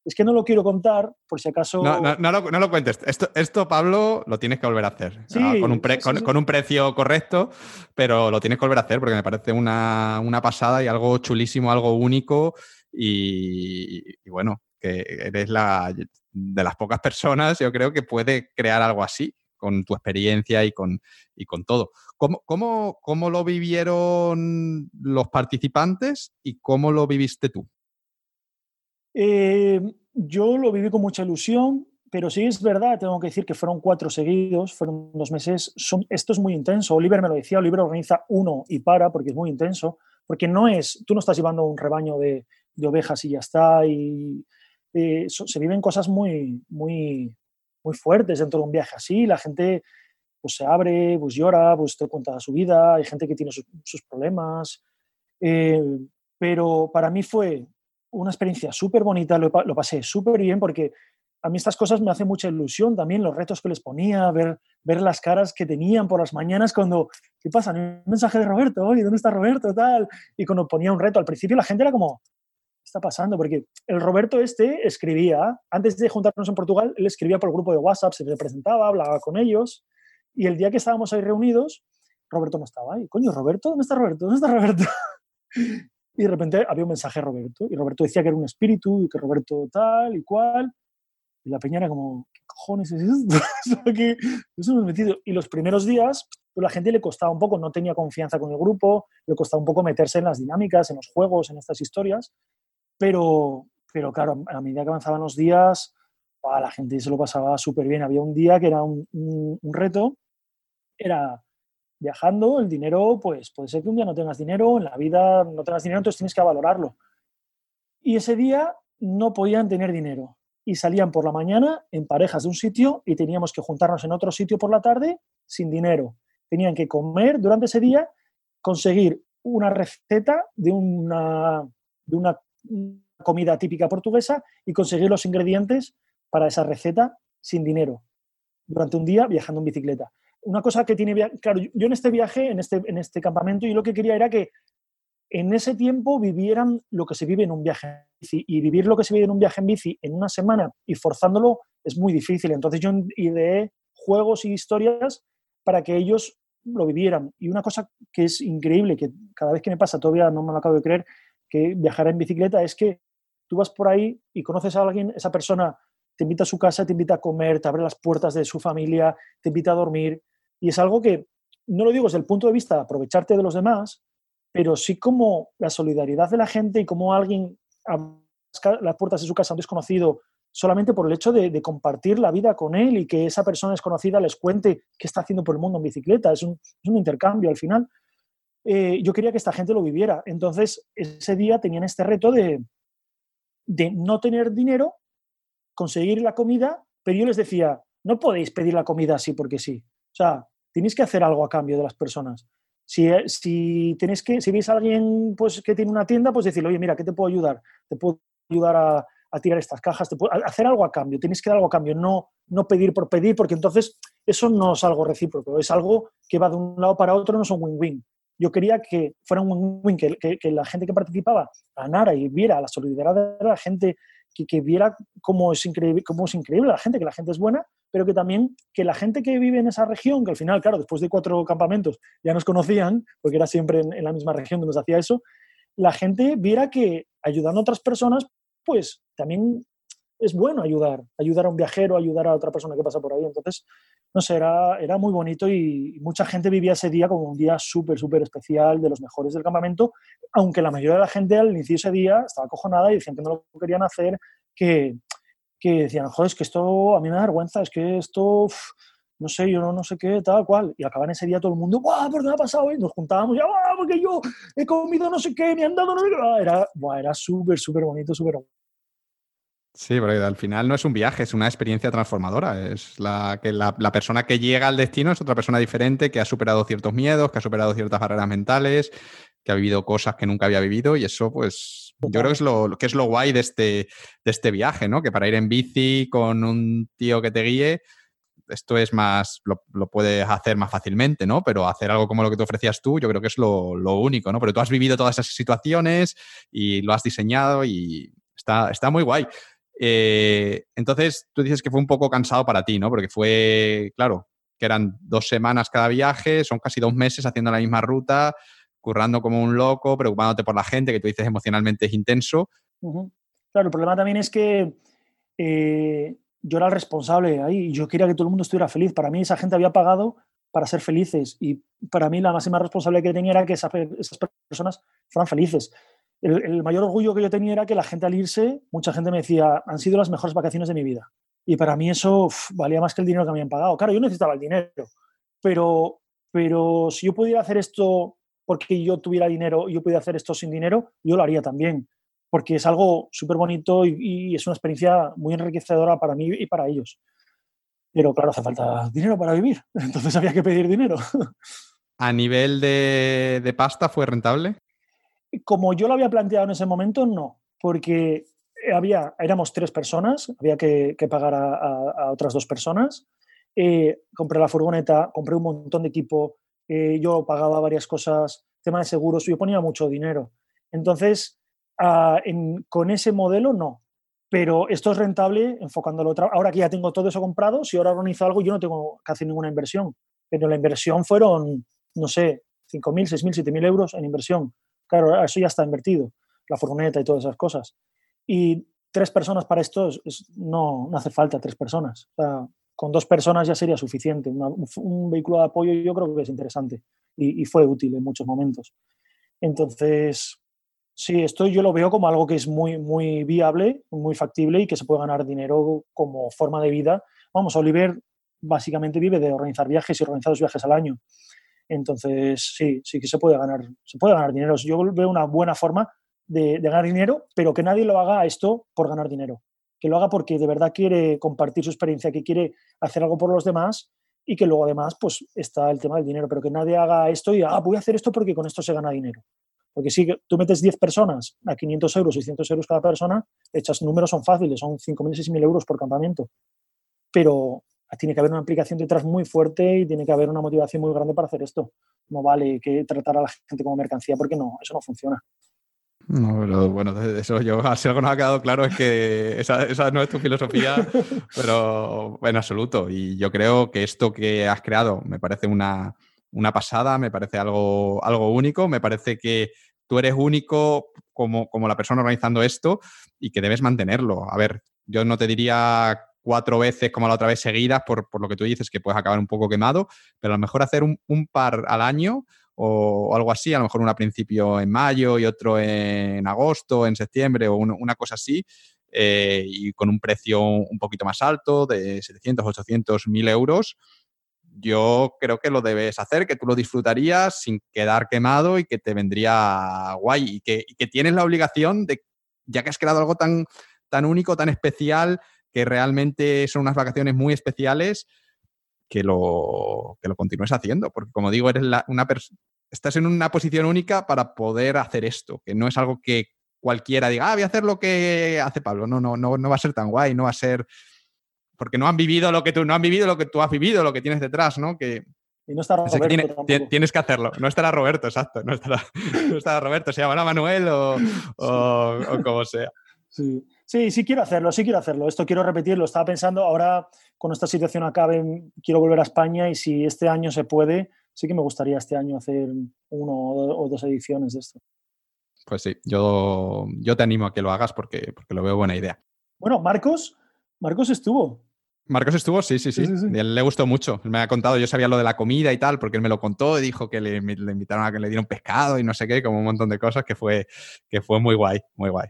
es que no lo quiero contar, por si acaso. No, no, lo, cuentes. Esto, esto, Pablo, lo tienes que volver a hacer. con, un con, un precio correcto, pero lo tienes que volver a hacer porque me parece una, pasada y algo chulísimo, algo único. Y, bueno, que eres la, de las pocas personas, yo creo, que puede crear algo así con tu experiencia y con, y con todo. ¿Cómo, cómo, ¿Cómo lo vivieron los participantes y cómo lo viviste tú? Eh, yo lo viví con mucha ilusión, pero sí es verdad, tengo que decir que fueron cuatro seguidos, fueron dos meses. Son, esto es muy intenso. Oliver me lo decía, Oliver organiza uno y para porque es muy intenso, porque no es, tú no estás llevando un rebaño de, de ovejas y ya está. Y eh, se viven cosas muy, muy, muy fuertes dentro de un viaje así. La gente pues se abre, pues llora, pues te cuenta su vida. Hay gente que tiene sus, problemas. Eh, pero para mí fue una experiencia súper bonita, lo, pasé súper bien porque a mí estas cosas me hacen mucha ilusión también, los retos que les ponía, ver, ver las caras que tenían por las mañanas cuando, ¿qué pasa? Un mensaje de Roberto, oye, ¿dónde está Roberto? Tal. Y cuando ponía un reto, al principio la gente era como, ¿qué está pasando? Porque el Roberto este escribía, antes de juntarnos en Portugal, él escribía por el grupo de WhatsApp, se presentaba, hablaba con ellos, y el día que estábamos ahí reunidos, Roberto no estaba ahí. Coño, Roberto, ¿dónde está Roberto? ¿Dónde está Roberto? Y de repente había un mensaje de Roberto. Y Roberto decía que era un espíritu y que Roberto tal y cual. Y la peña era como, ¿qué cojones es esto? Eso hemos metido. Y los primeros días, pues la gente le costaba un poco, no tenía confianza con el grupo, le costaba un poco meterse en las dinámicas, en los juegos, en estas historias. Pero, pero claro, a medida que avanzaban los días, a la gente se lo pasaba súper bien. Había un día que era un reto, era viajando, el dinero, pues puede ser que un día no tengas dinero, en la vida no tengas dinero, entonces tienes que valorarlo. Y ese día no podían tener dinero y salían por la mañana en parejas de un sitio y teníamos que juntarnos en otro sitio por la tarde sin dinero. Tenían que comer durante ese día, conseguir una receta de una, de una comida típica portuguesa y conseguir los ingredientes para esa receta sin dinero durante un día viajando en bicicleta una cosa que tiene, claro, yo en este viaje, en este, en este campamento, yo lo que quería era que en ese tiempo vivieran lo que se vive en un viaje en bici. Y vivir lo que se vive en un viaje en bici en una semana y forzándolo es muy difícil. Entonces yo ideé juegos y historias para que ellos lo vivieran. Y una cosa que es increíble, que cada vez que me pasa todavía no me lo acabo de creer, que viajar en bicicleta es que tú vas por ahí y conoces a alguien, esa persona te invita a su casa, te invita a comer, te abre las puertas de su familia, te invita a dormir, y es algo que, no lo digo desde el punto de vista de aprovecharte de los demás, pero sí como la solidaridad de la gente y como alguien a las puertas de su casa a un desconocido solamente por el hecho de, compartir la vida con él y que esa persona desconocida les cuente qué está haciendo por el mundo en bicicleta. Es un, intercambio al final. Eh, yo quería que esta gente lo viviera. Entonces, ese día tenían este reto de, de no tener dinero, conseguir la comida, pero yo les decía, no podéis pedir la comida así porque sí. O sea, tenéis que hacer algo a cambio de las personas. Si, eh, si tenéis que, si veis a alguien pues, que tiene una tienda, pues decirle, oye, mira, ¿qué te puedo ayudar? Te puedo ayudar a, a tirar estas cajas, te hacer algo a cambio, tienes que dar algo a cambio, no, no pedir por pedir, porque entonces eso no es algo recíproco, es algo que va de un lado para otro, no es un win-win. Yo quería que fuera un win-win, que, que, la gente que participaba ganara y viera la solidaridad de la gente, que, que viera cómo es, increíble, cómo es increíble la gente, que la gente es buena, pero que también que la gente que vive en esa región, que al final, claro, después de cuatro campamentos ya nos conocían, porque era siempre en, en la misma región donde nos hacía eso, la gente viera que ayudando a otras personas pues también es bueno ayudar, ayudar a un viajero, ayudar a otra persona que pasa por ahí. Entonces, no sé, era, era muy bonito y mucha gente vivía ese día como un día súper, súper especial, de los mejores del campamento, aunque la mayoría de la gente al inicio de ese día estaba acojonada y decían que no lo querían hacer, que, que decían, joder, es que esto a mí me da vergüenza, es que esto, no sé, yo no, no sé qué, tal cual. Y acaban ese día todo el mundo, ¡guau! ¿Por qué me ha pasado? Y nos juntábamos, ¡guau! Porque yo he comido no sé qué, me han dado no sé qué. Era, era súper, súper bonito, súper Sí, porque al final no es un viaje, es una experiencia transformadora. Es la que la, persona que llega al destino es otra persona diferente que ha superado ciertos miedos, que ha superado ciertas barreras mentales, que ha vivido cosas que nunca había vivido y eso, pues, yo creo que es lo, que es lo guay de este, de este viaje, ¿no? Que para ir en bici con un tío que te guíe, esto es más, lo, puedes hacer más fácilmente, ¿no? Pero hacer algo como lo que te ofrecías tú, yo creo que es lo, lo único, ¿no? Pero tú has vivido todas esas situaciones y lo has diseñado y está, está muy guay. Eh, entonces, tú dices que fue un poco cansado para ti, ¿no? Porque fue, claro, que eran dos semanas cada viaje, son casi dos meses haciendo la misma ruta, currando como un loco, preocupándote por la gente, que tú dices emocionalmente es intenso. Claro, el problema también es que eh, yo era el responsable ahí yo quería que todo el mundo estuviera feliz. Para mí esa gente había pagado para ser felices y para mí la máxima responsabilidad que tenía era que esas personas fueran felices el, mayor orgullo que yo tenía era que la gente al irse, mucha gente me decía, han sido las mejores vacaciones de mi vida. Y para mí eso valía más que el dinero que me habían pagado. Claro, yo necesitaba el dinero, pero, pero si yo pudiera hacer esto porque yo tuviera dinero y yo pudiera hacer esto sin dinero, yo lo haría también, porque es algo súper bonito y, es una experiencia muy enriquecedora para mí y para ellos. Pero claro, hace falta dinero para vivir, entonces había que pedir dinero. ¿A nivel de pasta fue rentable? Como yo lo había planteado en ese momento, no, porque había, éramos tres personas, había que, pagar a, otras dos personas. Eh, compré la furgoneta, compré un montón de equipo, eh, yo pagaba varias cosas, tema de seguros, yo ponía mucho dinero. Entonces, con ese modelo no, pero esto es rentable enfocándolo. Ahora que ya tengo todo eso comprado, si ahora organizo algo, yo no tengo que hacer ninguna inversión, pero la inversión fueron, no sé, 5.000, 6.000, 7.000 euros en inversión. Claro, eso ya está invertido, la furgoneta y todas esas cosas. Y tres personas para esto no, no, hace falta tres personas. con dos personas ya sería suficiente. un, vehículo de apoyo yo creo que es interesante y, fue útil en muchos momentos. Entonces, sí, esto yo lo veo como algo que es muy, muy viable, muy factible y que se puede ganar dinero como forma de vida. Vamos, Oliver básicamente vive de organizar viajes y organizar dos viajes al año. Entonces, sí, sí que se puede ganar, se puede ganar dinero. Yo veo una buena forma de, ganar dinero, pero que nadie lo haga esto por ganar dinero. Que lo haga porque de verdad quiere compartir su experiencia, que quiere hacer algo por los demás y que luego además pues está el tema del dinero, pero que nadie haga esto y, ah, voy a hacer esto porque con esto se gana dinero. Porque si tú metes 10 personas a 500 euros, 600 euros cada persona, hechas números son fáciles, son 5.000, 6.000 euros por campamento. Pero tiene que haber una aplicación detrás muy fuerte y tiene que haber una motivación muy grande para hacer esto. No vale que tratar a la gente como mercancía porque no, eso no funciona. No, pero bueno, eso yo, si algo nos ha quedado claro es que esa, esa, no es tu filosofía, pero en absoluto. Y yo creo que esto que has creado me parece una, una pasada, me parece algo, algo único, me parece que tú eres único como, como la persona organizando esto y que debes mantenerlo. A ver, yo no te diría cuatro veces como la otra vez seguidas, por, lo que tú dices, que puedes acabar un poco quemado, pero a lo mejor hacer un, par al año o, algo así, a lo mejor uno a principio en mayo y otro en agosto, en septiembre o una cosa así, eh, y con un precio un poquito más alto, de 700, 800, 1000 euros, yo creo que lo debes hacer, que tú lo disfrutarías sin quedar quemado y que te vendría guay y que, y que tienes la obligación de, ya que has creado algo tan, tan único, tan especial, que realmente son unas vacaciones muy especiales, que lo, que lo continúes haciendo, porque como digo, eres una estás en una posición única para poder hacer esto, que no es algo que cualquiera diga, ah, voy a hacer lo que hace Pablo. No, no, no, no va a ser tan guay, no va a ser. Porque no han vivido lo que tú, no han vivido lo que tú has vivido, lo que tienes detrás, ¿no? Que, y no estará Roberto tienes que hacerlo. No estará Roberto, exacto. No estará, no estará Roberto, se llamará Manuel o, o, o como sea. Sí. Sí, sí quiero hacerlo, sí quiero hacerlo. Esto quiero repetirlo. Estaba pensando, ahora cuando esta situación acabe, quiero volver a España y si este año se puede, sí que me gustaría este año hacer uno o dos ediciones de esto. Pues sí, yo, yo te animo a que lo hagas porque, porque lo veo buena idea. Bueno, Marcos, Marcos estuvo. Marcos estuvo, sí, sí, sí. Él le gustó mucho. Me ha contado, yo sabía lo de la comida y tal, porque él me lo contó y dijo que le, le invitaron a que le dieran pescado y no sé qué, como un montón de cosas que fue, que fue muy guay, muy guay.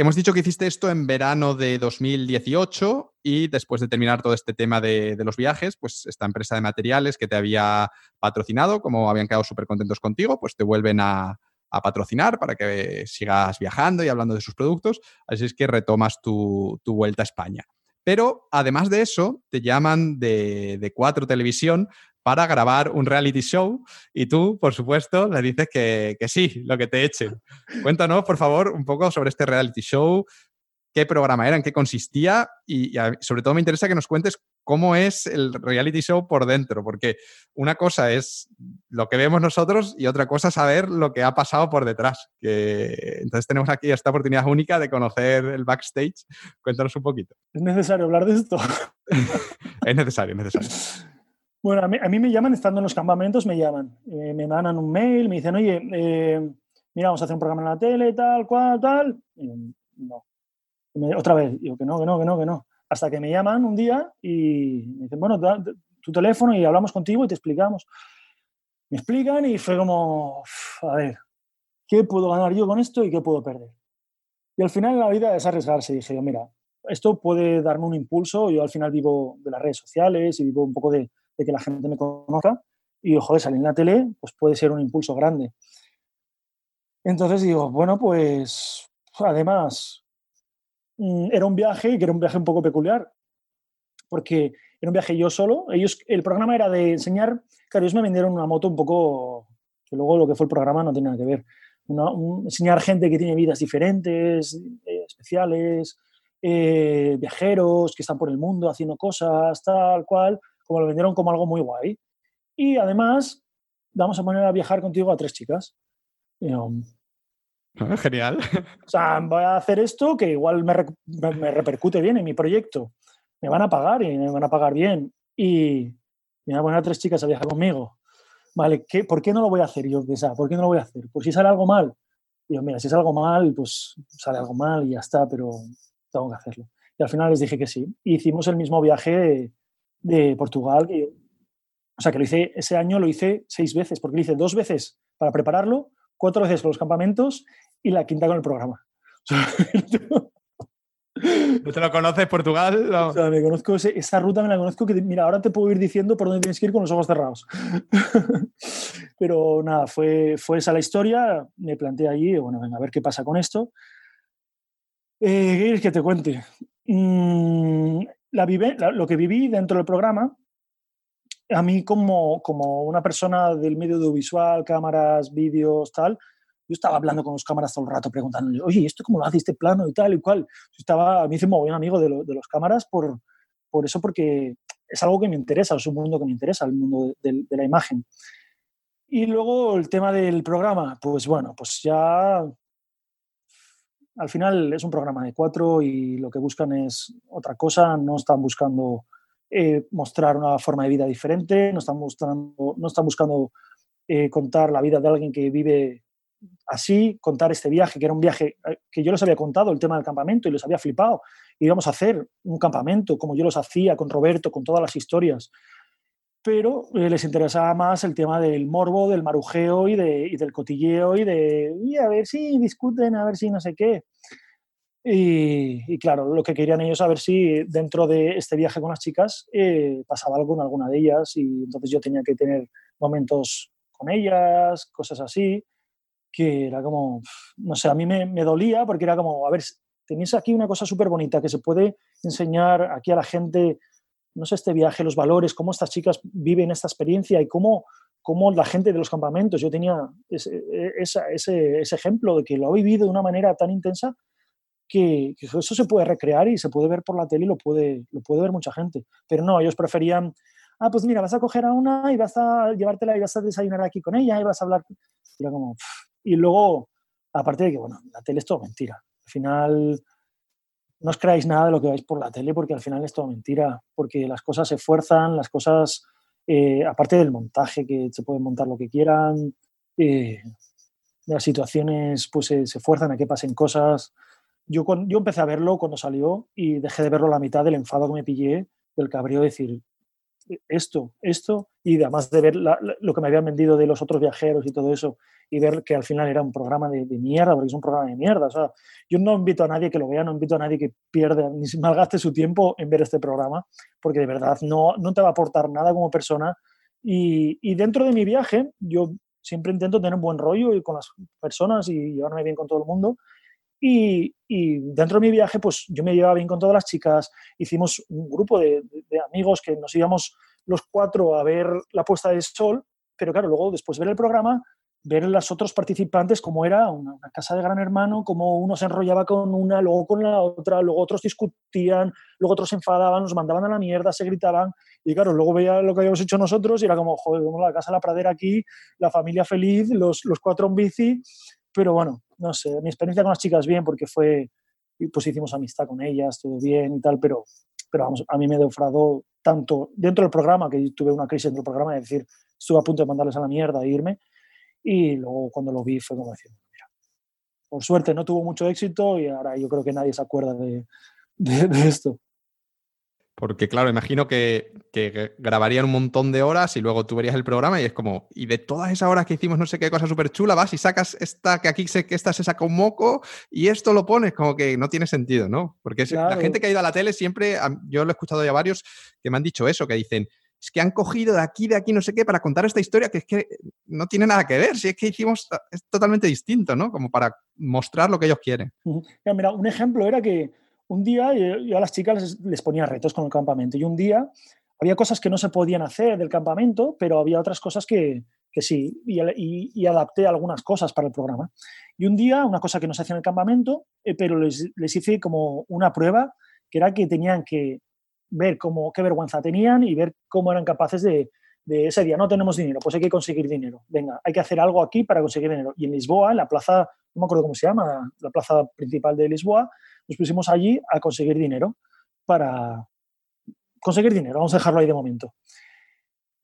Hemos dicho que hiciste esto en verano de 2018 y después de terminar todo este tema de, los viajes, pues esta empresa de materiales que te había patrocinado, como habían quedado súper contentos contigo, pues te vuelven a, patrocinar para que sigas viajando y hablando de sus productos. Así es que retomas tu, vuelta a España. Pero además de eso, te llaman de, de Cuatro Televisión para grabar un reality show y tú, por supuesto, le dices que, sí, lo que te echen. Cuéntanos, por favor, un poco sobre este reality show, qué programa era, en qué consistía y, sobre todo me interesa que nos cuentes cómo es el reality show por dentro, porque una cosa es lo que vemos nosotros y otra cosa saber lo que ha pasado por detrás. entonces tenemos aquí esta oportunidad única de conocer el backstage. Cuéntanos un poquito. ¿Es necesario hablar de esto? es necesario, es necesario. Bueno, a mí, me llaman, estando en los campamentos, me llaman. Eh, me mandan un mail, me dicen, oye, eh, mira, vamos a hacer un programa en la tele, tal, cual, tal. Y no. otra vez, digo que no, que no, que no, que no. Hasta que me llaman un día y me dicen, bueno, tu teléfono y hablamos contigo y te explicamos. Me explican y fue como, a ver, ¿qué puedo ganar yo con esto y qué puedo perder? Y al final la vida es arriesgarse. Dije yo, mira, esto puede darme un impulso. Yo al final vivo de las redes sociales y vivo un poco de, de que la gente me conozca y, joder, salir en la tele, pues puede ser un impulso grande. Entonces digo, bueno, pues además mm, era un viaje que era un viaje un poco peculiar, porque era un viaje yo solo. Ellos, el programa era de enseñar, claro, ellos me vendieron una moto un poco, que luego lo que fue el programa no tiene nada que ver. enseñar gente que tiene vidas diferentes, eh, especiales, eh, viajeros que están por el mundo haciendo cosas, tal cual, como lo vendieron como algo muy guay. Y además, vamos a poner a viajar contigo a tres chicas. Ah, genial. O sea, voy a hacer esto que igual me, me, repercute bien en mi proyecto. Me van a pagar y me van a pagar bien. Y me voy a poner a tres chicas a viajar conmigo. Vale, ¿qué, ¿por qué no lo voy a hacer? Yo pensaba, ¿por qué no lo voy a hacer? Pues si sale algo mal. Digo, mira, si es algo mal, pues sale algo mal y ya está, pero tengo que hacerlo. Y al final les dije que sí. hicimos el mismo viaje de Portugal. o sea, que lo hice, ese año lo hice seis veces, porque lo hice dos veces para prepararlo, cuatro veces con los campamentos y la quinta con el programa. ¿No te lo conoces, Portugal? O sea, me conozco esa ruta, me la conozco que, mira, ahora te puedo ir diciendo por dónde tienes que ir con los ojos cerrados. Pero nada, fue, fue esa la historia, me planteé allí, bueno, venga, a ver qué pasa con esto. Eh, ¿Qué quieres que te cuente? Mm, la vive, lo que viví dentro del programa, a mí como, como una persona del medio audiovisual, cámaras, vídeos, tal, yo estaba hablando con los cámaras todo el rato preguntándole, oye, ¿esto cómo lo hace este plano y tal y cual? Yo estaba, a mí hice muy buen amigo de, de, los cámaras por, por eso, porque es algo que me interesa, es un mundo que me interesa, el mundo de la imagen. Y luego el tema del programa, pues bueno, pues ya al final es un programa de cuatro y lo que buscan es otra cosa, no están buscando eh, mostrar una forma de vida diferente, no están, mostrando, no están buscando eh, contar la vida de alguien que vive así, contar este viaje, que era un viaje eh, que yo les había contado, el tema del campamento, y les había flipado. Íbamos a hacer un campamento como yo los hacía con Roberto, con todas las historias. Pero eh, les interesaba más el tema del morbo, del marujeo y, de, del cotilleo y de y a ver si discuten, a ver si no sé qué. Y, claro, lo que querían ellos saber si dentro de este viaje con las chicas eh, pasaba algo con alguna de ellas y entonces yo tenía que tener momentos con ellas, cosas así, que era como, no sé, a mí me, me dolía porque era como, a ver, tenéis aquí una cosa súper bonita que se puede enseñar aquí a la gente no sé, este viaje, los valores, cómo estas chicas viven esta experiencia y cómo, cómo la gente de los campamentos, yo tenía ese, ese, ejemplo de que lo ha vivido de una manera tan intensa que, eso se puede recrear y se puede ver por la tele y lo puede, lo puede ver mucha gente. Pero no, ellos preferían, ah, pues mira, vas a coger a una y vas a llevártela y vas a desayunar aquí con ella y vas a hablar. como, y luego, aparte de que, bueno, la tele es todo mentira. Al final no os creáis nada de lo que vais por la tele porque al final es todo mentira, porque las cosas se fuerzan, las cosas, eh, aparte del montaje, que se pueden montar lo que quieran, eh, las situaciones pues se fuerzan a que pasen cosas. Yo, yo empecé a verlo cuando salió y dejé de verlo la mitad del enfado que me pillé, del cabreo, de decir, esto, esto, y además de ver lo que me habían vendido de los otros viajeros y todo eso, y ver que al final era un programa de, mierda, porque es un programa de mierda. O sea, yo no invito a nadie que lo vea, no invito a nadie que pierda, ni malgaste su tiempo en ver este programa, porque de verdad no, no te va a aportar nada como persona. Y, y dentro de mi viaje, yo siempre intento tener un buen rollo y con las personas y llevarme bien con todo el mundo. Y, y, dentro de mi viaje, pues yo me llevaba bien con todas las chicas, hicimos un grupo de, de, amigos que nos íbamos los cuatro a ver la puesta de sol, pero claro, luego después ver el programa, ver las otros participantes cómo era una, casa de gran hermano, cómo uno se enrollaba con una, luego con la otra, luego otros discutían, luego otros se enfadaban, nos mandaban a la mierda, se gritaban, y claro, luego veía lo que habíamos hecho nosotros y era como, joder, como la casa la pradera aquí, la familia feliz, los, los cuatro en bici, pero bueno, no sé, mi experiencia con las chicas bien porque fue, pues hicimos amistad con ellas, todo bien y tal, pero, pero vamos, a mí me defraudó tanto dentro del programa, que tuve una crisis dentro del programa, de decir, estuve a punto de mandarles a la mierda e irme, y luego cuando lo vi fue como decir, mira, por suerte no tuvo mucho éxito y ahora yo creo que nadie se acuerda de, de, esto. Porque claro, imagino que, que, grabarían un montón de horas y luego tú verías el programa y es como, y de todas esas horas que hicimos no sé qué cosa súper chula, vas y sacas esta, que aquí sé que esta se saca un moco y esto lo pones, como que no tiene sentido, ¿no? Porque la gente que ha ido a la tele siempre, yo lo he escuchado ya varios que me han dicho eso, que dicen, es que han cogido de aquí, de aquí, no sé qué, para contar esta historia que es que no tiene nada que ver, si es que hicimos, es totalmente distinto, ¿no? Como para mostrar lo que ellos quieren. mira, un ejemplo era que un día yo a las chicas les, ponía retos con el campamento y un día había cosas que no se podían hacer del campamento, pero había otras cosas que, que sí, y, y, adapté algunas cosas para el programa. Y un día, una cosa que no se hacía en el campamento, eh, pero les, les hice como una prueba, que era que tenían que ver cómo, qué vergüenza tenían y ver cómo eran capaces de, de, ese día, no tenemos dinero, pues hay que conseguir dinero. Venga, hay que hacer algo aquí para conseguir dinero. Y en Lisboa, en la plaza, no me acuerdo cómo se llama, la plaza principal de Lisboa, nos pusimos allí a conseguir dinero para conseguir dinero, vamos a dejarlo ahí de momento.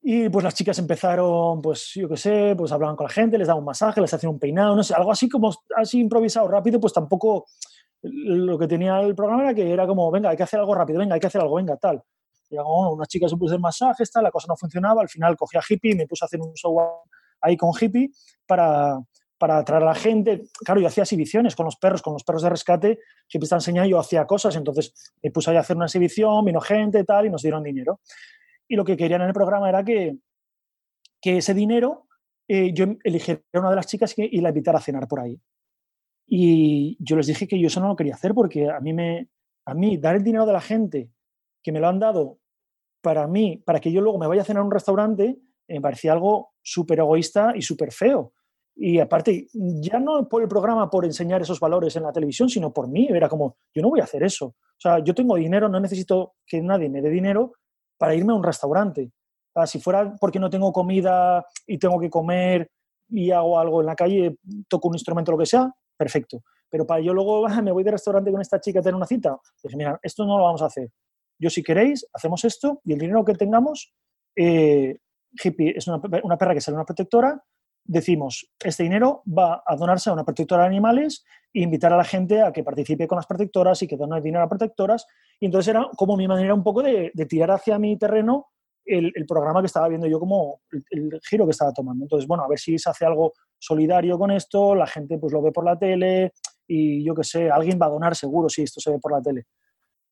Y pues las chicas empezaron, pues yo qué sé, pues hablaban con la gente, les daban un masaje, les hacían un peinado, no sé, algo así como así improvisado rápido, pues tampoco lo que tenía el programa era que era como, venga, hay que hacer algo rápido, venga, hay que hacer algo, venga, tal. Y como, una chica se puso el masaje, tal, la cosa no funcionaba, al final cogí a hippie y me puse a hacer un show ahí con hippie para, para atraer a la gente. Claro, yo hacía exhibiciones con los perros, con los perros de rescate, hippie está enseñando, yo hacía cosas, entonces me puse ahí a hacer una exhibición, vino gente, tal, y nos dieron dinero. Y lo que querían en el programa era que, que ese dinero eh, yo eligiera a una de las chicas y la invitara a cenar por ahí. Y yo les dije que yo eso no lo quería hacer porque a mí, me, a mí dar el dinero de la gente que me lo han dado para mí, para que yo luego me vaya a cenar a un restaurante, me parecía algo súper egoísta y súper feo. Y aparte, ya no por el programa, por enseñar esos valores en la televisión, sino por mí. Era como, yo no voy a hacer eso. O sea, yo tengo dinero, no necesito que nadie me dé dinero para irme a un restaurante. si fuera porque no tengo comida y tengo que comer y hago algo en la calle, toco un instrumento, lo que sea, perfecto. Pero para yo luego me voy de restaurante con esta chica a tener una cita, dije, mira, esto no lo vamos a hacer. Yo si queréis, hacemos esto y el dinero que tengamos, eh, Hippie es una, una perra que sale una protectora, decimos, este dinero va a donarse a una protectora de animales e invitar a la gente a que participe con las protectoras y que done dinero a protectoras. Y entonces era como mi manera un poco de tirar hacia mi terreno el, programa que estaba viendo yo como el, giro que estaba tomando. Entonces, bueno, a ver si se hace algo solidario con esto, la gente pues lo ve por la tele y yo qué sé, alguien va a donar seguro si esto se ve por la tele.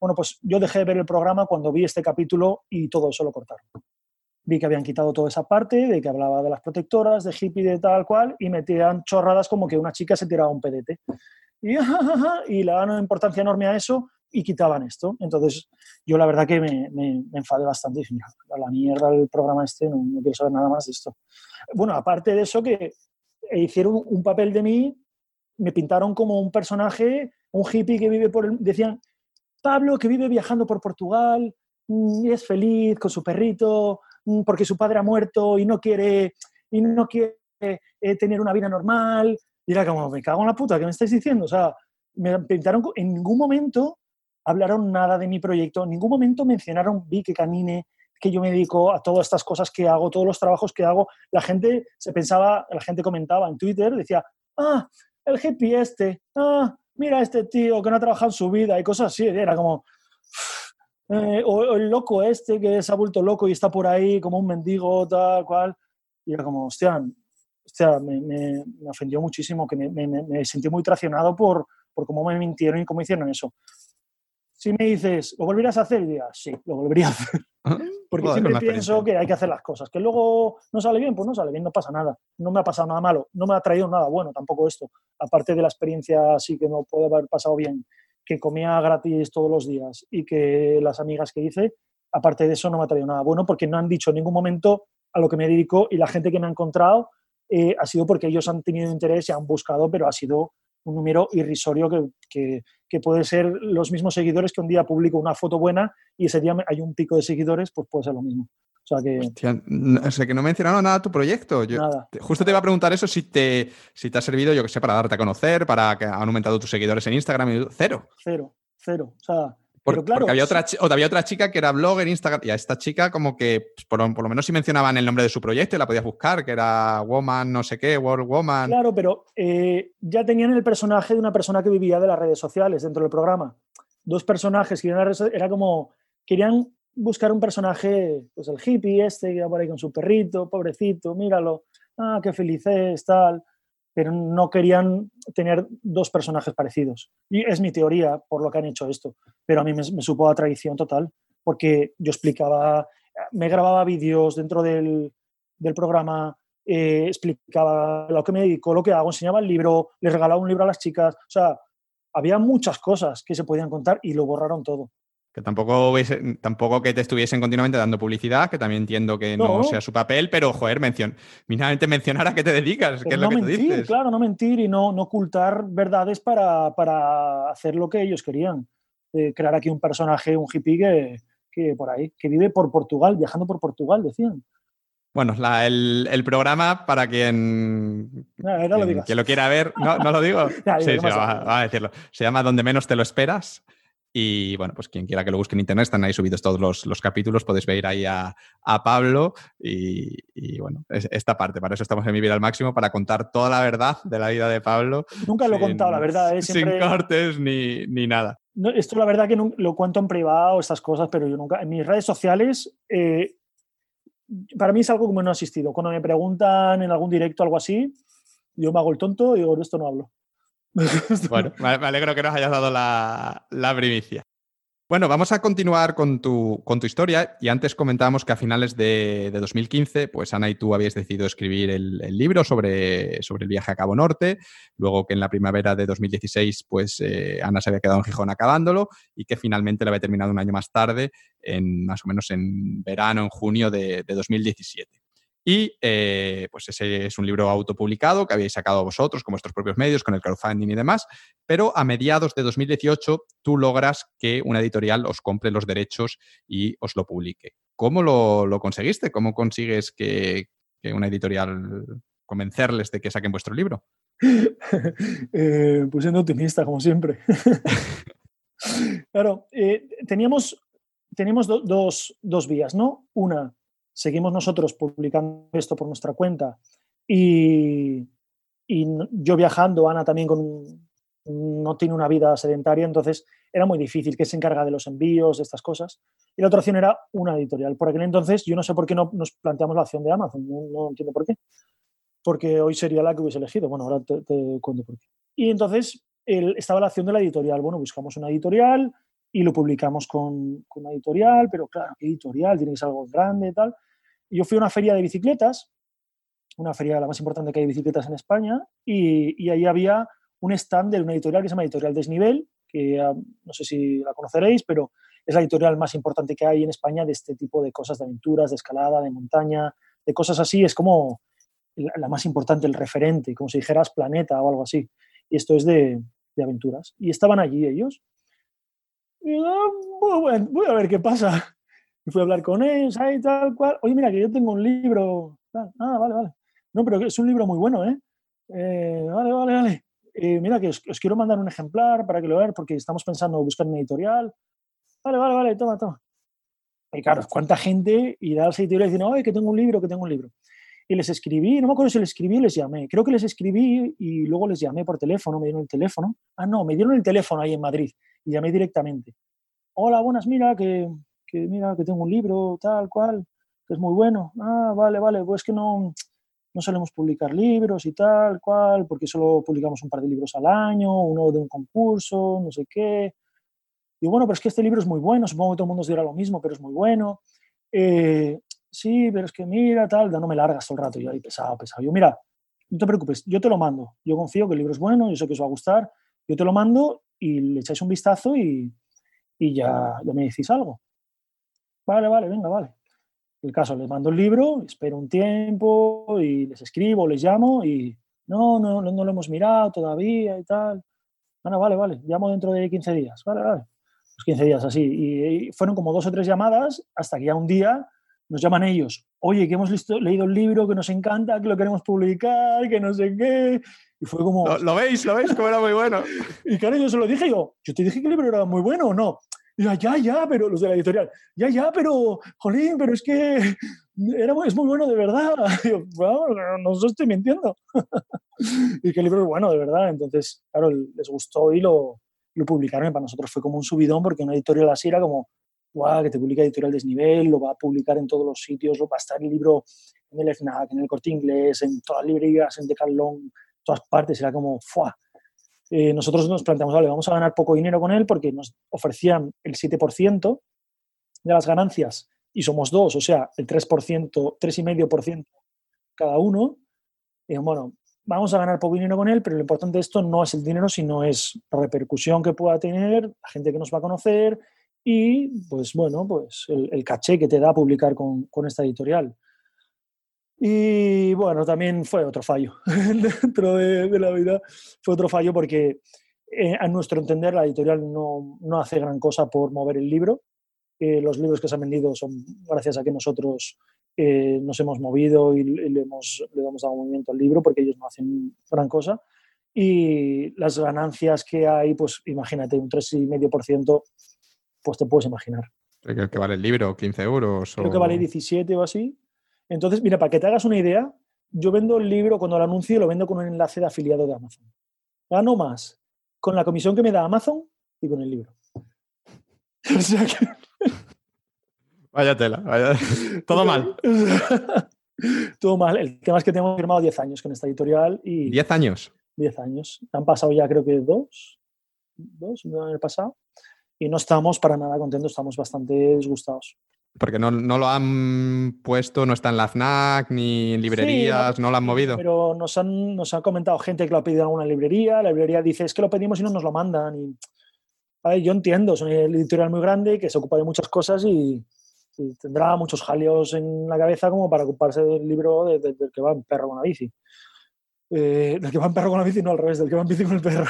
Bueno, pues yo dejé de ver el programa cuando vi este capítulo y todo eso lo cortaron. Vi que habían quitado toda esa parte, de que hablaba de las protectoras, de hippie, de tal cual, y metían chorradas como que una chica se tiraba un pedete. Y, y le daban una importancia enorme a eso y quitaban esto. Entonces, yo la verdad que me, me, enfadé bastante y dije, a la mierda el programa este, no, quiero saber nada más de esto. Bueno, aparte de eso, que hicieron un papel de mí, me pintaron como un personaje, un hippie que vive por el... Decían, Pablo que vive viajando por Portugal mm, y es feliz con su perrito mm, porque su padre ha muerto y no quiere, y no quiere eh, tener una vida normal. Y era como, me cago en la puta, ¿qué me estáis diciendo? O sea, me pintaron, en ningún momento hablaron nada de mi proyecto, en ningún momento mencionaron Vi que camine, que yo me dedico a todas estas cosas que hago, todos los trabajos que hago. La gente se pensaba, la gente comentaba en Twitter, decía, ah, el hippie este, ah, mira este tío que no ha trabajado en su vida y cosas así. Era como, eh, o, el loco este que se ha vuelto loco y está por ahí como un mendigo, tal cual. Y era como, hostia, hostia me, me, ofendió muchísimo, que me, me, sentí muy traicionado por, por cómo me mintieron y cómo hicieron eso. Si me dices, ¿lo volverías a hacer? Y diría, sí, lo volvería a hacer. Ah, Porque siempre pienso que hay que hacer las cosas. Que luego no sale bien, pues no sale bien, no pasa nada. No me ha pasado nada malo, no me ha traído nada bueno tampoco esto. Aparte de la experiencia, sí que no puede haber pasado bien, que comía gratis todos los días y que las amigas que hice, aparte de eso no me ha traído nada bueno porque no han dicho en ningún momento a lo que me dedico y la gente que me ha encontrado eh, ha sido porque ellos han tenido interés y han buscado, pero ha sido un número irrisorio que, que, que puede ser los mismos seguidores que un día publico una foto buena y ese día hay un pico de seguidores, pues puede ser lo mismo. O sea que... o sea, que no mencionaron nada tu proyecto. nada. Justo te iba a preguntar eso, si te, si te ha servido, yo que sé, para darte a conocer, para que han aumentado tus seguidores en Instagram. Cero. Cero, cero. O sea, porque había otra, o había otra chica que era blogger Instagram y a esta chica como que pues, por, lo menos si mencionaban el nombre de su proyecto y la podías buscar, que era Woman no sé qué, World Woman. Claro, pero eh, ya tenían el personaje de una persona que vivía de las redes sociales dentro del programa. Dos personajes que era como, querían buscar un personaje, pues el hippie este que iba por ahí con su perrito, pobrecito, míralo, ah, qué feliz es, tal pero no querían tener dos personajes parecidos. Y es mi teoría por lo que han hecho esto, pero a mí me, supo a traición total, porque yo explicaba, me grababa vídeos dentro del, del programa, eh, explicaba lo que me dedico, lo que hago, enseñaba el libro, les regalaba un libro a las chicas, o sea, había muchas cosas que se podían contar y lo borraron todo. Que tampoco, tampoco que te estuviesen continuamente dando publicidad, que también entiendo que no, sea su papel, pero, joder, mencion, mínimamente mencionar a qué te dedicas, que es lo que mentir, dices. Claro, no mentir y no, no ocultar verdades para, para, hacer lo que ellos querían. crear aquí un personaje, un hippie que, que, por ahí, que vive por Portugal, viajando por Portugal, decían. Bueno, el, el, programa, para quien, no, no lo, lo quiera ver, no, no lo digo. sí, sí, va a decirlo. Se llama Donde menos te lo esperas. Y bueno, pues quien quiera que lo busque en internet, están ahí subidos todos los, capítulos, podéis ver ahí a, Pablo y, bueno, esta parte, para eso estamos en Mi Vida al Máximo, para contar toda la verdad de la vida de Pablo. Nunca lo he contado, la verdad. ¿eh? Sin cortes ni, nada. esto la verdad que lo cuento en privado, estas cosas, pero yo nunca, en mis redes sociales, eh, para mí es algo como no ha asistido. Cuando me preguntan en algún directo algo así, yo me hago el tonto y digo, de esto no hablo. bueno, me alegro que nos hayas dado la, primicia. Bueno, vamos a continuar con tu, con tu, historia. Y antes comentábamos que a finales de, 2015, pues Ana y tú habíais decidido escribir el, libro sobre, sobre, el viaje a Cabo Norte. Luego que en la primavera de 2016, pues eh, Ana se había quedado en Gijón acabándolo y que finalmente lo había terminado un año más tarde, en más o menos en verano, en junio de, de 2017. Y eh, pues ese es un libro autopublicado que habéis sacado vosotros con vuestros propios medios, con el crowdfunding y demás, pero a mediados de 2018 tú logras que una editorial os compre los derechos y os lo publique. ¿Cómo lo, conseguiste? ¿Cómo consigues que, una editorial convencerles de que saquen vuestro libro? eh, pues siendo optimista, como siempre. claro, eh, teníamos, teníamos dos, dos vías, ¿no? Una, seguimos nosotros publicando esto por nuestra cuenta y, yo viajando, Ana también con, no tiene una vida sedentaria, entonces era muy difícil, que se encarga de los envíos, de estas cosas. Y la otra opción era una editorial. Por aquel entonces, yo no sé por qué no nos planteamos la opción de Amazon, no, entiendo por qué. Porque hoy sería la que hubiese elegido. Bueno, ahora te, cuento por qué. Y entonces estaba la opción de la editorial. Bueno, buscamos una editorial y lo publicamos con, con, una editorial, pero claro, ¿qué editorial? Tiene que ser algo grande y tal. Y yo fui a una feria de bicicletas, una feria la más importante que hay de bicicletas en España, y, y ahí había un stand de una editorial que se llama Editorial Desnivel, que ah, no sé si la conoceréis, pero es la editorial más importante que hay en España de este tipo de cosas, de aventuras, de escalada, de montaña, de cosas así. Es como la, más importante, el referente, como si dijeras Planeta o algo así. Y esto es de, de aventuras. Y estaban allí ellos. Voy a ver qué pasa. Y fui a hablar con ellos, ahí tal cual. Oye, mira, que yo tengo un libro. Ah, vale, vale. No, pero es un libro muy bueno, ¿eh? eh vale, vale, vale. Mira, que os, quiero mandar un ejemplar para que lo vean, porque estamos pensando buscar un editorial. Vale, vale, vale, toma, toma. Y claro, ¿cuánta gente irá al sitio y dice, oye, que tengo un libro, que tengo un libro? Y les escribí, no me acuerdo si les escribí o les llamé. Creo que les escribí y luego les llamé por teléfono, me dieron el teléfono. Ah, no, me dieron el teléfono ahí en Madrid y llamé directamente. Hola, buenas, mira, que, que mira, que tengo un libro, tal, cual, que es muy bueno. Ah, vale, vale, pues que no, no solemos publicar libros y tal, cual, porque solo publicamos un par de libros al año, uno de un concurso, no sé qué. Y bueno, pero es que este libro es muy bueno, supongo que todo el mundo os dirá lo mismo, pero es muy bueno. Eh, sí, pero es que mira, tal, no me largas todo el rato, yo ahí pesado, pesado. Yo, mira, no te preocupes, yo te lo mando. Yo confío que el libro es bueno, yo sé que os va a gustar. Yo te lo mando y le echáis un vistazo y, y ya, me decís algo. Vale, vale, venga, vale el caso, les mando el libro, espero un tiempo y les escribo, les llamo y no, no, no, lo hemos mirado todavía y tal. Bueno, vale, vale, llamo dentro de 15 días. Vale, vale. Los 15 días así. Y, fueron como dos o tres llamadas hasta que ya un día nos llaman ellos. Oye, que hemos leído el libro, que nos encanta, que lo queremos publicar, que no sé qué. Y fue como... ¿Lo, veis? ¿Lo veis? Como era muy bueno. y claro, yo se lo dije yo, ¿yo te dije que el libro era muy bueno o no? Y ya, ya, pero los de la editorial, ya, ya, pero, jolín, pero es que era, es muy bueno de verdad. Y yo, bueno, no os estoy mintiendo. y que el libro es bueno de verdad. Entonces, claro, les gustó y lo, lo publicaron. Y para nosotros fue como un subidón porque una editorial así era como, guau, que te publica editorial desnivel, lo va a publicar en todos los sitios, lo va a estar el libro en el FNAC, en el Corte Inglés, en todas las librerías, en Decathlon, todas partes. Era como, ¡fua! Eh, nosotros nos planteamos, vale, vamos a ganar poco dinero con él porque nos ofrecían el 7% de las ganancias y somos dos, o sea, el 3%, 3,5% cada uno. Y bueno, vamos a ganar poco dinero con él, pero lo importante de esto no es el dinero, sino es la repercusión que pueda tener, la gente que nos va a conocer y, pues bueno, pues el, caché que te da publicar con, con esta editorial. Y bueno, también fue otro fallo dentro de, la vida, fue otro fallo porque eh, a nuestro entender la editorial no, no, hace gran cosa por mover el libro. Eh, los libros que se han vendido son gracias a que nosotros eh, nos hemos movido y, le, hemos, le hemos dado movimiento al libro porque ellos no hacen gran cosa. Y las ganancias que hay, pues imagínate, un 3,5%, pues te puedes imaginar. ¿Qué que vale el libro? ¿15 euros? Creo que vale 17 o así. Entonces, mira, para que te hagas una idea, yo vendo el libro, cuando lo anuncio, lo vendo con un enlace de afiliado de Amazon. Gano más con la comisión que me da Amazon y con el libro. O sea que... Vaya tela, vaya... todo mal. todo mal. El tema es que tengo firmado 10 años con esta editorial y... ¿10 años? 10 años. Han pasado ya creo que dos, dos, el año pasado. Y no estamos para nada contentos, estamos bastante disgustados. Porque no, lo han puesto, no está en la FNAC ni en librerías, no, lo han movido. Pero nos han, nos ha comentado gente que lo ha pedido en alguna librería. La librería dice, es que lo pedimos y no nos lo mandan. Y, yo entiendo, es una editorial muy grande que se ocupa de muchas cosas y, tendrá muchos jaleos en la cabeza como para ocuparse del libro del que va en perro con la bici. Eh, del que va en perro con la bici, no al revés, del que va en bici con el perro.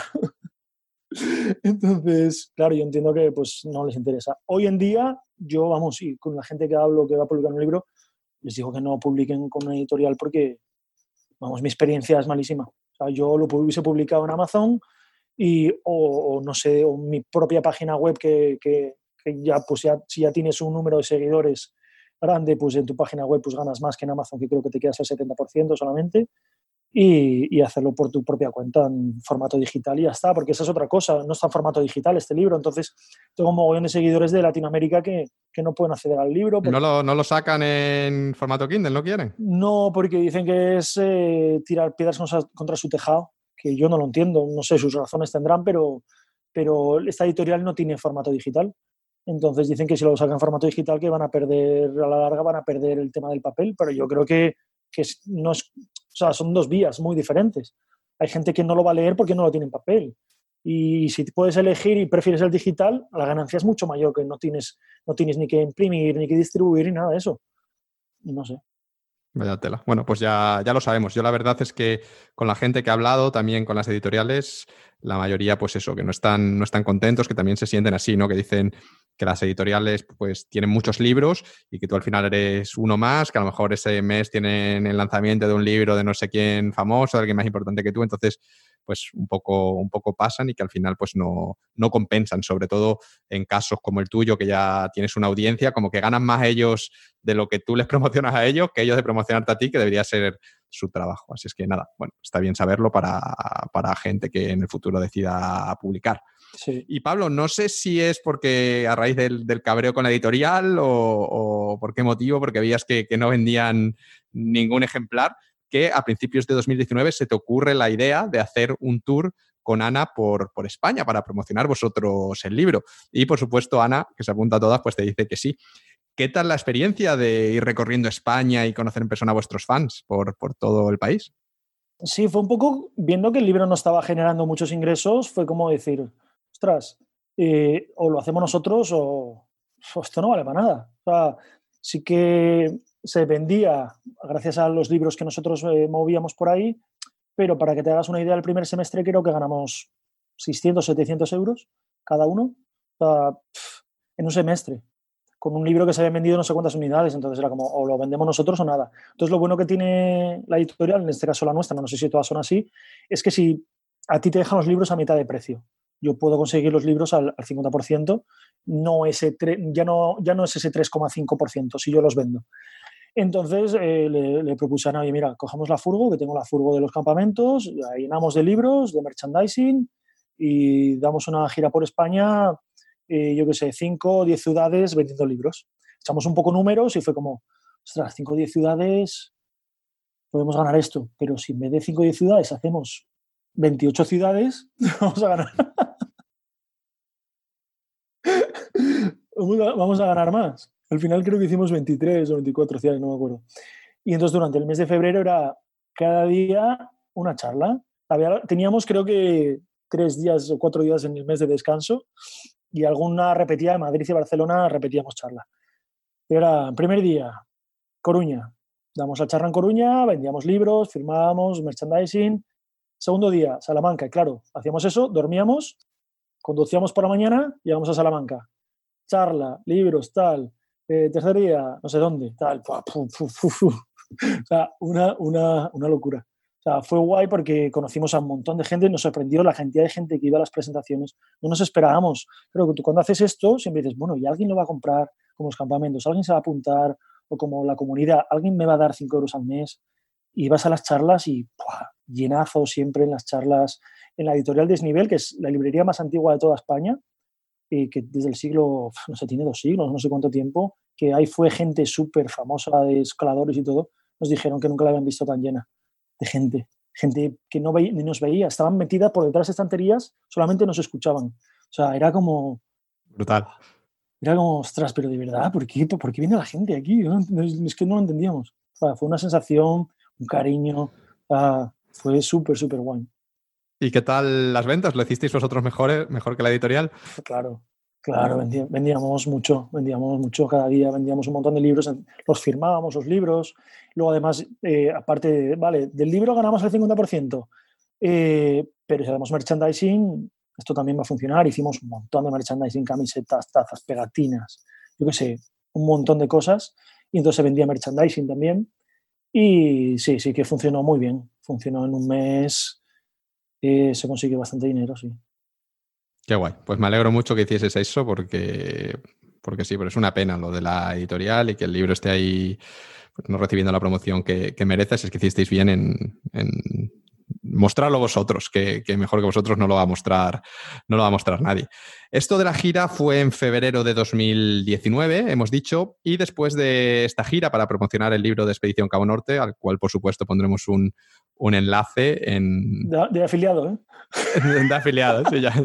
Entonces, claro, yo entiendo que pues no les interesa. Hoy en día, yo, vamos, y con la gente que hablo que va a publicar un libro, les digo que no publiquen con una editorial porque, vamos, mi experiencia es malísima. O sea, yo lo hubiese publicado en Amazon y, o, no sé, o mi propia página web que, que, ya, pues ya, si ya tienes un número de seguidores grande, pues en tu página web pues ganas más que en Amazon, que creo que te quedas al 70% solamente. Y, hacerlo por tu propia cuenta en formato digital y ya está, porque esa es otra cosa, no está en formato digital este libro, entonces tengo un mogollón de seguidores de Latinoamérica que, que no pueden acceder al libro. ¿No, lo, ¿No, lo, sacan en formato Kindle, no quieren? No, porque dicen que es eh, tirar piedras contra, su tejado, que yo no lo entiendo, no sé, sus razones tendrán, pero, pero esta editorial no tiene formato digital. Entonces dicen que si lo sacan en formato digital que van a perder, a la larga van a perder el tema del papel, pero yo creo que, que no es, o sea, son dos vías muy diferentes. Hay gente que no lo va a leer porque no lo tiene en papel. Y si puedes elegir y prefieres el digital, la ganancia es mucho mayor que no tienes, no tienes ni que imprimir, ni que distribuir, ni nada de eso. No sé. Vaya tela. Bueno, pues ya, ya lo sabemos. Yo la verdad es que con la gente que ha hablado, también con las editoriales, la mayoría, pues eso, que no están, no están contentos, que también se sienten así, ¿no? Que dicen que las editoriales pues tienen muchos libros y que tú al final eres uno más, que a lo mejor ese mes tienen el lanzamiento de un libro de no sé quién famoso, de alguien más importante que tú, entonces pues un poco, un poco pasan y que al final pues no, no compensan, sobre todo en casos como el tuyo, que ya tienes una audiencia, como que ganan más ellos de lo que tú les promocionas a ellos que ellos de promocionarte a ti, que debería ser su trabajo. Así es que nada, bueno, está bien saberlo para, para gente que en el futuro decida publicar. Y Pablo, no sé si es porque a raíz del, cabreo con la editorial o, por qué motivo, porque veías que, no vendían ningún ejemplar, que a principios de 2019 se te ocurre la idea de hacer un tour con Ana por, por, España para promocionar vosotros el libro. Y por supuesto, Ana, que se apunta a todas, pues te dice que sí. ¿Qué tal la experiencia de ir recorriendo España y conocer en persona a vuestros fans por, por todo el país? Sí, fue un poco, viendo que el libro no estaba generando muchos ingresos, fue como decir, ostras, eh, o lo hacemos nosotros o, esto no vale para nada. O sea, sí que se vendía gracias a los libros que nosotros eh, movíamos por ahí, pero para que te hagas una idea, el primer semestre creo que ganamos 600, 700 euros cada uno en un semestre, con un libro que se había vendido no sé cuántas unidades, entonces era como, o lo vendemos nosotros o nada. Entonces lo bueno que tiene la editorial, en este caso la nuestra, no sé si todas son así, es que si a ti te dejan los libros a mitad de precio, yo puedo conseguir los libros al, 50%, no ese ya, no, ya no es ese 3,5% si yo los vendo. Entonces eh, le, propuse a nadie, mira, cojamos la furgo, que tengo la furgo de los campamentos, la llenamos de libros, de merchandising y damos una gira por España, eh, yo qué sé, 5 o 10 ciudades vendiendo libros. Echamos un poco números y fue como, ostras, 5 o 10 ciudades, podemos ganar esto, pero si en vez de 5 o 10 ciudades hacemos 28 ciudades, vamos a ganar. Vamos a ganar más. Al final creo que hicimos 23 o 24 ciudades, no me acuerdo. Y entonces durante el mes de febrero era cada día una charla. teníamos creo que tres días o cuatro días en el mes de descanso y alguna repetida de Madrid y Barcelona repetíamos charla. Era, primer día, Coruña. Damos la charla en Coruña, vendíamos libros, firmábamos, merchandising. Segundo día, Salamanca. Claro, hacíamos eso, dormíamos, conducíamos por la mañana, llegamos a Salamanca charla, libros, tal, eh, tercer día, no sé dónde, tal, una, una, una locura. O sea, fue guay porque conocimos a un montón de gente, nos sorprendió la cantidad de gente que iba a las presentaciones. No nos esperábamos. Pero tú cuando haces esto, siempre dices, bueno, y alguien lo va a comprar como los campamentos, alguien se va a apuntar, o como la comunidad, alguien me va a dar 5 euros al mes. Y vas a las charlas y llenazo siempre en las charlas. En la editorial Desnivel, que es la librería más antigua de toda España, que desde el siglo, no sé, tiene dos siglos, no sé cuánto tiempo, que ahí fue gente súper famosa de escaladores y todo, nos dijeron que nunca la habían visto tan llena de gente, gente que no ni nos veía, estaban metidas por detrás de estanterías, solamente nos escuchaban. O sea, era como... Brutal. Era como, ostras, pero de verdad, ¿por qué, ¿por qué viene la gente aquí? Es que no lo entendíamos. fue una sensación, un cariño, fue súper, súper guay. ¿Y qué tal las ventas? ¿Lo hicisteis vosotros mejor, mejor que la editorial? Claro, claro, vendíamos mucho, vendíamos mucho cada día, vendíamos un montón de libros, los firmábamos los libros. Luego, además, eh, aparte, vale, del libro ganamos el 50%, eh, pero si hacemos merchandising, esto también va a funcionar. Hicimos un montón de merchandising, camisetas, tazas, pegatinas, yo qué sé, un montón de cosas. Y entonces se vendía merchandising también. Y sí, sí que funcionó muy bien. Funcionó en un mes se consigue bastante dinero, sí. Qué guay. Pues me alegro mucho que hicieses eso porque, porque sí, pero es una pena lo de la editorial y que el libro esté ahí pues, no recibiendo la promoción que, que mereces. Es que hicisteis bien en, mostrarlo vosotros, que, mejor que vosotros no lo va a mostrar, no lo va a mostrar nadie. Esto de la gira fue en febrero de 2019, hemos dicho, y después de esta gira para promocionar el libro de Expedición Cabo Norte, al cual por supuesto pondremos un, enlace en... De, afiliado, ¿eh? de afiliado, sí, ya.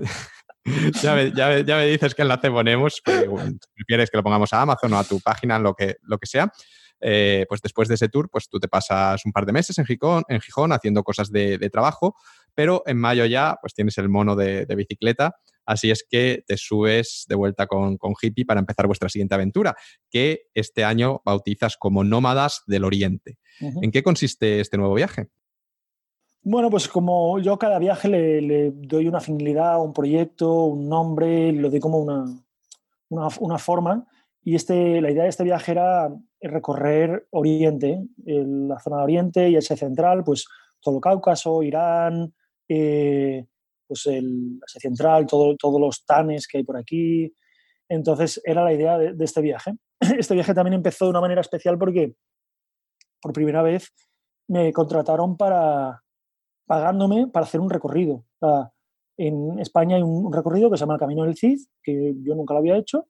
Ya me, dices qué enlace ponemos, prefieres que lo pongamos a Amazon o a tu página, lo que, lo que sea. Eh, pues después de ese tour, pues tú te pasas un par de meses en Gijón, en Gijón haciendo cosas de, trabajo, pero en mayo ya pues tienes el mono de, bicicleta, así es que te subes de vuelta con, con, Hippie para empezar vuestra siguiente aventura, que este año bautizas como Nómadas del Oriente. ¿En qué consiste este nuevo viaje? Bueno, pues como yo cada viaje le, doy una finalidad, un proyecto, un nombre, le doy como una, una forma y este, la idea de este viaje era recorrer Oriente, la zona de Oriente y Asia Central, pues todo el Cáucaso, Irán, eh, pues el Asia Central, todo, todos los tanes que hay por aquí. Entonces era la idea de, este viaje. Este viaje también empezó de una manera especial porque por primera vez me contrataron para pagándome para hacer un recorrido. en España hay un recorrido que se llama el Camino del Cid, que yo nunca lo había hecho,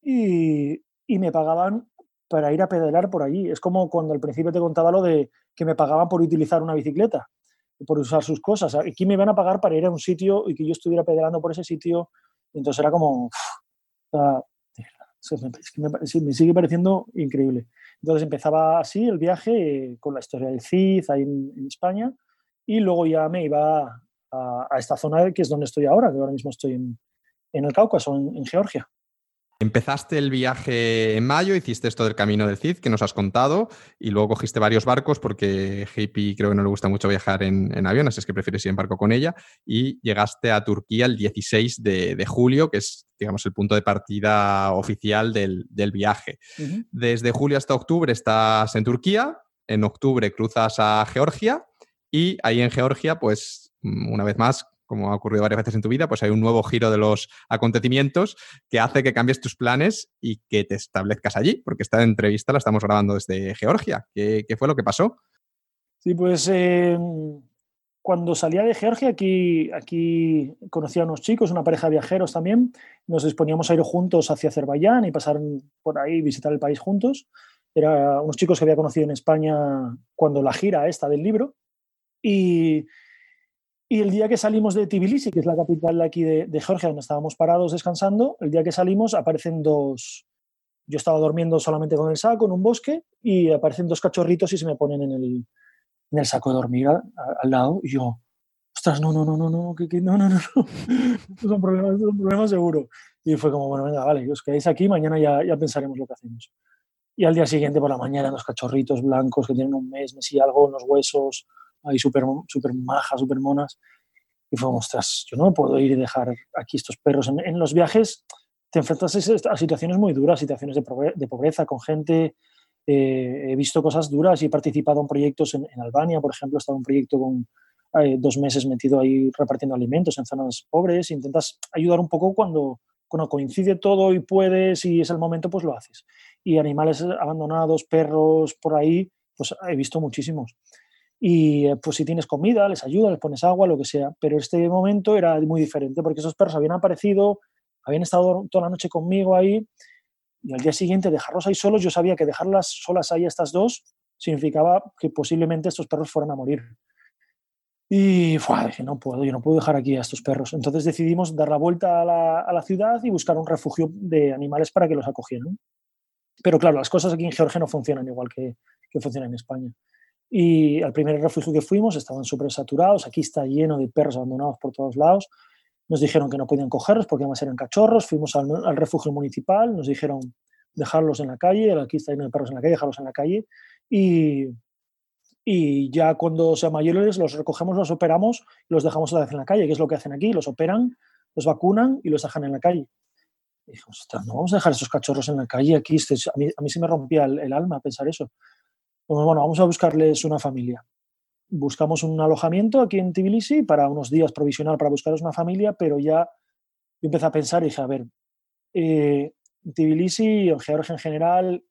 y, me pagaban para ir a pedalar por allí. Es como cuando al principio te contaba lo de que me pagaban por utilizar una bicicleta, por usar sus cosas. Aquí me iban a pagar para ir a un sitio y que yo estuviera pedalando por ese sitio. entonces era como... me, sigue pareciendo increíble. Entonces empezaba así el viaje con la historia del CID ahí en, España y luego ya me iba a, esta zona que es donde estoy ahora, que ahora mismo estoy en, el Cáucaso, en Georgia. Empezaste el viaje en mayo, hiciste esto del camino del Cid que nos has contado y luego cogiste varios barcos porque JP creo que no le gusta mucho viajar en, avión, así es que prefieres ir en barco con ella y llegaste a Turquía el 16 de, julio, que es digamos el punto de partida oficial del, viaje. Desde julio hasta octubre estás en Turquía, en octubre cruzas a Georgia y ahí en Georgia pues una vez más como ha ocurrido varias veces en tu vida, pues hay un nuevo giro de los acontecimientos que hace que cambies tus planes y que te establezcas allí, porque esta entrevista la estamos grabando desde Georgia. ¿Qué, fue lo que pasó? Sí, pues em, cuando salía de Georgia, aquí, aquí conocí a unos chicos, una pareja de viajeros también, nos disponíamos a ir juntos hacia Azerbaiyán y pasar por ahí, visitar el país juntos. Eran unos chicos que había conocido en España cuando la gira esta del libro. Y, y el día que salimos de Tbilisi, que es la capital de aquí de, Georgia, donde estábamos parados descansando, el día que salimos aparecen dos... Yo estaba durmiendo solamente con el saco en un bosque y aparecen dos cachorritos y se me ponen en el, en el saco de dormir al, lado. Y yo, ostras, no, no, no, no, no, que, no, no, no, no. Estos son problemas, son problemas seguro. Y fue como, bueno, venga, vale, os quedáis aquí, mañana ya, ya pensaremos lo que hacemos. Y al día siguiente por la mañana, los cachorritos blancos que tienen un mes, mes y algo en los huesos, ahí súper super majas, súper monas. Y fue, ostras, yo no puedo ir y dejar aquí estos perros. En, los viajes te enfrentas a situaciones muy duras, situaciones de, pobreza, con gente. Eh, he visto cosas duras y he participado en proyectos en, Albania, por ejemplo, he estado en un proyecto con eh, dos meses metido ahí repartiendo alimentos en zonas pobres. Intentas ayudar un poco cuando, cuando coincide todo y puedes y es el momento, pues lo haces. Y animales abandonados, perros por ahí, pues he visto muchísimos y eh, pues si tienes comida, les ayuda, les pones agua, lo que sea. Pero este momento era muy diferente porque esos perros habían aparecido, habían estado toda la noche conmigo ahí y al día siguiente dejarlos ahí solos, yo sabía que dejarlas solas ahí estas dos significaba que posiblemente estos perros fueran a morir. Y dije, no puedo, yo no puedo dejar aquí a estos perros. Entonces decidimos dar la vuelta a la, a la ciudad y buscar un refugio de animales para que los acogieran. Pero claro, las cosas aquí en Georgia no funcionan igual que, que funcionan en España. Y al primer refugio que fuimos estaban súper saturados, aquí está lleno de perros abandonados por todos lados. Nos dijeron que no podían cogerlos porque además eran cachorros. Fuimos al, refugio municipal, nos dijeron dejarlos en la calle, aquí está lleno de perros en la calle, dejarlos en la calle. Y, y ya cuando sean mayores los recogemos, los operamos y los dejamos otra vez en la calle, que es lo que hacen aquí, los operan, los vacunan y los dejan en la calle. Y dijimos, no vamos a dejar esos cachorros en la calle aquí, este, a mí, a mí se me rompía el, el alma pensar eso. Pues bueno, vamos a buscarles una familia. Buscamos un alojamiento aquí en Tbilisi para unos días provisional para buscarles una familia, pero ya yo empecé a pensar y dije, a ver, eh, Tbilisi, en Georgia en general,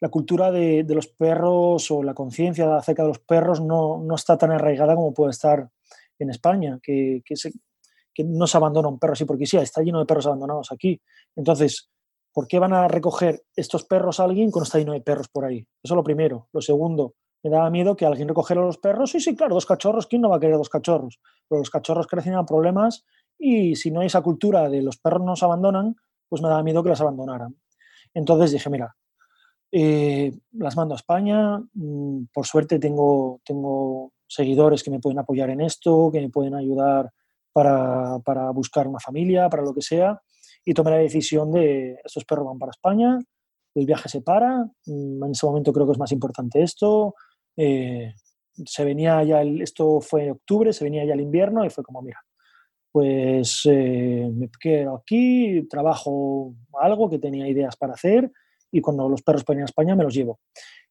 la cultura de, los perros o la conciencia acerca de los perros no, está tan arraigada como puede estar en España, que, que, que no se abandona un perro así porque sí, está lleno de perros abandonados aquí. Entonces, ¿por qué van a recoger estos perros a alguien cuando está lleno de perros por ahí? Eso es lo primero. Lo segundo, me daba miedo que alguien recogiera los perros. Sí, sí, claro, dos cachorros, ¿quién no va a querer dos cachorros? Pero los cachorros crecen a problemas y si no hay esa cultura de los perros no se abandonan, pues me daba miedo que las abandonaran. Entonces dije, mira, eh, las mando a España, mm, por suerte tengo, tengo seguidores que me pueden apoyar en esto, que me pueden ayudar para, para buscar una familia, para lo que sea, y tomé la decisión de estos perros van para España, el viaje se para, mm, en ese momento creo que es más importante esto, eh, se venía ya, esto fue en octubre, se venía ya el invierno y fue como, mira, pues eh, me quedo aquí, trabajo algo que tenía ideas para hacer y cuando los perros pueden a España me los llevo.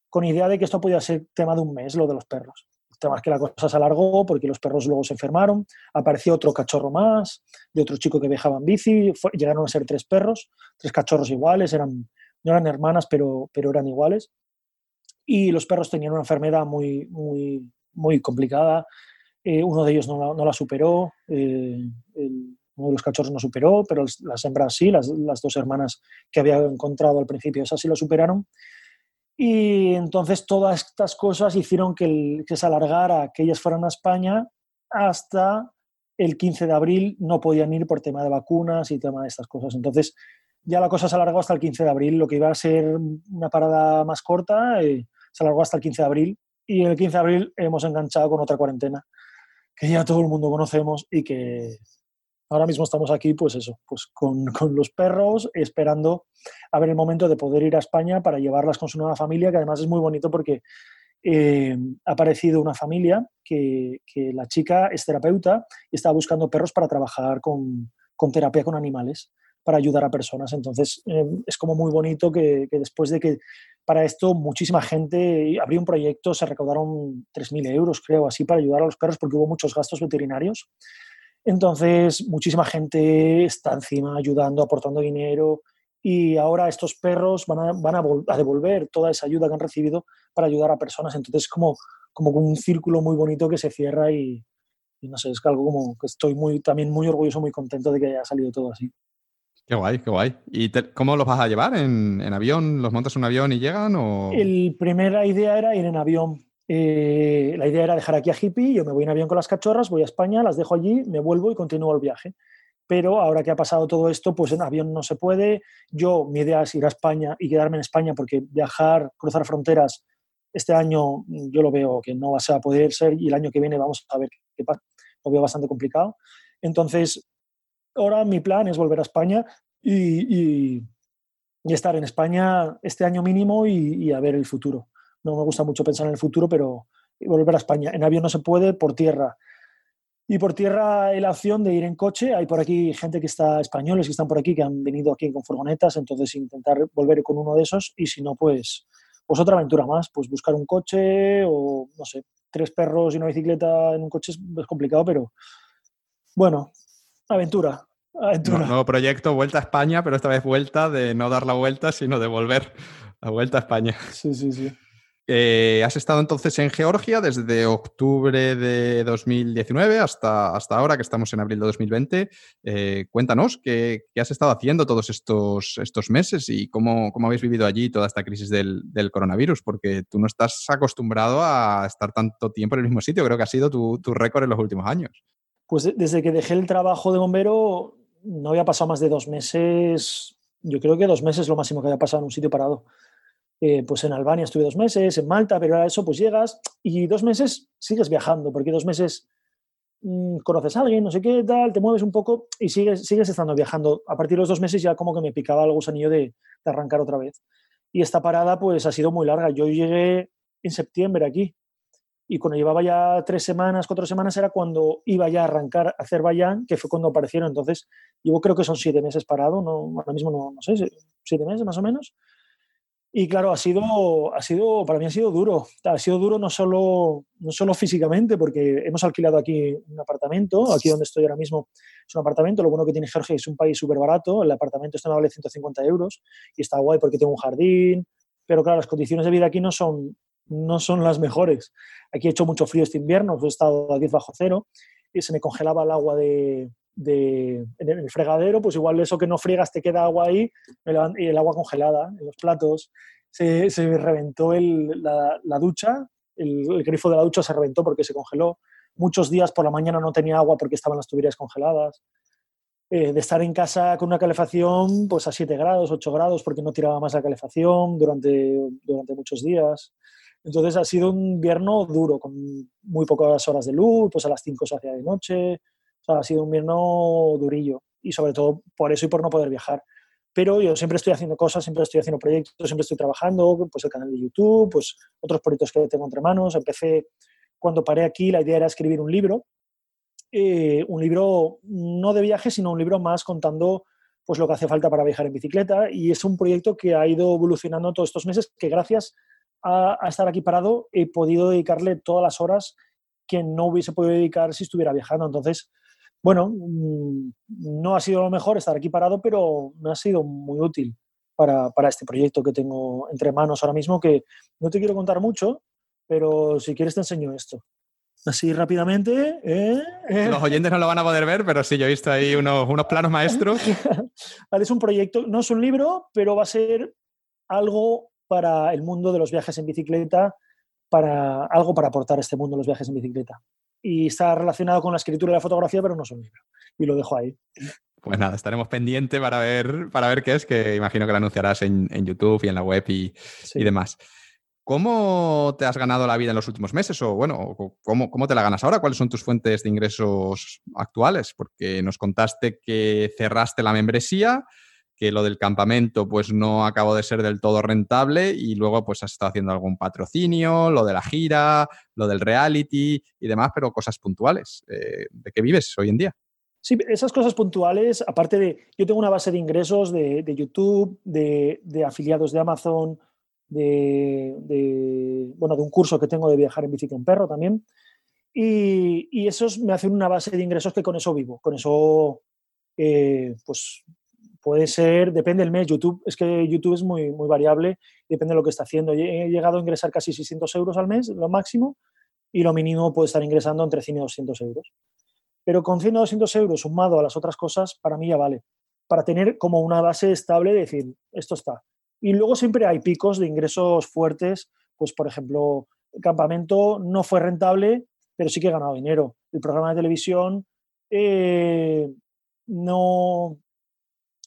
Con idea de que esto podía ser tema de un mes, lo de los perros. Es que la cosa se alargó porque los perros luego se enfermaron, apareció otro cachorro más, de otro chico que viajaba en bici, llegaron a ser tres perros, tres cachorros iguales, eran, no eran hermanas, pero, pero eran iguales. Y los perros tenían una enfermedad muy, muy, muy complicada, eh, uno de ellos no la, superó, eh, uno de los cachorros no superó, pero las hembras sí, las, dos hermanas que había encontrado al principio, esas sí lo superaron. Y entonces todas estas cosas hicieron que, se alargara, que ellas fueran a España hasta el 15 de abril. No podían ir por tema de vacunas y tema de estas cosas. Entonces ya la cosa se alargó hasta el 15 de abril. Lo que iba a ser una parada más corta eh, se alargó hasta el 15 de abril. Y el 15 de abril hemos enganchado con otra cuarentena que ya todo el mundo conocemos y que ahora mismo estamos aquí, pues eso, pues con, con, los perros, esperando a ver el momento de poder ir a España para llevarlas con su nueva familia, que además es muy bonito porque eh, ha aparecido una familia que, que, la chica es terapeuta y está buscando perros para trabajar con, con terapia con animales, para ayudar a personas. Entonces, eh, es como muy bonito que, que después de que para esto muchísima gente, abrió un proyecto, se recaudaron 3.000 euros, creo, así, para ayudar a los perros porque hubo muchos gastos veterinarios. Entonces, muchísima gente está encima ayudando, aportando dinero y ahora estos perros van a, van a, devolver toda esa ayuda que han recibido para ayudar a personas. Entonces, como, como un círculo muy bonito que se cierra y, no sé, es algo como que estoy muy, también muy orgulloso, muy contento de que haya salido todo así. Qué guay, qué guay. ¿Y cómo los vas a llevar? ¿En, avión? ¿Los montas en un avión y llegan? O... El primera idea era ir en avión. Eh, la idea era dejar aquí a Hippie, yo me voy en avión con las cachorras, voy a España, las dejo allí, me vuelvo y continúo el viaje. Pero ahora que ha pasado todo esto, pues en avión no se puede. Yo, mi idea es ir a España y quedarme en España porque viajar, cruzar fronteras, este año yo lo veo que no va a poder ser y el año que viene vamos a ver qué pasa. Lo veo bastante complicado. Entonces, ahora mi plan es volver a España y, estar en España este año mínimo y, a ver el futuro. No me gusta mucho pensar en el futuro, pero volver a España. En avión no se puede, por tierra. Y por tierra hay la opción de ir en coche. Hay por aquí gente que está, españoles que están por aquí, que han venido aquí con furgonetas, entonces intentar volver con uno de esos y si no, pues, pues otra aventura más, pues buscar un coche o, no sé, tres perros y una bicicleta en un coche es complicado, pero bueno, aventura. nuevo proyecto, vuelta a España, pero esta vez vuelta de no dar la vuelta, sino de volver la vuelta a España. Sí, sí, sí. Eh, has estado entonces en Georgia desde octubre de 2019 hasta, hasta ahora, que estamos en abril de 2020. Eh, cuéntanos ¿qué, has estado haciendo todos estos, estos meses y cómo, cómo habéis vivido allí toda esta crisis del, coronavirus, porque tú no estás acostumbrado a estar tanto tiempo en el mismo sitio. Creo que ha sido tu, tu récord en los últimos años. Pues desde que dejé el trabajo de bombero no había pasado más de dos meses, yo creo que dos meses lo máximo que había pasado en un sitio parado. Eh, pues en Albania estuve dos meses, en Malta, pero era eso, pues llegas y dos meses sigues viajando, porque dos meses mm, conoces a alguien, no sé qué, tal, te mueves un poco y sigues, sigues estando viajando. A partir de los dos meses ya como que me picaba el gusanillo de, de arrancar otra vez. Y esta parada pues ha sido muy larga. Yo llegué en septiembre aquí y cuando llevaba ya tres semanas, cuatro semanas, era cuando iba ya a arrancar a Azerbaiyán, que fue cuando aparecieron. Entonces, llevo creo que son siete meses parado, no, ahora mismo no, no sé, siete meses más o menos. Y claro, ha sido, ha sido, para mí ha sido duro. Ha sido duro no solo, no solo físicamente, porque hemos alquilado aquí un apartamento, aquí donde estoy ahora mismo es un apartamento. Lo bueno que tiene Georgia es un país súper barato. El apartamento este me vale 150 euros y está guay porque tengo un jardín, pero claro, las condiciones de vida aquí no son, no son las mejores. Aquí he hecho mucho frío este invierno, he estado a 10 bajo cero y se me congelaba el agua de, de, en el fregadero, pues igual eso que no friegas te queda agua ahí y el agua congelada en los platos. Se, se reventó el, la, la, ducha, el, el, grifo de la ducha se reventó porque se congeló. Muchos días por la mañana no tenía agua porque estaban las tuberías congeladas. Eh, de estar en casa con una calefacción pues a 7 grados, 8 grados, porque no tiraba más la calefacción durante, durante muchos días. Entonces ha sido un invierno duro, con muy pocas horas de luz, pues a las 5 se hacía de noche. Sea, ha sido un invierno durillo y sobre todo por eso y por no poder viajar. Pero yo siempre estoy haciendo cosas, siempre estoy haciendo proyectos, siempre estoy trabajando, pues el canal de YouTube, pues otros proyectos que tengo entre manos. Empecé, cuando paré aquí, la idea era escribir un libro eh, un libro no de viaje, sino un libro más contando pues lo que hace falta para viajar en bicicleta y es un proyecto que ha ido evolucionando todos estos meses que gracias a, estar aquí parado he podido dedicarle todas las horas que no hubiese podido dedicar si estuviera viajando. Entonces, bueno, mm, no ha sido lo mejor estar aquí parado, pero me ha sido muy útil para, para este proyecto que tengo entre manos ahora mismo, que no te quiero contar mucho, pero si quieres te enseño esto así rápidamente. ¿eh? ¿Eh? Los oyentes no lo van a poder ver, pero sí, yo he visto ahí unos, unos planos maestros. es un proyecto, no es un libro, pero va a ser algo para el mundo de los viajes en bicicleta, para algo para aportar a este mundo de los viajes en bicicleta. Y está relacionado con la escritura y la fotografía, pero no es un libro. Y lo dejo ahí. Pues nada, estaremos pendientes para ver, para ver qué es, que imagino que lo anunciarás en, en YouTube y en la web y, y demás. ¿Cómo te has ganado la vida en los últimos meses? O bueno, ¿cómo, ¿cómo, te la ganas ahora? ¿Cuáles son tus fuentes de ingresos actuales? Porque nos contaste que cerraste la membresía, que lo del campamento pues no acabó de ser del todo rentable y luego pues has estado haciendo algún patrocinio, lo de la gira, lo del reality y demás, pero cosas puntuales. Eh, ¿De qué vives hoy en día? Sí, esas cosas puntuales, aparte de, yo tengo una base de ingresos de, de YouTube, de, de afiliados de Amazon, de, bueno, de un curso que tengo de viajar en bici con perro también. Y, y esos me hacen una base de ingresos que con eso vivo. Con eso, eh, pues puede ser, depende del mes. YouTube, es que YouTube es muy, muy variable, depende de lo que está haciendo. He llegado a ingresar casi 600 euros al mes, lo máximo, y lo mínimo puede estar ingresando entre 100 y 200 euros. Pero con 100 o 200 euros sumado a las otras cosas, para mí ya vale. Para tener como una base estable de decir, esto está. Y luego siempre hay picos de ingresos fuertes, pues por ejemplo, el campamento no fue rentable, pero sí que he ganado dinero. El programa de televisión eh, no,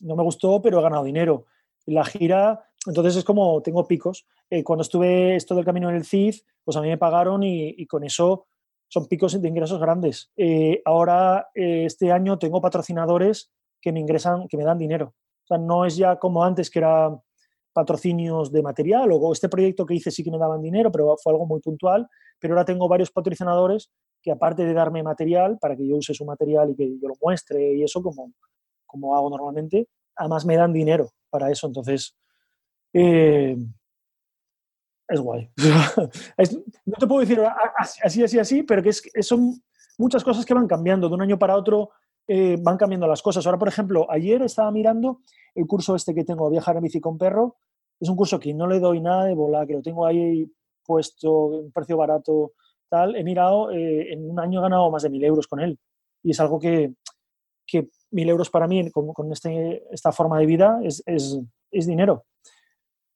no me gustó, pero he ganado dinero. La gira, entonces es como tengo picos. Eh, cuando estuve esto del camino en el CID, pues a mí me pagaron y, con eso son picos de ingresos grandes. Eh, ahora, este año tengo patrocinadores que me ingresan, que me dan dinero. O sea, no es ya como antes que era patrocinios de material o este proyecto que hice sí que me daban dinero, pero fue algo muy puntual, pero ahora tengo varios patrocinadores que aparte de darme material para que yo use su material y que yo lo muestre y eso como, como hago normalmente, además me dan dinero para eso, entonces eh, es guay. no te puedo decir así, así, así, pero que es, son muchas cosas que van cambiando de un año para otro eh, van cambiando las cosas. Ahora, por ejemplo, ayer estaba mirando el curso este que tengo, Viajar en bici con perro. Es un curso que no le doy nada de bola, que lo tengo ahí puesto, un precio barato, tal. He mirado, eh, en un año he ganado más de mil euros con él. Y es algo que, que mil euros para mí, con, con este, esta forma de vida, es, es, es dinero.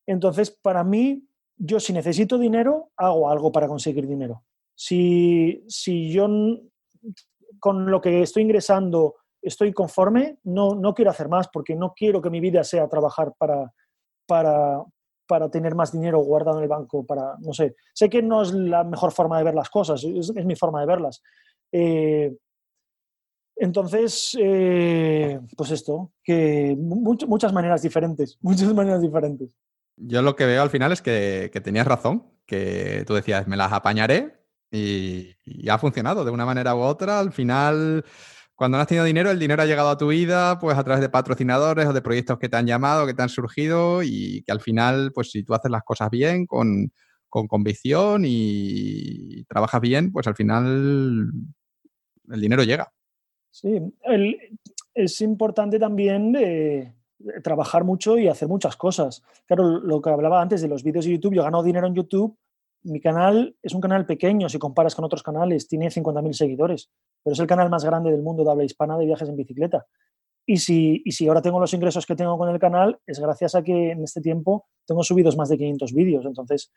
Entonces, para mí, yo si necesito dinero, hago algo para conseguir dinero. Si, si yo con lo que estoy ingresando estoy conforme, no, no quiero hacer más porque no quiero que mi vida sea trabajar para, para, para tener más dinero guardado en el banco, para, no sé, sé que no es la mejor forma de ver las cosas, es, mi forma de verlas. Eh, entonces, eh, pues esto, que muchas maneras diferentes, muchas maneras diferentes. Yo lo que veo al final es que, tenías razón, que tú decías, me las apañaré y, ha funcionado de una manera u otra. Al final, cuando no has tenido dinero, el dinero ha llegado a tu vida pues a través de patrocinadores o de proyectos que te han llamado, que te han surgido y que al final, pues si tú haces las cosas bien, con, con convicción y trabajas bien, pues al final el dinero llega. Sí, es importante también eh, trabajar mucho y hacer muchas cosas. Claro, lo que hablaba antes de los vídeos de YouTube, yo gano dinero en YouTube. Mi canal es un canal pequeño si comparas con otros canales, tiene 50.000 seguidores, pero es el canal más grande del mundo de habla hispana de viajes en bicicleta. Y si, y si ahora tengo los ingresos que tengo con el canal, es gracias a que en este tiempo tengo subidos más de 500 vídeos. Entonces,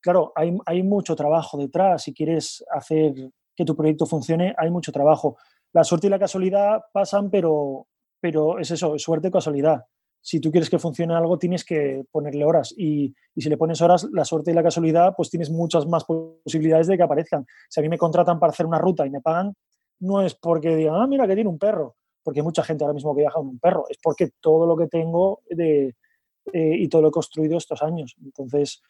claro, hay mucho trabajo detrás. Si quieres hacer que tu proyecto funcione, hay mucho trabajo. La suerte y la casualidad pasan, pero, pero es eso, es suerte y casualidad. Si tú quieres que funcione algo, tienes que ponerle horas. Y, y, si le pones horas, la suerte y la casualidad, pues tienes muchas más posibilidades de que aparezcan. Si a mí me contratan para hacer una ruta y me pagan, no es porque digan, ah, mira que tiene un perro porque hay mucha gente ahora mismo que viaja con un perro, es porque todo lo que tengo de, eh, y todo lo he construido estos años. Entonces,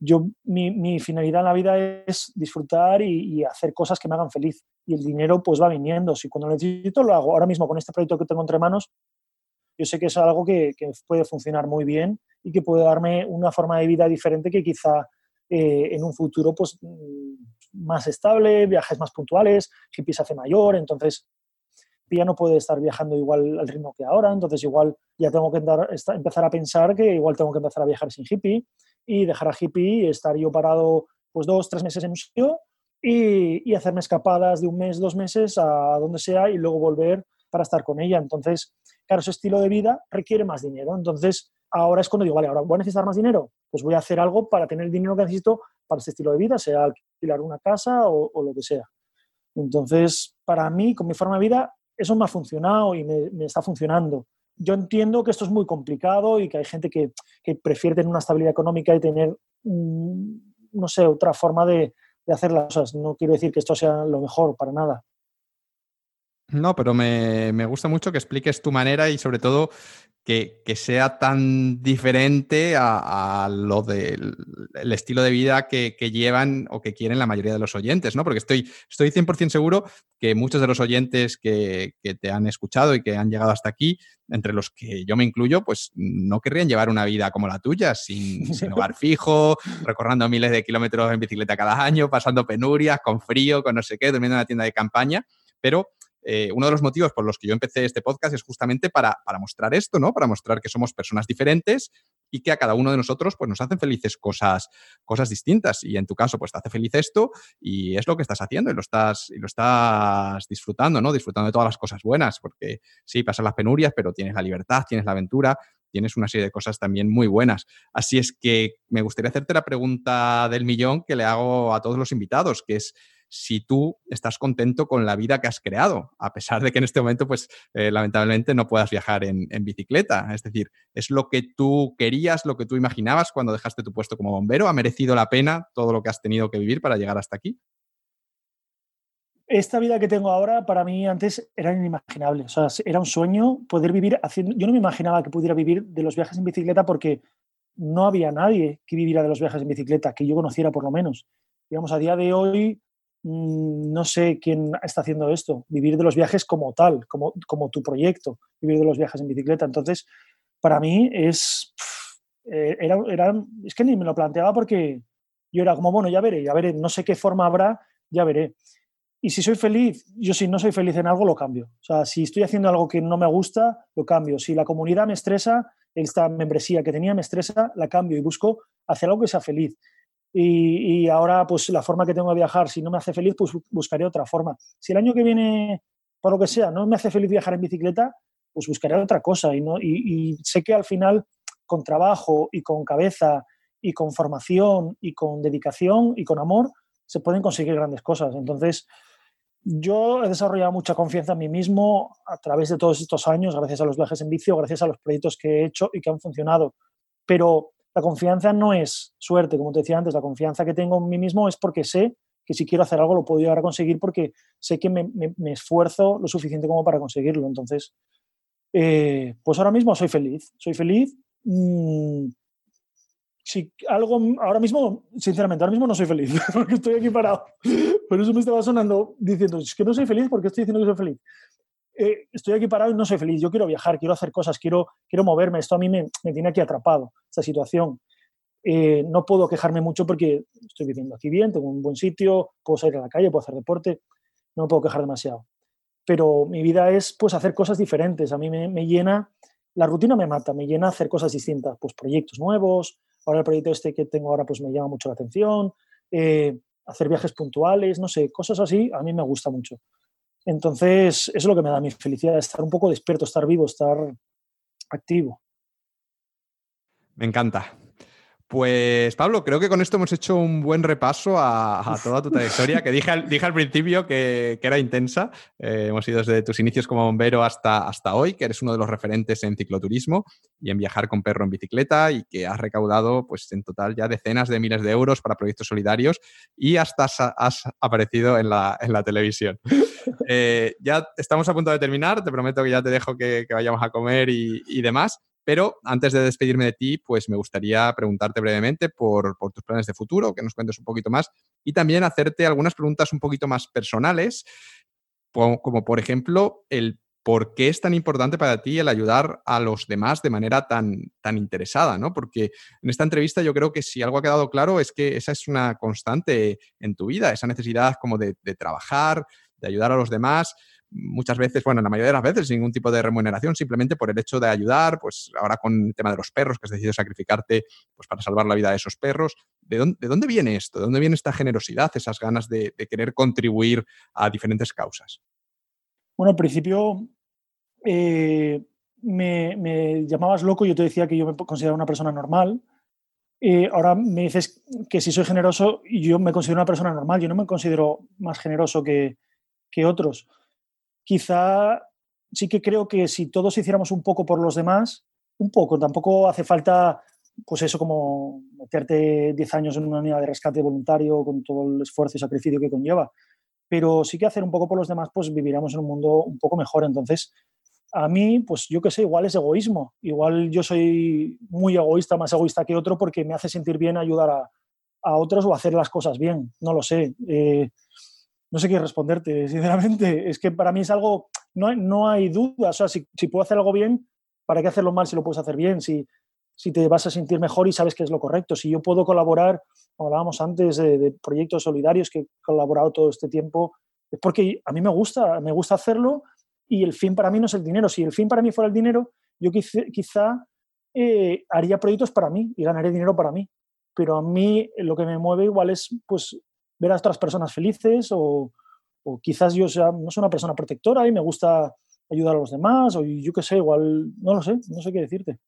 yo, mi, finalidad en la vida es disfrutar y, hacer cosas que me hagan feliz. Y el dinero pues va viniendo. Si cuando lo necesito lo hago. Ahora mismo con este proyecto que tengo entre manos, yo sé que es algo que, puede funcionar muy bien y que puede darme una forma de vida diferente que quizá eh, en un futuro pues mm, más estable, viajes más puntuales, que empiece a hacer mayor. Entonces, ya no puede estar viajando igual al ritmo que ahora, entonces igual ya tengo que empezar a pensar que igual tengo que empezar a viajar sin hippie y dejar a hippie y estar yo parado pues dos, tres meses en un sitio y, y hacerme escapadas de un mes, dos meses a donde sea y luego volver para estar con ella. Entonces, claro, ese estilo de vida requiere más dinero. Entonces, ahora es cuando digo, vale, ahora voy a necesitar más dinero, pues voy a hacer algo para tener el dinero que necesito para ese estilo de vida, sea alquilar una casa o lo que sea. Entonces, para mí, con mi forma de vida, eso me ha funcionado y me, está funcionando. Yo entiendo que esto es muy complicado y que hay gente que, prefiere tener una estabilidad económica y tener, no sé, otra forma de hacer las cosas. No quiero decir que esto sea lo mejor, para nada. No, pero me, me, gusta mucho que expliques tu manera y sobre todo que, sea tan diferente a, lo del estilo de vida que, llevan o que quieren la mayoría de los oyentes, ¿no? Porque estoy, estoy 100% seguro que muchos de los oyentes que, te han escuchado y que han llegado hasta aquí, entre los que yo me incluyo, pues no querrían llevar una vida como la tuya, sin, sin hogar fijo, recorriendo miles de kilómetros en bicicleta cada año, pasando penurias, con frío, con no sé qué, durmiendo en una tienda de campaña, pero eh, uno de los motivos por los que yo empecé este podcast es justamente para, mostrar esto, ¿no? Para mostrar que somos personas diferentes y que a cada uno de nosotros pues nos hacen felices cosas, cosas distintas. Y en tu caso, pues te hace feliz esto y es lo que estás haciendo y lo estás, y lo estás disfrutando, ¿no? Disfrutando de todas las cosas buenas, porque sí, pasan las penurias, pero tienes la libertad, tienes la aventura, tienes una serie de cosas también muy buenas. Así es que me gustaría hacerte la pregunta del millón que le hago a todos los invitados, que es si tú estás contento con la vida que has creado, a pesar de que en este momento, pues eh, lamentablemente no puedas viajar en, bicicleta. Es decir, ¿es lo que tú querías, lo que tú imaginabas cuando dejaste tu puesto como bombero? ¿Ha merecido la pena todo lo que has tenido que vivir para llegar hasta aquí? Esta vida que tengo ahora para mí antes era inimaginable. O sea, era un sueño poder vivir haciendo... Yo no me imaginaba que pudiera vivir de los viajes en bicicleta porque no había nadie que viviera de los viajes en bicicleta, que yo conociera por lo menos. Digamos, a día de hoy no sé quién está haciendo esto, vivir de los viajes como tal, como, como tu proyecto, vivir de los viajes en bicicleta. Entonces, para mí es, eh, era, era, es que ni me lo planteaba porque yo era como, bueno, ya veré, ya veré, no sé qué forma habrá, ya veré. Y si soy feliz, yo si no soy feliz en algo, lo cambio. O sea, si estoy haciendo algo que no me gusta, lo cambio. Si la comunidad me estresa, esta membresía que tenía me estresa, la cambio y busco hacer algo que sea feliz. Y, ahora, pues la forma que tengo de viajar, si no me hace feliz, pues buscaré otra forma. Si el año que viene, por lo que sea, no me hace feliz viajar en bicicleta, pues buscaré otra cosa. Y, no, y, sé que al final, con trabajo y con cabeza y con formación y con dedicación y con amor, se pueden conseguir grandes cosas. Entonces, yo he desarrollado mucha confianza en mí mismo a través de todos estos años, gracias a los viajes en vicio, gracias a los proyectos que he hecho y que han funcionado. Pero la confianza no es suerte, como te decía antes, la confianza que tengo en mí mismo es porque sé que si quiero hacer algo lo puedo llegar a conseguir porque sé que me, esfuerzo lo suficiente como para conseguirlo. Entonces, eh, pues ahora mismo soy feliz, soy feliz. Mm, si algo, ahora mismo, sinceramente, ahora mismo no soy feliz porque estoy aquí parado. Por eso me estaba sonando diciendo, es que no soy feliz porque estoy diciendo que soy feliz. Eh, estoy aquí parado y no soy feliz, yo quiero viajar, quiero hacer cosas, quiero, quiero moverme, esto a mí me, me tiene aquí atrapado, esta situación. Eh, no puedo quejarme mucho porque estoy viviendo aquí bien, tengo un buen sitio, puedo salir a la calle, puedo hacer deporte, no me puedo quejar demasiado. Pero mi vida es pues hacer cosas diferentes, a mí me, llena la rutina me mata, me llena hacer cosas distintas, pues proyectos nuevos, ahora el proyecto este que tengo ahora pues me llama mucho la atención, eh, hacer viajes puntuales, no sé, cosas así, a mí me gusta mucho. Entonces, eso es lo que me da mi felicidad, estar un poco despierto, estar vivo, estar activo. Me encanta. Pues Pablo, creo que con esto hemos hecho un buen repaso a, toda tu trayectoria, que dije al, dije al principio que, era intensa. Eh, hemos ido desde tus inicios como bombero hasta, hasta hoy, que eres uno de los referentes en cicloturismo y en viajar con perro en bicicleta y que has recaudado pues, en total ya decenas de miles de euros para proyectos solidarios y hasta has, aparecido en la, televisión. Eh, ya estamos a punto de terminar, te prometo que ya te dejo que, vayamos a comer y, y demás. Pero antes de despedirme de ti, pues me gustaría preguntarte brevemente por, tus planes de futuro, que nos cuentes un poquito más y también hacerte algunas preguntas un poquito más personales, como por ejemplo el por qué es tan importante para ti el ayudar a los demás de manera tan, tan interesada, ¿no? Porque en esta entrevista yo creo que si algo ha quedado claro es que esa es una constante en tu vida, esa necesidad como de, de trabajar, de ayudar a los demás muchas veces, bueno, en la mayoría de las veces, sin ningún tipo de remuneración, simplemente por el hecho de ayudar, pues ahora con el tema de los perros, que has decidido sacrificarte pues, para salvar la vida de esos perros. ¿De dónde, viene esto? ¿De dónde viene esta generosidad, esas ganas de, querer contribuir a diferentes causas? Bueno, al principio eh, me, llamabas loco, yo te decía que yo me considero una persona normal. Eh, ahora me dices que si soy generoso, yo me considero una persona normal, yo no me considero más generoso que, que otros quizá sí que creo que si todos hiciéramos un poco por los demás, un poco, tampoco hace falta, pues eso como meterte 10 años en una unidad de rescate voluntario con todo el esfuerzo y sacrificio que conlleva, pero sí que hacer un poco por los demás, pues viviríamos en un mundo un poco mejor. Entonces, a mí, pues yo qué sé, igual es egoísmo, igual yo soy muy egoísta, más egoísta que otro porque me hace sentir bien ayudar a, a otros o hacer las cosas bien, no lo sé. Eh, no sé qué responderte, sinceramente. Es que para mí es algo, no hay, no hay duda. O sea, si, puedo hacer algo bien, ¿para qué hacerlo mal si lo puedes hacer bien? Si, si te vas a sentir mejor y sabes que es lo correcto. Si yo puedo colaborar, como hablábamos antes, de, proyectos solidarios que he colaborado todo este tiempo, es porque a mí me gusta, me gusta hacerlo y el fin para mí no es el dinero. Si el fin para mí fuera el dinero, yo quizá, eh, haría proyectos para mí y ganaría dinero para mí. Pero a mí lo que me mueve igual es pues, ver a otras personas felices o, quizás yo sea, no soy una persona protectora y me gusta ayudar a los demás o yo qué sé, igual, no lo sé, no sé qué decirte.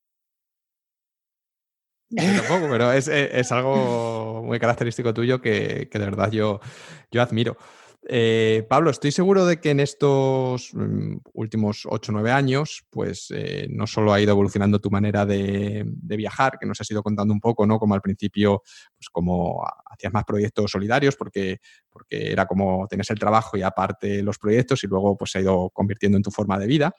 tampoco, pero es, es, algo muy característico tuyo que, que de verdad yo, yo admiro. Eh, Pablo, estoy seguro de que en estos mm, últimos 8 o 9 años, pues eh, no solo ha ido evolucionando tu manera de, viajar, que nos has ido contando un poco, ¿no? Como al principio, pues como hacías más proyectos solidarios, porque, porque era como tenías el trabajo y aparte los proyectos, y luego pues se ha ido convirtiendo en tu forma de vida.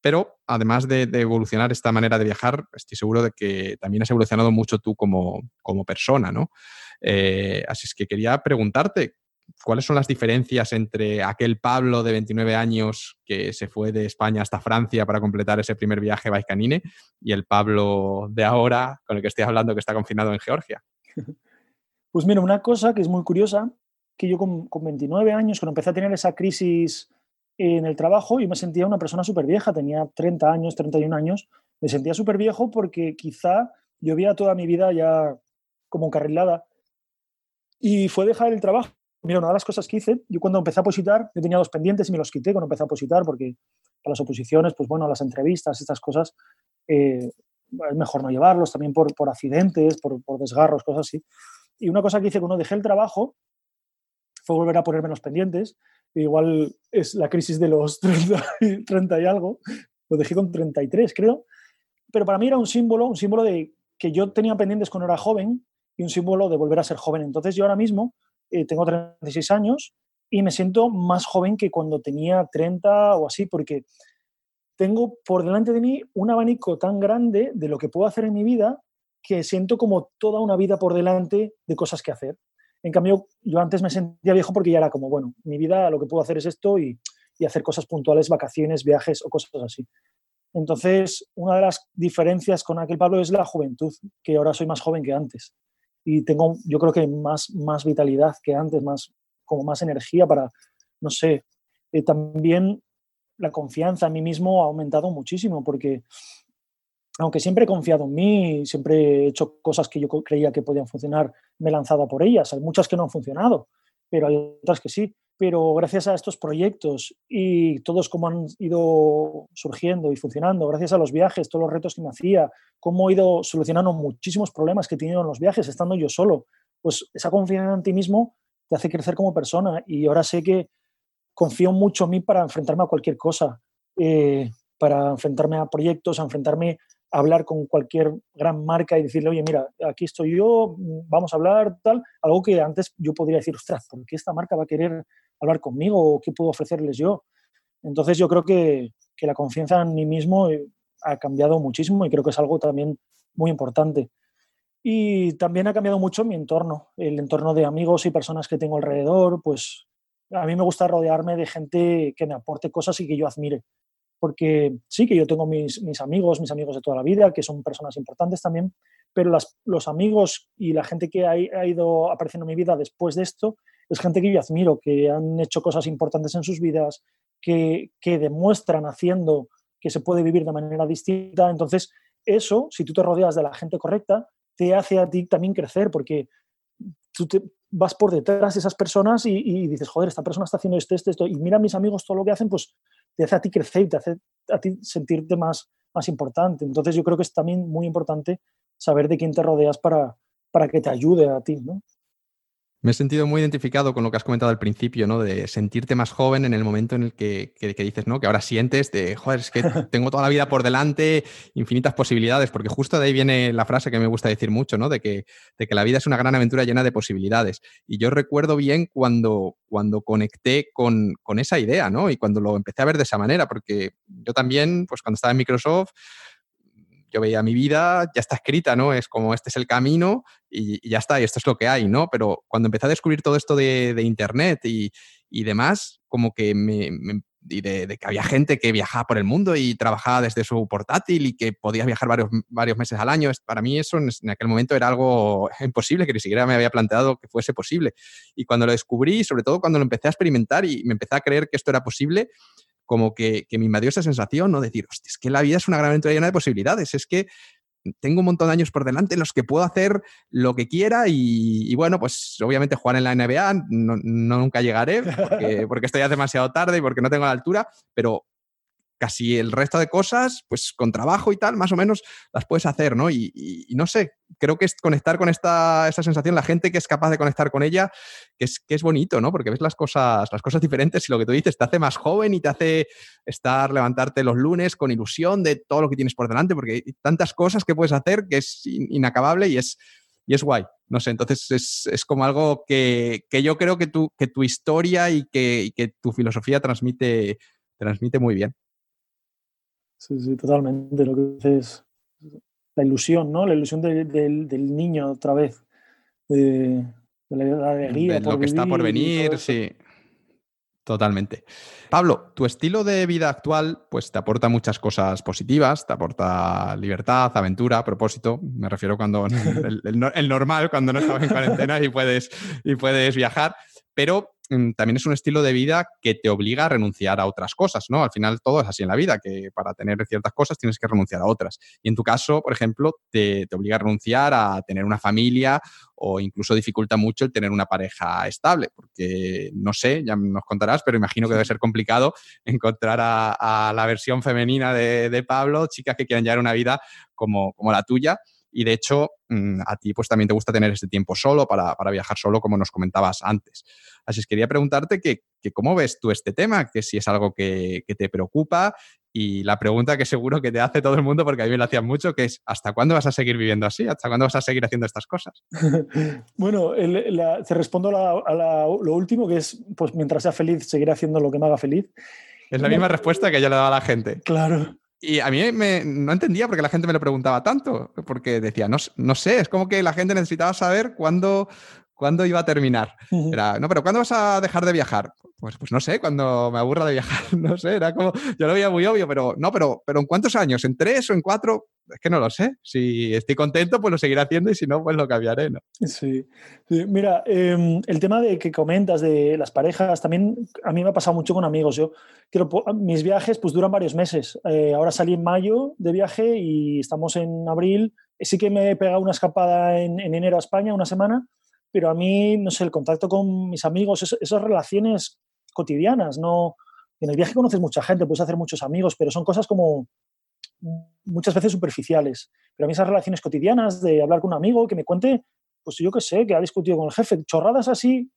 Pero además de, evolucionar esta manera de viajar, estoy seguro de que también has evolucionado mucho tú como, como persona, ¿no? Eh, así es que quería preguntarte, ¿cuáles son las diferencias entre aquel Pablo de 29 años que se fue de España hasta Francia para completar ese primer viaje a Canine y el Pablo de ahora con el que estoy hablando que está confinado en Georgia? Pues mira, una cosa que es muy curiosa, que yo con, 29 años, cuando empecé a tener esa crisis en el trabajo, yo me sentía una persona súper vieja, tenía 30 años, 31 años, me sentía súper viejo porque quizá yo había toda mi vida ya como encarrilada y fue dejar el trabajo Mira, una de las cosas que hice, yo cuando empecé a positar, yo tenía dos pendientes y me los quité cuando empecé a positar, porque para las oposiciones, pues bueno, las entrevistas, estas cosas, eh, es mejor no llevarlos, también por, por accidentes, por, por, desgarros, cosas así. Y una cosa que hice cuando dejé el trabajo fue volver a ponerme los pendientes. igual es la crisis de los 30 y, 30 y algo, lo dejé con 33, creo. Pero para mí era un símbolo, un símbolo de que yo tenía pendientes cuando era joven y un símbolo de volver a ser joven. Entonces yo ahora mismo eh, tengo 36 años y me siento más joven que cuando tenía 30 o así, porque tengo por delante de mí un abanico tan grande de lo que puedo hacer en mi vida que siento como toda una vida por delante de cosas que hacer. En cambio, yo antes me sentía viejo porque ya era como, bueno, mi vida lo que puedo hacer es esto y, y hacer cosas puntuales, vacaciones, viajes o cosas así. Entonces, una de las diferencias con aquel Pablo es la juventud, que ahora soy más joven que antes y tengo, yo creo que más, más vitalidad que antes, más, como más energía para, no sé, eh, también la confianza en mí mismo ha aumentado muchísimo porque aunque siempre he confiado en mí, siempre he hecho cosas que yo creía que podían funcionar, me he lanzado por ellas. Hay muchas que no han funcionado, pero hay otras que sí. Pero gracias a estos proyectos y todos como han ido surgiendo y funcionando, gracias a los viajes, todos los retos que me hacía, cómo he ido solucionando muchísimos problemas que he tenido en los viajes, estando yo solo, pues esa confianza en ti mismo te hace crecer como persona. Y ahora sé que confío mucho en mí para enfrentarme a cualquier cosa, eh, para enfrentarme a proyectos, a enfrentarme a hablar con cualquier gran marca y decirle, oye, mira, aquí estoy yo, vamos a hablar, tal. Algo que antes yo podría decir, ostras, ¿por qué esta marca va a querer hablar conmigo o qué puedo ofrecerles yo? Entonces yo creo que, que la confianza en mí mismo eh, ha cambiado muchísimo y creo que es algo también muy importante. Y también ha cambiado mucho mi entorno, el entorno de amigos y personas que tengo alrededor, pues a mí me gusta rodearme de gente que me aporte cosas y que yo admire. Porque sí que yo tengo mis, mis amigos, mis amigos de toda la vida, que son personas importantes también, pero las, los amigos y la gente que ha, ha, ido apareciendo en mi vida después de esto es gente que yo admiro, que han hecho cosas importantes en sus vidas, que, que demuestran haciendo que se puede vivir de manera distinta. Entonces, eso, si tú te rodeas de la gente correcta, te hace a ti también crecer, porque tú te, vas por detrás de esas personas y, dices, joder, esta persona está haciendo esto, esto, esto, y mira a mis amigos todo lo que hacen, pues te hace a ti crecer te hace a ti sentirte más, más importante. Entonces yo creo que es también muy importante saber de quién te rodeas para, para que te ayude a ti, ¿no? Me he sentido muy identificado con lo que has comentado al principio, ¿no? De sentirte más joven en el momento en el que, que, dices, ¿no? Que ahora sientes de, joder, es que tengo toda la vida por delante, infinitas posibilidades, porque justo de ahí viene la frase que me gusta decir mucho, ¿no? De que, de que la vida es una gran aventura llena de posibilidades. Y yo recuerdo bien cuando, cuando conecté con, con esa idea, ¿no? Y cuando lo empecé a ver de esa manera, porque yo también, pues cuando estaba en Microsoft, yo veía mi vida, ya está escrita, ¿no? Es como este es el camino y, ya está, y esto es lo que hay, ¿no? Pero cuando empecé a descubrir todo esto de, de Internet y, y, demás, como que me, me y de, que había gente que viajaba por el mundo y trabajaba desde su portátil y que podía viajar varios, varios meses al año. Para mí eso en, aquel momento era algo imposible, que ni siquiera me había planteado que fuese posible. Y cuando lo descubrí, sobre todo cuando lo empecé a experimentar y me empecé a creer que esto era posible, como que, que me invadió esa sensación, ¿no? Decir, hostia, es que la vida es una gran aventura llena de posibilidades, es que tengo un montón de años por delante en los que puedo hacer lo que quiera y, y bueno, pues obviamente jugar en la NBA no, no nunca llegaré porque, porque estoy ya demasiado tarde y porque no tengo la altura, pero casi el resto de cosas, pues con trabajo y tal, más o menos las puedes hacer, ¿no? Y, no sé, creo que es conectar con esta, esta, sensación, la gente que es capaz de conectar con ella, que es, que es bonito, ¿no? Porque ves las cosas, las cosas diferentes y lo que tú dices te hace más joven y te hace estar, levantarte los lunes con ilusión de todo lo que tienes por delante, porque hay tantas cosas que puedes hacer que es inacabable y es, y es guay. No sé, entonces es, es como algo que, que, yo creo que tu, que tu historia y que, que tu filosofía transmite, transmite muy bien. Sí, sí, totalmente. Lo que dices la ilusión, ¿no? La ilusión de, de, del niño otra vez. De, de la alegría. De lo que está por venir, sí. Totalmente. Pablo, tu estilo de vida actual pues te aporta muchas cosas positivas, te aporta libertad, aventura, propósito. Me refiero cuando el, el, el normal, cuando no estás en cuarentena y puedes, y puedes viajar, pero Mm, también es un estilo de vida que te obliga a renunciar a otras cosas, ¿no? Al final todo es así en la vida, que para tener ciertas cosas tienes que renunciar a otras. Y en tu caso, por ejemplo, te, te obliga a renunciar a tener una familia o incluso dificulta mucho el tener una pareja estable, porque no sé, ya nos contarás, pero imagino que debe ser complicado encontrar a, la versión femenina de, de, Pablo, chicas que quieran llevar una vida como, como la tuya y de hecho mm, a ti pues también te gusta tener este tiempo solo para, para viajar solo como nos comentabas antes. Así es quería preguntarte que, que, cómo ves tú este tema, que si es algo que, que, te preocupa y la pregunta que seguro que te hace todo el mundo, porque a mí me lo hacían mucho, que es ¿hasta cuándo vas a seguir viviendo así? ¿Hasta cuándo vas a seguir haciendo estas cosas? bueno, el, la, te respondo a, la, a la, lo último, que es pues mientras sea feliz, seguiré haciendo lo que me haga feliz. Es la misma respuesta que yo le daba a la gente. Claro. Y a mí me, no entendía por qué la gente me lo preguntaba tanto, porque decía, no, no sé, es como que la gente necesitaba saber cuándo, cuándo iba a terminar. Era, no, pero ¿cuándo vas a dejar de viajar? pues, pues no sé, cuando me aburra de viajar, no sé, era como, yo lo veía muy obvio, pero no, pero, pero ¿en cuántos años? ¿En tres o en cuatro? Es que no lo sé. Si estoy contento, pues lo seguiré haciendo y si no, pues lo cambiaré, ¿no? Sí. Mira, em, el tema de que comentas de las parejas, también a mí me ha pasado mucho con amigos. Yo quiero, mis viajes pues duran varios meses. Eh, ahora salí en mayo de viaje y estamos en abril. Sí que me he pegado una escapada en, en enero a España, una semana, pero a mí, no sé, el contacto con mis amigos, esas relaciones cotidianas, no... En el viaje conoces mucha gente, puedes hacer muchos amigos, pero son cosas como muchas veces superficiales. Pero a mí esas relaciones cotidianas de hablar con un amigo que me cuente, pues yo qué sé, que ha discutido con el jefe, chorradas así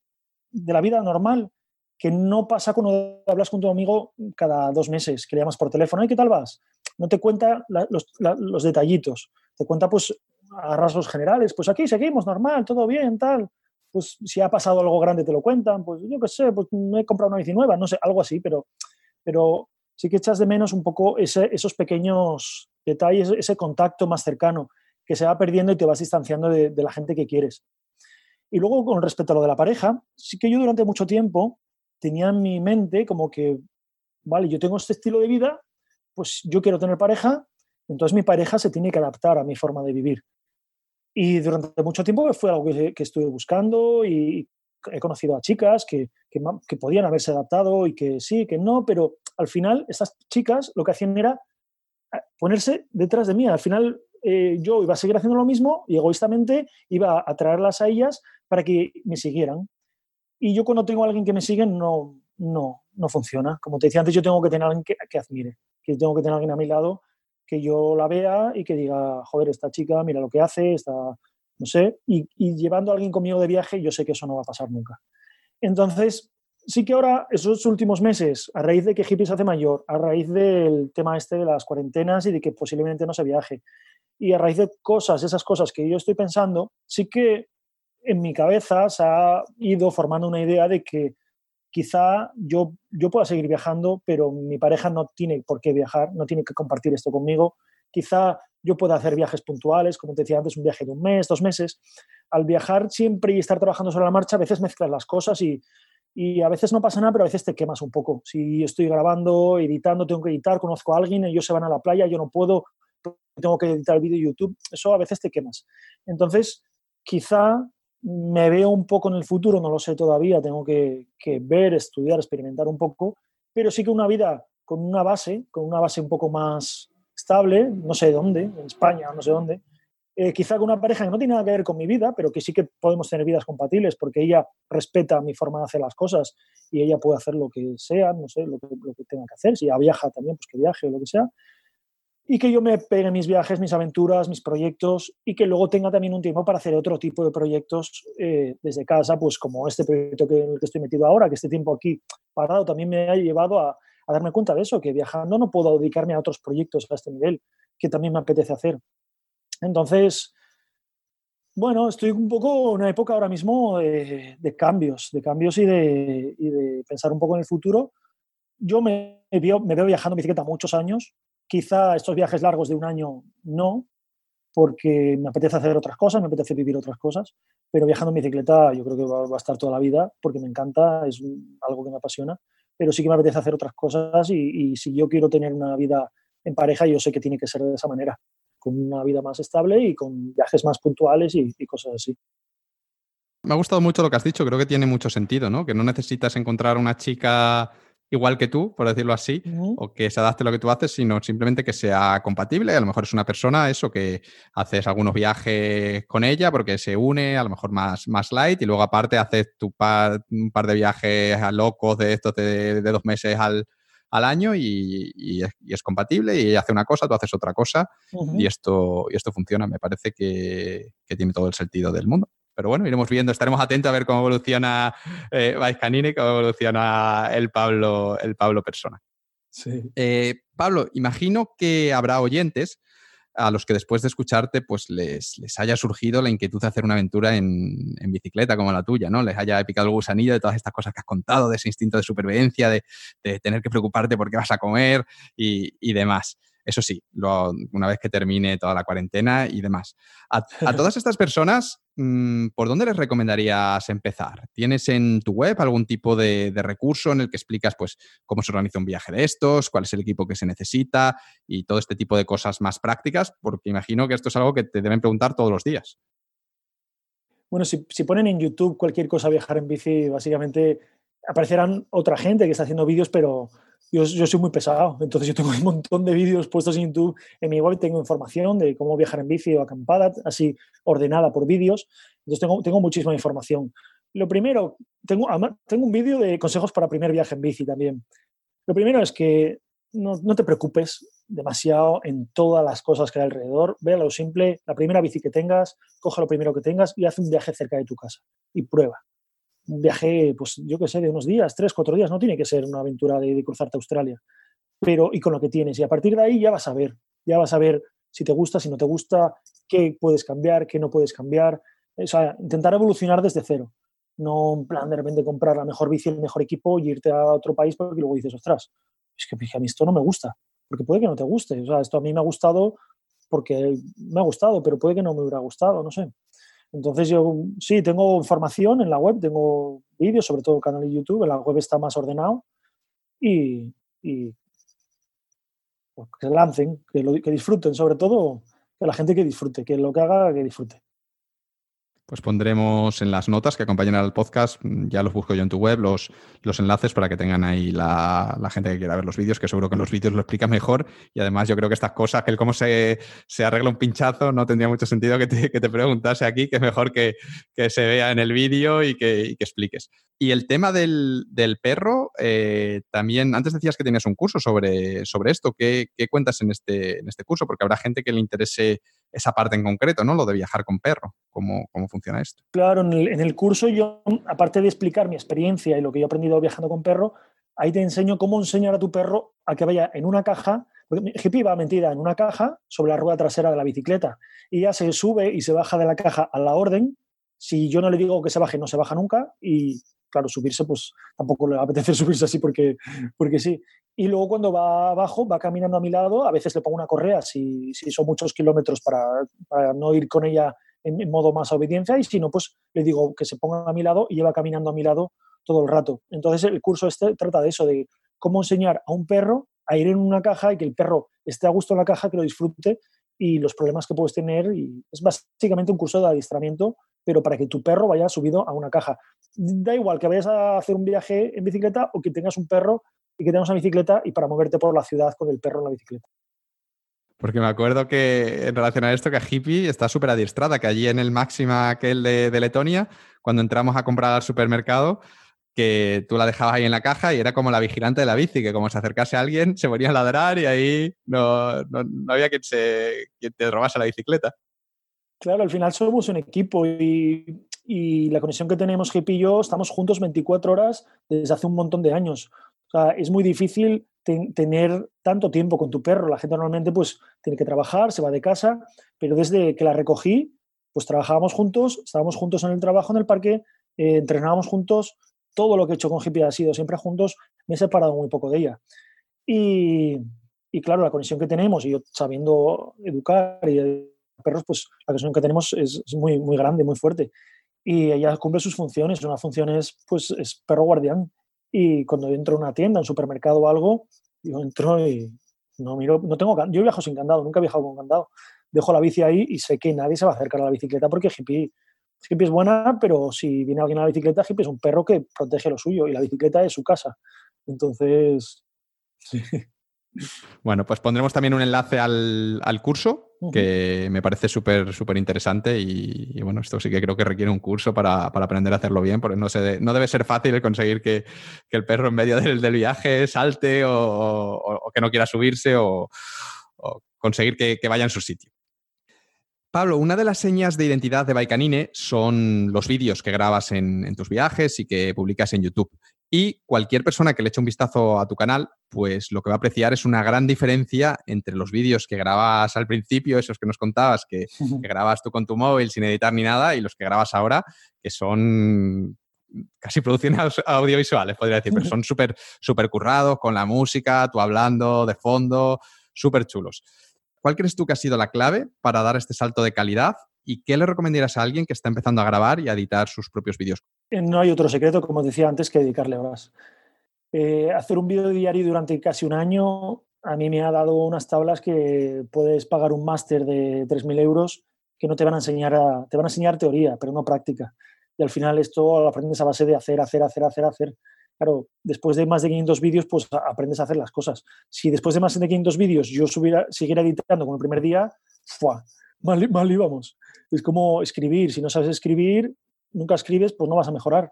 de la vida normal, que no pasa cuando hablas con tu amigo cada dos meses, que le llamas por teléfono, ¿y qué tal vas? No te cuenta los, los, detallitos, te cuenta pues a rasgos generales, pues aquí seguimos normal, todo bien, tal pues si ha pasado algo grande te lo cuentan, pues yo qué sé, pues me he comprado una bici nueva, no sé, algo así, pero, pero sí que echas de menos un poco esos pequeños detalles, ese contacto más cercano que se va perdiendo y te vas distanciando de, la gente que quieres. Y luego con respecto a lo de la pareja, sí que yo durante mucho tiempo tenía en mi mente como que, vale, yo tengo este estilo de vida, pues yo quiero tener pareja, entonces mi pareja se tiene que adaptar a mi forma de vivir. Y durante mucho tiempo fue algo que, estuve buscando y he conocido a chicas que, que, podían haberse adaptado y que sí, que no, pero al final estas chicas lo que hacían era eh, ponerse detrás de mí. Al final eh, yo iba a seguir haciendo lo mismo y egoístamente iba a atraerlas a ellas para que me siguieran. Y yo cuando tengo a alguien que me sigue no, no, no funciona. Como te decía antes, yo tengo que tener a alguien que, que admire, que tengo que tener a alguien a mi lado que yo la vea y que diga, joder, esta chica, mira lo que hace, está, no sé, y, llevando a alguien conmigo de viaje, yo sé que eso no va a pasar nunca. Entonces, sí que ahora, esos últimos meses, a raíz de que Hippie se hace mayor, a raíz del tema este de las cuarentenas y de que posiblemente no se viaje, y a raíz de cosas, esas cosas que yo estoy pensando, sí que en mi cabeza se ha ido formando una idea de que quizá yo, yo pueda seguir viajando, pero mi pareja no tiene por qué viajar, no tiene que compartir esto conmigo. Quizá yo pueda hacer viajes puntuales, como te decía antes, un viaje de un mes, dos meses. Al viajar siempre y estar trabajando sobre la marcha, a veces mezclas las cosas y, y a veces no pasa nada, pero a veces te quemas un poco. Si estoy grabando, editando, tengo que editar, conozco a alguien, ellos se van a la playa, yo no puedo, tengo que editar el vídeo de YouTube, eso a veces te quemas. Entonces, quizá me veo un poco en el futuro, no lo sé todavía, tengo que, ver, estudiar, experimentar un poco, pero sí que una vida con una base, con una base un poco más estable, no sé dónde, en España, no sé dónde, eh, quizá con una pareja que no tiene nada que ver con mi vida, pero que sí que podemos tener vidas compatibles porque ella respeta mi forma de hacer las cosas y ella puede hacer lo que sea, no sé, lo que, lo que tenga que hacer, si ella viaja también, pues que viaje o lo que sea, y que yo me pegue mis viajes, mis aventuras, mis proyectos y que luego tenga también un tiempo para hacer otro tipo de proyectos eh, desde casa, pues como este proyecto que, en el que estoy metido ahora, que este tiempo aquí parado también me ha llevado a, a darme cuenta de eso, que viajando no puedo dedicarme a otros proyectos a este nivel, que también me apetece hacer. Entonces, bueno, estoy un poco en una época ahora mismo de, cambios, de cambios y de, pensar un poco en el futuro. Yo me, veo, me veo viajando en bicicleta muchos años, Quizá estos viajes largos de un año no, porque me apetece hacer otras cosas, me apetece vivir otras cosas, pero viajando en bicicleta yo creo que va, a estar toda la vida porque me encanta, es algo que me apasiona, pero sí que me apetece hacer otras cosas y, si yo quiero tener una vida en pareja, yo sé que tiene que ser de esa manera, con una vida más estable y con viajes más puntuales y, y cosas así. Me ha gustado mucho lo que has dicho, creo que tiene mucho sentido, ¿no? Que no necesitas encontrar una chica igual que tú, por decirlo así, o que se adapte a lo que tú haces, sino simplemente que sea compatible. A lo mejor es una persona, eso, que haces algunos viajes con ella porque se une, a lo mejor más, más light, y luego aparte haces tu par, un par de viajes a locos de estos de, dos meses al, año y, es, compatible y ella hace una cosa, tú haces otra cosa y, esto, y esto funciona. Me parece que, que tiene todo el sentido del mundo. Pero bueno, iremos viendo, estaremos atentos a ver cómo evoluciona eh, y cómo evoluciona el Pablo, el Pablo persona. Eh, Pablo, imagino que habrá oyentes a los que después de escucharte pues les, les haya surgido la inquietud de hacer una aventura en, bicicleta como la tuya, ¿no? Les haya picado el gusanillo de todas estas cosas que has contado, de ese instinto de supervivencia, de, tener que preocuparte por qué vas a comer y, demás. Eso sí, una vez que termine toda la cuarentena y demás. A, todas estas personas, mm, ¿por dónde les recomendarías empezar? ¿Tienes en tu web algún tipo de, recurso en el que explicas pues, cómo se organiza un viaje de estos, cuál es el equipo que se necesita y todo este tipo de cosas más prácticas? Porque imagino que esto es algo que te deben preguntar todos los días. Bueno, si, si ponen en YouTube cualquier cosa viajar en bici, básicamente aparecerán otra gente que está haciendo vídeos, pero yo, soy muy pesado. Entonces yo tengo un montón de vídeos puestos en YouTube. En mi web tengo información de cómo viajar en bici o acampada, así ordenada por vídeos. Entonces tengo, tengo muchísima información. Lo primero, tengo, tengo un vídeo de consejos para primer viaje en bici también. Lo primero es que no, no, te preocupes demasiado en todas las cosas que hay alrededor. Ve lo simple, la primera bici que tengas, coja lo primero que tengas y haz un viaje cerca de tu casa y prueba un viaje, pues yo qué sé, de unos días, tres, cuatro días, no tiene que ser una aventura de, cruzarte a Australia, pero y con lo que tienes. Y a partir de ahí ya vas a ver, ya vas a ver si te gusta, si no te gusta, qué puedes cambiar, qué no puedes cambiar. O sea, intentar evolucionar desde cero. No en plan de repente comprar la mejor bici, el mejor equipo y irte a otro país porque luego dices, ostras, es que a mí esto no me gusta, porque puede que no te guste. O sea, esto a mí me ha gustado porque me ha gustado, pero puede que no me hubiera gustado, no sé. Entonces yo sí, tengo información en la web, tengo vídeos, sobre todo el canal de YouTube, en la web está más ordenado y, pues, que lancen, que, que disfruten, sobre todo que la gente que disfrute, que lo que haga, que disfrute. Pues pondremos en las notas que acompañan al podcast, ya los busco yo en tu web, los, los enlaces para que tengan ahí la, gente que quiera ver los vídeos, que seguro que en los vídeos lo explica mejor. Y además yo creo que estas cosas, que el cómo se, arregla un pinchazo, no tendría mucho sentido que te, que te preguntase aquí, que mejor que, se vea en el vídeo y que, expliques. Y el tema del, perro, eh, también, antes decías que tenías un curso sobre, sobre esto. ¿Qué, cuentas en este, en este curso? Porque habrá gente que le interese esa parte en concreto, ¿no? Lo de viajar con perro, cómo, cómo funciona esto. Claro, en el, curso yo, aparte de explicar mi experiencia y lo que yo he aprendido viajando con perro, ahí te enseño cómo enseñar a tu perro a que vaya en una caja, porque hippie va metida en una caja sobre la rueda trasera de la bicicleta y ya se sube y se baja de la caja a la orden. Si yo no le digo que se baje, no se baja nunca y claro, subirse, pues tampoco le apetece subirse así porque, porque sí. Y luego cuando va abajo, va caminando a mi lado, a veces le pongo una correa si, si son muchos kilómetros para, no ir con ella en, modo más obediencia y si no, pues le digo que se ponga a mi lado y lleva caminando a mi lado todo el rato. Entonces el curso este trata de eso, de cómo enseñar a un perro a ir en una caja y que el perro esté a gusto en la caja, que lo disfrute y los problemas que puedes tener. Y es básicamente un curso de adiestramiento, pero para que tu perro vaya subido a una caja. Da igual que vayas a hacer un viaje en bicicleta o que tengas un perro y que tengas una bicicleta y para moverte por la ciudad con el perro en la bicicleta. Porque me acuerdo que en relación a esto, que Hippie está súper adiestrada, que allí en el máxima aquel de, de, Letonia, cuando entramos a comprar al supermercado, que tú la dejabas ahí en la caja y era como la vigilante de la bici, que como se acercase a alguien se ponía a ladrar y ahí no, no, no había quien, se, quien te robase la bicicleta. Claro, al final somos un equipo y, y la conexión que tenemos Hippie y yo, estamos juntos 24 horas desde hace un montón de años. O sea, es muy difícil tener tanto tiempo con tu perro. La gente normalmente pues tiene que trabajar, se va de casa, pero desde que la recogí, pues trabajábamos juntos, estábamos juntos en el trabajo en el parque, eh, entrenábamos juntos, todo lo que he hecho con Hippie ha sido siempre juntos, me he separado muy poco de ella. Y, y claro, la conexión que tenemos, y yo sabiendo educar y perros, pues la conexión que tenemos es, muy, muy grande, muy fuerte. Y ella cumple sus funciones, una función es, pues, es perro guardián y cuando entro a una tienda, un supermercado o algo, yo entro y no miro, no tengo, yo viajo sin candado, nunca he viajado con candado. Dejo la bici ahí y sé que nadie se va a acercar a la bicicleta porque hippie, hippie es buena, pero si viene alguien a la bicicleta, hippie es un perro que protege lo suyo y la bicicleta es su casa. Entonces, Bueno, pues pondremos también un enlace al, curso, que me parece súper, súper interesante y, bueno, esto sí que creo que requiere un curso para, aprender a hacerlo bien, porque no, no debe ser fácil conseguir que, el perro en medio del, viaje salte o, que no quiera subirse o, conseguir que, vaya en su sitio. Pablo, una de las señas de identidad de Baikanine son los vídeos que grabas en, en, tus viajes y que publicas en YouTube. Y cualquier persona que le eche un vistazo a tu canal, pues lo que va a apreciar es una gran diferencia entre los vídeos que grabas al principio, esos que nos contabas, que, grabas tú con tu móvil sin editar ni nada, y los que grabas ahora, que son casi producciones audiovisuales, podría decir, pero son súper super currados, con la música, tú hablando de fondo, súper chulos. ¿Cuál crees tú que ha sido la clave para dar este salto de calidad y qué le recomendarías a alguien que está empezando a grabar y a editar sus propios vídeos? Eh, no hay otro secreto, como decía antes, que dedicarle horas. Eh, hacer un vídeo diario durante casi un año a mí me ha dado unas tablas que puedes pagar un máster de 3.000 euros que no te van a enseñar te van a enseñar teoría, pero no práctica. Y al final esto lo aprendes a base de hacer, hacer, hacer, hacer, hacer. Claro, después de más de 500 vídeos, pues aprendes a hacer las cosas. Si después de más de 500 vídeos yo subiera, siguiera editando como el primer día, ¡fua! Mal, mal íbamos. Es como escribir. Si no sabes escribir, nunca escribes, pues no vas a mejorar.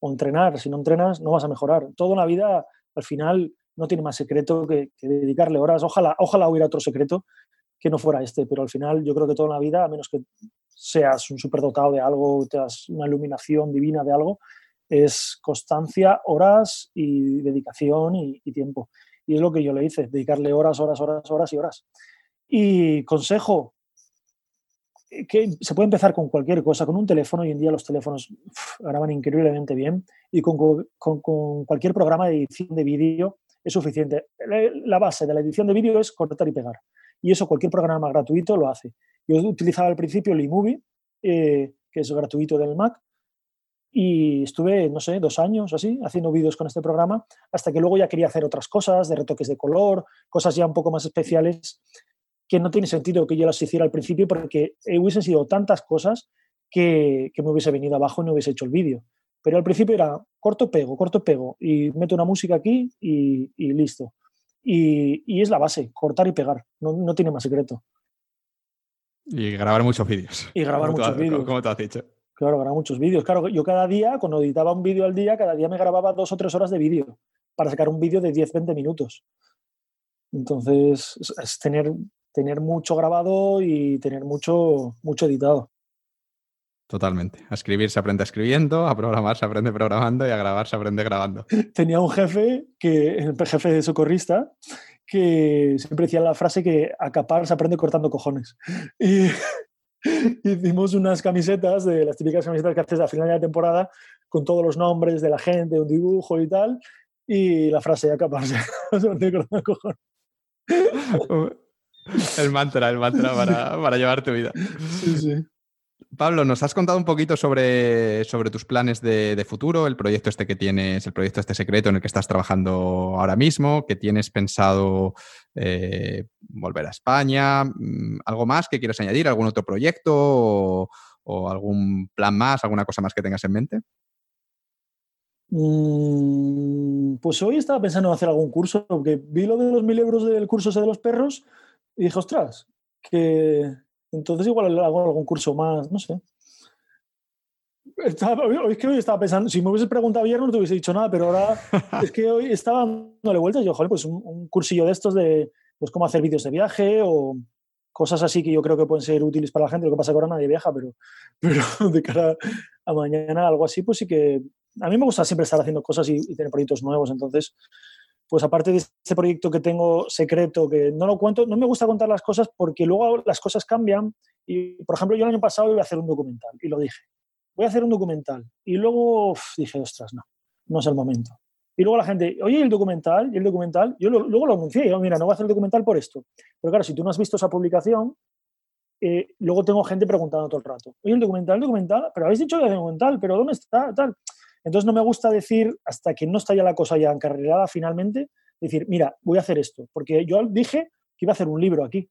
O entrenar. Si no entrenas, no vas a mejorar. Toda una vida, al final, no tiene más secreto que, dedicarle horas. Ojalá, ojalá hubiera otro secreto que no fuera este, pero al final yo creo que toda la vida, a menos que seas un superdotado de algo, tengas una iluminación divina de algo, es constancia, horas y dedicación y, tiempo. Y es lo que yo le hice, dedicarle horas, horas, horas, horas y horas. Y consejo, que se puede empezar con cualquier cosa, con un teléfono, hoy en día los teléfonos graban increíblemente bien, y con, con, con, cualquier programa de edición de vídeo es suficiente. La base de la edición de vídeo es cortar y pegar, y eso cualquier programa gratuito lo hace. Yo utilizaba al principio el iMovie, eh, que es gratuito del Mac, y estuve, no sé, dos años así, haciendo vídeos con este programa, hasta que luego ya quería hacer otras cosas, de retoques de color, cosas ya un poco más especiales, que no tiene sentido que yo las hiciera al principio porque hubiesen sido tantas cosas que, me hubiese venido abajo y no hubiese hecho el vídeo. Pero al principio era corto, pego, corto, pego, y meto una música aquí y, listo. Y, es la base, cortar y pegar, no, tiene más secreto. Y grabar muchos vídeos. Y grabar muchos vídeos. Como te has dicho. Claro, grabar muchos vídeos. Claro, yo cada día, cuando editaba un vídeo al día, cada día me grababa dos o tres horas de vídeo para sacar un vídeo de 10-20 minutos. Entonces, es tener tener mucho grabado y tener mucho, mucho editado. Totalmente. A escribir se aprende escribiendo, a programar se aprende programando y a grabar se aprende grabando. Tenía un jefe, que, el jefe de socorrista, que siempre decía la frase que a capar se aprende cortando cojones. Y hicimos unas camisetas, de las típicas camisetas que haces a final de la temporada, con todos los nombres de la gente, un dibujo y tal, y la frase a capar se aprende cortando cojones. El mantra, el mantra para, llevar tu vida. Sí, sí. Pablo, nos has contado un poquito sobre, sobre tus planes de, futuro, el proyecto este que tienes, el proyecto este secreto en el que estás trabajando ahora mismo, que tienes pensado eh, volver a España. Mm, ¿Algo más que quieras añadir? ¿Algún otro proyecto o, algún plan más, alguna cosa más que tengas en mente? Mm, pues hoy estaba pensando en hacer algún curso, porque vi lo de los mil euros del curso ese de los perros y dije, ostras, que entonces igual hago algún curso más, no sé. Estaba, es que hoy estaba pensando, si me hubieses preguntado ayer no te hubiese dicho nada, pero ahora es que hoy estaba dándole vueltas. Yo, joder, pues un, cursillo de estos de pues cómo hacer vídeos de viaje o cosas así que yo creo que pueden ser útiles para la gente. Lo que pasa es que ahora nadie viaja, pero, pero de cara a mañana, algo así, pues sí que a mí me gusta siempre estar haciendo cosas y, y tener proyectos nuevos. Entonces, pues aparte de este proyecto que tengo secreto, que no lo cuento, no me gusta contar las cosas porque luego las cosas cambian. Y, por ejemplo, yo el año pasado iba a hacer un documental y lo dije. Voy a hacer un documental. Y luego dije, ostras, no, no es el momento. Y luego la gente, oye, el documental, y el documental, yo luego lo anuncié, yo, mira, no voy a hacer el documental por esto. Pero claro, si tú no has visto esa publicación, eh, luego tengo gente preguntando todo el rato, oye, el documental, el documental, pero habéis dicho que el documental, pero ¿dónde está? Tal. Entonces no me gusta decir, hasta que no está ya la cosa ya encarrilada finalmente, decir, mira, voy a hacer esto, porque yo dije que iba a hacer un libro aquí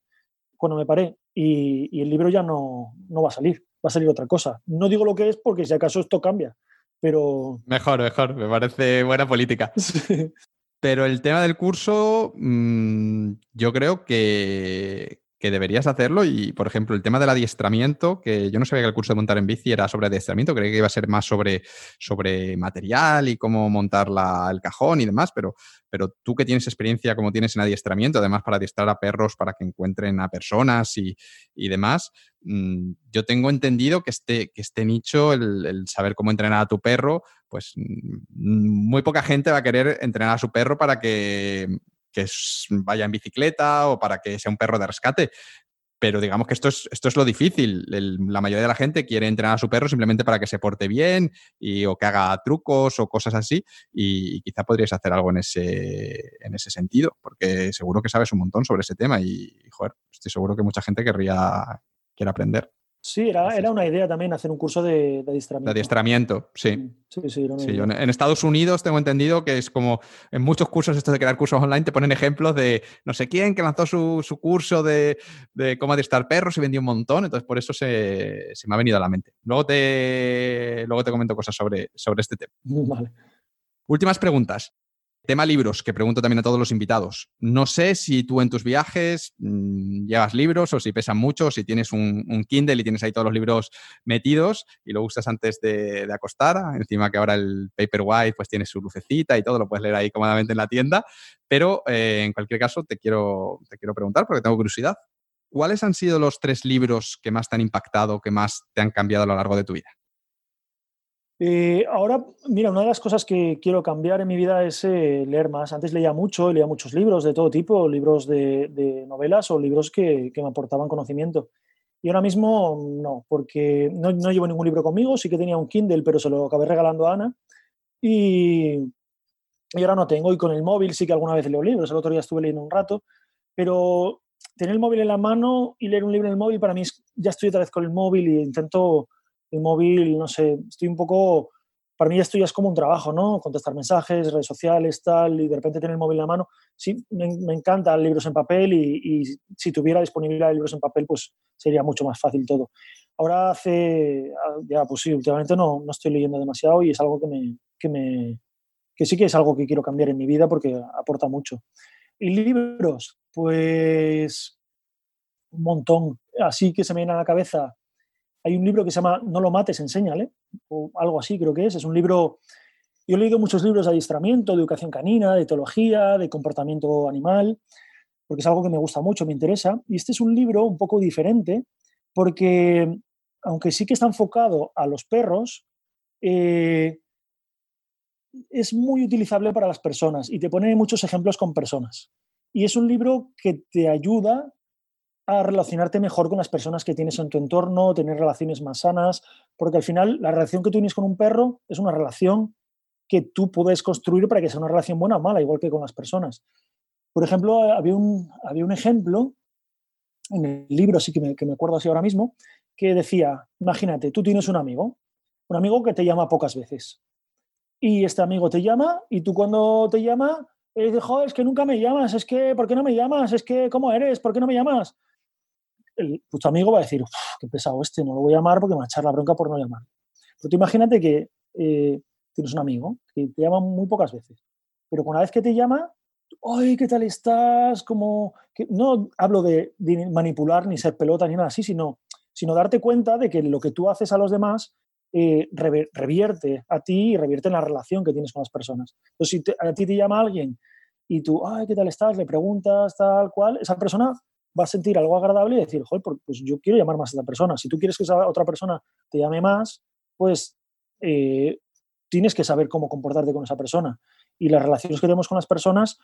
cuando me paré y, el libro ya no, no, va a salir, va a salir otra cosa. No digo lo que es porque si acaso esto cambia, pero... Mejor, mejor, me parece buena política. Pero el tema del curso, mm, yo creo que, que deberías hacerlo y, por ejemplo, el tema del adiestramiento, que yo no sabía que el curso de montar en bici era sobre adiestramiento, creía que iba a ser más sobre, sobre material y cómo montar el cajón y demás, pero, pero tú que tienes experiencia como tienes en adiestramiento, además para adiestrar a perros para que encuentren a personas y, demás, mm, yo tengo entendido que este, que este nicho, el, el, saber cómo entrenar a tu perro, pues mm, muy poca gente va a querer entrenar a su perro para que que vaya en bicicleta o para que sea un perro de rescate. pero digamos que esto es, esto es lo difícil. la mayoría de la gente quiere entrenar a su perro simplemente para que se porte bien y, o que haga trucos o cosas así. Y, quizá podrías hacer algo en ese, en ese sentido, porque seguro que sabes un montón sobre ese tema y, joder, estoy seguro que mucha gente querría quiere aprender. Sí, era, era, una idea también hacer un curso de, adiestramiento. De adiestramiento, sí. Sí, sí, en Estados Unidos tengo entendido que es como en muchos cursos estos de crear cursos online te ponen ejemplos de no sé quién que lanzó su, curso de, cómo adiestrar perros y vendió un montón, entonces por eso se, me ha venido a la mente. Luego te, luego te comento cosas sobre, sobre este tema. Vale. Últimas preguntas. Tema libros, que pregunto también a todos los invitados. No sé si tú en tus viajes mm, llevas libros o si pesan mucho, o si tienes un, Kindle y tienes ahí todos los libros metidos y lo usas antes de, acostar. Encima que ahora el Paperwhite pues tiene su lucecita y todo, lo puedes leer ahí cómodamente en la tienda. Pero eh, en cualquier caso te quiero, te quiero preguntar porque tengo curiosidad. ¿Cuáles han sido los tres libros que más te han impactado, que más te han cambiado a lo largo de tu vida? Eh, ahora, mira, una de las cosas que quiero cambiar en mi vida es eh, leer más. Antes leía mucho, leía muchos libros de todo tipo, libros de, novelas o libros que, me aportaban conocimiento. Y ahora mismo no, porque no, llevo ningún libro conmigo, sí que tenía un Kindle, pero se lo acabé regalando a Ana. Y, y ahora no tengo, y con el móvil sí que alguna vez leo libros, el otro día estuve leyendo un rato, pero tener el móvil en la mano y leer un libro en el móvil para mí es, ya estoy otra vez con el móvil y intento el móvil, no sé, estoy un poco, para mí esto ya es como un trabajo, ¿no? Contestar mensajes, redes sociales, tal, y de repente tener el móvil en la mano. Sí, me, me encantan libros en papel y, si tuviera disponibilidad de libros en papel, pues sería mucho más fácil todo. Ahora hace, ah, ya, pues sí, últimamente no, no estoy leyendo demasiado y es algo que me, que me, que sí que es algo que quiero cambiar en mi vida porque aporta mucho. Y libros, pues un montón. Así que se me viene a la cabeza hay un libro que se llama No lo mates, enséñale, o algo así creo que es. Es un libro, yo he leído muchos libros de adiestramiento, de educación canina, de etología, de comportamiento animal, porque es algo que me gusta mucho, me interesa. Y este es un libro un poco diferente, porque aunque sí que está enfocado a los perros, eh, es muy utilizable para las personas y te pone muchos ejemplos con personas. Y es un libro que te ayuda a relacionarte mejor con las personas que tienes en tu entorno, tener relaciones más sanas, porque al final la relación que tú tienes con un perro es una relación que tú puedes construir para que sea una relación buena o mala, igual que con las personas. Por ejemplo, había un, había un ejemplo en el libro, así que me, que me acuerdo así ahora mismo, que decía, imagínate, tú tienes un amigo, un amigo que te llama pocas veces. Y este amigo te llama y tú cuando te llama, eh, dices, joder, es que nunca me llamas, es que, ¿por qué no me llamas? Es que, ¿cómo eres? ¿Por qué no me llamas? El, tu amigo va a decir, qué pesado este, no lo voy a llamar porque me va a echar la bronca por no llamar. Pero tú imagínate que eh, tienes un amigo que te llama muy pocas veces, pero una vez que te llama, ¡ay, qué tal estás! Como no hablo de, manipular ni ser pelota ni nada así, sino, sino darte cuenta de que lo que tú haces a los demás eh, revierte a ti y revierte en la relación que tienes con las personas. Entonces, si a ti te llama alguien y tú, ay, ¿qué tal estás? Le preguntas tal cual, esa persona va a sentir algo agradable y decir, joder, pues yo quiero llamar más a esta persona. Si tú quieres que esa otra persona te llame más, pues eh, tienes que saber cómo comportarte con esa persona. Y las relaciones que tenemos con las personas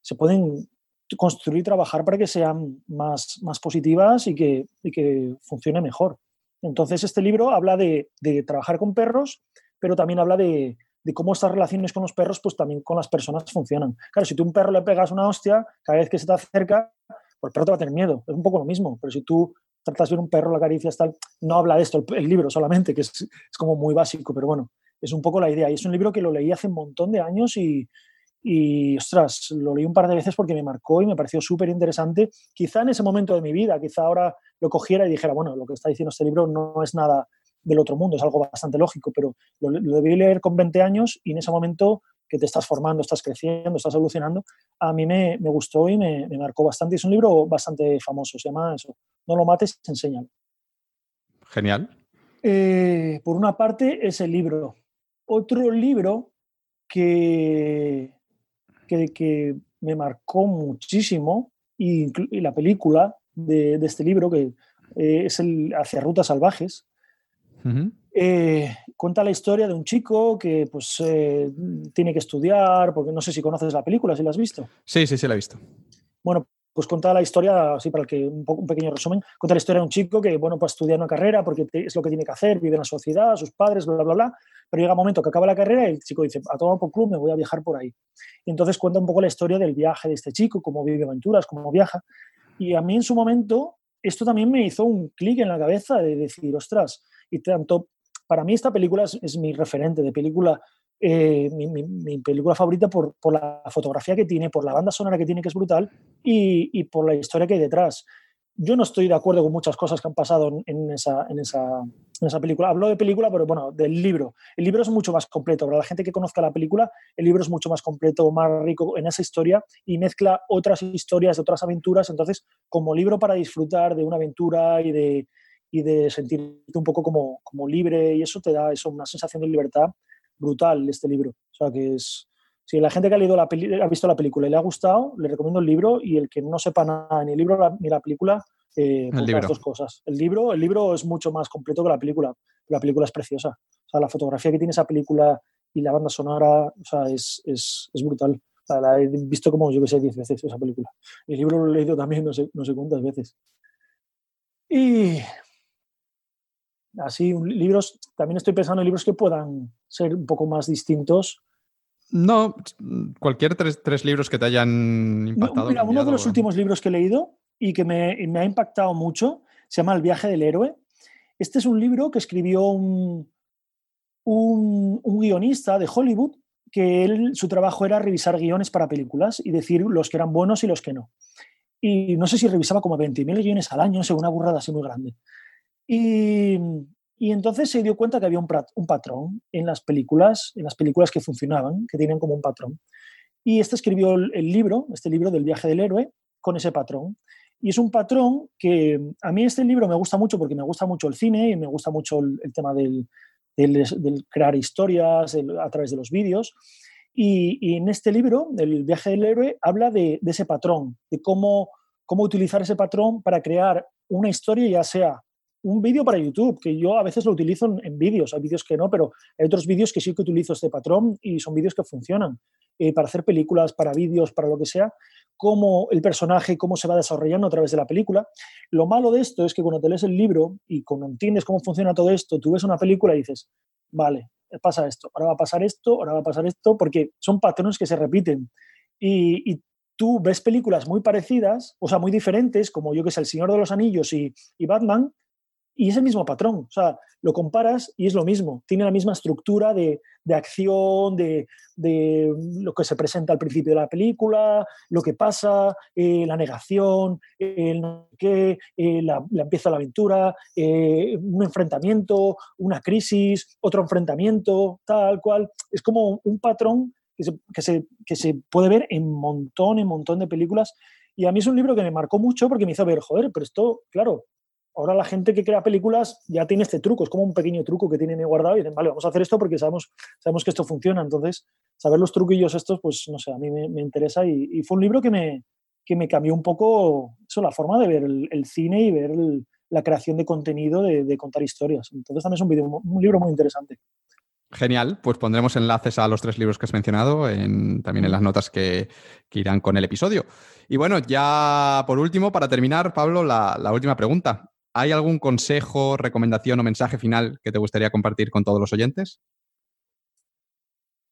se pueden construir y trabajar para que sean más, más positivas y que, y que funcione mejor. Entonces, este libro habla de, de trabajar con perros, pero también habla de, de, cómo estas relaciones con los perros, pues también con las personas funcionan. Claro, si tú a un perro le pegas una hostia, cada vez que se te acerca, pues el perro te va a tener miedo. Es un poco lo mismo, pero si tú tratas de ver un perro, la caricia tal, no habla de esto el, libro solamente, que es, es, como muy básico, pero bueno, es un poco la idea. Y es un libro que lo leí hace un montón de años y, y ostras, lo leí un par de veces porque me marcó y me pareció súper interesante. Quizá en ese momento de mi vida, quizá ahora lo cogiera y dijera, bueno, lo que está diciendo este libro no es nada del otro mundo, es algo bastante lógico, pero lo, lo debí leer con 20 años y en ese momento que te estás formando, estás creciendo, estás evolucionando, a mí me, me gustó y me, me, marcó bastante. Es un libro bastante famoso, se llama eso, No lo mates, enséñalo. Genial. Eh, por una parte, ese libro. Otro libro que, que, que me marcó muchísimo, y, y la película de, de, este libro, que eh, es el Hacia Rutas Salvajes, eh, cuenta la historia de un chico que pues eh, tiene que estudiar, porque no sé si conoces la película, si la has visto. Sí, sí, sí, la he visto. Bueno, pues cuenta la historia, así para el que un, poco, un pequeño resumen, cuenta la historia de un chico que, bueno, pues estudia una carrera porque es lo que tiene que hacer, vive en la sociedad, sus padres, bla, bla, bla, pero llega un momento que acaba la carrera y el chico dice, a todo por club me voy a viajar por ahí. Y entonces cuenta un poco la historia del viaje de este chico, cómo vive aventuras, cómo viaja. Y a mí en su momento esto también me hizo un clic en la cabeza de decir, ostras, y tanto, para mí esta película es mi referente de película eh, mi, película favorita por, por, la fotografía que tiene, por la banda sonora que tiene, que es brutal, y, y, por la historia que hay detrás. Yo no estoy de acuerdo con muchas cosas que han pasado en esa, en, esa, en esa película. Hablo de película, pero bueno, del libro. El libro es mucho más completo. Para la gente que conozca la película, el libro es mucho más completo, más rico en esa historia y mezcla otras historias de otras aventuras. Entonces, como libro para disfrutar de una aventura y de, y de sentirte un poco como, como libre y eso te da eso, una sensación de libertad brutal este libro. O sea, que es... Si la gente que ha, leído la ha visto la película y le ha gustado, le recomiendo el libro y el que no sepa nada ni el libro ni la película, eh, pues las dos cosas. El libro, el libro es mucho más completo que la película. La película es preciosa. O sea, la fotografía que tiene esa película y la banda sonora, o sea, es, es, es brutal. O sea, la he visto como, yo que sé, diez veces esa película. El libro lo he leído también no sé, no sé cuántas veces. Y así, libros, también estoy pensando en libros que puedan ser un poco más distintos. No, cualquier tres, tres libros que te hayan impactado. Mira, uno de los últimos libros que he leído y que me, me, ha impactado mucho se llama El viaje del héroe. Este es un libro que escribió un, un, un guionista de Hollywood que él, su trabajo era revisar guiones para películas y decir los que eran buenos y los que no. Y no sé si revisaba como 20.000 guiones al año, según una burrada así muy grande. Y, y entonces se dio cuenta que había un, patrón en las películas, en las películas que funcionaban, que tienen como un patrón. Y este escribió el, libro, este libro del viaje del héroe, con ese patrón. Y es un patrón que a mí este libro me gusta mucho porque me gusta mucho el cine y me gusta mucho el, tema del, del, crear historias a través de los vídeos. Y, y, en este libro, el viaje del héroe, habla de, de ese patrón, de cómo, cómo utilizar ese patrón para crear una historia, ya sea un vídeo para YouTube, que yo a veces lo utilizo en, vídeos, hay vídeos que no, pero hay otros vídeos que sí que utilizo este patrón y son vídeos que funcionan. Eh, para hacer películas, para vídeos, para lo que sea, cómo el personaje, cómo se va desarrollando a través de la película. Lo malo de esto es que cuando te lees el libro y cuando entiendes cómo funciona todo esto, tú ves una película y dices, vale, pasa esto, ahora va a pasar esto, ahora va a pasar esto, porque son patrones que se repiten. Y, y tú ves películas muy parecidas, o sea, muy diferentes, como yo que sé, El Señor de los Anillos y, y Batman, y es el mismo patrón, o sea, lo comparas y es lo mismo, tiene la misma estructura de, de acción, de, de, lo que se presenta al principio de la película, lo que pasa, eh, la negación, el qué, eh, la, empieza la aventura, eh, un enfrentamiento, una crisis, otro enfrentamiento, tal cual. Es como un patrón que se, que se, que se puede ver en montón, en montón de películas. Y a mí es un libro que me marcó mucho porque me hizo ver, joder, pero esto, claro, ahora la gente que crea películas ya tiene este truco, es como un pequeño truco que tienen guardado y dicen, vale, vamos a hacer esto porque sabemos, sabemos que esto funciona. Entonces, saber los truquillos estos, pues no sé, a mí me, interesa y, fue un libro que me, que me cambió un poco eso, la forma de ver el, cine y ver la creación de contenido, de, contar historias. Entonces también es un, video, un libro muy interesante. Genial, pues pondremos enlaces a los tres libros que has mencionado en, también en las notas que, irán con el episodio. Y bueno, ya por último, para terminar, Pablo, la última pregunta. ¿Hay algún consejo, recomendación o mensaje final que te gustaría compartir con todos los oyentes?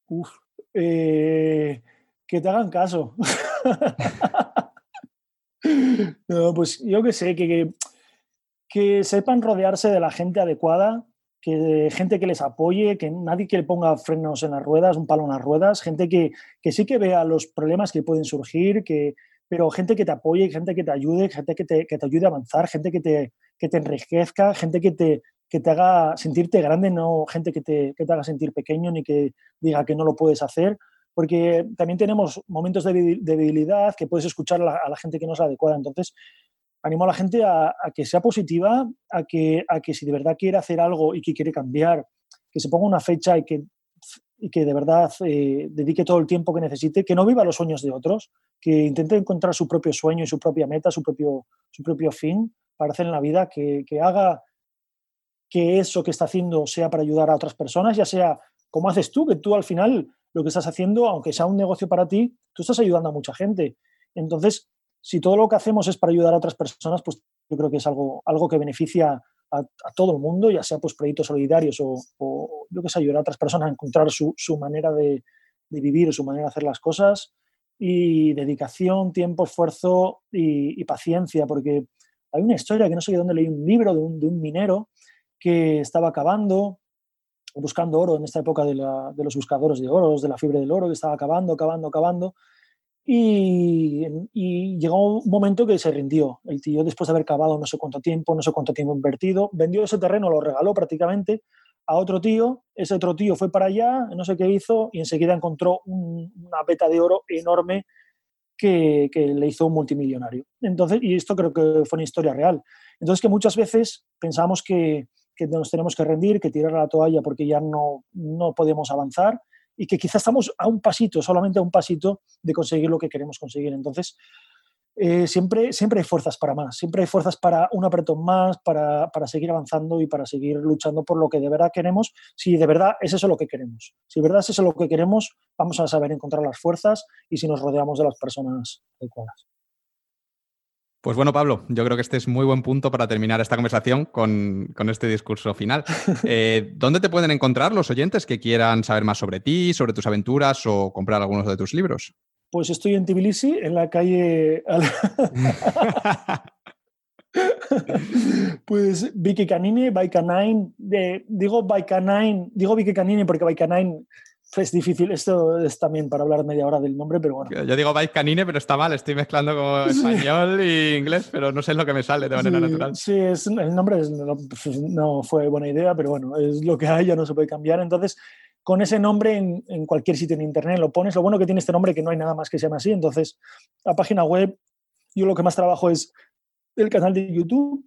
Uf, eh, que te hagan caso. no, pues yo que sé, que, que, sepan rodearse de la gente adecuada, que gente que les apoye, que nadie que le ponga frenos en las ruedas, un palo en las ruedas, gente que, que sí que vea los problemas que pueden surgir, que, pero gente que te apoye, gente que te ayude, gente que te, que te ayude a avanzar, gente que te, que te enriquezca, gente que te, que te haga sentirte grande, no gente que te, que te haga sentir pequeño ni que diga que no lo puedes hacer, porque también tenemos momentos de debilidad que puedes escuchar a la, gente que no es adecuada. Entonces, animo a la gente a, que sea positiva, a que, a que si de verdad quiere hacer algo y que quiere cambiar, que se ponga una fecha y que, y que de verdad eh, dedique todo el tiempo que necesite, que no viva los sueños de otros, que intente encontrar su propio sueño y su propia meta, su propio, su propio fin para hacer en la vida, que, haga que eso que está haciendo sea para ayudar a otras personas, ya sea como haces tú, que tú al final lo que estás haciendo, aunque sea un negocio para ti, tú estás ayudando a mucha gente. Entonces, si todo lo que hacemos es para ayudar a otras personas, pues yo creo que es algo, algo que beneficia a, todo el mundo, ya sea pues proyectos solidarios o, o, yo que sé, ayudar a otras personas a encontrar su, su manera de, de, vivir, su manera de hacer las cosas y dedicación, tiempo, esfuerzo y, paciencia, porque hay una historia que no sé de dónde leí un libro de un, de un minero que estaba acabando buscando oro en esta época de, la, de, los buscadores de oro, de la fiebre del oro, que estaba acabando, acabando, acabando. Y, y, llegó un momento que se rindió. El tío, después de haber cavado no sé cuánto tiempo, no sé cuánto tiempo invertido, vendió ese terreno, lo regaló prácticamente a otro tío. Ese otro tío fue para allá, no sé qué hizo, y enseguida encontró un, una beta de oro enorme que, que, le hizo un multimillonario. Entonces, y esto creo que fue una historia real. Entonces, que muchas veces pensamos que, que nos tenemos que rendir, que tirar la toalla porque ya no, no podemos avanzar y que quizás estamos a un pasito, solamente a un pasito de conseguir lo que queremos conseguir. Entonces, eh, siempre, siempre hay fuerzas para más, siempre hay fuerzas para un apretón más, para, para, seguir avanzando y para seguir luchando por lo que de verdad queremos, si de verdad es eso lo que queremos. Si de verdad es eso lo que queremos, vamos a saber encontrar las fuerzas y si nos rodeamos de las personas adecuadas. Pues bueno, Pablo, yo creo que este es muy buen punto para terminar esta conversación con, con este discurso final. Eh, ¿Dónde te pueden encontrar los oyentes que quieran saber más sobre ti, sobre tus aventuras o comprar algunos de tus libros? Pues estoy en Tbilisi, en la calle... pues Vicky Canini, Baikanine, de, digo Baikanine, digo Vicky Canini porque Baikanine es difícil, esto es también para hablar media hora del nombre, pero bueno. Yo digo Bike Canine, pero está mal, estoy mezclando como español y inglés, pero no sé lo que me sale de manera sí, natural. Sí, es, el nombre es, no, no, fue buena idea, pero bueno, es lo que hay, ya no se puede cambiar. Entonces, con ese nombre en, en, cualquier sitio en internet lo pones. Lo bueno que tiene este nombre es que no hay nada más que se llame así. Entonces, la página web, yo lo que más trabajo es el canal de YouTube,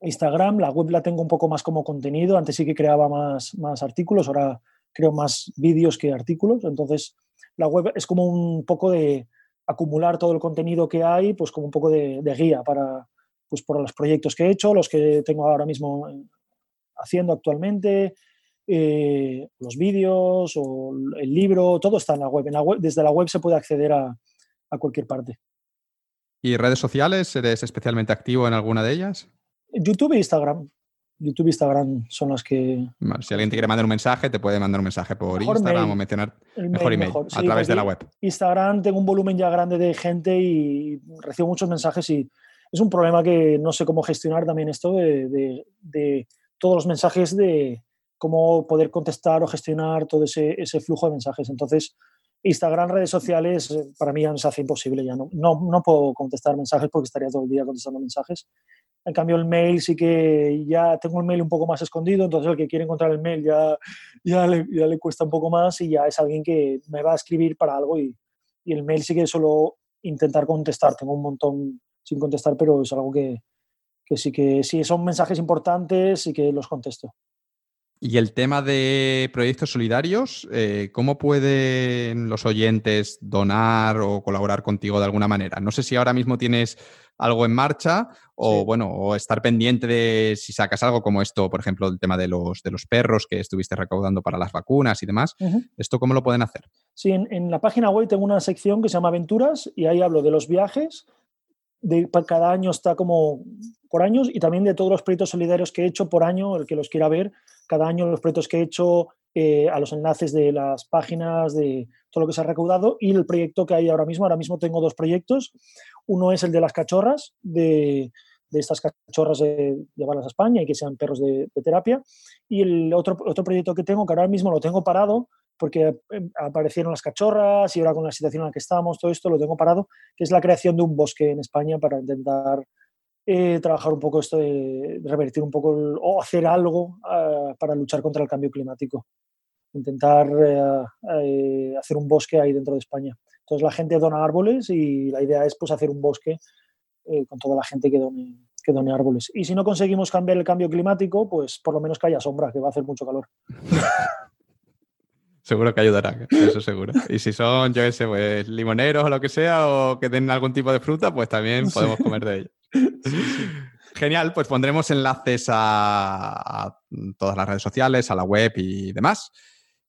Instagram, la web la tengo un poco más como contenido. Antes sí que creaba más, más artículos, ahora creo más vídeos que artículos. Entonces, la web es como un poco de acumular todo el contenido que hay, pues como un poco de, de guía para pues por los proyectos que he hecho, los que tengo ahora mismo haciendo actualmente, eh, los vídeos o el libro, todo está en la web. En la web desde la web se puede acceder a, a cualquier parte. ¿Y redes sociales? ¿Eres especialmente activo en alguna de ellas? YouTube e Instagram. YouTube e Instagram son las que... Si alguien te quiere mandar un mensaje, te puede mandar un mensaje por mejor Instagram mail. o mencionar el mejor email, mejor. a sí, través de la web. Instagram tengo un volumen ya grande de gente y recibo muchos mensajes y es un problema que no sé cómo gestionar también esto de, de, de todos los mensajes de cómo poder contestar o gestionar todo ese, ese, flujo de mensajes. Entonces, Instagram, redes sociales, para mí ya se hace imposible. Ya no, no, no puedo contestar mensajes porque estaría todo el día contestando mensajes. En cambio, el mail sí que ya tengo el mail un poco más escondido, entonces el que quiere encontrar el mail ya, ya, le, cuesta un poco más y ya es alguien que me va a escribir para algo y, y el mail sí que solo intentar contestar. Tengo un montón sin contestar, pero es algo que, que sí que sí son mensajes importantes y que los contesto. Y el tema de proyectos solidarios, eh, ¿cómo pueden los oyentes donar o colaborar contigo de alguna manera? No sé si ahora mismo tienes algo en marcha o, sí. bueno, o estar pendiente de si sacas algo como esto, por ejemplo, el tema de los, de los perros que estuviste recaudando para las vacunas y demás. Uh -huh. ¿Esto cómo lo pueden hacer? Sí, en, en, la página web tengo una sección que se llama Aventuras y ahí hablo de los viajes. De, cada año está como por años y también de todos los proyectos solidarios que he hecho por año, el que los quiera ver, cada año los proyectos que he hecho, eh, a los enlaces de las páginas, de todo lo que se ha recaudado y el proyecto que hay ahora mismo. Ahora mismo tengo dos proyectos. Uno es el de las cachorras, de, de estas cachorras de llevarlas a España y que sean perros de, de, terapia. Y el otro, otro proyecto que tengo, que ahora mismo lo tengo parado, porque eh, aparecieron las cachorras y ahora con la situación en la que estamos, todo esto lo tengo parado, que es la creación de un bosque en España para intentar eh, trabajar un poco esto de, revertir un poco el, o hacer algo uh, para luchar contra el cambio climático. Intentar uh, uh, hacer un bosque ahí dentro de España. Entonces la gente dona árboles y la idea es pues hacer un bosque eh, con toda la gente que done, que done árboles. Y si no conseguimos cambiar el cambio climático, pues por lo menos que haya sombra, que va a hacer mucho calor. Seguro que ayudará, eso seguro. Y si son, yo qué sé, pues limoneros o lo que sea, o que den algún tipo de fruta, pues también podemos comer de ellos. Genial, pues pondremos enlaces a, a, todas las redes sociales, a la web y demás.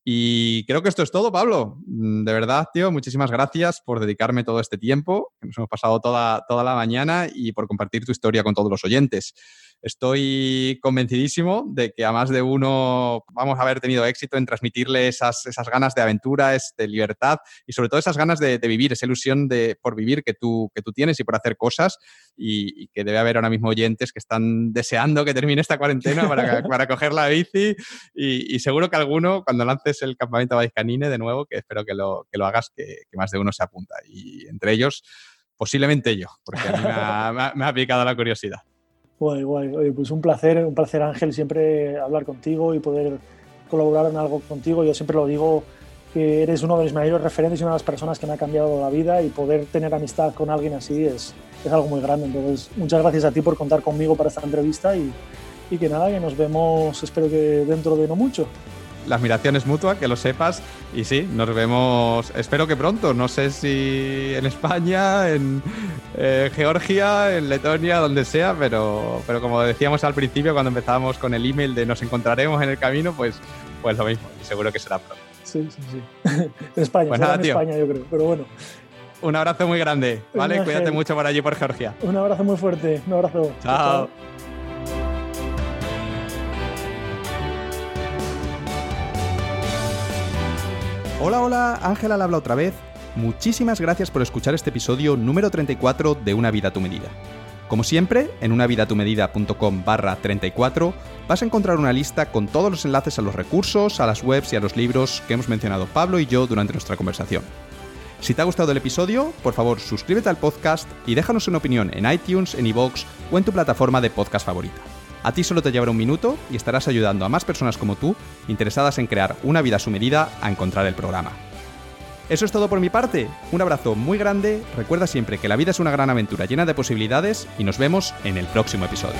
Y creo que esto es todo, Pablo. Mm, de verdad, tío, muchísimas gracias por dedicarme todo este tiempo, que nos hemos pasado toda, toda la mañana, y por compartir tu historia con todos los oyentes estoy convencidísimo de que a más de uno vamos a haber tenido éxito en transmitirle esas, esas ganas de aventura, de libertad y sobre todo esas ganas de, vivir, esa ilusión de, por vivir que tú, que tú tienes y por hacer cosas y, que debe haber ahora mismo oyentes que están deseando que termine esta cuarentena para, para coger la bici y, seguro que alguno cuando lances el campamento Canine de nuevo, que espero que lo, que lo hagas, que, más de uno se apunta y entre ellos posiblemente yo, porque a mí me ha picado la curiosidad. Guay, guay. Oye, pues un placer, un placer Ángel, siempre hablar contigo y poder colaborar en algo contigo. Yo siempre lo digo que eres uno de mis mayores referentes y una de las personas que me ha cambiado la vida y poder tener amistad con alguien así es, es algo muy grande. Entonces, muchas gracias a ti por contar conmigo para esta entrevista y, y que nada, que nos vemos, espero que dentro de no mucho la admiración es mutua, que lo sepas. Y sí, nos vemos, espero que pronto. No sé si en España, en eh, Georgia, en Letonia, donde sea, pero, pero como decíamos al principio, cuando empezábamos con el email de nos encontraremos en el camino, pues, pues lo mismo. Seguro que será pronto. Sí, sí, sí. en España, pues en España, yo creo, pero bueno. Un abrazo muy grande, ¿vale? Cuídate mucho por allí, por Georgia. Un abrazo muy fuerte, un abrazo. chao. Hola, hola, Ángela la habla otra vez. Muchísimas gracias por escuchar este episodio número 34 de Una vida a tu medida. Como siempre, en unavidatumedida.com barra 34 vas a encontrar una lista con todos los enlaces a los recursos, a las webs y a los libros que hemos mencionado Pablo y yo durante nuestra conversación. Si te ha gustado el episodio, por favor suscríbete al podcast y déjanos una opinión en iTunes, en iVoox o en tu plataforma de podcast favorita. A ti solo te llevará un minuto y estarás ayudando a más personas como tú, interesadas en crear una vida a su medida, a encontrar el programa. Eso es todo por mi parte. Un abrazo muy grande. Recuerda siempre que la vida es una gran aventura llena de posibilidades y nos vemos en el próximo episodio.